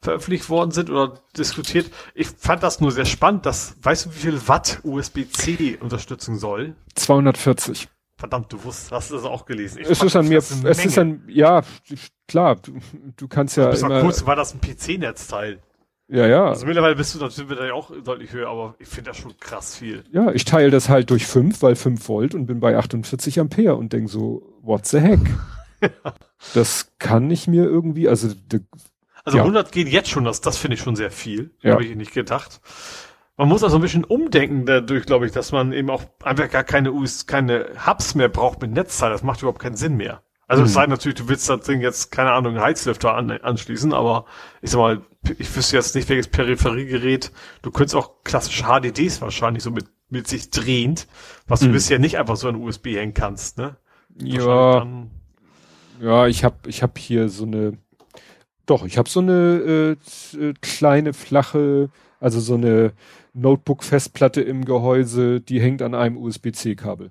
veröffentlicht worden sind oder diskutiert. Ich fand das nur sehr spannend, dass, weißt du, wie viel Watt USB-C unterstützen soll? 240. Verdammt, du wusstest, hast du das auch gelesen. Ich es ist an mir, es Menge. ist an, ja, klar, du, du kannst ja also immer. Kurz war das ein PC-Netzteil. Ja, ja. Also mittlerweile bist du natürlich da auch deutlich höher, aber ich finde das schon krass viel. Ja, ich teile das halt durch 5, weil 5 Volt und bin bei 48 Ampere und denk so, what the heck? *laughs* das kann ich mir irgendwie, also also ja. 100 gehen jetzt schon, das, das finde ich schon sehr viel. Ja. Habe ich nicht gedacht. Man muss also ein bisschen umdenken dadurch, glaube ich, dass man eben auch einfach gar keine US, keine Hubs mehr braucht mit Netzteil. Das macht überhaupt keinen Sinn mehr. Also mhm. es sei natürlich, du willst das Ding jetzt, keine Ahnung, einen Heizlüfter an, anschließen, aber ich sag mal, ich wüsste jetzt nicht, welches Peripheriegerät, du könntest auch klassische HDDs wahrscheinlich so mit, mit sich drehend, was mhm. du bisher nicht einfach so an USB hängen kannst, ne? Ja. Ja, ich habe ich hab hier so eine, doch, ich habe so eine äh, äh, kleine, flache, also so eine Notebook-Festplatte im Gehäuse, die hängt an einem USB-C-Kabel.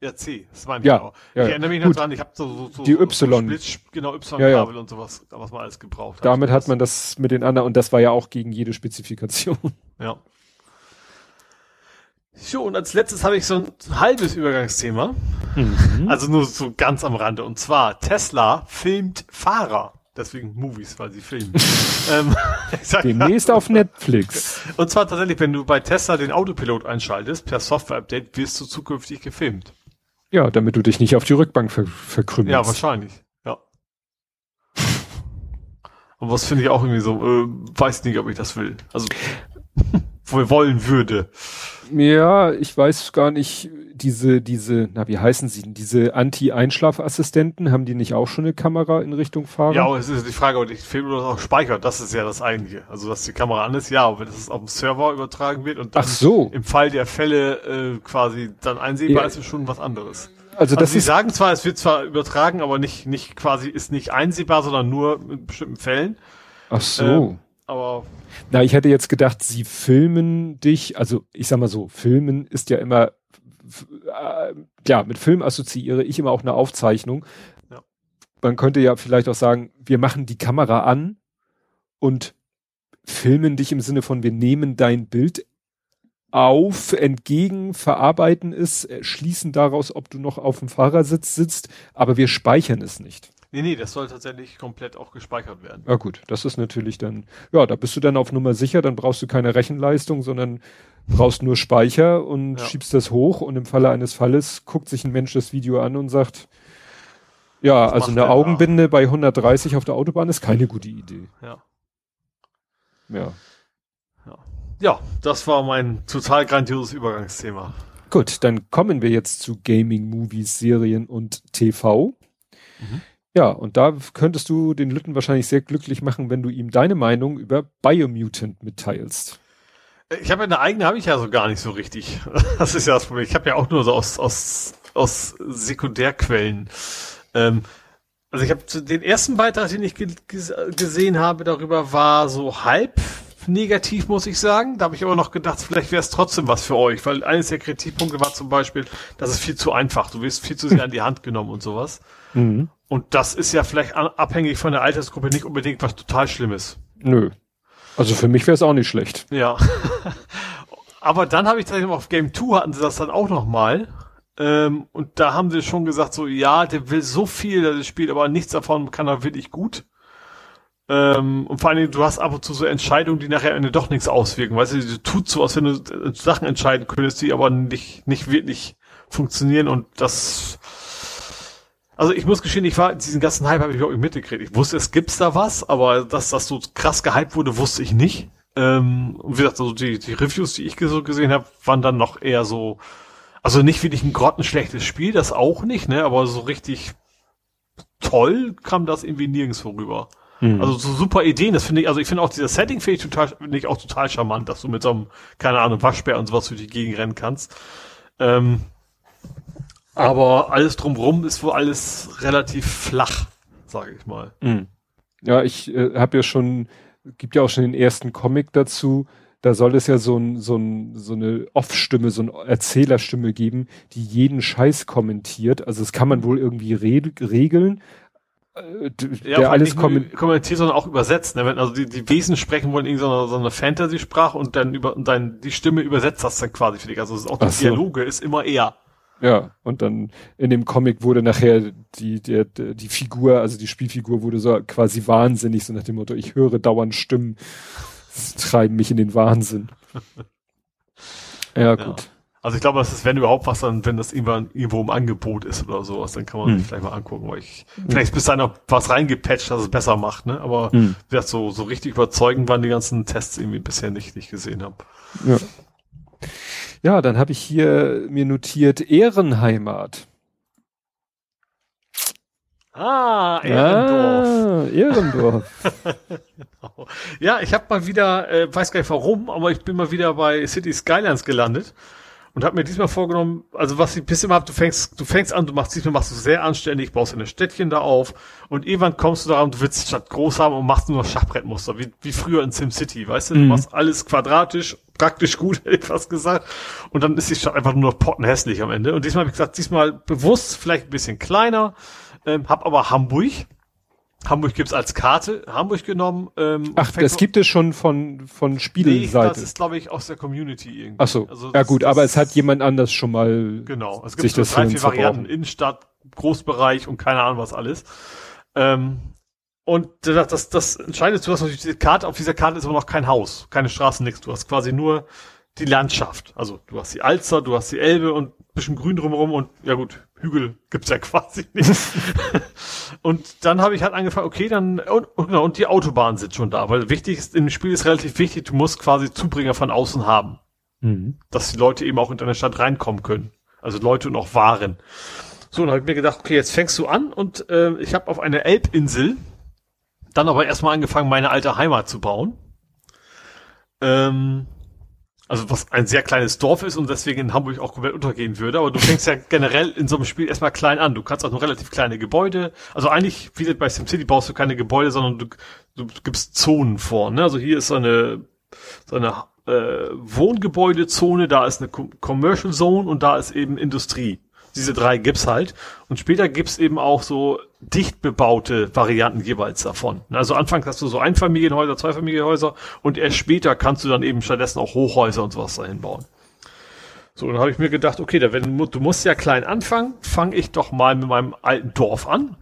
Ja, C, das meine ich ja, auch. Ja, ich erinnere mich noch dran, ich habe so, so, so, die Y. So Split, genau, Y-Kabel ja, ja. und sowas, was man alles gebraucht hat. Damit hat man das mit den anderen, und das war ja auch gegen jede Spezifikation. *laughs* Ja. So, und als letztes habe ich so ein halbes Übergangsthema. Mhm. Also nur so ganz am Rande. Und zwar, Tesla filmt Fahrer. Deswegen Movies, weil sie filmen. *laughs* ähm, *laughs* Demnächst auf Netflix. Und zwar tatsächlich, wenn du bei Tesla den Autopilot einschaltest, per Software-Update, wirst du zukünftig gefilmt. Ja, damit du dich nicht auf die Rückbank ver verkrümmelst. Ja, wahrscheinlich. Ja. Und was finde ich auch irgendwie so, äh, weiß nicht, ob ich das will. Also, wohl wollen würde. Ja, ich weiß gar nicht, diese, diese, na, wie heißen sie denn? Diese Anti-Einschlafassistenten, haben die nicht auch schon eine Kamera in Richtung Fahrer? Ja, aber es ist die Frage, ob die Film oder auch speichert, das ist ja das eigentliche. Also, dass die Kamera an ist, ja, aber wenn das auf dem Server übertragen wird und dann Ach so. im Fall der Fälle äh, quasi dann einsehbar ja. ist, ist schon was anderes. Also, das also sie sagen zwar, es wird zwar übertragen, aber nicht, nicht quasi, ist nicht einsehbar, sondern nur in bestimmten Fällen. Ach so. Ähm, aber na, ich hätte jetzt gedacht, sie filmen dich, also ich sag mal so, filmen ist ja immer, äh, ja, mit Film assoziiere ich immer auch eine Aufzeichnung. Ja. Man könnte ja vielleicht auch sagen, wir machen die Kamera an und filmen dich im Sinne von, wir nehmen dein Bild auf, entgegen, verarbeiten es, schließen daraus, ob du noch auf dem Fahrersitz sitzt, aber wir speichern es nicht. Nee, nee, das soll tatsächlich komplett auch gespeichert werden. Ja gut, das ist natürlich dann, ja, da bist du dann auf Nummer sicher, dann brauchst du keine Rechenleistung, sondern brauchst nur Speicher und ja. schiebst das hoch und im Falle eines Falles guckt sich ein Mensch das Video an und sagt, ja, das also eine Augenbinde nach. bei 130 auf der Autobahn ist keine gute Idee. Ja. Ja. Ja, ja das war mein total grandioses Übergangsthema. Gut, dann kommen wir jetzt zu Gaming, Movies, Serien und TV. Mhm. Ja, und da könntest du den Lütten wahrscheinlich sehr glücklich machen, wenn du ihm deine Meinung über Biomutant mitteilst. Ich habe eine eigene, habe ich ja so gar nicht so richtig. *laughs* Das ist ja das Problem. Ich habe ja auch nur so aus, aus, aus Sekundärquellen. Ähm, also ich habe den ersten Beitrag, den ich gesehen habe darüber, war so halb negativ, muss ich sagen. Da habe ich aber noch gedacht, vielleicht wäre es trotzdem was für euch, weil eines der Kritikpunkte war zum Beispiel, das ist viel zu einfach. Du wirst viel zu sehr *laughs* an die Hand genommen und sowas. Mhm. Und das ist ja vielleicht abhängig von der Altersgruppe nicht unbedingt was total Schlimmes. Nö. Also für mich wäre es auch nicht schlecht. Ja. *laughs* aber dann habe ich tatsächlich auf Game 2 hatten sie das dann auch noch mal. Ähm, und da haben sie schon gesagt, so, ja, der will so viel, das spielt, aber nichts davon kann er wirklich gut. Ähm, und vor allen Dingen, du hast ab und zu so Entscheidungen, die nachher Ende doch nichts auswirken. Weißt du, du tut so, als wenn du Sachen entscheiden könntest, die aber nicht, nicht wirklich funktionieren und das, also ich muss gestehen, ich war, diesen ganzen Hype habe ich überhaupt nicht mitgekriegt. Ich wusste, es gibt's da was, aber dass das so krass gehypt wurde, wusste ich nicht. Ähm, und wie gesagt, also die, die Reviews, die ich so gesehen habe, waren dann noch eher so, also nicht wirklich ein grottenschlechtes Spiel, das auch nicht, ne, aber so richtig toll kam das irgendwie nirgends vorüber. Mhm. Also so super Ideen, das finde ich, also ich finde auch dieses Setting finde ich total, finde ich auch total charmant, dass du mit so einem, keine Ahnung, Waschbär und sowas durch die Gegend rennen kannst. Ähm, aber alles drumrum ist wohl alles relativ flach, sage ich mal. Mhm. Ja, ich äh, habe ja schon, gibt ja auch schon den ersten Comic dazu. Da soll es ja so, ein, so, ein, so eine Off-Stimme, so eine Erzählerstimme geben, die jeden Scheiß kommentiert. Also das kann man wohl irgendwie regeln, äh, ja, der alles kommen kommentiert, sondern auch übersetzt. Ne? Wenn also die, die Wesen sprechen wollen in so einer, so einer Fantasy-Sprache und dann über und dann die Stimme übersetzt das dann quasi für dich. Also auch die so. Dialoge ist immer eher. Ja, und dann in dem Comic wurde nachher die, der, die Figur, also die Spielfigur wurde so quasi wahnsinnig, so nach dem Motto, ich höre dauernd Stimmen, treiben mich in den Wahnsinn. *laughs* ja, gut. Ja. Also ich glaube, das ist, wenn überhaupt was, dann, wenn das irgendwann irgendwo im Angebot ist oder sowas, dann kann man hm. vielleicht mal angucken, weil ich, hm. vielleicht ist bis dahin noch was reingepatcht, dass es besser macht, ne? Aber hm. wie gesagt, so, so richtig überzeugend waren die ganzen Tests irgendwie bisher nicht, die ich gesehen habe. Ja. Ja, dann habe ich hier mir notiert Ehrenheimat. Ah, Ehrendorf. Ah, Ehrendorf. *laughs* ja, ich habe mal wieder, äh, weiß gar nicht warum, aber ich bin mal wieder bei City Skylines gelandet und habe mir diesmal vorgenommen, also was ich bis immer hab, du fängst, du fängst an, du machst diesmal machst du sehr anständig, baust eine Städtchen da auf und irgendwann kommst du da und du willst die Stadt groß haben und machst nur noch Schachbrettmuster, wie, wie früher in SimCity, weißt du? Mhm. Du machst alles quadratisch, praktisch gut, *laughs* hätte ich fast gesagt. Und dann ist die Stadt einfach nur noch pottenhässlich am Ende. Und diesmal habe ich gesagt, diesmal bewusst, vielleicht ein bisschen kleiner, ähm, hab aber Hamburg Hamburg gibt's als Karte, Hamburg genommen. Ähm, Ach, das gibt es schon von, von Spielseite. Nee, das ist, glaube ich, aus der Community irgendwie. Ach so, also ja gut, aber es hat jemand anders schon mal Genau, es gibt so drei, vier Varianten, Innenstadt, Großbereich und keine Ahnung was alles. Ähm, und das, das, das Entscheidende, du hast natürlich die Karte, auf dieser Karte ist aber noch kein Haus, keine Straßen, nichts. Du hast quasi nur die Landschaft. Also du hast die Alster, du hast die Elbe und bisschen Grün drumherum und ja gut, Hügel gibt's ja *laughs* quasi nicht. und dann habe ich halt angefangen, okay, dann und, und, genau, und die Autobahn sind schon da, weil wichtig ist, im Spiel ist relativ wichtig, du musst quasi Zubringer von außen haben. Mhm. Dass die Leute eben auch in deine Stadt reinkommen können. Also Leute und auch Waren. So, dann habe ich mir gedacht, okay, jetzt fängst du an und äh, ich habe auf einer Elbinsel dann aber erstmal angefangen, meine alte Heimat zu bauen. Ähm, also was ein sehr kleines Dorf ist und deswegen in Hamburg auch komplett untergehen würde. Aber du fängst ja generell in so einem Spiel erstmal klein an. Du kannst auch nur relativ kleine Gebäude. Also eigentlich, wie bei SimCity, baust du keine Gebäude, sondern du, du gibst Zonen vor. Ne? Also hier ist so eine, so eine äh, Wohngebäudezone, da ist eine Commercial Zone und da ist eben Industrie diese drei gibt's halt. Und später gibt's eben auch so dicht bebaute Varianten jeweils davon. Also anfangs hast du so Einfamilienhäuser, Zweifamilienhäuser und erst später kannst du dann eben stattdessen auch Hochhäuser und sowas dahin bauen. So, dann habe ich mir gedacht, okay, da wenn, du musst ja klein anfangen, fange ich doch mal mit meinem alten Dorf an.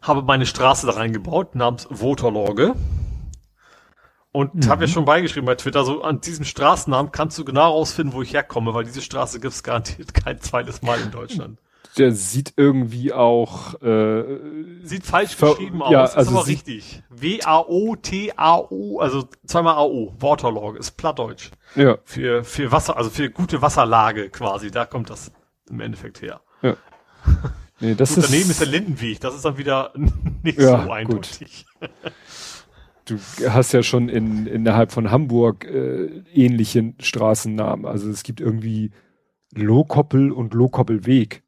Habe meine Straße da reingebaut, namens Voterlorge. Und mhm. habe ja schon beigeschrieben bei Twitter, so an diesem Straßennamen kannst du genau rausfinden, wo ich herkomme, weil diese Straße gibt's garantiert *laughs* kein zweites Mal in Deutschland. Der sieht irgendwie auch äh, sieht falsch geschrieben aus, ja, ist also aber richtig. W-A-O-T-A-O, also zweimal A-O, Waterlog, ist Plattdeutsch. Ja. Für, für Wasser, also für gute Wasserlage quasi, da kommt das im Endeffekt her. Ja. *laughs* Nee, das Gut, ist daneben ist der Lindenweg, das ist dann wieder *laughs* nicht ja, so eindeutig. Gut. Du hast ja schon in, innerhalb von Hamburg äh, ähnliche Straßennamen. Also es gibt irgendwie Lohkoppel und Lohkoppelweg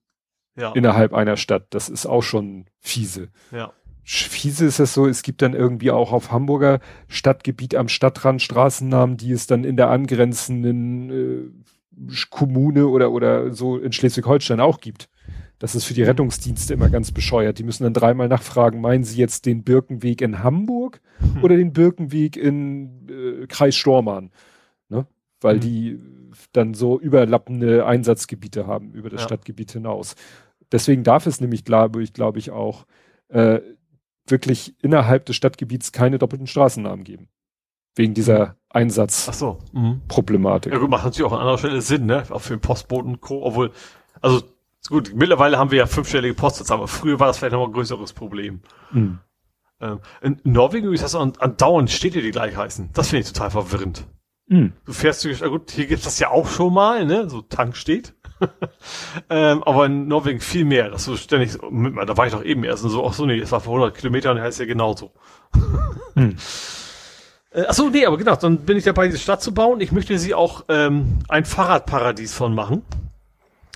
ja. innerhalb einer Stadt. Das ist auch schon fiese. Ja. fiese ist es so, es gibt dann irgendwie auch auf Hamburger Stadtgebiet am Stadtrand Straßennamen, die es dann in der angrenzenden äh, Kommune oder, oder so in Schleswig-Holstein auch gibt. Das ist für die Rettungsdienste immer ganz bescheuert. Die müssen dann dreimal nachfragen, meinen Sie jetzt den Birkenweg in Hamburg hm. oder den Birkenweg in äh, Kreis Stormann? Ne? Weil hm. die dann so überlappende Einsatzgebiete haben über das ja. Stadtgebiet hinaus. Deswegen darf es nämlich, glaube ich, glaube ich auch äh, wirklich innerhalb des Stadtgebiets keine doppelten Straßennamen geben. Wegen dieser mhm. Einsatzproblematik. So. Mhm. Ja gut, macht natürlich auch an anderer Stelle Sinn, ne? Auch für den Postboten Co. Obwohl, also gut, mittlerweile haben wir ja fünfstellige Postsätze, aber früher war das vielleicht noch ein größeres Problem. Mhm. Ähm, in Norwegen ist das andauernd Städte, die gleich heißen. Das finde ich total verwirrend. Mhm. Du fährst durch, gut, hier gibt's das ja auch schon mal, ne? So Tank steht. *laughs* ähm, aber in Norwegen viel mehr. Das so ständig, da war ich doch eben erst und so, ach so, nee, es war vor 100 Kilometern, heißt ja genauso. *laughs* hm. äh, ach so, nee, aber genau, dann bin ich dabei, diese Stadt zu bauen. Ich möchte sie auch ähm, ein Fahrradparadies von machen.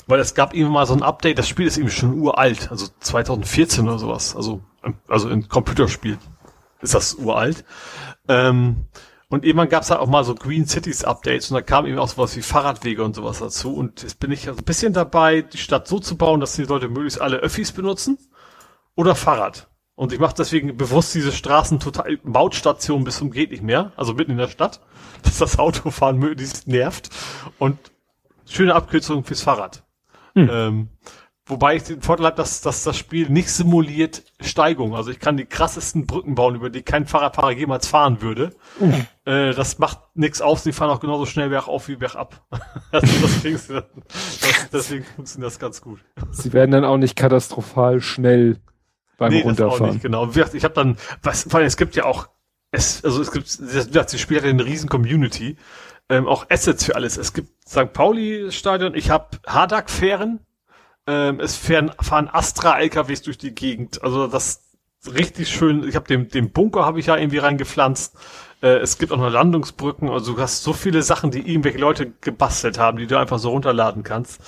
Weil es gab eben mal so ein Update, das Spiel ist eben schon uralt, also 2014 oder sowas. Also, also ein Computerspiel ist das uralt. Ähm, und irgendwann gab es halt auch mal so Green Cities Updates und da kam eben auch sowas wie Fahrradwege und sowas dazu. Und jetzt bin ich also ein bisschen dabei, die Stadt so zu bauen, dass die Leute möglichst alle Öffis benutzen oder Fahrrad. Und ich mache deswegen bewusst diese Straßen total Mautstation bis zum geht nicht mehr, also mitten in der Stadt, *laughs* dass das Autofahren möglichst nervt. Und schöne Abkürzung fürs Fahrrad. Hm. Ähm, Wobei ich den Vorteil habe, dass, dass das Spiel nicht simuliert Steigung. Also ich kann die krassesten Brücken bauen, über die kein Fahrradfahrer jemals fahren würde. Mhm. Äh, das macht nichts aus, die fahren auch genauso schnell bergauf wie bergab. *laughs* also deswegen, das, deswegen funktioniert das ganz gut. Sie werden dann auch nicht katastrophal schnell beim nee, Runterfahren. Das auch nicht, genau. Ich habe dann, was, vor allem, es gibt ja auch, es, also es gibt, das, das Spiel hat eine riesen Community, ähm, auch Assets für alles. Es gibt St. Pauli Stadion, ich habe Hardak-Fähren, ähm, es fahren, fahren Astra-LKWs durch die Gegend. Also das richtig schön. Ich habe den, den Bunker habe ich ja irgendwie reingepflanzt. Äh, es gibt auch noch Landungsbrücken. Also du hast so viele Sachen, die irgendwelche Leute gebastelt haben, die du einfach so runterladen kannst.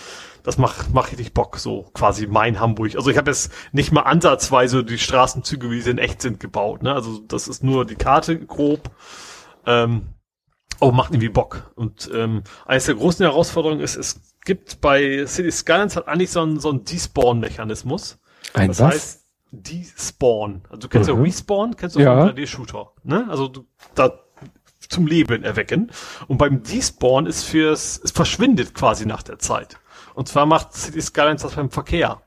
Das macht macht richtig Bock, so quasi mein Hamburg. Also ich habe jetzt nicht mal ansatzweise die Straßenzüge, wie sie in echt sind, gebaut. Ne? Also das ist nur die Karte grob. Ähm, aber macht irgendwie Bock. Und ähm, eines der großen Herausforderungen ist, es gibt bei City Skylines hat eigentlich so einen, so einen Despawn-Mechanismus. Ein das was? heißt Despawn. Also du kennst mhm. ja Respawn, kennst du ja. 3D-Shooter. Ne? Also du, da zum Leben erwecken. Und beim Despawn ist fürs, es verschwindet quasi nach der Zeit. Und zwar macht City Skylines das beim Verkehr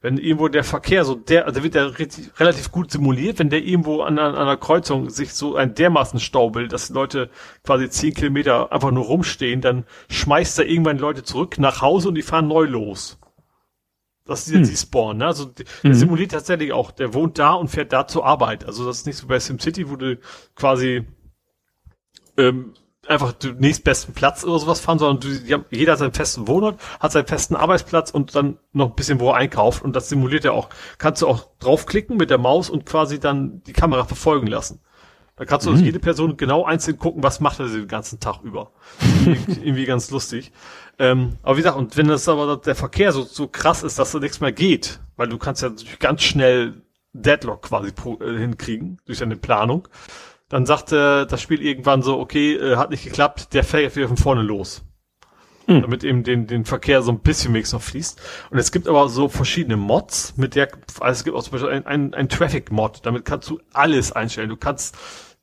wenn irgendwo der Verkehr so der, also wird der relativ gut simuliert, wenn der irgendwo an, an, einer Kreuzung sich so ein dermaßen Stau bildet, dass Leute quasi zehn Kilometer einfach nur rumstehen, dann schmeißt er irgendwann Leute zurück nach Hause und die fahren neu los. Das ist jetzt hm. die Spawn, ne? Also der mhm. simuliert tatsächlich auch, der wohnt da und fährt da zur Arbeit. Also das ist nicht so bei SimCity, wo du quasi ähm, einfach den nächstbesten Platz oder sowas fahren, sondern du, die haben, jeder hat seinen festen Wohnort, hat seinen festen Arbeitsplatz und dann noch ein bisschen, wo er einkauft. Und das simuliert er auch. Kannst du auch draufklicken mit der Maus und quasi dann die Kamera verfolgen lassen. Da kannst du mhm. jede Person genau einzeln gucken, was macht er den ganzen Tag über. *laughs* irgendwie ganz lustig. Ähm, aber wie gesagt, und wenn das aber der Verkehr so, so krass ist, dass da nichts mehr geht, weil du kannst ja ganz schnell Deadlock quasi äh, hinkriegen durch deine Planung, dann sagte das Spiel irgendwann so, okay, äh, hat nicht geklappt, der fährt wieder von vorne los. Hm. Damit eben den, den Verkehr so ein bisschen wenigstens noch fließt. Und es gibt aber so verschiedene Mods, mit der, also es gibt auch zum Beispiel ein, ein, ein Traffic-Mod, damit kannst du alles einstellen. Du kannst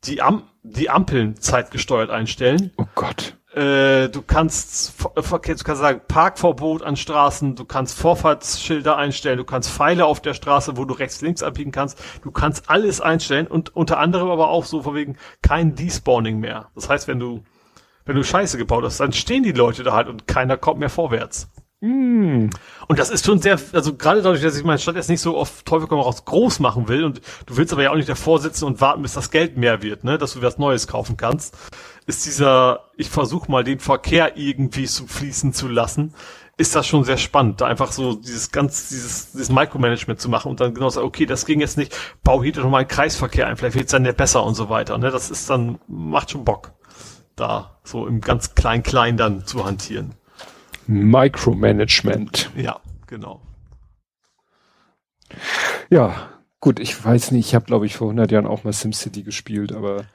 die, Am die Ampeln zeitgesteuert einstellen. Oh Gott. Äh, du kannst Verkehr, du kannst sagen Parkverbot an Straßen, du kannst Vorfahrtsschilder einstellen, du kannst Pfeile auf der Straße, wo du rechts links abbiegen kannst. Du kannst alles einstellen und unter anderem aber auch so von wegen kein Despawning mehr. Das heißt, wenn du wenn du Scheiße gebaut hast, dann stehen die Leute da halt und keiner kommt mehr vorwärts. Mm. Und das ist schon sehr, also gerade dadurch, dass ich meine Stadt jetzt nicht so auf Teufel komm raus groß machen will und du willst aber ja auch nicht davor sitzen und warten, bis das Geld mehr wird, ne, dass du was Neues kaufen kannst, ist dieser, ich versuche mal den Verkehr irgendwie zu fließen zu lassen, ist das schon sehr spannend, da einfach so dieses ganz, dieses, dieses Micromanagement zu machen und dann genau sagen, okay, das ging jetzt nicht, bau hier doch mal einen Kreisverkehr ein, vielleicht wird's dann ja besser und so weiter, ne, das ist dann, macht schon Bock, da so im ganz klein-klein dann zu hantieren. Micromanagement. Ja, genau. Ja, Gut, ich weiß nicht, ich habe glaube ich vor 100 Jahren auch mal SimCity gespielt, aber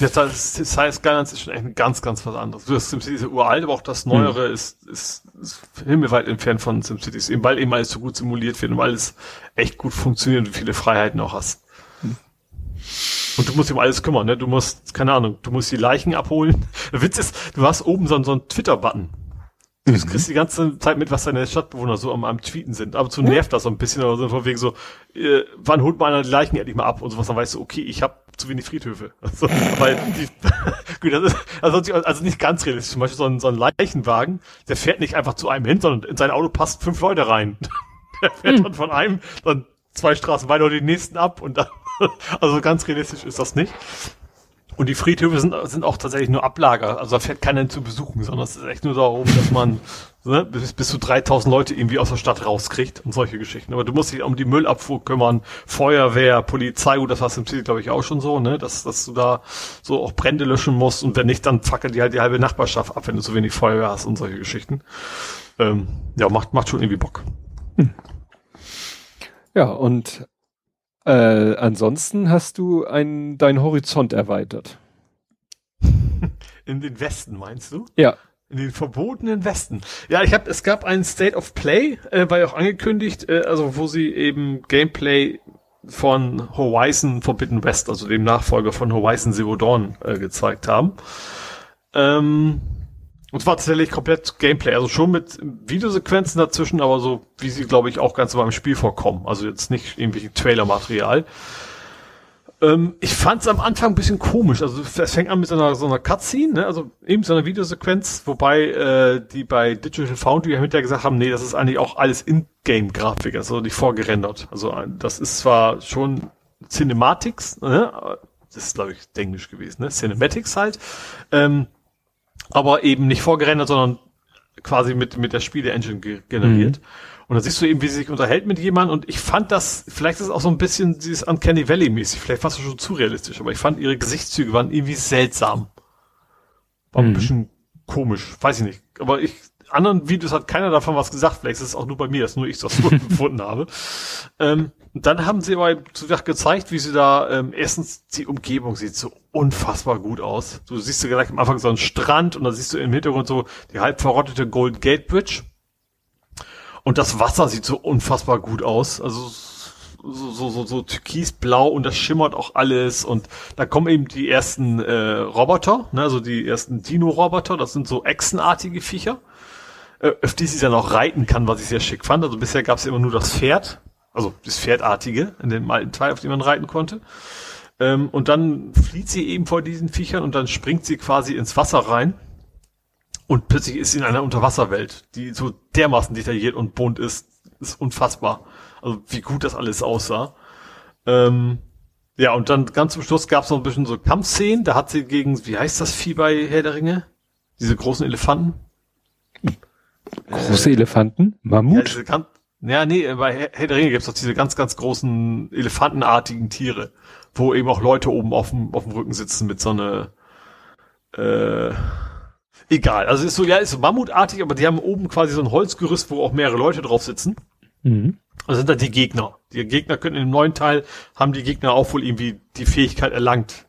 das, heißt, Skylands ist schon echt ganz, ganz was anderes. Das SimCity ist uralt, aber auch das Neuere hm. ist, ist, ist himmelweit entfernt von SimCity, eben weil eben alles so gut simuliert wird und weil es echt gut funktioniert und viele Freiheiten auch hast. Hm. Und du musst ihm alles kümmern, ne? Du musst, keine Ahnung, du musst die Leichen abholen. Der Witz ist, du hast oben so, so einen Twitter-Button. Du mhm. kriegst die ganze Zeit mit, was deine Stadtbewohner so am, am Tweeten sind. Aber zu nervt das so ein bisschen oder so von wegen so, äh, wann holt man die Leichen endlich mal ab und sowas, dann weißt du, okay, ich habe zu wenig Friedhöfe. *laughs* Also, weil die, *laughs* gut, das ist also, also nicht ganz realistisch. Zum Beispiel so ein, so ein Leichenwagen, der fährt nicht einfach zu einem hin, sondern in sein Auto passt fünf Leute rein. *laughs* der fährt mhm. dann von einem, dann zwei Straßen weiter oder den nächsten ab und dann, also ganz realistisch ist das nicht. Und die Friedhöfe sind, sind auch tatsächlich nur Ablager. Also da fährt keiner zu besuchen, sondern es ist echt nur darum, dass man ne, bis, bis zu 3000 Leute irgendwie aus der Stadt rauskriegt und solche Geschichten. Aber du musst dich um die Müllabfuhr kümmern, Feuerwehr, Polizei, gut, das du im Ziel, glaube ich, auch schon so, ne, dass, dass du da so auch Brände löschen musst und wenn nicht, dann fackelt die halt die halbe Nachbarschaft ab, wenn du zu wenig Feuerwehr hast und solche Geschichten. Ähm, ja, macht, macht schon irgendwie Bock. Hm. Ja, und äh, ansonsten hast du ein, deinen Horizont erweitert. *laughs* In den Westen, meinst du? Ja. In den verbotenen Westen. Ja, ich habe, es gab ein State of Play, äh, war ja auch angekündigt, äh, also wo sie eben Gameplay von Horizon Forbidden West, also dem Nachfolger von Horizon Zero Dawn, äh, gezeigt haben. Ähm, und zwar tatsächlich komplett Gameplay, also schon mit Videosequenzen dazwischen, aber so, wie sie, glaube ich, auch ganz beim Spiel vorkommen. Also jetzt nicht irgendwie Trailer-Material. Ähm, ich fand es am Anfang ein bisschen komisch. Also es fängt an mit so einer, so einer Cutscene, ne? also eben so einer Videosequenz, wobei äh, die bei Digital Foundry hinterher gesagt haben, nee, das ist eigentlich auch alles In-Game-Grafik, also nicht vorgerendert. Also das ist zwar schon Cinematics, ne? das ist glaube ich Englisch gewesen, ne? Cinematics halt. Ähm, aber eben nicht vorgerendert, sondern quasi mit, mit der Spiele-Engine ge generiert. Mhm. Und da siehst du eben, wie sie sich unterhält mit jemandem und ich fand das, vielleicht ist es auch so ein bisschen dieses Uncanny Valley-mäßig, vielleicht fast schon zu realistisch, aber ich fand ihre Gesichtszüge waren irgendwie seltsam. War mhm. ein bisschen komisch, weiß ich nicht. Aber ich, anderen Videos hat keiner davon was gesagt, vielleicht ist es auch nur bei mir, dass nur ich das *laughs* so empfunden habe. Ähm, dann haben sie aber gezeigt, wie sie da, ähm, erstens die Umgebung sieht so unfassbar gut aus. Du siehst du gleich am Anfang so einen Strand und dann siehst du im Hintergrund so die halb verrottete Golden Gate Bridge. Und das Wasser sieht so unfassbar gut aus. Also so, so, so, so türkisblau und das schimmert auch alles und da kommen eben die ersten äh, Roboter, ne, also die ersten Dino-Roboter, das sind so echsenartige Viecher, auf die sie dann auch reiten kann, was ich sehr schick fand. Also bisher gab es immer nur das Pferd, also das Pferdartige in dem alten Teil, auf dem man reiten konnte. Ähm, und dann flieht sie eben vor diesen Viechern und dann springt sie quasi ins Wasser rein. Und plötzlich ist sie in einer Unterwasserwelt, die so dermaßen detailliert und bunt ist, ist unfassbar. Also wie gut das alles aussah. Ähm, ja, und dann ganz zum Schluss gab es noch ein bisschen so Kampfszenen. Da hat sie gegen, wie heißt das Vieh bei Herr der Ringe? Diese großen Elefanten. Große äh, Elefanten? Mammut? Ja, ja, nee, bei Herr der Ringe gibt's doch diese ganz, ganz großen elefantenartigen Tiere, wo eben auch Leute oben auf dem, auf dem Rücken sitzen mit so einer äh, egal. Also ist so, ja, ist so mammutartig, aber die haben oben quasi so ein Holzgerüst, wo auch mehrere Leute drauf sitzen. Mhm. Das sind dann die Gegner. Die Gegner können in dem neuen Teil, haben die Gegner auch wohl irgendwie die Fähigkeit erlangt,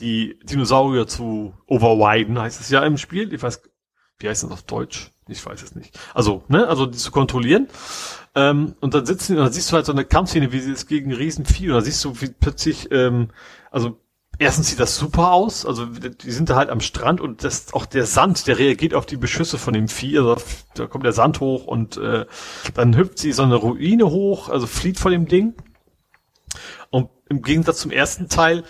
die Dinosaurier zu overwiden, heißt es ja im Spiel. Ich weiß, wie heißt das auf Deutsch? Ich weiß es nicht. Also, ne, also die zu kontrollieren. Ähm, und dann sitzen, und dann siehst du halt so eine Kampfszene, wie sie es gegen Riesenvieh, und dann siehst du, wie plötzlich, ähm, also erstens sieht das super aus, also die sind da halt am Strand und das auch der Sand, der reagiert auf die Beschüsse von dem Vieh, also da kommt der Sand hoch und äh, dann hüpft sie so eine Ruine hoch, also flieht vor dem Ding. Und im Gegensatz zum ersten Teil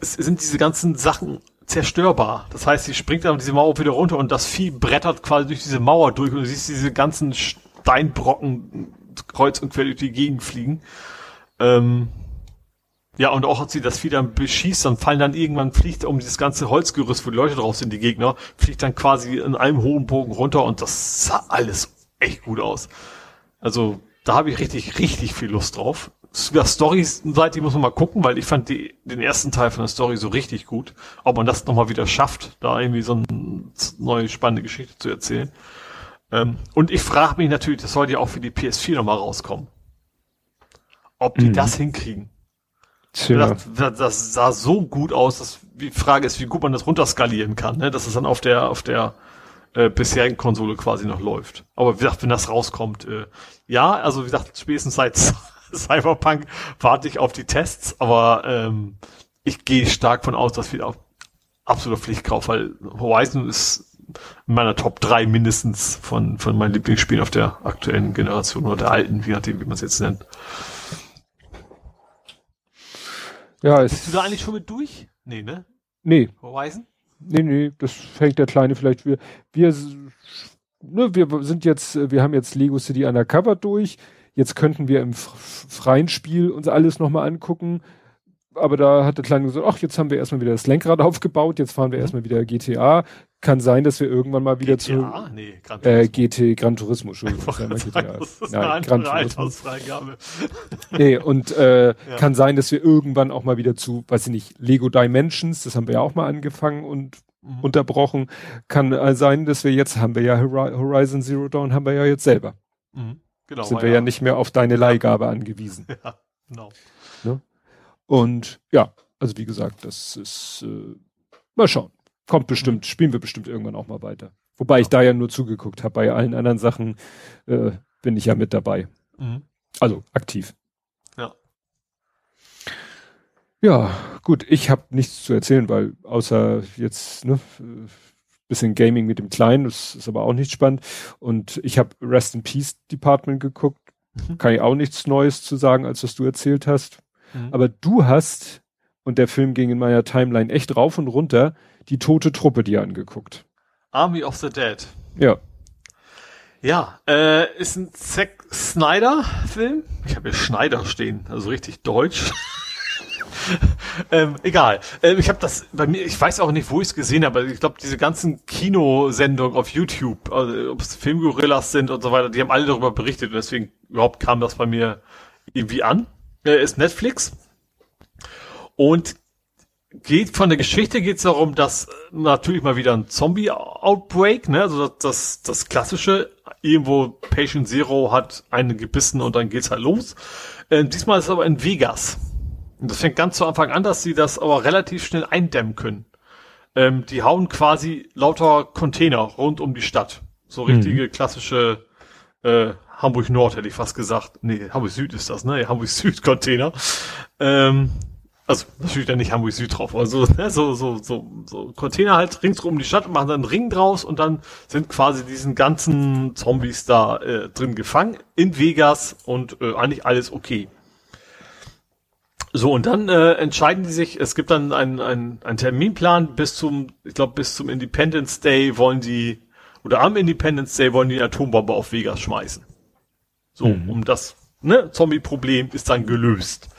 es sind diese ganzen Sachen zerstörbar. Das heißt, sie springt dann diese Mauer wieder runter und das Vieh brettert quasi durch diese Mauer durch und du siehst diese ganzen Steinbrocken kreuz und quer durch die Gegend fliegen. Ähm, ja, und auch als sie das Vieh dann beschießt, dann fallen dann irgendwann, fliegt um dieses ganze Holzgerüst, wo die Leute drauf sind, die Gegner, fliegt dann quasi in einem hohen Bogen runter und das sah alles echt gut aus. Also, da habe ich richtig, richtig viel Lust drauf. Ja, Story-Seite muss man mal gucken, weil ich fand die, den ersten Teil von der Story so richtig gut. Ob man das nochmal wieder schafft, da irgendwie so eine neue spannende Geschichte zu erzählen. Ähm, und ich frage mich natürlich, das soll ja auch für die PS4 nochmal rauskommen. Ob die mhm. das hinkriegen. Tja. Das, das sah so gut aus, dass die Frage ist, wie gut man das runterskalieren kann, ne? dass es dann auf der, auf der äh, bisherigen Konsole quasi noch läuft. Aber wie gesagt, wenn das rauskommt, äh, ja, also wie gesagt, spätestens seit *laughs* *laughs* Cyberpunk warte ich auf die Tests, aber ähm, ich gehe stark von aus, dass wieder absoluter Pflichtkauf, weil Horizon ist in meiner Top 3 mindestens von, von meinen Lieblingsspielen auf der aktuellen Generation oder der alten, je nachdem, wie man es jetzt nennt. Ja, Bist du da eigentlich schon mit durch? Nee, ne? Nee. Horizon? Nee, nee, das fängt der Kleine vielleicht wir wir ne, wir sind jetzt wir haben jetzt Lego City Undercover durch. Jetzt könnten wir im freien Spiel uns alles nochmal angucken aber da hat der Kleine gesagt, ach, jetzt haben wir erstmal wieder das Lenkrad aufgebaut, jetzt fahren wir mhm. erstmal wieder GTA. Kann sein, dass wir irgendwann mal wieder GTA? zu nee, Gran äh, GT Gran Turismo, Entschuldigung. GTA. Das ist Nein, *laughs* eine Gran Turismo. *laughs* nee, und äh, ja. kann sein, dass wir irgendwann auch mal wieder zu, weiß ich nicht, Lego Dimensions, das haben wir ja auch mal angefangen und mhm. unterbrochen. Kann äh, sein, dass wir jetzt, haben wir ja Horizon Zero Dawn, haben wir ja jetzt selber. Mhm. Genau, Sind wir ja. ja nicht mehr auf deine Leihgabe angewiesen. *laughs* Ja, genau. Ne? Und ja, also wie gesagt, das ist äh, mal schauen. Kommt bestimmt, spielen wir bestimmt irgendwann auch mal weiter. Wobei ja. ich da ja nur zugeguckt habe. Bei allen anderen Sachen äh, bin ich ja mit dabei. Mhm. Also aktiv. Ja. Ja, gut, ich habe nichts zu erzählen, weil außer jetzt ne, bisschen Gaming mit dem Kleinen, das ist aber auch nicht spannend. Und ich habe Rest in Peace Department geguckt. Mhm. Kann ich auch nichts Neues zu sagen, als was du erzählt hast. Mhm. Aber du hast, und der Film ging in meiner Timeline echt rauf und runter, die tote Truppe dir angeguckt. Army of the Dead. Ja. Ja, äh, ist ein Zack Snyder-Film. Ich habe hier Schneider stehen, also richtig deutsch. *laughs* ähm, egal. Ähm, ich habe das bei mir, ich weiß auch nicht, wo ich es gesehen habe. Ich glaube, diese ganzen Kinosendungen auf YouTube, also, ob es Filmgorillas sind und so weiter, die haben alle darüber berichtet und deswegen überhaupt kam das bei mir irgendwie an äh, ist Netflix. Und geht von der Geschichte geht es darum, dass äh, natürlich mal wieder ein Zombie-Outbreak, ne, also das, das, das klassische, irgendwo Patient Zero hat einen gebissen und dann geht's halt los. Äh, diesmal ist es aber in Vegas. Und das fängt ganz zu Anfang an, dass sie das aber relativ schnell eindämmen können. Ähm, die hauen quasi lauter Container rund um die Stadt. So richtige mhm. klassische äh, Hamburg Nord hätte ich fast gesagt. Nee, Hamburg Süd ist das, ne? *laughs* Hamburg Süd Container. Ähm, also natürlich dann nicht Hamburg Süd drauf, aber so, ne, so, so, so, so Container halt ringsrum die Stadt, machen dann einen Ring draus und dann sind quasi diesen ganzen Zombies da äh, drin gefangen in Vegas und äh, eigentlich alles okay. So, und dann äh, entscheiden die sich, es gibt dann einen, einen, einen Terminplan bis zum, ich glaube, bis zum Independence Day wollen die, oder am Independence Day wollen die eine Atombombe auf Vegas schmeißen. So, mhm. um das ne, Zombie-Problem ist dann gelöst.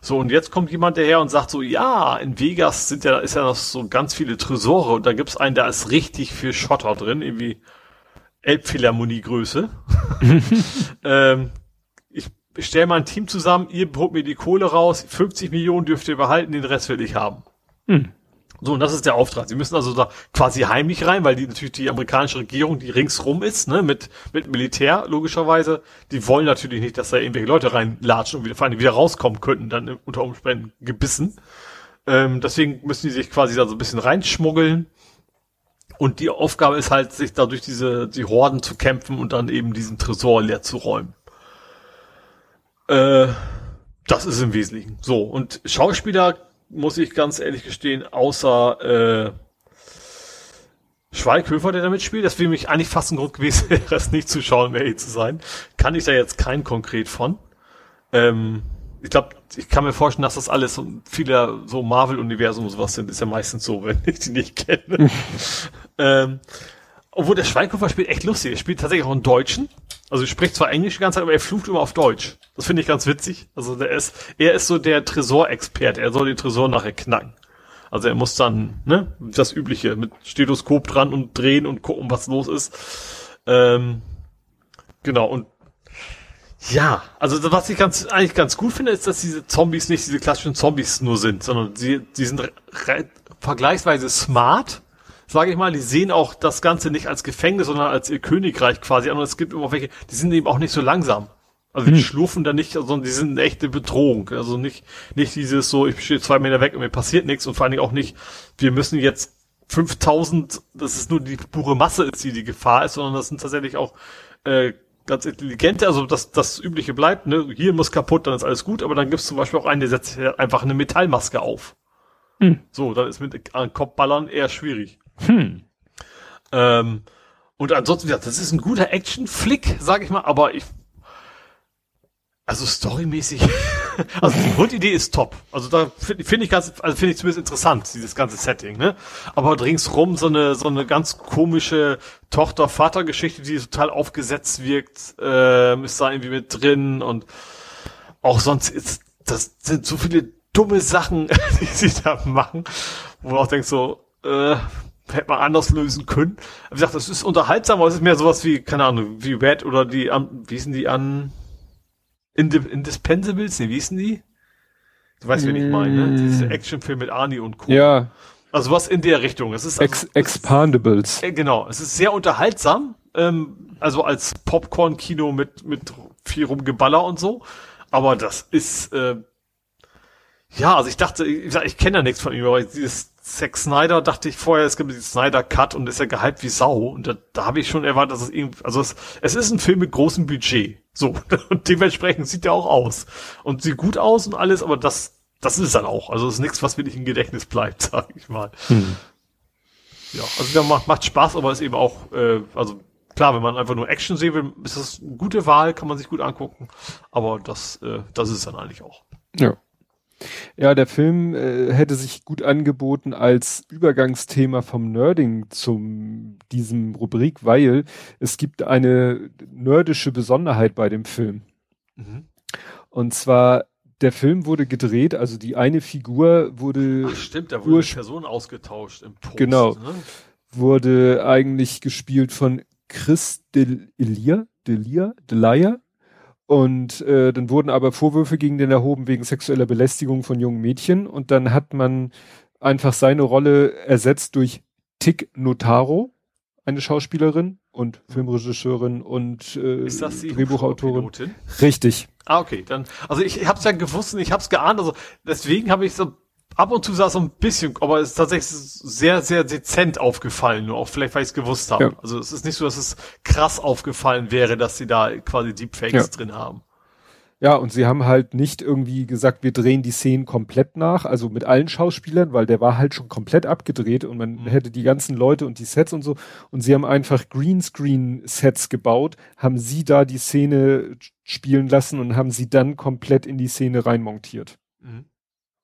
So, und jetzt kommt jemand daher und sagt so, ja, in Vegas sind ja, ist ja noch so ganz viele Tresore und da gibt's einen, da ist richtig viel Schotter drin, irgendwie Elbphilharmonie-Größe. *laughs* ähm, ich stelle mal ein Team zusammen, ihr holt mir die Kohle raus, 50 Millionen dürft ihr behalten, den Rest will ich haben. Mhm. So, und das ist der Auftrag. Sie müssen also da quasi heimlich rein, weil die natürlich die amerikanische Regierung, die ringsrum ist, ne, mit, mit Militär, logischerweise, die wollen natürlich nicht, dass da irgendwelche Leute reinlatschen und wieder, vor allem wieder rauskommen könnten, dann unter Umständen gebissen. Ähm, deswegen müssen die sich quasi da so ein bisschen reinschmuggeln. Und die Aufgabe ist halt, sich da durch diese, die Horden zu kämpfen und dann eben diesen Tresor leer zu räumen. Äh, das ist im Wesentlichen. So, und Schauspieler muss ich ganz ehrlich gestehen, außer äh, Schweighöfer, der da mitspielt, das wäre mich eigentlich fast ein Grund gewesen, *laughs* es nicht zu schauen, um zu sein. Kann ich da jetzt kein konkret von. Ähm, ich glaube, ich kann mir vorstellen, dass das alles so viele so Marvel-Universum und sowas sind. Ist ja meistens so, *laughs* wenn ich die nicht kenne. *laughs* ähm, obwohl der Schweighöfer spielt echt lustig. Er spielt tatsächlich auch einen Deutschen. Also er spricht zwar Englisch die ganze Zeit, aber er flucht immer auf Deutsch. Das finde ich ganz witzig. Also der ist, er ist so der Tresorexperte. Er soll den Tresor nachher knacken. Also er muss dann, ne, das Übliche mit Stethoskop dran und drehen und gucken, was los ist. Ähm, genau, und ja, also was ich ganz, eigentlich ganz gut finde, ist, dass diese Zombies nicht diese klassischen Zombies nur sind, sondern sie, die sind vergleichsweise smart sage ich mal, die sehen auch das Ganze nicht als Gefängnis, sondern als ihr Königreich quasi an. Und es gibt immer welche, die sind eben auch nicht so langsam. Also hm. die schlurfen da nicht, sondern die sind eine echte Bedrohung. Also nicht, nicht dieses so, ich stehe zwei Meter weg und mir passiert nichts und vor allen Dingen auch nicht, wir müssen jetzt 5000, das ist nur die pure Masse ist, die die Gefahr ist, sondern das sind tatsächlich auch äh, ganz intelligente, also das, das Übliche bleibt, ne, hier muss kaputt, dann ist alles gut, aber dann gibt's zum Beispiel auch einen, der setzt einfach eine Metallmaske auf. Hm. So, dann ist mit an Kopfballern eher schwierig. Hm. Ähm, und ansonsten, ja, das ist ein guter Action-Flick, sag ich mal, aber ich also storymäßig, *laughs* also die Grundidee ist top. Also da finde find ich ganz, also finde ich zumindest interessant, dieses ganze Setting, ne? Aber ringsrum so eine, so eine ganz komische Tochter-Vater-Geschichte, die total aufgesetzt wirkt, äh, ist da irgendwie mit drin und auch sonst ist, das sind so viele dumme Sachen, *laughs* die sie da machen, wo man auch denkt so, äh, hätte man anders lösen können. Wie gesagt, das ist unterhaltsam, aber es ist mehr sowas wie, keine Ahnung, wie Red oder die, wie sind die an, Indispensables, ne, wie hießen die? Du weißt, wen ich meine, ne? Diese mm. Actionfilm mit Arnie und Co. Ja. Also was in der Richtung. Es ist also, Ex Expandables. Äh, genau. Es ist sehr unterhaltsam. Ähm, also als Popcorn-Kino mit, mit viel Rumgeballer und so. Aber das ist, äh, ja, also ich dachte, ich, ich kenne ja nichts von ihm, aber dieses Zack Snyder dachte ich vorher, es gibt diesen Snyder Cut und ist ja gehypt wie Sau. Und da, da habe ich schon erwartet, dass es irgendwie, also es, es ist ein Film mit großem Budget. So. *laughs* Und dementsprechend sieht er auch aus. Und sieht gut aus und alles, aber das, das ist dann auch. Also es ist nichts, was wirklich im Gedächtnis bleibt, *laughs* sag ich mal. Hm. Ja, also der macht, macht Spaß, aber ist eben auch, äh, also klar, wenn man einfach nur Action sehen will, ist das eine gute Wahl, kann man sich gut angucken. Aber das, äh, das ist es dann eigentlich auch. Ja. Ja, der Film äh, hätte sich gut angeboten als Übergangsthema vom Nerding zum diesem Rubrik, weil es gibt eine nerdische Besonderheit bei dem Film. Mhm. Und zwar der Film wurde gedreht, also die eine Figur wurde. Ach stimmt, da wurde eine Person ausgetauscht im Post. Genau. Ne? Wurde eigentlich gespielt von Chris Delia, Delia, Delia, und äh, dann wurden aber Vorwürfe gegen den erhoben wegen sexueller Belästigung von jungen Mädchen. Und dann hat man einfach seine Rolle ersetzt durch Tick Notaro, eine Schauspielerin und Filmregisseurin und äh, Ist das die Drehbuchautorin. Richtig. Ah, okay. Dann, also ich, ich habe es ja gewusst und ich habe es geahnt. Also deswegen habe ich so ab und zu sah es so ein bisschen, aber es ist tatsächlich sehr, sehr dezent aufgefallen, nur auch vielleicht, weil ich es gewusst habe. Ja. Also es ist nicht so, dass es krass aufgefallen wäre, dass sie da quasi Deepfakes ja. drin haben. Ja, und sie haben halt nicht irgendwie gesagt, wir drehen die Szenen komplett nach, also mit allen Schauspielern, weil der war halt schon komplett abgedreht und man mhm. hätte die ganzen Leute und die Sets und so. Und sie haben einfach Greenscreen-Sets gebaut, haben sie da die Szene spielen lassen und haben sie dann komplett in die Szene reinmontiert. Mhm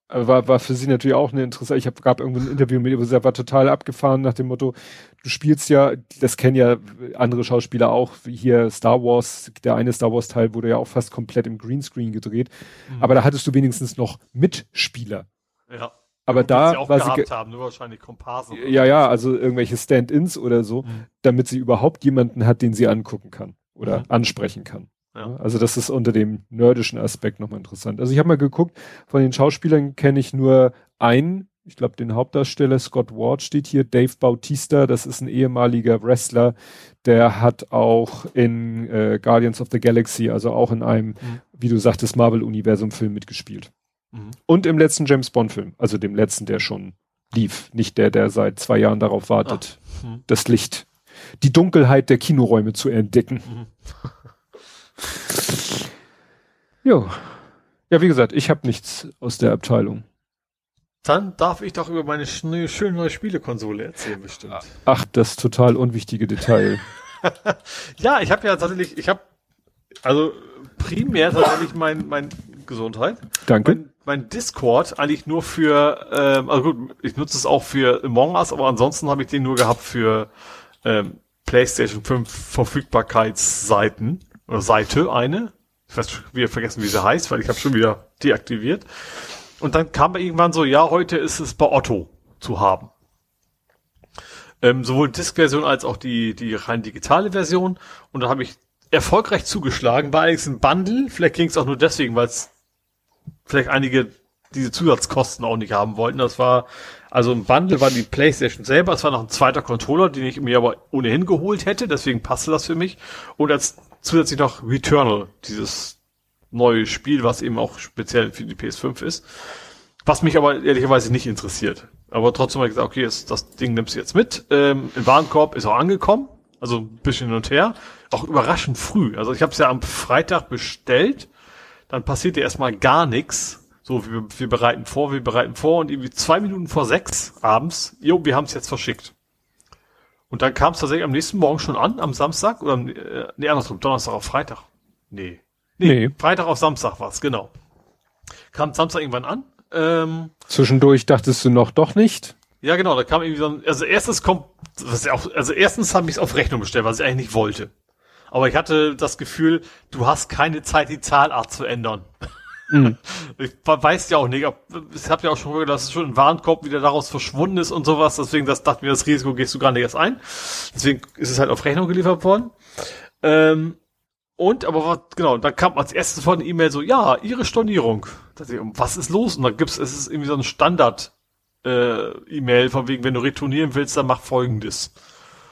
war, war für sie natürlich auch eine interessante, ich hab, gab irgendwo ein Interview mit ihr, wo sie war total abgefahren nach dem Motto, du spielst ja, das kennen ja andere Schauspieler auch, wie hier Star Wars, der eine Star Wars Teil wurde ja auch fast komplett im Greenscreen gedreht, mhm. aber da hattest du wenigstens noch Mitspieler. Ja. Aber da sie auch war sie haben, nur wahrscheinlich Komparsen. Ja, ja, also irgendwelche Stand-ins oder so, mhm. damit sie überhaupt jemanden hat, den sie angucken kann oder mhm. ansprechen kann. Ja. Also das ist unter dem nerdischen Aspekt nochmal interessant. Also ich habe mal geguckt, von den Schauspielern kenne ich nur einen, ich glaube den Hauptdarsteller, Scott Ward steht hier, Dave Bautista, das ist ein ehemaliger Wrestler, der hat auch in äh, Guardians of the Galaxy, also auch in einem, mhm. wie du sagtest, Marvel-Universum-Film mitgespielt. Mhm. Und im letzten James Bond-Film, also dem letzten, der schon lief, nicht der, der seit zwei Jahren darauf wartet, mhm. das Licht, die Dunkelheit der Kinoräume zu entdecken. Jo. Ja, wie gesagt, ich habe nichts aus der Abteilung. Dann darf ich doch über meine schöne neue Spielekonsole erzählen, bestimmt. Ach, das total unwichtige Detail. *laughs* ja, ich habe ja tatsächlich, ich habe also primär tatsächlich mein, mein Gesundheit. Danke. Mein, mein Discord eigentlich nur für, ähm, also gut, ich nutze es auch für Among Us, aber ansonsten habe ich den nur gehabt für ähm, PlayStation 5 Verfügbarkeitsseiten oder Seite eine. Ich weiß wieder vergessen, wie sie heißt, weil ich habe schon wieder deaktiviert. Und dann kam irgendwann so, ja, heute ist es bei Otto zu haben. Ähm, sowohl Disk-Version als auch die, die rein digitale Version. Und da habe ich erfolgreich zugeschlagen. War eigentlich ein Bundle. Vielleicht ging es auch nur deswegen, weil es vielleicht einige diese Zusatzkosten auch nicht haben wollten. Das war Also im Bundle war die Playstation selber, es war noch ein zweiter Controller, den ich mir aber ohnehin geholt hätte, deswegen passte das für mich. Und als zusätzlich noch Returnal, dieses neue Spiel, was eben auch speziell für die PS5 ist. Was mich aber ehrlicherweise nicht interessiert. Aber trotzdem habe ich gesagt, okay, das, das Ding nimmst du jetzt mit. Ähm, Im Warenkorb ist auch angekommen, also ein bisschen hin und her. Auch überraschend früh. Also ich habe es ja am Freitag bestellt, dann passierte erstmal gar nichts so, wir, wir bereiten vor, wir bereiten vor und irgendwie zwei Minuten vor sechs abends, jo, wir haben es jetzt verschickt. Und dann kam es tatsächlich am nächsten Morgen schon an, am Samstag, oder äh, nee, andersrum, Donnerstag auf Freitag. Nee. Nee, nee. Freitag auf Samstag war's, genau. Kam Samstag irgendwann an. Ähm, Zwischendurch dachtest du noch doch nicht? Ja, genau, da kam irgendwie so ein, also erstes kommt, was auch, also erstens habe ich es auf Rechnung bestellt, was ich eigentlich nicht wollte. Aber ich hatte das Gefühl, du hast keine Zeit, die Zahlart zu ändern. Mhm. *laughs* Ich weiß ja auch nicht, ob, ich habe ja auch schon gehört, dass es schon ein Warenkorb wieder daraus verschwunden ist und sowas, deswegen das dachten wir, das Risiko gehst du gar nicht erst ein. Deswegen ist es halt auf Rechnung geliefert worden. Ähm, und, aber was, genau, dann kam als erstes von E-Mail so, ja, ihre Stornierung. Ich, was ist los? Und dann gibt's, es ist irgendwie so ein Standard, äh, E-Mail von wegen, wenn du retournieren willst, dann mach folgendes.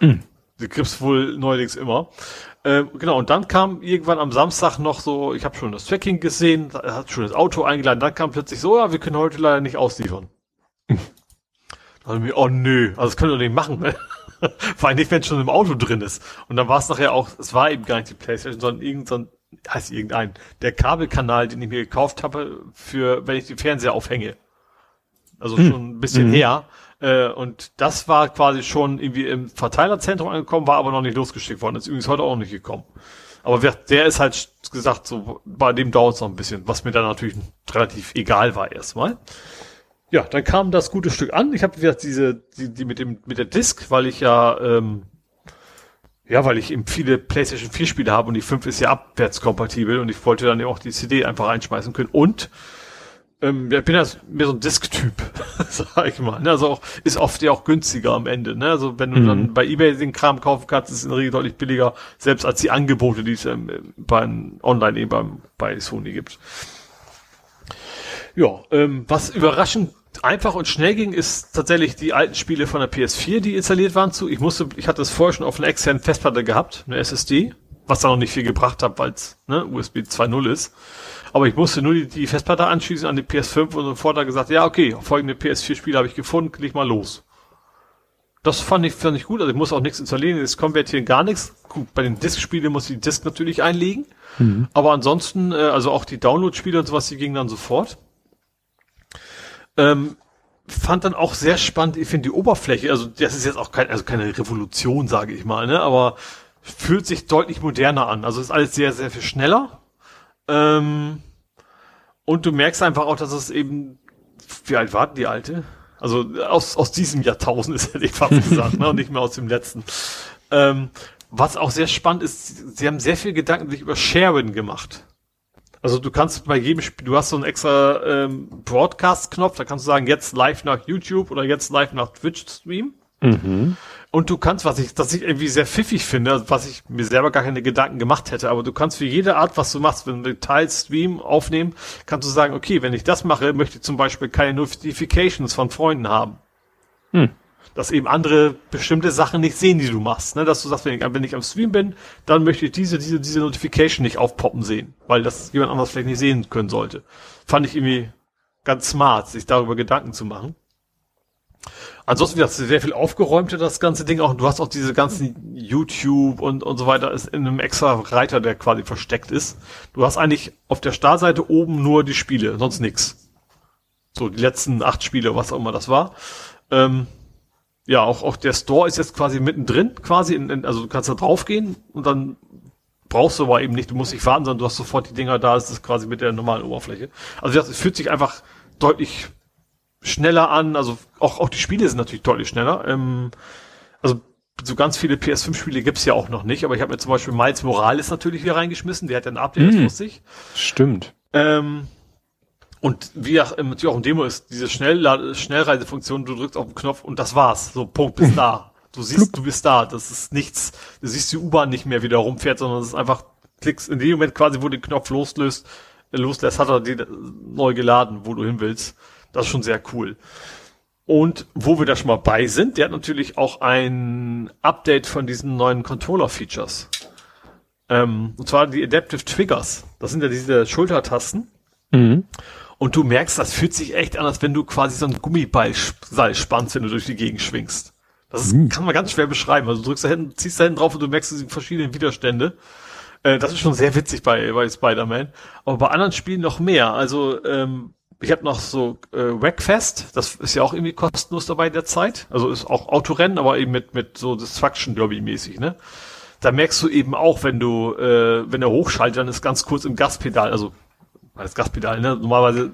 Mhm. Die gibt's wohl neuerdings immer. Ähm, genau, und dann kam irgendwann am Samstag noch so, ich habe schon das Tracking gesehen, hat schon das Auto eingeladen, dann kam plötzlich so, ja, wir können heute leider nicht ausliefern. *laughs* dann mir, oh nö, also das können wir nicht machen, ne? *laughs* Vor allem nicht, wenn es schon im Auto drin ist. Und dann war es nachher auch, es war eben gar nicht die Playstation, sondern irgendein, heißt irgendein, der Kabelkanal, den ich mir gekauft habe, für, wenn ich den Fernseher aufhänge. Also hm. schon ein bisschen mhm. her. Äh, und das war quasi schon irgendwie im Verteilerzentrum angekommen, war aber noch nicht losgeschickt worden. Ist übrigens heute auch nicht gekommen. Aber wer, der ist halt gesagt, so bei dem dauert es noch ein bisschen, was mir dann natürlich relativ egal war erstmal. Ja, dann kam das gute Stück an. Ich habe wieder diese, die, die mit dem mit der Disc, weil ich ja ähm, ja, weil ich eben viele PlayStation 4 Spiele habe und die 5 ist ja abwärtskompatibel und ich wollte dann ja auch die CD einfach reinschmeißen können und ähm, ich bin ja mehr so ein Disk-Typ, *laughs* sag ich mal. Ne? Also auch, ist oft ja auch günstiger am Ende. Ne? Also wenn du mhm. dann bei Ebay den Kram kaufen kannst, ist es in der Regel deutlich billiger, selbst als die Angebote, die es ähm, beim online eben beim, bei Sony gibt. Ja, ähm, was überraschend einfach und schnell ging, ist tatsächlich die alten Spiele von der PS4, die installiert waren zu. Ich musste, ich hatte es vorher schon auf einer externen Festplatte gehabt, eine SSD, was da noch nicht viel gebracht hat, weil es ne, USB 2.0 ist. Aber ich musste nur die, die Festplatte anschließen an die PS5 und sofort da gesagt, ja, okay, folgende PS4-Spiele habe ich gefunden, klick mal los. Das fand ich, fand ich gut, also ich muss auch nichts installieren, das konvertieren gar nichts. Gut, bei den Disk-Spielen muss ich die Disk natürlich einlegen. Mhm. Aber ansonsten, äh, also auch die Download-Spiele und sowas, die gingen dann sofort. Ähm, fand dann auch sehr spannend, ich finde die Oberfläche, also das ist jetzt auch kein, also keine Revolution, sage ich mal, ne? Aber fühlt sich deutlich moderner an. Also ist alles sehr, sehr viel schneller. Ähm, und du merkst einfach auch, dass es eben, wie alt war die alte? Also aus, aus diesem Jahrtausend ist hätte ich fast gesagt, ne? und nicht mehr aus dem letzten. Ähm, was auch sehr spannend ist, sie haben sehr viel Gedanken sich über Sharing gemacht. Also du kannst bei jedem Spiel, du hast so einen extra ähm, Broadcast-Knopf, da kannst du sagen, jetzt live nach YouTube oder jetzt live nach Twitch stream. Mhm. Und du kannst, was ich, das ich irgendwie sehr pfiffig finde, was ich mir selber gar keine Gedanken gemacht hätte, aber du kannst für jede Art, was du machst, wenn du Teils Stream aufnehmen, kannst du sagen, okay, wenn ich das mache, möchte ich zum Beispiel keine Notifications von Freunden haben. Hm. Dass eben andere bestimmte Sachen nicht sehen, die du machst. Ne? Dass du sagst, wenn ich, wenn ich am Stream bin, dann möchte ich diese, diese, diese Notification nicht aufpoppen sehen, weil das jemand anderes vielleicht nicht sehen können sollte. Fand ich irgendwie ganz smart, sich darüber Gedanken zu machen. Ansonsten wird sehr viel aufgeräumter, das ganze Ding auch. Du hast auch diese ganzen YouTube und, und so weiter ist in einem extra Reiter, der quasi versteckt ist. Du hast eigentlich auf der Startseite oben nur die Spiele, sonst nix. So, die letzten acht Spiele, was auch immer das war. Ähm, ja, auch, auch der Store ist jetzt quasi mittendrin, quasi, in, in, also du kannst da draufgehen und dann brauchst du aber eben nicht, du musst nicht warten, sondern du hast sofort die Dinger da, es ist quasi mit der normalen Oberfläche. Also das fühlt sich einfach deutlich schneller an. Also auch, auch die Spiele sind natürlich deutlich schneller. Ähm, also so ganz viele PS5-Spiele gibt's ja auch noch nicht, aber ich habe mir zum Beispiel Miles Morales natürlich wieder reingeschmissen, der hat ja ein Update, das hm, wusste ich. Stimmt. Ähm, und wie auch, natürlich auch im Demo ist diese Schnell Schnellreisefunktion, du drückst auf den Knopf und das war's. So, Punkt, bist *laughs* da. Du siehst, du bist da. Das ist nichts, du siehst die U-Bahn nicht mehr, wie da rumfährt, sondern es ist einfach, klickst in dem Moment quasi, wo du den Knopf loslöst, loslässt, hat er die neu geladen, wo du hin willst. Das ist schon sehr cool. Und wo wir da schon mal bei sind, der hat natürlich auch ein Update von diesen neuen Controller-Features. Ähm, und zwar die Adaptive Triggers. Das sind ja diese Schultertasten. Mhm. Und du merkst, das fühlt sich echt an, als wenn du quasi so ein Gummiball spannst, wenn du durch die Gegend schwingst. Das mhm. kann man ganz schwer beschreiben. Also du drückst da hinten, ziehst da hinten drauf und du merkst die verschiedenen Widerstände. Äh, das ist schon sehr witzig bei, bei Spider-Man. Aber bei anderen Spielen noch mehr. Also ähm, ich habe noch so äh, Wreckfest, das ist ja auch irgendwie kostenlos dabei derzeit. Also ist auch Autorennen, aber eben mit, mit so Destruction Derby mäßig, ne? Da merkst du eben auch, wenn du, äh, wenn er hochschaltet, dann ist ganz kurz im Gaspedal, also das Gaspedal, ne? Normalerweise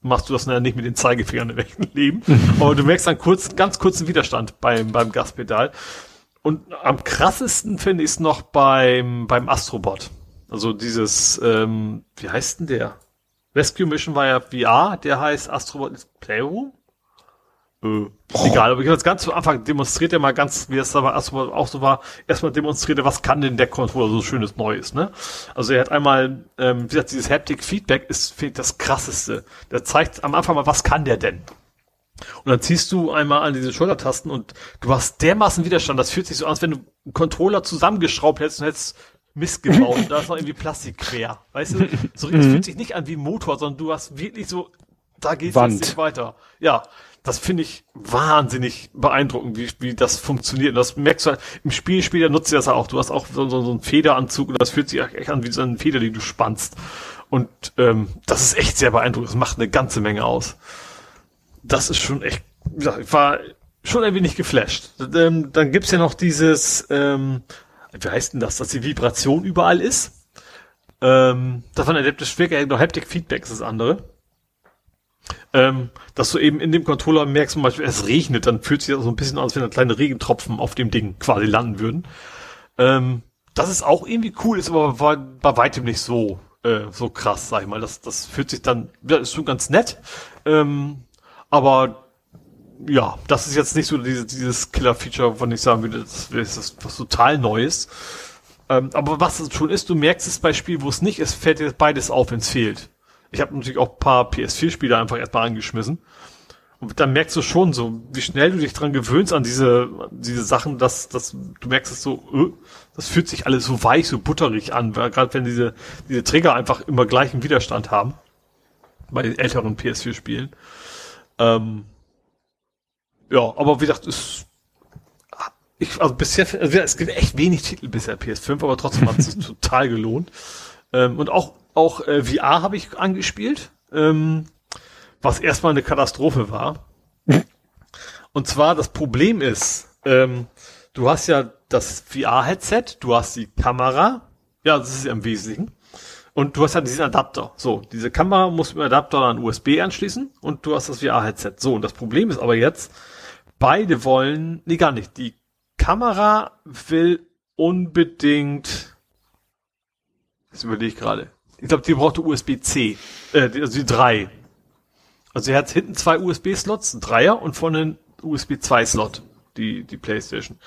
machst du das nicht mit den Zeigefingern im *laughs* echten Leben. *laughs* aber du merkst dann kurz, ganz kurzen Widerstand beim, beim Gaspedal. Und am krassesten finde ich es noch beim, beim Astrobot. Also dieses, ähm, wie heißt denn der? Rescue Mission war ja VR, der heißt Astrobot Playroom. Äh, egal, aber ich habe jetzt ganz zu Anfang demonstriert er mal ganz, wie das da bei Astrobot auch so war, erstmal demonstriert er, was kann denn der Controller so schönes Neues, ne? Also er hat einmal, ähm, wie gesagt, dieses Haptic Feedback ist, das krasseste. Der zeigt am Anfang mal, was kann der denn? Und dann ziehst du einmal an diese Schultertasten und du hast dermaßen Widerstand. Das fühlt sich so an, als wenn du einen Controller zusammengeschraubt hättest und hättest Mist gebaut und da ist noch irgendwie Plastik quer. Weißt du, so, das mhm. fühlt sich nicht an wie Motor, sondern du hast wirklich so, da geht es nicht weiter. Ja, das finde ich wahnsinnig beeindruckend, wie, wie das funktioniert. Und das merkst du halt, im Spiel später nutzt du das auch. Du hast auch so, so, so einen Federanzug und das fühlt sich echt an wie so eine Feder, die du spannst. Und ähm, das ist echt sehr beeindruckend. Das macht eine ganze Menge aus. Das ist schon echt, gesagt, ich war schon ein wenig geflasht. Ähm, dann gibt's ja noch dieses, ähm, wie heißt denn das, dass die Vibration überall ist. Ähm, davon erlebt das Schwergewicht noch Haptic Feedback ist das andere. Ähm, dass du eben in dem Controller merkst, zum Beispiel, es regnet, dann fühlt sich das so ein bisschen an, als wenn da kleine Regentropfen auf dem Ding quasi landen würden. Ähm, das ist auch irgendwie cool, ist aber bei, bei weitem nicht so, äh, so krass, sag ich mal. Das, das fühlt sich dann, ja, ist schon ganz nett. Ähm, aber ja, das ist jetzt nicht so dieses, dieses Killer-Feature, von ich sagen würde, das ist was total Neues. Ähm, aber was es schon ist, du merkst es bei Spielen, wo es nicht ist, fällt dir beides auf, wenn es fehlt. Ich habe natürlich auch paar PS4-Spiele einfach erstmal angeschmissen. Und dann merkst du schon so, wie schnell du dich dran gewöhnst an diese, diese Sachen, dass, dass du merkst es so, öh, das fühlt sich alles so weich, so butterig an, gerade wenn diese, diese Trigger einfach immer gleichen Widerstand haben. Bei älteren PS4-Spielen. Ähm, ja, aber wie gesagt, ist ich, also bisher, also es gibt echt wenig Titel bisher PS5, aber trotzdem hat es sich *laughs* total gelohnt. Ähm, und auch, auch äh, VR habe ich angespielt, ähm, was erstmal eine Katastrophe war. Und zwar das Problem ist, ähm, du hast ja das VR-Headset, du hast die Kamera, ja, das ist ja im Wesentlichen. Und du hast ja diesen Adapter. So, diese Kamera muss mit dem Adapter an USB anschließen und du hast das VR-Headset. So, und das Problem ist aber jetzt, beide wollen, nee, gar nicht. Die Kamera will unbedingt, das überlege ich gerade. Ich glaube, die braucht USB-C, äh, also die drei. Also er hat hinten zwei USB-Slots, ein Dreier und vorne einen USB 2 Slot, die, die Playstation.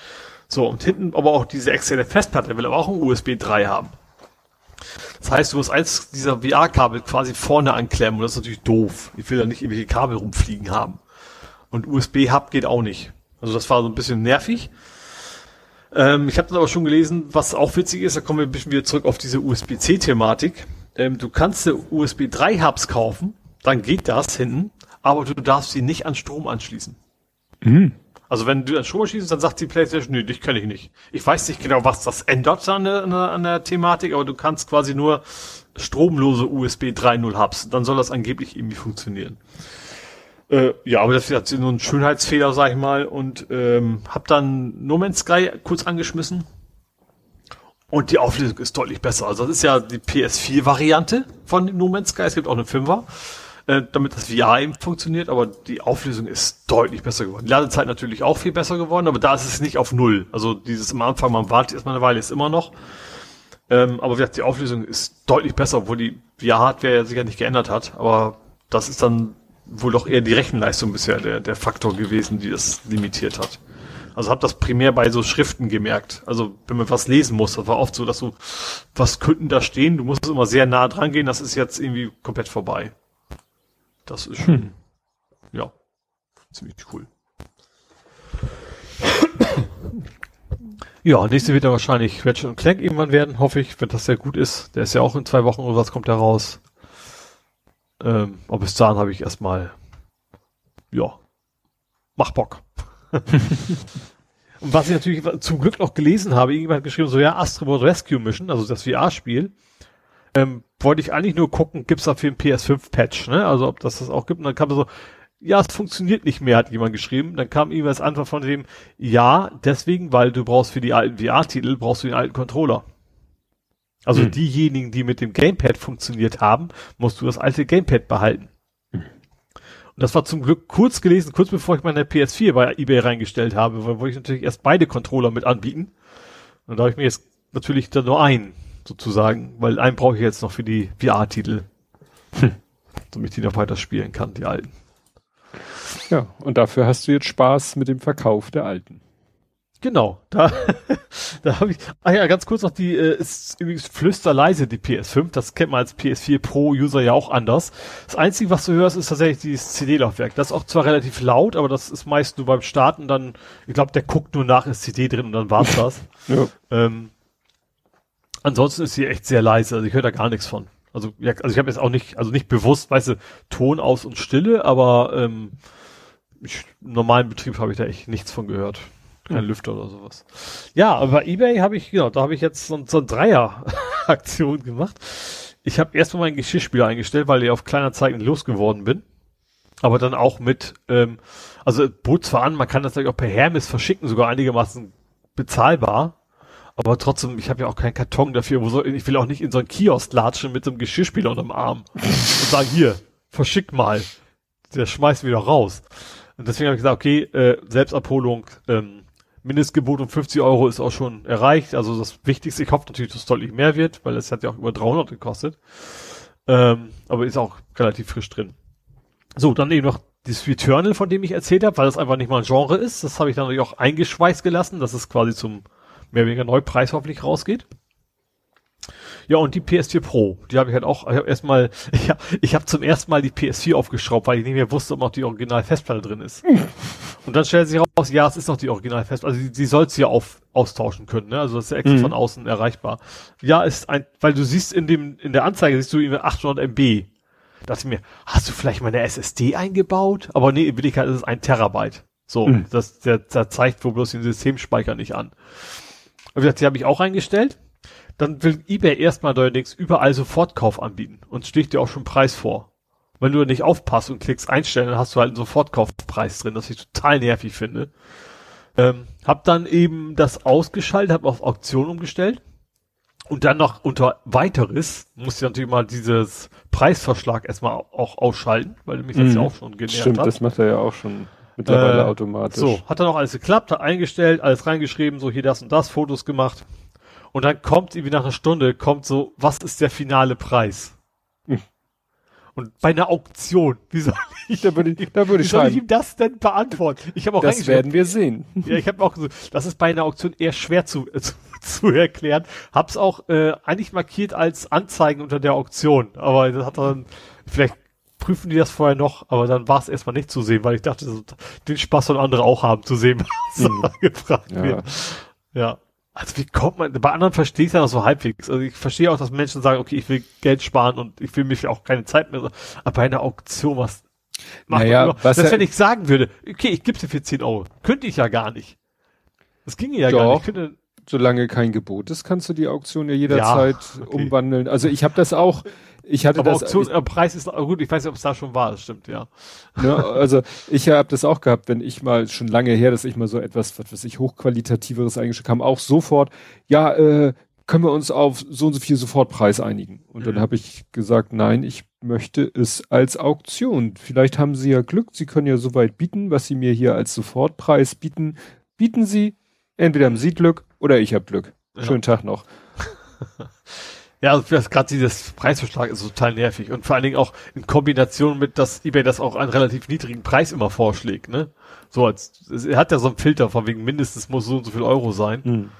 So, und hinten aber auch diese externe Festplatte will aber auch ein USB 3 haben. Das heißt, du musst eins dieser VR-Kabel quasi vorne anklemmen und das ist natürlich doof. Ich will da nicht irgendwelche Kabel rumfliegen haben. Und USB-Hub geht auch nicht. Also das war so ein bisschen nervig. Ähm, ich habe dann aber schon gelesen, was auch witzig ist, da kommen wir ein bisschen wieder zurück auf diese USB-C-Thematik. Ähm, du kannst USB 3 Hubs kaufen, dann geht das hinten, aber du darfst sie nicht an Strom anschließen. Mhm. Also wenn du an Strom anschließt, dann sagt die PlayStation, nö, dich kenne ich nicht. Ich weiß nicht genau, was das ändert an der, an der Thematik, aber du kannst quasi nur stromlose USB 3.0 Hubs. Dann soll das angeblich irgendwie funktionieren. Äh, ja, aber das ist nur ein Schönheitsfehler, sag ich mal. Und ähm, hab dann No Man's Sky kurz angeschmissen. Und die Auflösung ist deutlich besser. Also das ist ja die PS4-Variante von No Man's Sky. Es gibt auch eine 5er, äh, damit das VR eben funktioniert. Aber die Auflösung ist deutlich besser geworden. Die Ladezeit natürlich auch viel besser geworden, aber da ist es nicht auf Null. Also dieses am Anfang, man wartet erstmal eine Weile, ist immer noch. Ähm, aber wie gesagt, die Auflösung ist deutlich besser, obwohl die VR-Hardware ja sicher nicht geändert hat. Aber das ist dann wohl doch eher die Rechenleistung bisher der, der Faktor gewesen, die das limitiert hat. Also habe das primär bei so Schriften gemerkt. Also wenn man was lesen muss, das war oft so, dass du, was könnten da stehen? Du musst immer sehr nah dran gehen, das ist jetzt irgendwie komplett vorbei. Das ist schon, hm. ja. ziemlich cool. Ja, nächste wird dann wahrscheinlich Ratchet Clank irgendwann werden, hoffe ich, wenn das sehr gut ist. Der ist ja auch in zwei Wochen oder was kommt da raus. Ähm, aber bis dahin habe ich erstmal, ja, mach Bock. Und *laughs* was ich natürlich zum Glück noch gelesen habe, irgendjemand hat geschrieben, so ja, Astrobot Rescue Mission, also das VR-Spiel, ähm, wollte ich eigentlich nur gucken, gibt's da für den PS5-Patch, ne? Also ob das das auch gibt. Und dann kam so, ja, es funktioniert nicht mehr, hat jemand geschrieben. Dann kam als Antwort von dem, ja, deswegen, weil du brauchst für die alten VR-Titel, brauchst du den alten Controller. Also hm. diejenigen, die mit dem Gamepad funktioniert haben, musst du das alte Gamepad behalten. Hm. Und das war zum Glück kurz gelesen, kurz bevor ich meine PS4 bei eBay reingestellt habe, weil wollte ich natürlich erst beide Controller mit anbieten. Und da habe ich mir jetzt natürlich dann nur einen, sozusagen, weil einen brauche ich jetzt noch für die VR-Titel. Hm. Damit ich die noch weiter spielen kann, die alten. Ja, und dafür hast du jetzt Spaß mit dem Verkauf der alten. Genau, da, *laughs* da habe ich, ah ja, ganz kurz noch die, äh, ist übrigens flüsterleise die PS5, das kennt man als PS4 Pro-User ja auch anders. Das Einzige, was du hörst, ist tatsächlich dieses CD-Laufwerk. Das ist auch zwar relativ laut, aber das ist meist nur beim Starten dann, ich glaube, der guckt nur nach, ist CD drin und dann war's das. *laughs* ja. ähm, ansonsten ist sie echt sehr leise, also ich höre da gar nichts von. Also, ja, also ich habe jetzt auch nicht, also nicht bewusst, weißt du, Ton aus und Stille, aber ähm, ich, im normalen Betrieb habe ich da echt nichts von gehört. Kein hm. Lüfter oder sowas. Ja, aber bei eBay habe ich, genau, da habe ich jetzt so, so eine Dreier-Aktion *laughs* gemacht. Ich habe erstmal meinen Geschirrspüler eingestellt, weil ich auf kleiner Zeichen losgeworden bin. Aber dann auch mit, ähm, also bot zwar an, man kann das natürlich auch per Hermes verschicken, sogar einigermaßen bezahlbar. Aber trotzdem, ich habe ja auch keinen Karton dafür. Wo soll, ich will auch nicht in so einen Kiosk latschen mit so einem Geschirrspüler unterm Arm und sagen, hier, verschick mal. Der schmeißt wieder raus. Und deswegen habe ich gesagt, okay, äh, Selbstabholung, ähm, Mindestgebot um 50 Euro ist auch schon erreicht. Also das Wichtigste, ich hoffe natürlich, dass es deutlich mehr wird, weil es hat ja auch über 300 gekostet. Ähm, aber ist auch relativ frisch drin. So, dann eben noch dieses Returnal, von dem ich erzählt habe, weil das einfach nicht mal ein Genre ist. Das habe ich dann natürlich auch eingeschweißt gelassen, dass es quasi zum mehr oder weniger Neupreis hoffentlich rausgeht. Ja, und die PS4 Pro, die habe ich halt auch, ich habe erstmal, *laughs* ich habe ich hab zum ersten Mal die PS4 aufgeschraubt, weil ich nicht mehr wusste, ob noch die Original-Festplatte drin ist. und dann stellt sich raus, ja, es ist noch die Original-Festplatte, also sie, sie soll sie ja auf, austauschen können, ne? also das ist ja extra mhm. von außen erreichbar. Ja, ist ein, weil du siehst in dem, in der Anzeige siehst du irgendwie 800 MB. Da dachte ich mir, hast du vielleicht meine SSD eingebaut? Aber nee, in Wirklichkeit ist es ein Terabyte. So, mhm. das, der, der zeigt wohl bloß den Systemspeicher nicht an. Und wie gesagt, die habe ich auch eingestellt dann will eBay erstmal allerdings überall Sofortkauf anbieten und sticht dir auch schon Preis vor. Wenn du nicht aufpasst und klickst einstellen, dann hast du halt einen Sofortkaufpreis drin, was ich total nervig finde. Ähm, hab dann eben das ausgeschaltet, hab auf Auktion umgestellt und dann noch unter weiteres musste ich natürlich mal dieses Preisverschlag erstmal auch ausschalten, weil mich das mhm. ja auch schon genervt Stimmt, hat. das macht er ja auch schon mittlerweile äh, automatisch. So, hat dann auch alles geklappt, hat eingestellt, alles reingeschrieben, so hier das und das, Fotos gemacht. Und dann kommt irgendwie nach einer Stunde, kommt so, was ist der finale Preis? Hm. Und bei einer Auktion, wie soll ich, *laughs* da würde ich, da würde ich, wie soll ich ihm das denn beantworten? Ich habe auch Das werden wir sehen. Ja, ich habe auch so, das ist bei einer Auktion eher schwer zu, äh, *laughs* zu, zu erklären. Hab's auch äh, eigentlich markiert als Anzeigen unter der Auktion, aber das hat dann vielleicht prüfen die das vorher noch, aber dann war es erstmal nicht zu sehen, weil ich dachte, so, den Spaß sollen andere auch haben zu sehen, *laughs* was mhm. gefragt ja. wird. Ja. Also wie kommt man, bei anderen verstehe ich ja noch so halbwegs. Also ich verstehe auch, dass Menschen sagen, okay, ich will Geld sparen und ich will mir auch keine Zeit mehr. Aber bei einer Auktion, was macht naja, man was Das, wenn ich sagen würde, okay, ich gebe dir für 10 Euro. Könnte ich ja gar nicht. Das ginge ja Doch. gar nicht. Könnte, solange kein Gebot ist, kannst du die Auktion ja jederzeit ja, okay. umwandeln. Also ich habe das auch, ich hatte aber das. Auktionspreis ist gut, ich weiß nicht, ob es da schon war, das stimmt, ja. ja also ich habe das auch gehabt, wenn ich mal schon lange her, dass ich mal so etwas, was weiß ich, hochqualitativeres eingeschickt kam, auch sofort, ja, äh, können wir uns auf so und so viel Sofortpreis einigen. Und mhm. dann habe ich gesagt, nein, ich möchte es als Auktion. Vielleicht haben Sie ja Glück, Sie können ja soweit bieten, was Sie mir hier als Sofortpreis bieten. Bieten Sie, entweder haben Sie Glück oder ich habe Glück. Schönen ja. Tag noch. *laughs* Ja, also gerade dieses Preisverschlag ist total nervig und vor allen Dingen auch in Kombination mit, dass eBay das auch einen relativ niedrigen Preis immer vorschlägt, ne? So als, er hat ja so einen Filter von wegen mindestens muss so und so viel Euro sein. Mhm.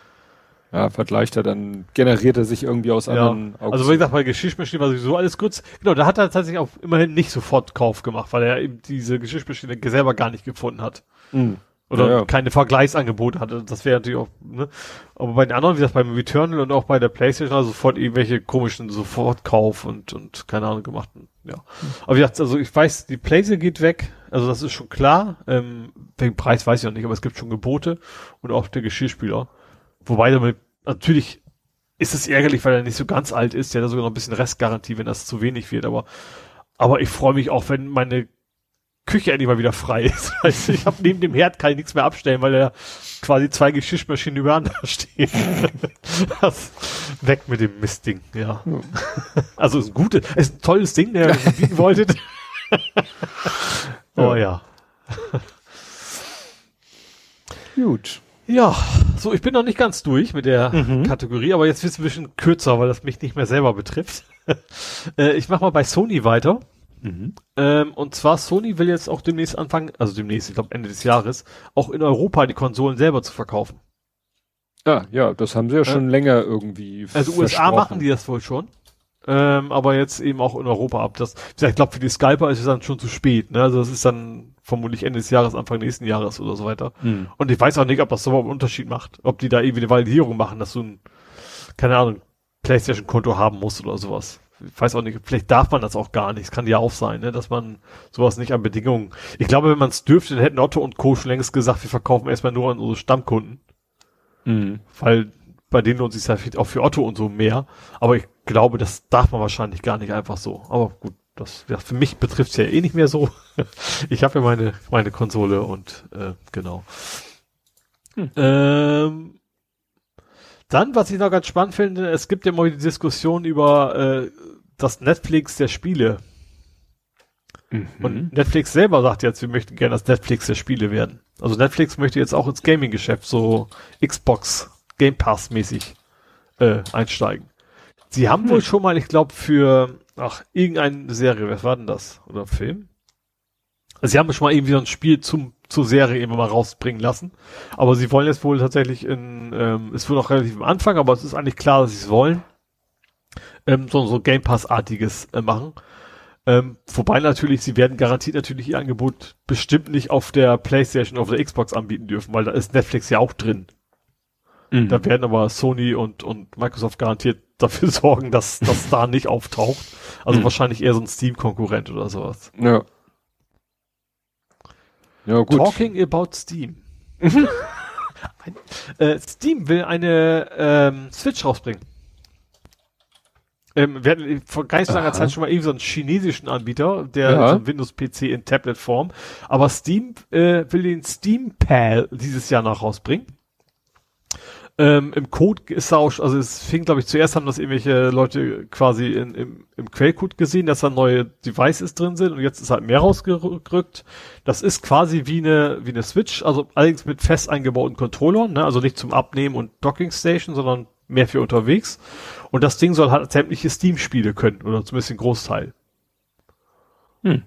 Ja, vergleicht er dann, generiert er sich irgendwie aus anderen ja. Also wie gesagt, bei Geschirrmaschinen war sowieso alles kurz. Genau, da hat er tatsächlich auch immerhin nicht sofort Kauf gemacht, weil er eben diese Geschirrmaschine selber gar nicht gefunden hat. Mhm. Oder ja, ja. keine Vergleichsangebote hatte. Das wäre natürlich auch, ne? Aber bei den anderen, wie gesagt, beim Returnal und auch bei der Playstation, also sofort irgendwelche komischen Sofortkauf und, und keine Ahnung gemacht. Ja. Aber wie gesagt, also ich weiß, die Playstation geht weg. Also das ist schon klar. Ähm, wegen Preis weiß ich noch nicht, aber es gibt schon Gebote und auch der Geschirrspüler. Wobei damit, natürlich ist es ärgerlich, weil er nicht so ganz alt ist. Der hat sogar noch ein bisschen Restgarantie, wenn das zu wenig wird. Aber, aber ich freue mich auch, wenn meine Küche endlich mal wieder frei ist. *laughs* Also ich habe neben dem Herd kann ich nichts mehr abstellen, weil da quasi zwei Geschirrmaschinen übereinander stehen. *laughs* das, weg mit dem Mistding, ja. ja. Also ist ein gutes, ist ein tolles Ding, der *laughs* ihr bieten wolltet. oh ja. Gut. Ja, so, ich bin noch nicht ganz durch mit der mhm. Kategorie, aber jetzt wird es ein bisschen kürzer, weil das mich nicht mehr selber betrifft. äh, ich mach mal bei Sony weiter. Mhm. Ähm, und zwar Sony will jetzt auch demnächst anfangen, also demnächst, ich glaube Ende des Jahres, auch in Europa die Konsolen selber zu verkaufen. Ja, ja, das haben sie ja, ja. schon länger irgendwie. Also USA machen die das wohl schon. Ähm, aber jetzt eben auch in Europa ab. Das, ich glaube, für die Skyper ist es dann schon zu spät. Ne? Also das ist dann vermutlich Ende des Jahres, Anfang nächsten Jahres oder so weiter. Mhm. Und ich weiß auch nicht, ob das so einen Unterschied macht. Ob die da irgendwie eine Validierung machen, dass du ein, keine Ahnung, Playstation-Konto haben musst oder sowas ich weiß auch nicht, vielleicht darf man das auch gar nicht. Es kann ja auch sein, ne, dass man sowas nicht an Bedingungen. Ich glaube, wenn man es dürfte, dann hätten Otto und Co. schon längst gesagt, wir verkaufen erstmal nur an unsere Stammkunden. Mhm. Weil bei denen lohnt sich halt auch für Otto und so mehr. Aber ich glaube, das darf man wahrscheinlich gar nicht einfach so. Aber gut, das ja, für mich betrifft es ja eh nicht mehr so. *laughs* ich habe ja meine, meine Konsole und äh, genau. Hm. Ähm, dann, was ich noch ganz spannend finde, es gibt ja mal die Diskussion über äh, das Netflix der Spiele. Mhm. Und Netflix selber sagt jetzt, wir möchten gerne das Netflix der Spiele werden. Also Netflix möchte jetzt auch ins Gaming-Geschäft so Xbox Game Pass mäßig äh, einsteigen. Sie haben hm. wohl schon mal, ich glaube, für ach, irgendeine Serie, was war denn das? Oder Film? Also sie haben schon mal irgendwie so ein Spiel zum zur Serie eben mal rausbringen lassen. Aber sie wollen jetzt wohl tatsächlich in, ähm, es wird noch relativ am Anfang, aber es ist eigentlich klar, dass sie es wollen, ähm, so, so Game Pass-artiges äh, machen. Ähm, wobei natürlich, sie werden garantiert natürlich ihr Angebot bestimmt nicht auf der Playstation, auf der Xbox anbieten dürfen, weil da ist Netflix ja auch drin. Mhm. Da werden aber Sony und, und Microsoft garantiert *laughs* dafür sorgen, dass das da nicht auftaucht. Also mhm. wahrscheinlich eher so ein Steam-Konkurrent oder sowas. Ja. Ja, gut. Talking about Steam. *laughs* *laughs* Mhm. äh, Steam will eine ähm, Switch rausbringen. Ähm, wir hatten vor gar nicht so langer Aha. Zeit schon mal irgendwie so einen chinesischen Anbieter, der ja. so Windows-PC in Tablet-Form. Aber Steam äh, will den Steam Pal dieses Jahr noch rausbringen. Ähm, Im Code ist da auch, also es fing, glaube ich, zuerst haben das irgendwelche Leute quasi in, im, im Quellcode gesehen, dass da neue Devices drin sind und jetzt ist halt mehr rausgerückt. Das ist quasi wie eine, wie eine Switch, also allerdings mit fest eingebauten Controllern, ne? also nicht zum Abnehmen und Docking Station, sondern mehr für unterwegs. Und das Ding soll halt sämtliche Steam-Spiele können, oder zumindest den Großteil. Hm.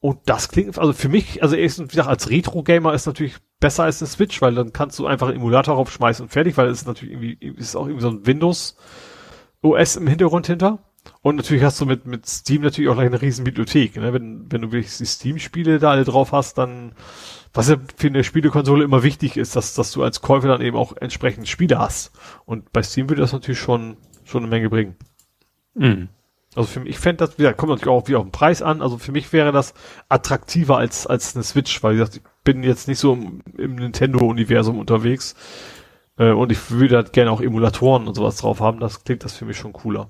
Und das klingt, also für mich, also erstens, wie gesagt, als Retro-Gamer ist natürlich besser als eine Switch, weil dann kannst du einfach einen Emulator raufschmeißen und fertig, weil es ist natürlich irgendwie, ist auch irgendwie so ein Windows OS im Hintergrund hinter. Und natürlich hast du mit, mit Steam natürlich auch gleich eine riesen Bibliothek. Ne? Wenn, wenn du wirklich die Steam-Spiele da alle drauf hast, dann, was ja für eine Spielekonsole immer wichtig ist, dass, dass du als Käufer dann eben auch entsprechend Spiele hast. Und bei Steam würde das natürlich schon, schon eine Menge bringen. Mhm. Also für mich, ich fände das, ja, kommt natürlich auch wieder auf den Preis an. Also für mich wäre das attraktiver als, als eine Switch, weil wie gesagt, ich bin jetzt nicht so im, im Nintendo-Universum unterwegs. Äh, und ich würde halt gerne auch Emulatoren und sowas drauf haben. Das klingt das für mich schon cooler.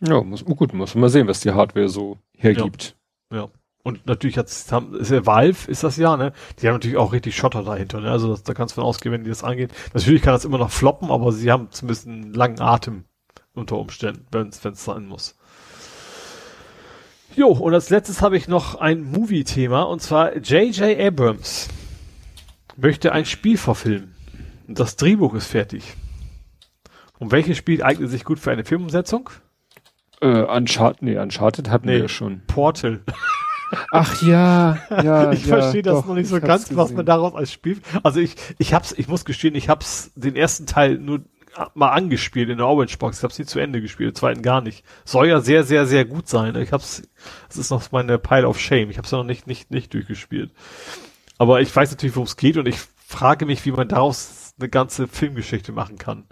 Ja, muss, gut, muss man mal sehen, was die Hardware so hergibt. Ja. ja. Und natürlich hat's, ist ja Valve, ist das ja, ne? Die haben natürlich auch richtig Schotter dahinter, ne? Also das, da kannst du von ausgehen, wenn die das angehen. Natürlich kann das immer noch floppen, aber sie haben zumindest einen langen Atem unter Umständen, wenn es sein muss. Jo, und als letztes habe ich noch ein Movie-Thema, und zwar J.J. Abrams möchte ein Spiel verfilmen. Und das Drehbuch ist fertig. Und welches Spiel eignet sich gut für eine Filmumsetzung? Äh, Uncharted, nee, Uncharted hatten nee, wir schon. Portal. Ach ja, ja. *laughs* ich ja, verstehe das doch, noch nicht so ganz, hab's was gesehen. man daraus als Spiel. Also ich, ich hab's, ich muss gestehen, ich hab's den ersten Teil nur mal angespielt in der Orange Box. Ich hab's nie zu Ende gespielt, den zweiten gar nicht. Soll ja sehr, sehr, sehr gut sein. Ich hab's, das ist noch meine Pile of Shame. Ich hab's ja noch nicht, nicht, nicht durchgespielt. Aber ich weiß natürlich, worum es geht und ich frage mich, wie man daraus eine ganze Filmgeschichte machen kann.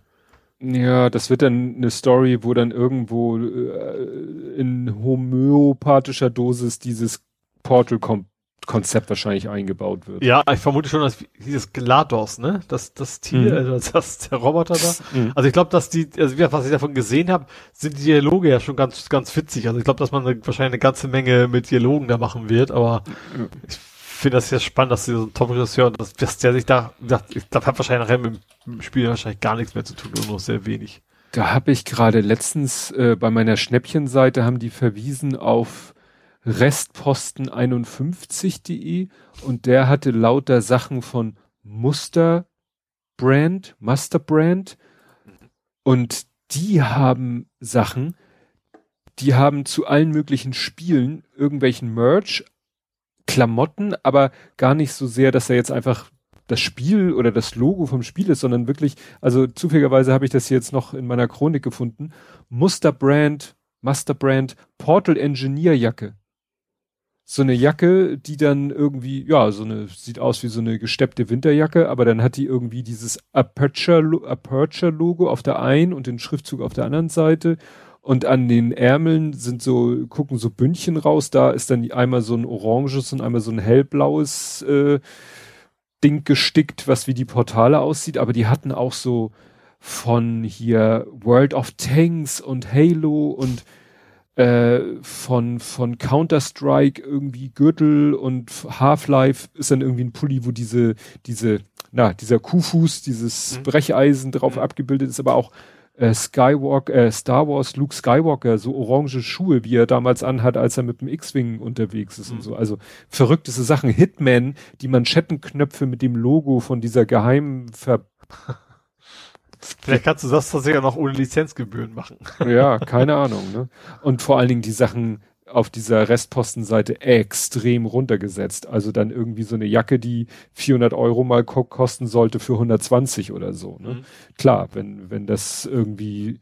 Ja, das wird dann eine Story, wo dann irgendwo äh, in homöopathischer Dosis dieses Portal-Konzept wahrscheinlich eingebaut wird. Ja, ich vermute schon, dass dieses GLaDOS, ne? Das, das Tier, Mhm. also das, das der Roboter da. Mhm. Also ich glaube, dass die, also was ich davon gesehen habe, sind die Dialoge ja schon ganz, ganz witzig. Also ich glaube, dass man eine, wahrscheinlich eine ganze Menge mit Dialogen da machen wird, aber Ja. ich finde das sehr spannend, dass sie so ein Top-Regisseur, dass, dass der sich da, da ich glaube, hat wahrscheinlich nachher mit dem Spiel wahrscheinlich gar nichts mehr zu tun, nur noch sehr wenig. Da habe ich gerade letztens äh, bei meiner Schnäppchenseite haben die verwiesen auf restposten51.de und der hatte lauter Sachen von Muster Brand, Master Brand und die haben Sachen, die haben zu allen möglichen Spielen irgendwelchen Merch, Klamotten, aber gar nicht so sehr, dass er jetzt einfach das Spiel oder das Logo vom Spiel ist, sondern wirklich, also zufälligerweise habe ich das jetzt noch in meiner Chronik gefunden. Musterbrand, Masterbrand, Portal Engineer Jacke. So eine Jacke, die dann irgendwie, ja, so eine, sieht aus wie so eine gesteppte Winterjacke, aber dann hat die irgendwie dieses Aperture, Aperture Logo auf der einen und den Schriftzug auf der anderen Seite. Und an den Ärmeln sind so, gucken so Bündchen raus. Da ist dann einmal so ein oranges und einmal so ein hellblaues äh, Ding gestickt, was wie die Portale aussieht. Aber die hatten auch so von hier World of Tanks und Halo und äh, von, von Counter-Strike irgendwie Gürtel und Half-Life ist dann irgendwie ein Pulli, wo diese, diese, na, dieser Kuhfuß, dieses Mhm. Brecheisen drauf Mhm. abgebildet ist, aber auch äh, Skywalker, äh, Star Wars, Luke Skywalker, so orange Schuhe, wie er damals anhat, als er mit dem X-Wing unterwegs ist Mhm. und so. Also verrückteste Sachen. Hitman, die Manschettenknöpfe mit dem Logo von dieser geheimen Ver *laughs* Vielleicht kannst du das tatsächlich auch noch ohne Lizenzgebühren machen. Ja, keine Ahnung. Ne? Und vor allen Dingen die Sachen auf dieser Restpostenseite extrem runtergesetzt. Also dann irgendwie so eine Jacke, die 400 Euro mal ko kosten sollte für 120 oder so. Ne? Mhm. Klar, wenn, wenn das irgendwie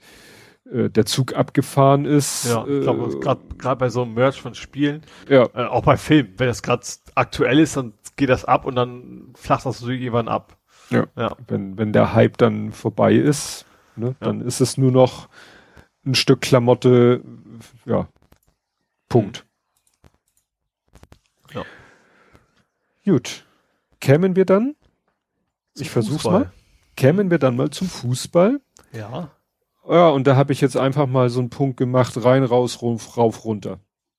äh, der Zug abgefahren ist. Ja, ich glaube, äh, gerade bei so einem Merch von Spielen, ja, äh, auch bei Filmen, wenn das gerade aktuell ist, dann geht das ab und dann flacht das natürlich irgendwann ab. Ja. Ja. wenn, wenn der Hype dann vorbei ist, ne, Ja. dann ist es nur noch ein Stück Klamotte, ja, Punkt. Ja. Gut. Kämen wir dann? ich versuch's Fußball. mal. Kämen wir dann mal zum Fußball? Ja. Ja, und da habe ich jetzt einfach mal so einen Punkt gemacht, rein, raus, rauf, rauf runter.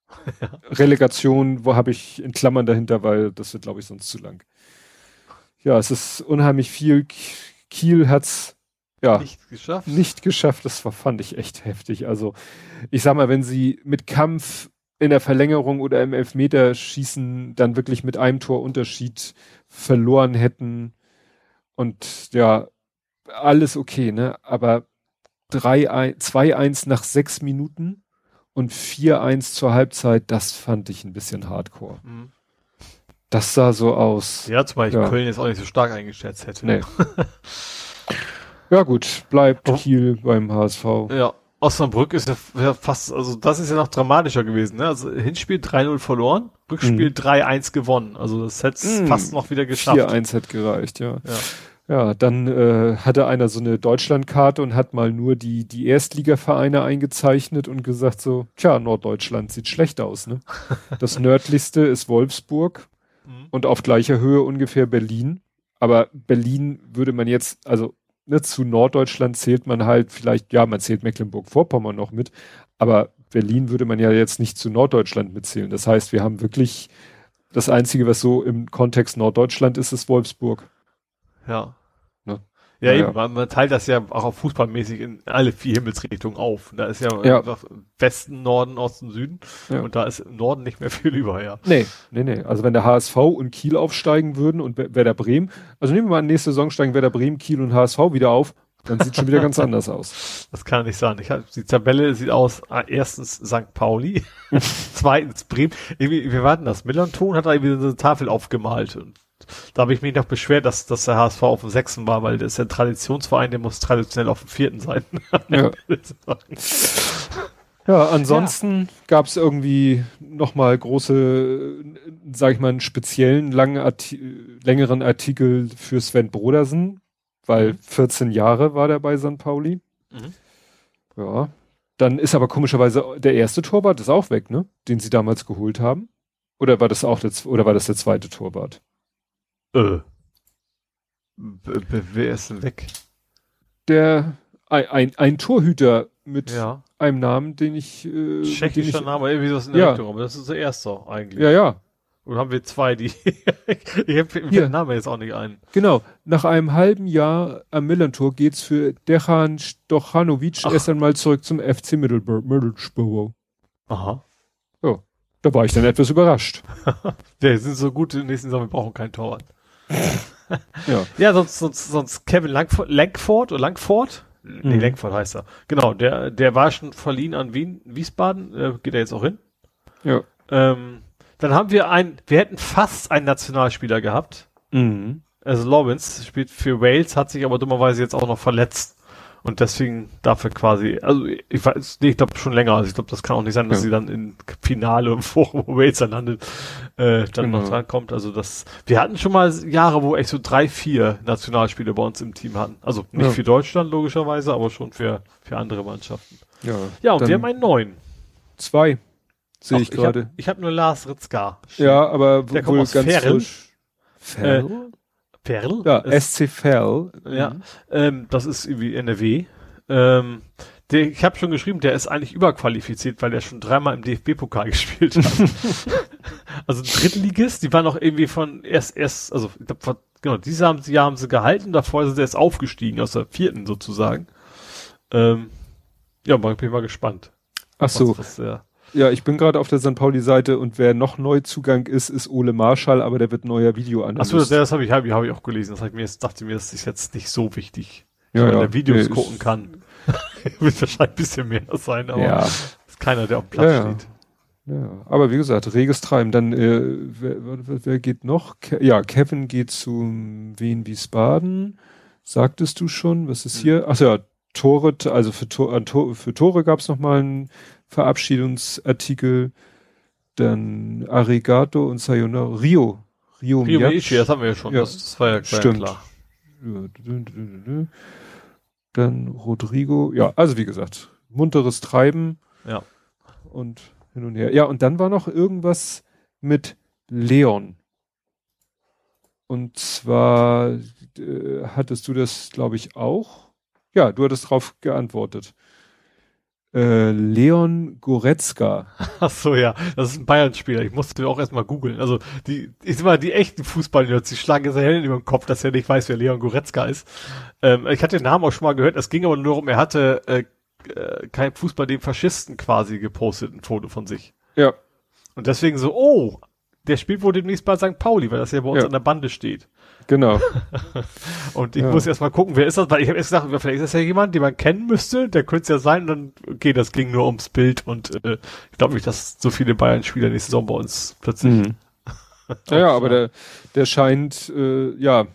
*laughs* Relegation, wo habe ich in Klammern dahinter, weil das wird, glaube ich, sonst zu lang. Ja, es ist unheimlich viel. Kiel hat's ja Nicht geschafft. nicht geschafft. Das war, fand ich echt heftig. Also, ich sag mal, wenn sie mit Kampf in der Verlängerung oder im Elfmeterschießen dann wirklich mit einem Torunterschied verloren hätten und ja, alles okay, ne? Aber 3-1 2-1 nach sechs Minuten und 4-1 zur Halbzeit, das fand ich ein bisschen hardcore. Mhm. Das sah so aus. Ja, zum Beispiel Ja. Köln jetzt auch nicht so stark eingeschätzt hätte. Nee. *laughs* Ja gut, bleibt Oh. Kiel beim HSV. Ja. Osnabrück ist ja, fast, also das ist ja noch dramatischer gewesen, ne? Also Hinspiel 3-0 verloren, Rückspiel Mhm. 3-1 gewonnen. Also das hätte es Mhm. fast noch wieder geschafft. 4-1 hat gereicht, ja. Ja. Ja, dann äh, hatte einer so eine Deutschlandkarte und hat mal nur die, die Erstligavereine eingezeichnet und gesagt so, tja, Norddeutschland sieht schlecht aus, ne? *laughs* Das nördlichste ist Wolfsburg Mhm. und auf gleicher Höhe ungefähr Berlin. Aber Berlin würde man jetzt, also ne, zu Norddeutschland zählt man halt vielleicht, ja, man zählt Mecklenburg-Vorpommern noch mit, aber Berlin würde man ja jetzt nicht zu Norddeutschland mitzählen. Das heißt, wir haben wirklich das Einzige, was so im Kontext Norddeutschland ist, ist Wolfsburg. Ja. Ja, Ja, eben. Man, man teilt das ja auch auf fußballmäßig in alle vier Himmelsrichtungen auf. Da ist ja, Ja. Westen, Norden, Osten, Süden. Ja. Und da ist im Norden nicht mehr viel *laughs* über, ja. Nee, nee, nee. Also wenn der HSV und Kiel aufsteigen würden und Wer- Werder Bremen, also nehmen wir mal nächste Saison steigen Werder Bremen, Kiel und HSV wieder auf, dann sieht schon wieder ganz anders aus. *laughs* Das kann nicht sein. Ich hab, die Tabelle sieht aus, ah, erstens St. Pauli, *laughs* zweitens Bremen. Irgendwie, wir warten das. Millanton hat da irgendwie so eine Tafel aufgemalt und da habe ich mich noch beschwert, dass, dass der HSV auf dem sechsten war, weil das ist ja ein Traditionsverein, der muss traditionell auf dem vierten sein. *laughs* Ja. Ja, ansonsten ja. gab es irgendwie nochmal große, sag ich mal, einen speziellen langen Arti längeren Artikel für Sven Brodersen, weil 14 mhm. Jahre war der bei St. Pauli. Mhm. Ja. Dann ist aber komischerweise der erste Torwart ist auch weg, ne? Den sie damals geholt haben. Oder war das auch der, oder war das der zweite Torwart? Äh. Wer ist denn weg? Der, ein, ein, ein Torhüter mit ja. einem Namen, den ich. Äh, Tschechischer ich, Name, irgendwie das in der ja. Richtung, aber das ist der erste eigentlich. Ja, ja. Und haben wir zwei, die. *laughs* ich habe den Namen jetzt auch nicht ein. Genau. Nach einem halben Jahr am Millantor geht's für Dejan Stochanovic erst einmal zurück zum FC Middlesbrough. Aha. Ja. Da war ich dann etwas überrascht. *laughs* wir sind so gut im nächsten Sommer, wir brauchen keinen Torwart. Ja. *laughs* ja, sonst, sonst, sonst Kevin Langford, Langford oder Langford? Nee, mhm. Lenkford heißt er. Genau, der, der war schon verliehen an Wien, Wiesbaden, äh, geht er jetzt auch hin. Ja. Ähm, dann haben wir ein, wir hätten fast einen Nationalspieler gehabt. Mhm. Also Lawrence spielt für Wales, hat sich aber dummerweise jetzt auch noch verletzt. Und deswegen dafür quasi, also ich weiß, nee, ich glaube schon länger, also ich glaube, das kann auch nicht sein, dass ja. sie dann im Finale im Forum, wo *laughs* Wales dann landet, äh, dann genau. noch dran kommt. Also das, wir hatten schon mal Jahre, wo echt so drei, vier Nationalspiele bei uns im Team hatten. Also nicht ja. für Deutschland logischerweise, aber schon für, für andere Mannschaften. Ja, ja und wir haben einen neuen. Zwei. Sehe ich gerade. Ich habe hab nur Lars Ritzka. Ja, aber der kommt aus ganz Ferl. frisch. Ferl? Äh, Ferl? Ja, SC Ferl. Ja, mhm. ähm, das ist irgendwie NRW. Ähm, der, ich habe schon geschrieben, der ist eigentlich überqualifiziert, weil er schon dreimal im DFB-Pokal *laughs* gespielt hat. *laughs* also Drittligist, die waren noch irgendwie von erst, also glaub, genau, dieses Jahr haben sie, haben sie gehalten, davor sind sie erst aufgestiegen, aus der vierten sozusagen. Ähm, ja, bin ich mal gespannt. Ach so. Was, was, ja. Ja, ich bin gerade auf der St. Pauli-Seite und wer noch Neuzugang ist, ist Ole Marschall, aber der wird neuer Videoanalyst. Achso, das, das habe ich, hab hab ich auch gelesen. Das hab ich mir jetzt, dachte mir, das ist jetzt nicht so wichtig. Ja, wenn ja. er Videos nee, gucken kann. *laughs* wird wahrscheinlich ein bisschen mehr sein, aber ja. ist keiner, der auf Platz ja, steht. Ja, aber wie gesagt, reges Treiben. Dann, äh, wer, wer, wer geht noch? Ke ja, Kevin geht zum Wien Wiesbaden. Sagtest du schon? Was ist hier? Ach ja, Tore, also für, Tor, für Tore gab es nochmal einen Verabschiedungsartikel. Dann Arigato und Sayonara. Rio. Rio, Rio Miyachi, das haben wir ja schon. Ja, das, das war ja stimmt. klar. Dann Rodrigo. Ja, also wie gesagt, munteres Treiben. Ja. Und hin und her. Ja, und dann war noch irgendwas mit Leon. Und zwar äh, hattest du das, glaube ich, auch. Ja, du hattest drauf geantwortet. Äh, Leon Goretzka. *laughs* Ach so, ja, das ist ein Bayern-Spieler. Ich musste auch erstmal googeln. Also die, ich sag mal, die echten Fußballnerds, die schlagen jetzt Hellen über den Kopf, dass er nicht weiß, wer Leon Goretzka ist. Ähm, ich hatte den Namen auch schon mal gehört. Es ging aber nur darum, er hatte äh, äh, kein Fußball dem Faschisten quasi gepostet, ein Foto von sich. Ja. Und deswegen so, oh, der spielt wohl demnächst bei St. Pauli, weil das ja bei uns ja. an der Bande steht. Genau. *laughs* und ich ja. muss erst mal gucken, wer ist das, weil ich habe erst gesagt, vielleicht ist das ja jemand, den man kennen müsste, der könnte es ja sein, und dann, okay, das ging nur ums Bild und äh, ich glaube nicht, dass so viele Bayern-Spieler nächste Saison bei uns plötzlich. Mhm. *laughs* ja, ja, aber der, der scheint, äh, ja,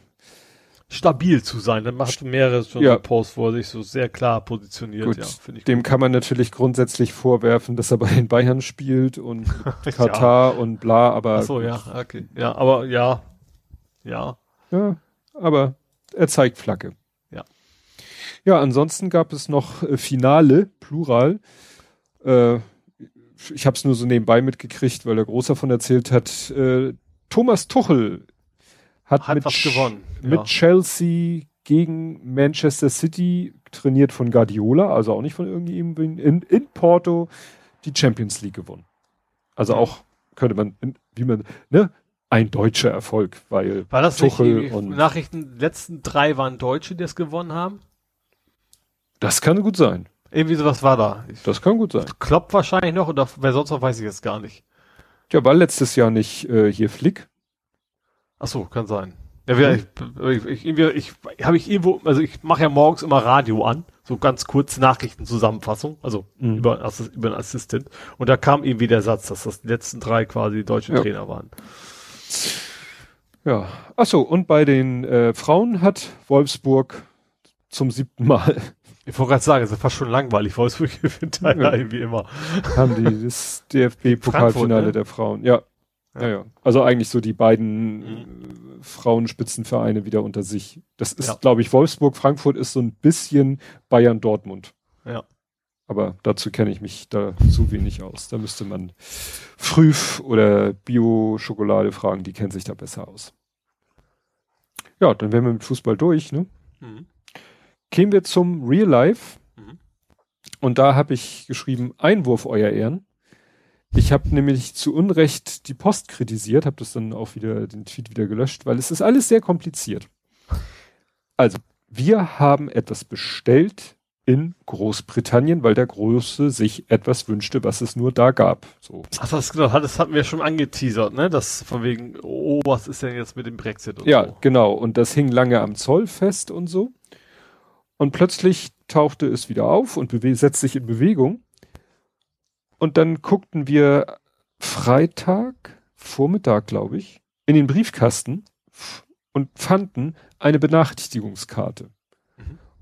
stabil zu sein. Dann macht mehrere schon ja. so Posts, wo er sich so sehr klar positioniert. Gut, ja, ich dem gut. kann man natürlich grundsätzlich vorwerfen, dass er bei den Bayern spielt und *laughs* Katar ja. und bla, aber. Ach so, ja, okay. Ja, aber ja. Ja. Ja, aber er zeigt Flagge. Ja. Ja, ansonsten gab es noch äh, Finale, Plural. Äh, ich habe es nur so nebenbei mitgekriegt, weil der Groß davon erzählt hat. Äh, Thomas Tuchel hat, hat mit, gewonnen. mit ja. Chelsea gegen Manchester City trainiert von Guardiola, also auch nicht von irgendjemandem in, in Porto die Champions League gewonnen. Also auch könnte man, wie man, ne, ein deutscher Erfolg, weil War das Tuchel nicht und Nachrichten, letzten drei waren Deutsche, die es gewonnen haben? Das kann gut sein. Irgendwie sowas war da. Ich das kann gut sein. Klopp wahrscheinlich noch oder wer sonst noch weiß ich jetzt gar nicht. Ja, war letztes Jahr nicht äh, hier Flick. Ach so, kann sein. Ja, wir, ich, ich, ich, ich habe ich irgendwo, also ich mache ja morgens immer Radio an, so ganz kurz Nachrichtenzusammenfassung, also mhm. über, über einen Assistent. Und da kam irgendwie der Satz, dass das die letzten drei quasi die deutschen ja. Trainer waren. Ja. Ach so, und bei den äh, Frauen hat Wolfsburg zum siebten Mal. *laughs* Ich wollte gerade sagen, es ist fast schon langweilig. Wolfsburg gewinnt ja. wie immer. Haben die das DFB-Pokalfinale ne? der Frauen. Ja. ja. Ja, Also eigentlich so die beiden mhm. Frauenspitzenvereine wieder unter sich. Das ist, ja. glaube ich, Wolfsburg, Frankfurt ist so ein bisschen Bayern Dortmund. Ja. Aber dazu kenne ich mich da zu wenig aus. Da müsste man Früh oder Bio-Schokolade fragen, die kennen sich da besser aus. Ja, dann wären wir mit Fußball durch, ne? Mhm. Kämen wir zum Real Life. Mhm. Und da habe ich geschrieben, Einwurf, euer Ehren. Ich habe nämlich zu Unrecht die Post kritisiert, habe das dann auch wieder, den Tweet wieder gelöscht, weil es ist alles sehr kompliziert. Also, wir haben etwas bestellt in Großbritannien, weil der Große sich etwas wünschte, was es nur da gab. So. Ach, das, genau, das hatten wir schon angeteasert, ne? Das von wegen, oh, was ist denn jetzt mit dem Brexit und ja, so. Ja, genau. Und das hing lange am Zoll fest und so. Und plötzlich tauchte es wieder auf und setzte sich in Bewegung. Und dann guckten wir Freitag, Vormittag, glaube ich, in den Briefkasten und fanden eine Benachrichtigungskarte.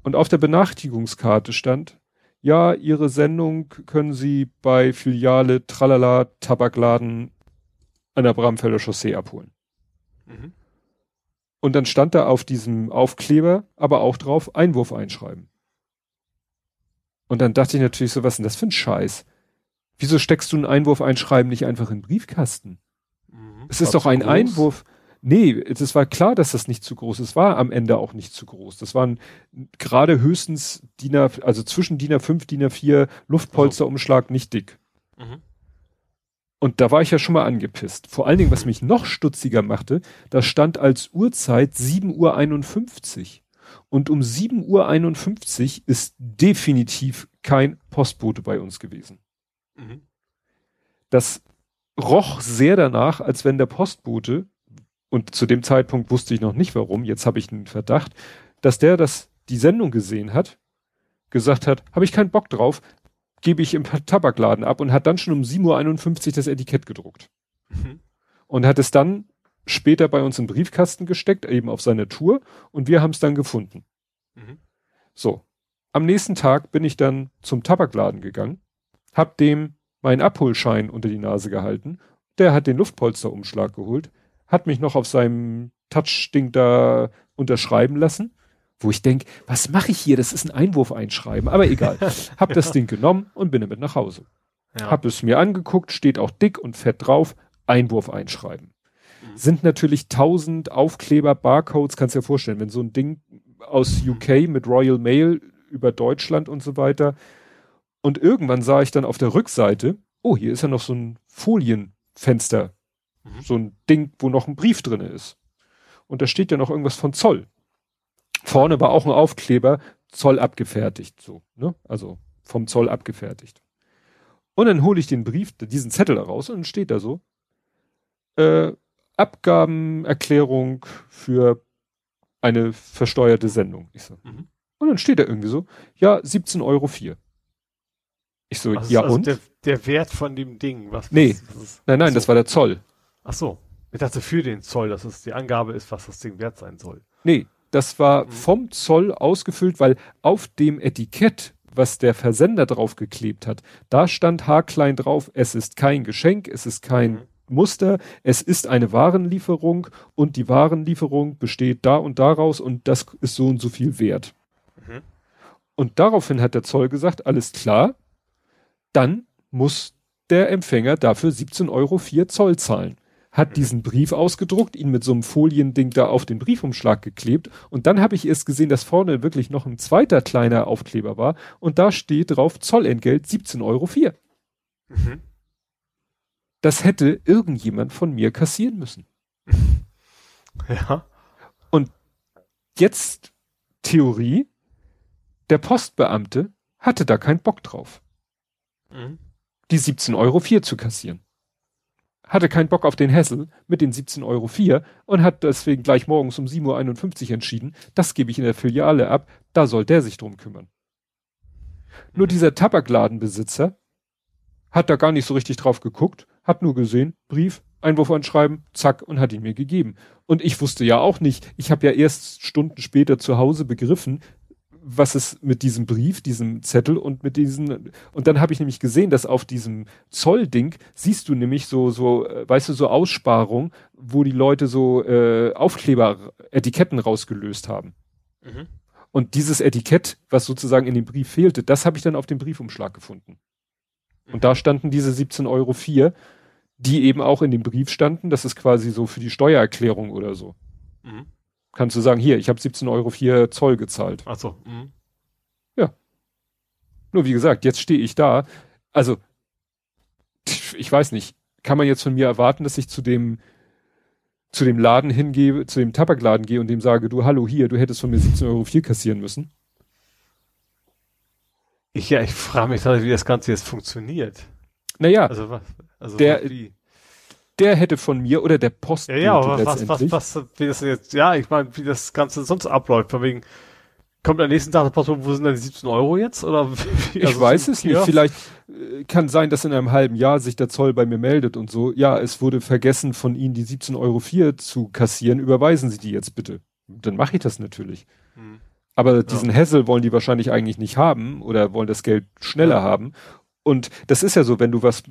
Und auf der Benachrichtigungskarte stand, ja, Ihre Sendung können Sie bei Filiale Tralala Tabakladen an der Bramfelder Chaussee abholen. Mhm. Und dann stand da auf diesem Aufkleber aber auch drauf Einwurf einschreiben. Und dann dachte ich natürlich so, was ist denn das für ein Scheiß? Wieso steckst du einen Einwurf einschreiben nicht einfach in den Briefkasten? Mhm. Es ist doch ein groß. Einwurf. Nee, es war klar, dass das nicht zu groß ist. Es war am Ende auch nicht zu groß. Das waren gerade höchstens DIN A, also zwischen DIN A5, DIN A4 Luftpolsterumschlag nicht dick. Mhm. Und da war ich ja schon mal angepisst. Vor allen Dingen, was mich noch stutziger machte, da stand als Uhrzeit 7.51 Uhr. Und um 7.51 Uhr ist definitiv kein Postbote bei uns gewesen. Mhm. Das roch sehr danach, als wenn der Postbote und zu dem Zeitpunkt wusste ich noch nicht warum, jetzt habe ich einen Verdacht, dass der das die Sendung gesehen hat, gesagt hat, habe ich keinen Bock drauf, gebe ich im Tabakladen ab und hat dann schon um 7.51 Uhr das Etikett gedruckt. Mhm. Und hat es dann später bei uns im Briefkasten gesteckt, eben auf seiner Tour, und wir haben es dann gefunden. Mhm. So. Am nächsten Tag bin ich dann zum Tabakladen gegangen, hab dem meinen Abholschein unter die Nase gehalten, der hat den Luftpolsterumschlag geholt, hat mich noch auf seinem Touch-Ding da unterschreiben lassen, wo ich denk, was mache ich hier? Das ist ein Einwurf einschreiben, aber egal. *laughs* Hab das Ding genommen und bin damit nach Hause. Ja. Hab es mir angeguckt, steht auch dick und fett drauf, Einwurf einschreiben. Mhm. Sind natürlich tausend Aufkleber, Barcodes, kannst dir vorstellen, wenn so ein Ding aus UK mit Royal Mail über Deutschland und so weiter. Und irgendwann sah ich dann auf der Rückseite, oh, hier ist ja noch so ein Folienfenster Mhm. So ein Ding, wo noch ein Brief drinne ist. Und da steht ja noch irgendwas von Zoll. Vorne war auch ein Aufkleber, Zoll abgefertigt, so, ne? Also vom Zoll abgefertigt. Und dann hole ich den Brief, diesen Zettel raus und dann steht da so, äh, Abgabenerklärung für eine versteuerte Sendung. Ich so. Mhm. Und dann steht da irgendwie so, ja, 17,04 Euro. Ich so, also ja also und? Der, der, Wert von dem Ding, was? Nee, was, was, nein, nein, so. das war der Zoll. Ach so. Ich dachte für den Zoll, dass es die Angabe ist, was das Ding wert sein soll. Nee, das war mhm. vom Zoll ausgefüllt, weil auf dem Etikett, was der Versender draufgeklebt hat, da stand haarklein drauf, es ist kein Geschenk, es ist kein mhm. Muster, es ist eine Warenlieferung und die Warenlieferung besteht da und daraus und das ist so und so viel wert. Mhm. Und daraufhin hat der Zoll gesagt, alles klar, dann muss der Empfänger dafür 17,04 Euro Zoll zahlen hat diesen Brief ausgedruckt, ihn mit so einem Foliending da auf den Briefumschlag geklebt und dann habe ich erst gesehen, dass vorne wirklich noch ein zweiter kleiner Aufkleber war und da steht drauf Zollentgelt 17,04 Euro. Mhm. Das hätte irgendjemand von mir kassieren müssen. *laughs* Ja. Und jetzt Theorie, der Postbeamte hatte da keinen Bock drauf. Mhm. Die 17,04 Euro zu kassieren hatte keinen Bock auf den Hessel mit den 17,04 Euro und hat deswegen gleich morgens um 7.51 Uhr entschieden, das gebe ich in der Filiale ab, da soll der sich drum kümmern. Nur dieser Tabakladenbesitzer hat da gar nicht so richtig drauf geguckt, hat nur gesehen, Brief, Einwurf anschreiben, zack, und hat ihn mir gegeben. Und ich wusste ja auch nicht, ich habe ja erst Stunden später zu Hause begriffen, was es mit diesem Brief, diesem Zettel und mit diesen und dann habe ich nämlich gesehen, dass auf diesem Zollding siehst du nämlich so so äh, weißt du so Aussparung, wo die Leute so äh, Aufkleber Etiketten rausgelöst haben. Mhm. Und dieses Etikett, was sozusagen in dem Brief fehlte, das habe ich dann auf dem Briefumschlag gefunden. Mhm. Und da standen diese 17,04 Euro, die eben auch in dem Brief standen. Das ist quasi so für die Steuererklärung oder so. Mhm kannst du sagen, hier, ich habe 17 Euro 4 Zoll gezahlt. Ach so. Mhm. Ja. Nur wie gesagt, jetzt stehe ich da. Also, ich weiß nicht, kann man jetzt von mir erwarten, dass ich zu dem zu dem Laden hingehe, zu dem Tabakladen gehe und dem sage, du, hallo, hier, du hättest von mir 17 Euro 4 kassieren müssen? Ich, ja, ich frage mich gerade, wie das Ganze jetzt funktioniert. Naja, also was, also der, wie? Der hätte von mir oder der Post ja, ja, aber was, was, was, wie das jetzt, ja, ich meine, wie das Ganze sonst abläuft, von wegen, kommt am nächsten Tag der Post, wo sind denn die 17 Euro jetzt? Oder wie, also ich weiß es nicht. Vielleicht äh, kann sein, dass in einem halben Jahr sich der Zoll bei mir meldet und so. Ja, es wurde vergessen, von Ihnen die 17,04 Euro zu kassieren. Überweisen Sie die jetzt bitte. Dann mache ich das natürlich. Hm. Aber diesen ja. Hassel wollen die wahrscheinlich eigentlich nicht haben oder wollen das Geld schneller ja. haben. Und das ist ja so, wenn du was,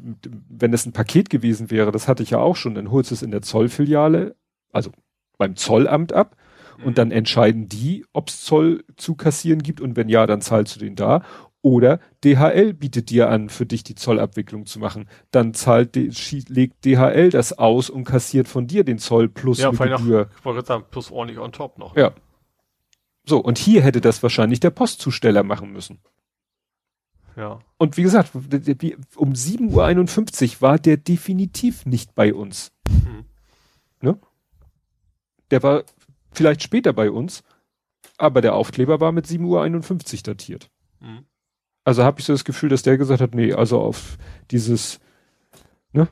wenn es ein Paket gewesen wäre, das hatte ich ja auch schon, dann holst du es in der Zollfiliale, also beim Zollamt ab und dann entscheiden die, ob es Zoll zu kassieren gibt und wenn ja, dann zahlst du den da. Oder DHL bietet dir an, für dich die Zollabwicklung zu machen. Dann zahlt, legt DHL das aus und kassiert von dir den Zoll plus ja, eine Gebühr. ich wollte sagen, plus ordentlich on top noch. Ja. So, und hier hätte das wahrscheinlich der Postzusteller machen müssen. Ja. Und wie gesagt, um 7.51 Uhr war der definitiv nicht bei uns. Mhm. Ne? Der war vielleicht später bei uns, aber der Aufkleber war mit 7.51 Uhr datiert. Mhm. Also habe ich so das Gefühl, dass der gesagt hat, nee, also auf dieses, ne,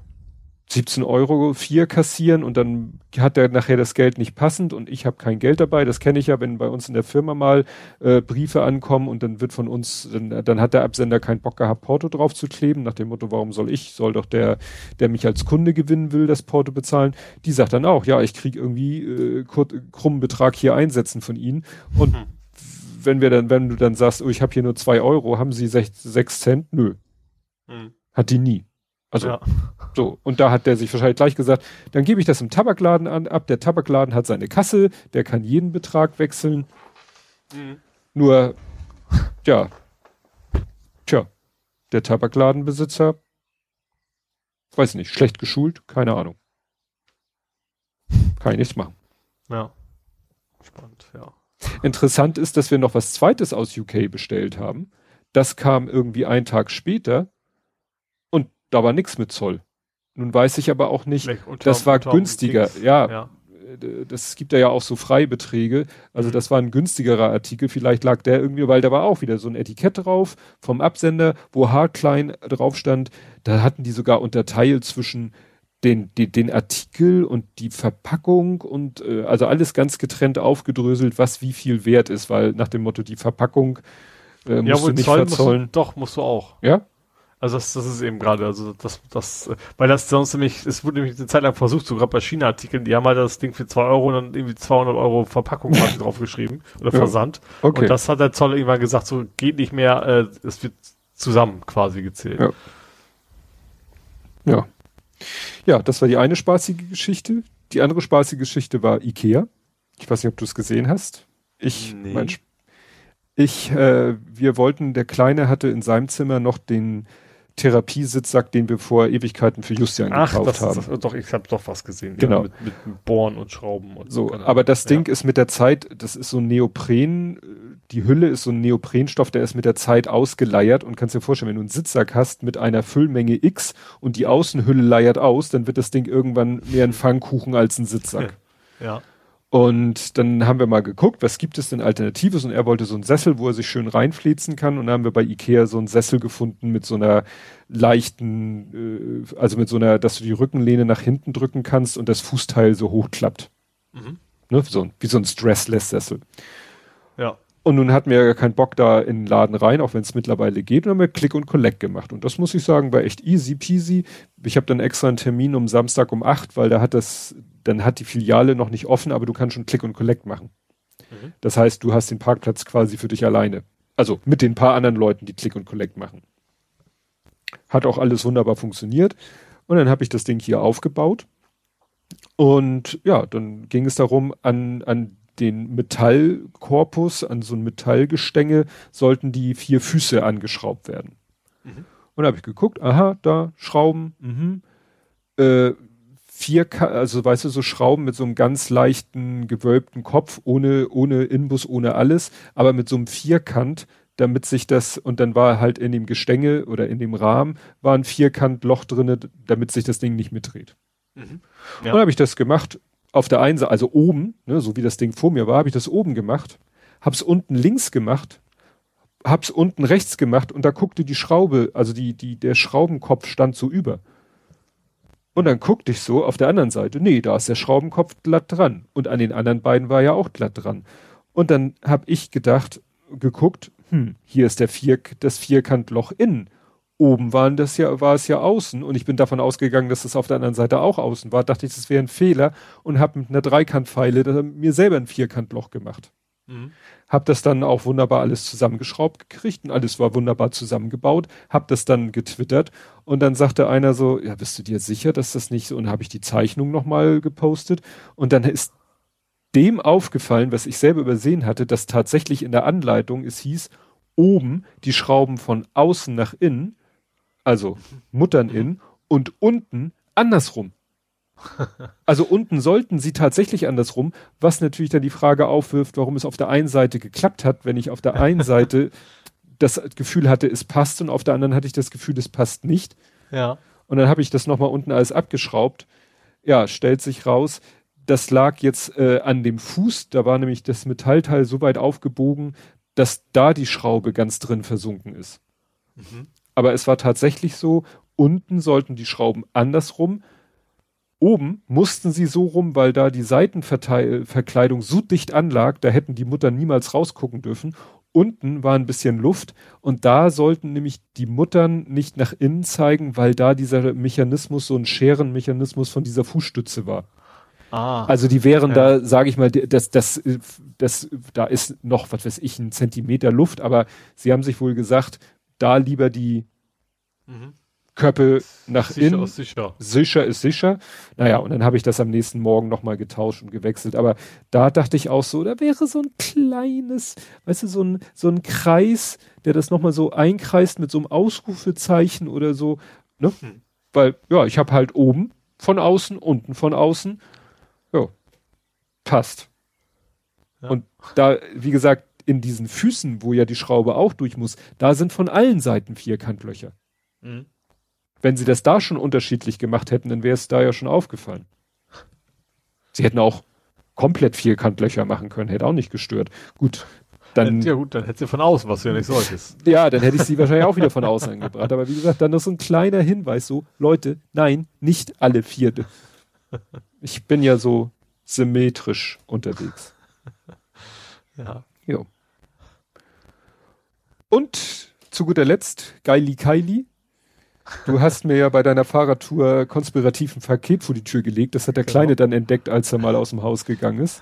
17 Euro vier kassieren und dann hat er nachher das Geld nicht passend und ich habe kein Geld dabei. Das kenne ich ja, wenn bei uns in der Firma mal äh, Briefe ankommen und dann wird von uns, dann, dann hat der Absender keinen Bock gehabt, Porto drauf zu kleben, nach dem Motto, warum soll ich? Soll doch der, der mich als Kunde gewinnen will, das Porto bezahlen. Die sagt dann auch, ja, ich krieg irgendwie äh, krummen Betrag hier einsetzen von Ihnen. Und mhm. wenn wir dann, wenn du dann sagst, oh, ich habe hier nur zwei Euro, haben Sie sechs, sechs Cent? Nö. Mhm. Hat die nie. Also ja. so, und da hat der sich wahrscheinlich gleich gesagt, dann gebe ich das im Tabakladen an, ab. Der Tabakladen hat seine Kasse, der kann jeden Betrag wechseln. Mhm. Nur, ja, tja, der Tabakladenbesitzer, weiß nicht, schlecht geschult, keine Ahnung. Kann ich nichts machen. Ja. Spannend, ja. Interessant ist, dass wir noch was Zweites aus UK bestellt haben. Das kam irgendwie einen Tag später da war nichts mit Zoll. Nun weiß ich aber auch nicht, das war günstiger. Ja, ja, das gibt ja auch so Freibeträge. Also mhm. das war ein günstigerer Artikel. Vielleicht lag der irgendwie, weil da war auch wieder so ein Etikett drauf vom Absender, wo haarklein drauf stand. Da hatten die sogar unterteilt zwischen den, den, den Artikel und die Verpackung und äh, also alles ganz getrennt aufgedröselt, was wie viel wert ist, weil nach dem Motto die Verpackung äh, musst ja, du nicht Zoll verzollen. Musst du, doch, musst du auch. Ja? Also das, das ist eben gerade, also das, das, weil das sonst nämlich, es wurde nämlich eine Zeit lang versucht, so gerade bei China-Artikeln, die haben halt das Ding für zwei Euro und dann irgendwie 200 Euro Verpackung quasi draufgeschrieben oder *laughs* ja. Versand. Okay. Und das hat der Zoll irgendwann gesagt, so geht nicht mehr, äh, es wird zusammen quasi gezählt. Ja. Ja. Ja, das war die eine spaßige Geschichte. Die andere spaßige Geschichte war Ikea. Ich weiß nicht, ob du es gesehen hast. Ich, nee. mein, ich, äh, wir wollten, der Kleine hatte in seinem Zimmer noch den Therapiesitzsack, den wir vor Ewigkeiten für Justian Ach, gekauft das, haben. Das, doch, ich habe doch was gesehen. Genau. Ja, mit, mit Bohren und Schrauben und so. Aber das Ding ja. ist mit der Zeit, das ist so ein Neopren, die Hülle ist so ein Neoprenstoff, der ist mit der Zeit ausgeleiert und kannst dir vorstellen, wenn du einen Sitzsack hast mit einer Füllmenge X und die Außenhülle leiert aus, dann wird das Ding irgendwann mehr ein Fangkuchen als ein Sitzsack. Ja. Und dann haben wir mal geguckt, was gibt es denn Alternatives? Und er wollte so einen Sessel, wo er sich schön reinfließen kann. Und dann haben wir bei Ikea so einen Sessel gefunden mit so einer leichten, äh, also mit so einer, dass du die Rückenlehne nach hinten drücken kannst und das Fußteil so hochklappt. Mhm. Ne, so, wie so ein Stressless-Sessel. Ja. Und nun hatten wir ja keinen Bock da in den Laden rein, auch wenn es mittlerweile geht. Und haben wir Click und Collect gemacht. Und das muss ich sagen, war echt easy peasy. Ich habe dann extra einen Termin um Samstag um acht, weil da hat das, dann hat die Filiale noch nicht offen, aber du kannst schon Click und Collect machen. Mhm. Das heißt, du hast den Parkplatz quasi für dich alleine. Also mit den paar anderen Leuten, die Click und Collect machen. Hat auch alles wunderbar funktioniert. Und dann habe ich das Ding hier aufgebaut. Und ja, dann ging es darum, an, an den Metallkorpus, an so ein Metallgestänge, sollten die vier Füße angeschraubt werden. Mhm. Und da habe ich geguckt, aha, da Schrauben, mhm. Äh, vier, also weißt du, so Schrauben mit so einem ganz leichten gewölbten Kopf, ohne, ohne Inbus, ohne alles, aber mit so einem Vierkant, damit sich das, und dann war halt in dem Gestänge oder in dem Rahmen, war ein Vierkantloch drinne, damit sich das Ding nicht mitdreht. Mhm. Ja. Und dann habe ich das gemacht, auf der einen Seite, also oben, ne, so wie das Ding vor mir war, habe ich das oben gemacht, hab's unten links gemacht, hab's unten rechts gemacht und da guckte die Schraube, also die, die, der Schraubenkopf stand so über. Und dann guckte ich so auf der anderen Seite, nee, da ist der Schraubenkopf glatt dran. Und an den anderen beiden war ja auch glatt dran. Und dann habe ich gedacht, geguckt, hm, hier ist der Vier, das Vierkantloch innen oben waren das ja, war es ja außen und ich bin davon ausgegangen, dass es auf der anderen Seite auch außen war. Dachte ich, das wäre ein Fehler und habe mit einer Dreikantpfeile mir selber ein Vierkantloch gemacht. Mhm. Hab das dann auch wunderbar alles zusammengeschraubt gekriegt und alles war wunderbar zusammengebaut. Hab das dann getwittert und dann sagte einer so, ja, bist du dir sicher, dass das nicht so? Und habe ich die Zeichnung nochmal gepostet und dann ist dem aufgefallen, was ich selber übersehen hatte, dass tatsächlich in der Anleitung es hieß, oben die Schrauben von außen nach innen also Muttern in und unten andersrum. Also unten sollten sie tatsächlich andersrum, was natürlich dann die Frage aufwirft, warum es auf der einen Seite geklappt hat, wenn ich auf der einen *laughs* Seite das Gefühl hatte, es passt und auf der anderen hatte ich das Gefühl, es passt nicht. Ja. Und dann habe ich das nochmal unten alles abgeschraubt. Ja, stellt sich raus, das lag jetzt äh, an dem Fuß, da war nämlich das Metallteil so weit aufgebogen, dass da die Schraube ganz drin versunken ist. Mhm aber es war tatsächlich so, unten sollten die Schrauben andersrum, oben mussten sie so rum, weil da die Seitenverkleidung so dicht anlag, da hätten die Muttern niemals rausgucken dürfen. Unten war ein bisschen Luft und da sollten nämlich die Muttern nicht nach innen zeigen, weil da dieser Mechanismus, so ein Scherenmechanismus von dieser Fußstütze war. Ah, also die wären ja. da, sage ich mal, das, das, das, da ist noch, was weiß ich, ein Zentimeter Luft, aber sie haben sich wohl gesagt, da lieber die mhm. Köpfe nach sicher innen. Ist sicher. sicher ist sicher. Naja, und dann habe ich das am nächsten Morgen nochmal getauscht und gewechselt. Aber da dachte ich auch so, da wäre so ein kleines, weißt du, so ein, so ein Kreis, der das nochmal so einkreist mit so einem Ausrufezeichen oder so. Ne? Hm. Weil, ja, ich habe halt oben von außen, unten von außen. Ja, passt. Ja. Und da, wie gesagt, in diesen Füßen, wo ja die Schraube auch durch muss, da sind von allen Seiten Vierkantlöcher. Mhm. Wenn sie das da schon unterschiedlich gemacht hätten, dann wäre es da ja schon aufgefallen. Sie hätten auch komplett Vierkantlöcher machen können, hätte auch nicht gestört. Gut, dann. Ja gut, dann hätte sie von außen, was du ja nicht solltest. Ja, dann hätte ich sie wahrscheinlich auch wieder von außen angebracht. Aber wie gesagt, dann noch so ein kleiner Hinweis, so, Leute, nein, nicht alle vierte. Ich bin ja so symmetrisch unterwegs. Ja. Jo. Und zu guter Letzt, Geili Kaili. Du hast mir ja bei deiner Fahrradtour konspirativ ein Paket vor die Tür gelegt. Das hat der genau. Kleine dann entdeckt, als er mal aus dem Haus gegangen ist.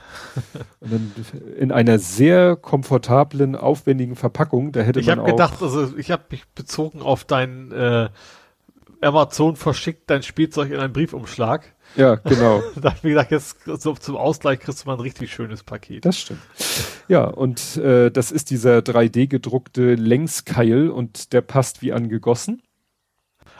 Und dann in einer sehr komfortablen, aufwendigen Verpackung. Da hätte ich man hab gedacht, also ich habe mich bezogen auf dein äh, Amazon verschickt dein Spielzeug in einen Briefumschlag. Ja, genau. *laughs* da habe ich gedacht, jetzt so zum Ausgleich kriegst du mal ein richtig schönes Paket. Das stimmt. Ja, und äh, das ist dieser 3D gedruckte Längskeil und der passt wie angegossen.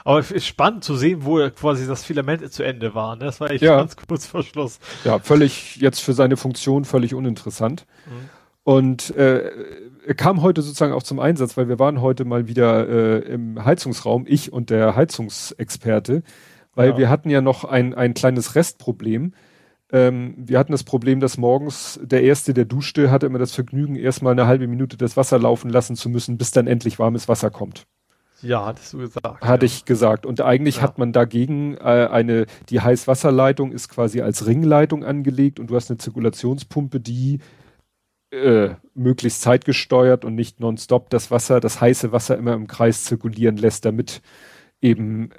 Aber es ist spannend zu sehen, wo quasi das Filament zu Ende war. Ne? Das war echt ja. ganz kurz vor Schluss. Ja, völlig jetzt für seine Funktion völlig uninteressant. Mhm. Und äh, er kam heute sozusagen auch zum Einsatz, weil wir waren heute mal wieder äh, im Heizungsraum, ich und der Heizungsexperte weil ja. wir hatten ja noch ein, ein kleines Restproblem. Ähm, wir hatten das Problem, dass morgens der Erste, der duschte, hatte immer das Vergnügen, erstmal eine halbe Minute das Wasser laufen lassen zu müssen, bis dann endlich warmes Wasser kommt. Ja, hattest du gesagt. Hatte ja. ich gesagt. Und eigentlich ja. hat man dagegen äh, eine, die Heißwasserleitung ist quasi als Ringleitung angelegt und du hast eine Zirkulationspumpe, die äh, möglichst zeitgesteuert und nicht nonstop das Wasser, das heiße Wasser immer im Kreis zirkulieren lässt, damit eben,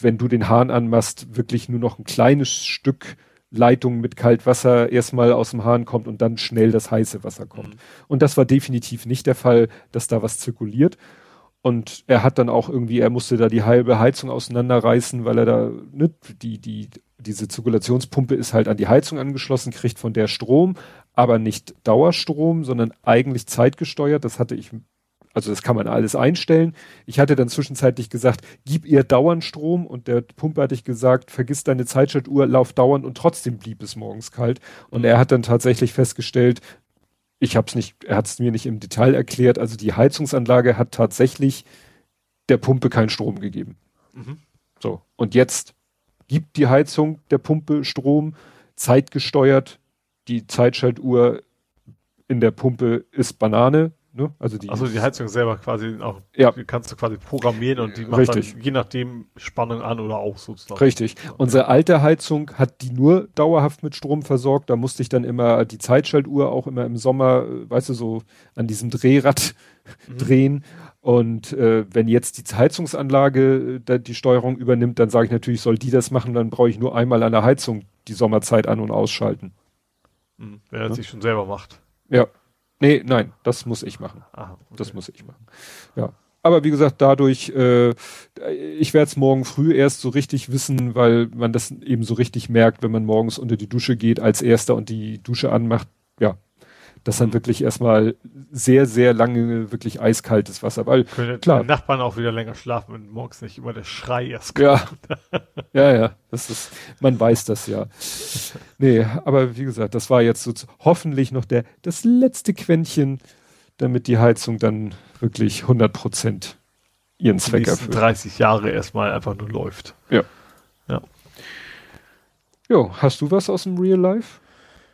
wenn du den Hahn anmachst, wirklich nur noch ein kleines Stück Leitung mit Kaltwasser erstmal aus dem Hahn kommt und dann schnell das heiße Wasser kommt. Mhm. Und das war definitiv nicht der Fall, dass da was zirkuliert. Und er hat dann auch irgendwie, er musste da die halbe Heizung auseinanderreißen, weil er da, ne, die, die, diese Zirkulationspumpe ist halt an die Heizung angeschlossen, kriegt von der Strom, aber nicht Dauerstrom, sondern eigentlich zeitgesteuert. Das hatte ich, also das kann man alles einstellen. Ich hatte dann zwischenzeitlich gesagt, gib ihr dauernd Strom und der Pumpe hatte ich gesagt, vergiss deine Zeitschaltuhr, lauf dauernd und trotzdem blieb es morgens kalt. Und er hat dann tatsächlich festgestellt, ich habe es nicht, er hat es mir nicht im Detail erklärt. Also die Heizungsanlage hat tatsächlich der Pumpe keinen Strom gegeben. Mhm. So und jetzt gibt die Heizung der Pumpe Strom, zeitgesteuert. Die Zeitschaltuhr in der Pumpe ist Banane. Ne? Also die, also die Heizung selber quasi auch, ja. die kannst du quasi programmieren und die macht Richtig. dann je nachdem Spannung an oder auch sozusagen. Richtig. Unsere alte Heizung hat die nur dauerhaft mit Strom versorgt. Da musste ich dann immer die Zeitschaltuhr auch immer im Sommer, weißt du, so an diesem Drehrad mhm. *laughs* drehen. Und äh, wenn jetzt die Heizungsanlage äh, die Steuerung übernimmt, dann sage ich natürlich, soll die das machen, dann brauche ich nur einmal an der Heizung die Sommerzeit an- und ausschalten. Mhm. Wenn er ja? sich schon selber macht. Ja. Nee, nein, das muss ich machen. Aha, okay. Das muss ich machen. Ja. Aber wie gesagt, dadurch, äh, ich werde es morgen früh erst so richtig wissen, weil man das eben so richtig merkt, wenn man morgens unter die Dusche geht als erster und die Dusche anmacht. Ja, das dann wirklich erstmal sehr, sehr lange wirklich eiskaltes Wasser, weil Können klar. Die Nachbarn auch wieder länger schlafen und morgens nicht immer der Schrei erst kommt. Ja, *laughs* ja, ja, das ist, man weiß das ja. Nee, aber wie gesagt, das war jetzt so hoffentlich noch der, das letzte Quäntchen, damit die Heizung dann wirklich 100 Prozent ihren Zweck erfüllt. 30 Jahre erstmal einfach nur läuft. Ja. Ja. Jo, hast du was aus dem Real Life?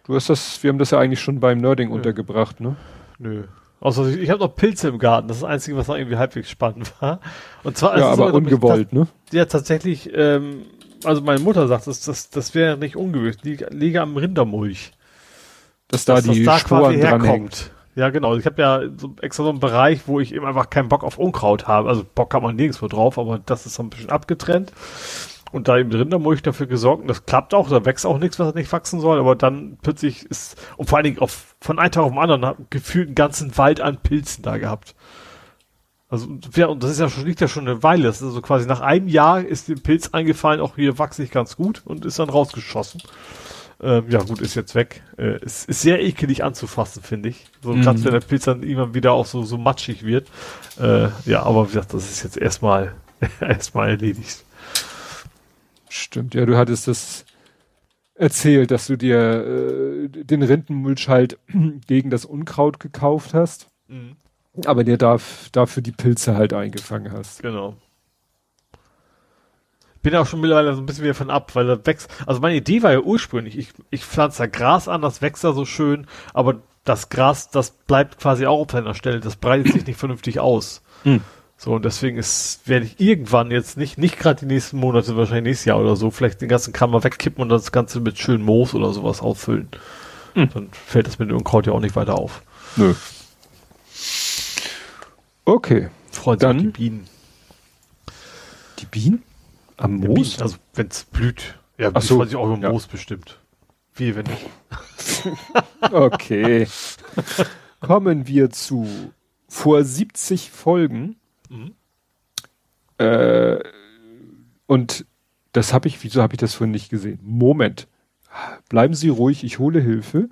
Du hast das, wir haben das ja eigentlich schon beim Nerding Nö. untergebracht, ne? Nö. Außer ich, ich habe noch Pilze im Garten. Das ist das Einzige, was noch irgendwie halbwegs spannend *laughs* war. Und zwar ja, aber ungewollt, ne? Ja, tatsächlich. Ähm, also meine Mutter sagt, das, das, das wäre nicht ungewöhnlich. Liege, liege am Rindermulch. Dass, dass da die das da Sporen herkommt. Ja, genau. Ich habe ja so extra so einen Bereich, wo ich eben einfach keinen Bock auf Unkraut habe. Also Bock hat man nirgendwo drauf, aber das ist so ein bisschen abgetrennt und da eben Rindermulch dafür gesorgt und das klappt auch, da wächst auch nichts, was nicht wachsen soll, aber dann plötzlich ist, und vor allen Dingen auf, von einem Tag auf den anderen, gefühlt einen ganzen Wald an Pilzen da gehabt. Also, ja, und das ist ja schon, liegt ja schon eine Weile. Das ist also quasi nach einem Jahr ist dem Pilz eingefallen, auch hier wachse ich ganz gut und ist dann rausgeschossen. Ähm, ja, gut, ist jetzt weg. Äh, ist, ist sehr ekelig anzufassen, finde ich. So, mhm. gerade wenn der Pilz dann irgendwann wieder auch so, so matschig wird. Äh, ja, aber wie gesagt, das ist jetzt erstmal, *laughs* erstmal erledigt. Stimmt, ja, du hattest das erzählt, dass du dir äh, den Rindenmulch halt *clears throat* gegen das Unkraut gekauft hast, mhm. aber dir darf, dafür die Pilze halt eingefangen hast. Genau. Bin auch schon mittlerweile so ein bisschen wieder von ab, weil das wächst. Also meine Idee war ja ursprünglich, ich, ich pflanze da Gras an, das wächst da so schön, aber das Gras, das bleibt quasi auch auf seiner Stelle, das breitet sich nicht vernünftig aus. Mhm. So, und deswegen ist, werde ich irgendwann jetzt nicht, nicht gerade die nächsten Monate, wahrscheinlich nächstes Jahr oder so, vielleicht den ganzen Kram mal wegkippen und das Ganze mit schön Moos oder sowas auffüllen. Hm. Dann fällt das mit dem Unkraut ja auch nicht weiter auf. Nö. Okay. Freuen sich die Bienen. Die Bienen? Am Moos? Bienen, also, wenn es blüht. Ja, Ach so. freuen sich auch über ja. Moos bestimmt. Wie, wenn nicht. *laughs* *laughs* okay. Kommen wir zu vor 70 Folgen Mhm. Äh, und das habe ich, wieso habe ich das vorhin nicht gesehen? Moment. Bleiben Sie ruhig, ich hole Hilfe.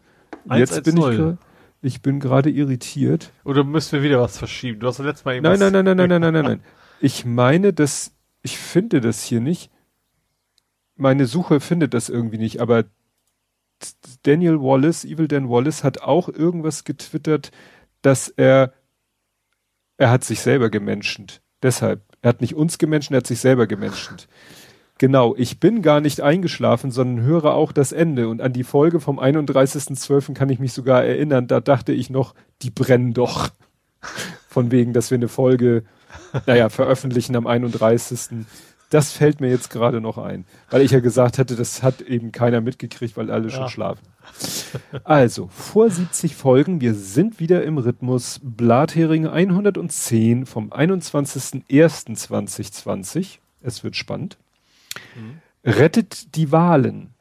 1, Jetzt 1, bin 0. ich ich bin gerade irritiert. Oder müssen wir wieder was verschieben? Du hast das letzte Mal nein, nein, nein, nein, nein, nein, nein, nein, nein. Ich meine, dass ich finde das hier nicht. Meine Suche findet das irgendwie nicht, aber Daniel Wallace, Evil Dan Wallace hat auch irgendwas getwittert, dass er er hat sich selber gemenschent. Deshalb. Er hat nicht uns gemenschen, er hat sich selber gemenschent. Genau, ich bin gar nicht eingeschlafen, sondern höre auch das Ende. Und an die Folge vom 31.12. kann ich mich sogar erinnern. Da dachte ich noch, die brennen doch. *laughs* Von wegen, dass wir eine Folge, naja, veröffentlichen am 31. Das fällt mir jetzt gerade noch ein. Weil ich ja gesagt hatte, das hat eben keiner mitgekriegt, weil alle ja. schon schlafen. Also, vor 70 Folgen, wir sind wieder im Rhythmus Blatheringe 110 vom 21.01.2020. Es wird spannend. Mhm. Rettet die Wahlen.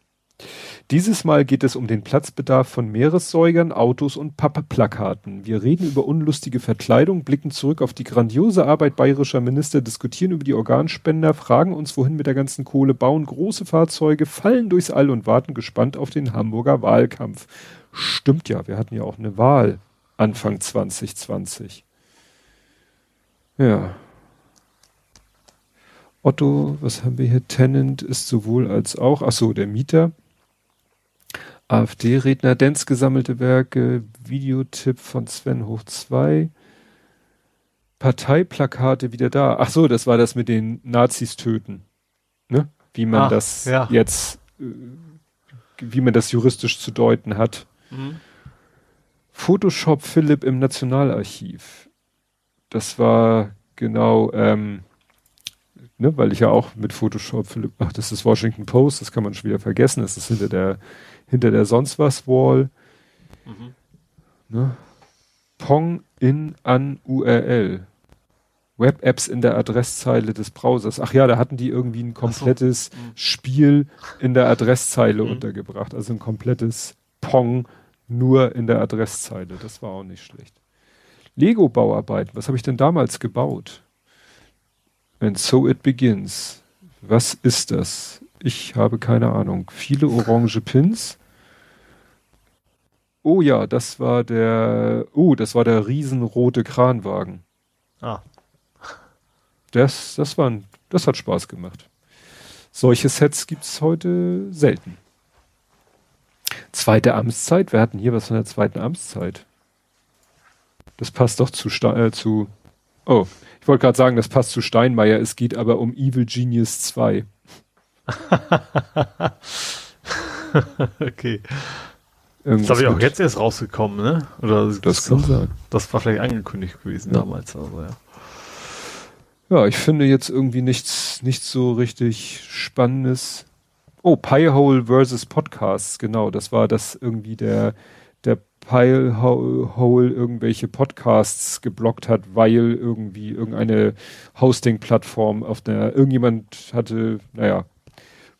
Dieses Mal geht es um den Platzbedarf von Meeressäugern, Autos und Pappplakaten. Wir reden über unlustige Verkleidung, blicken zurück auf die grandiose Arbeit bayerischer Minister, diskutieren über die Organspender, fragen uns, wohin mit der ganzen Kohle, bauen große Fahrzeuge, fallen durchs All und warten gespannt auf den Hamburger Wahlkampf. Stimmt ja, wir hatten ja auch eine Wahl Anfang 2020. Ja, Otto, was haben wir hier? Tenant ist sowohl als auch, ach so, der Mieter. AfD-Redner, Denz gesammelte Werke, Videotipp von Sven Hoch 2. Parteiplakate wieder da. Ach so, das war das mit den Nazis töten. Ne? Wie man ach, das ja. jetzt, äh, wie man das juristisch zu deuten hat. Mhm. Photoshop Philipp im Nationalarchiv. Das war genau, ähm, ne, weil ich ja auch mit Photoshop, Philipp, ach, das ist Washington Post, das kann man schon wieder vergessen, das ist hinter der, hinter der sonst was Wall. Mhm. Ne? Pong in an URL. Web-Apps in der Adresszeile des Browsers. Ach ja, da hatten die irgendwie ein komplettes so. mhm. Spiel in der Adresszeile mhm. untergebracht. Also ein komplettes Pong nur in der Adresszeile. Das war auch nicht schlecht. Lego-Bauarbeiten. Was habe ich denn damals gebaut? And so it begins. Was ist das? Ich habe keine Ahnung. Viele orange Pins. Oh ja, das war der, oh, das war der riesenrote Kranwagen. Ah. Das, das war, das hat Spaß gemacht. Solche Sets gibt's heute selten. Zweite Amtszeit. Wir hatten hier was von der zweiten Amtszeit. Das passt doch zu, äh, zu, oh, ich wollte gerade sagen, das passt zu Steinmeier, es geht aber um Evil Genius 2. *laughs* okay. Irgendwas das habe ich auch jetzt erst rausgekommen, ne? Oder das, das kann sein. Das war vielleicht angekündigt gewesen ja. damals, also ja. Ja, ich finde jetzt irgendwie nichts, nichts so richtig Spannendes. Oh, Piehole versus Podcasts, genau. Das war das irgendwie der, der Pilehole irgendwelche Podcasts geblockt hat, weil irgendwie irgendeine Hosting-Plattform auf der, irgendjemand hatte, naja,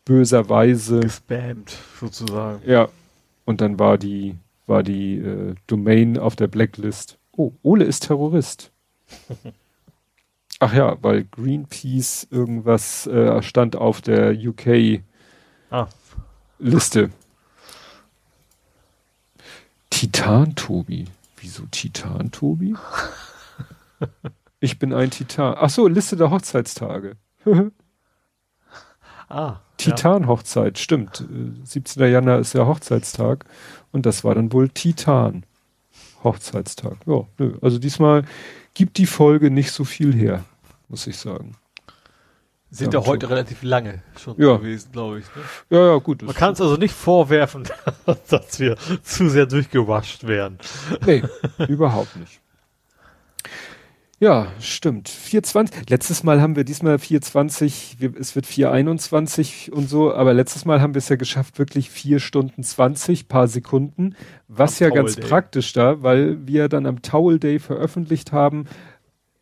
böserweise. Gespammt, sozusagen. Ja. Und dann war die, war die äh, Domain auf der Blacklist. Oh, Ole ist Terrorist. *laughs* Ach ja, weil Greenpeace irgendwas äh, stand auf der UK ah. Liste. Titan Tobi. Wieso Titan Tobi? *laughs* ich bin ein Titan. Ach so, Liste der Hochzeitstage. *laughs* ah. Titan-Hochzeit, stimmt. 17. Januar ist ja Hochzeitstag und das war dann wohl Titan. Hochzeitstag. Ja, nö. Also diesmal gibt die Folge nicht so viel her, muss ich sagen. Sind ja, ja heute so. relativ lange schon ja. gewesen, glaube ich. Ne? Ja, ja, gut. Man kann es also nicht vorwerfen, *laughs* dass wir zu sehr durchgewascht werden. Nee, überhaupt nicht. Ja, stimmt. 420. Letztes Mal haben wir diesmal 420, wir, es wird 421 und so, aber letztes Mal haben wir es ja geschafft, wirklich vier Stunden 20, paar Sekunden, was am ja Towel ganz Day. praktisch da, weil wir dann am Towel Day veröffentlicht haben,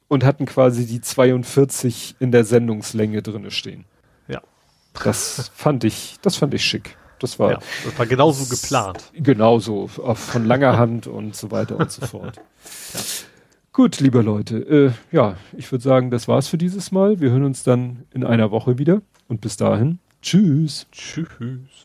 und hatten quasi die 42 in der Sendungslänge drinne stehen. Ja. Das fand ich, das fand ich schick. Das war, ja, das war genauso geplant. Genauso, von langer Hand und so weiter und so fort. *laughs* Ja. Gut, liebe Leute, äh, ja, ich würde sagen, das war's für dieses Mal. Wir hören uns dann in einer Woche wieder und bis dahin, tschüss. Tschüss.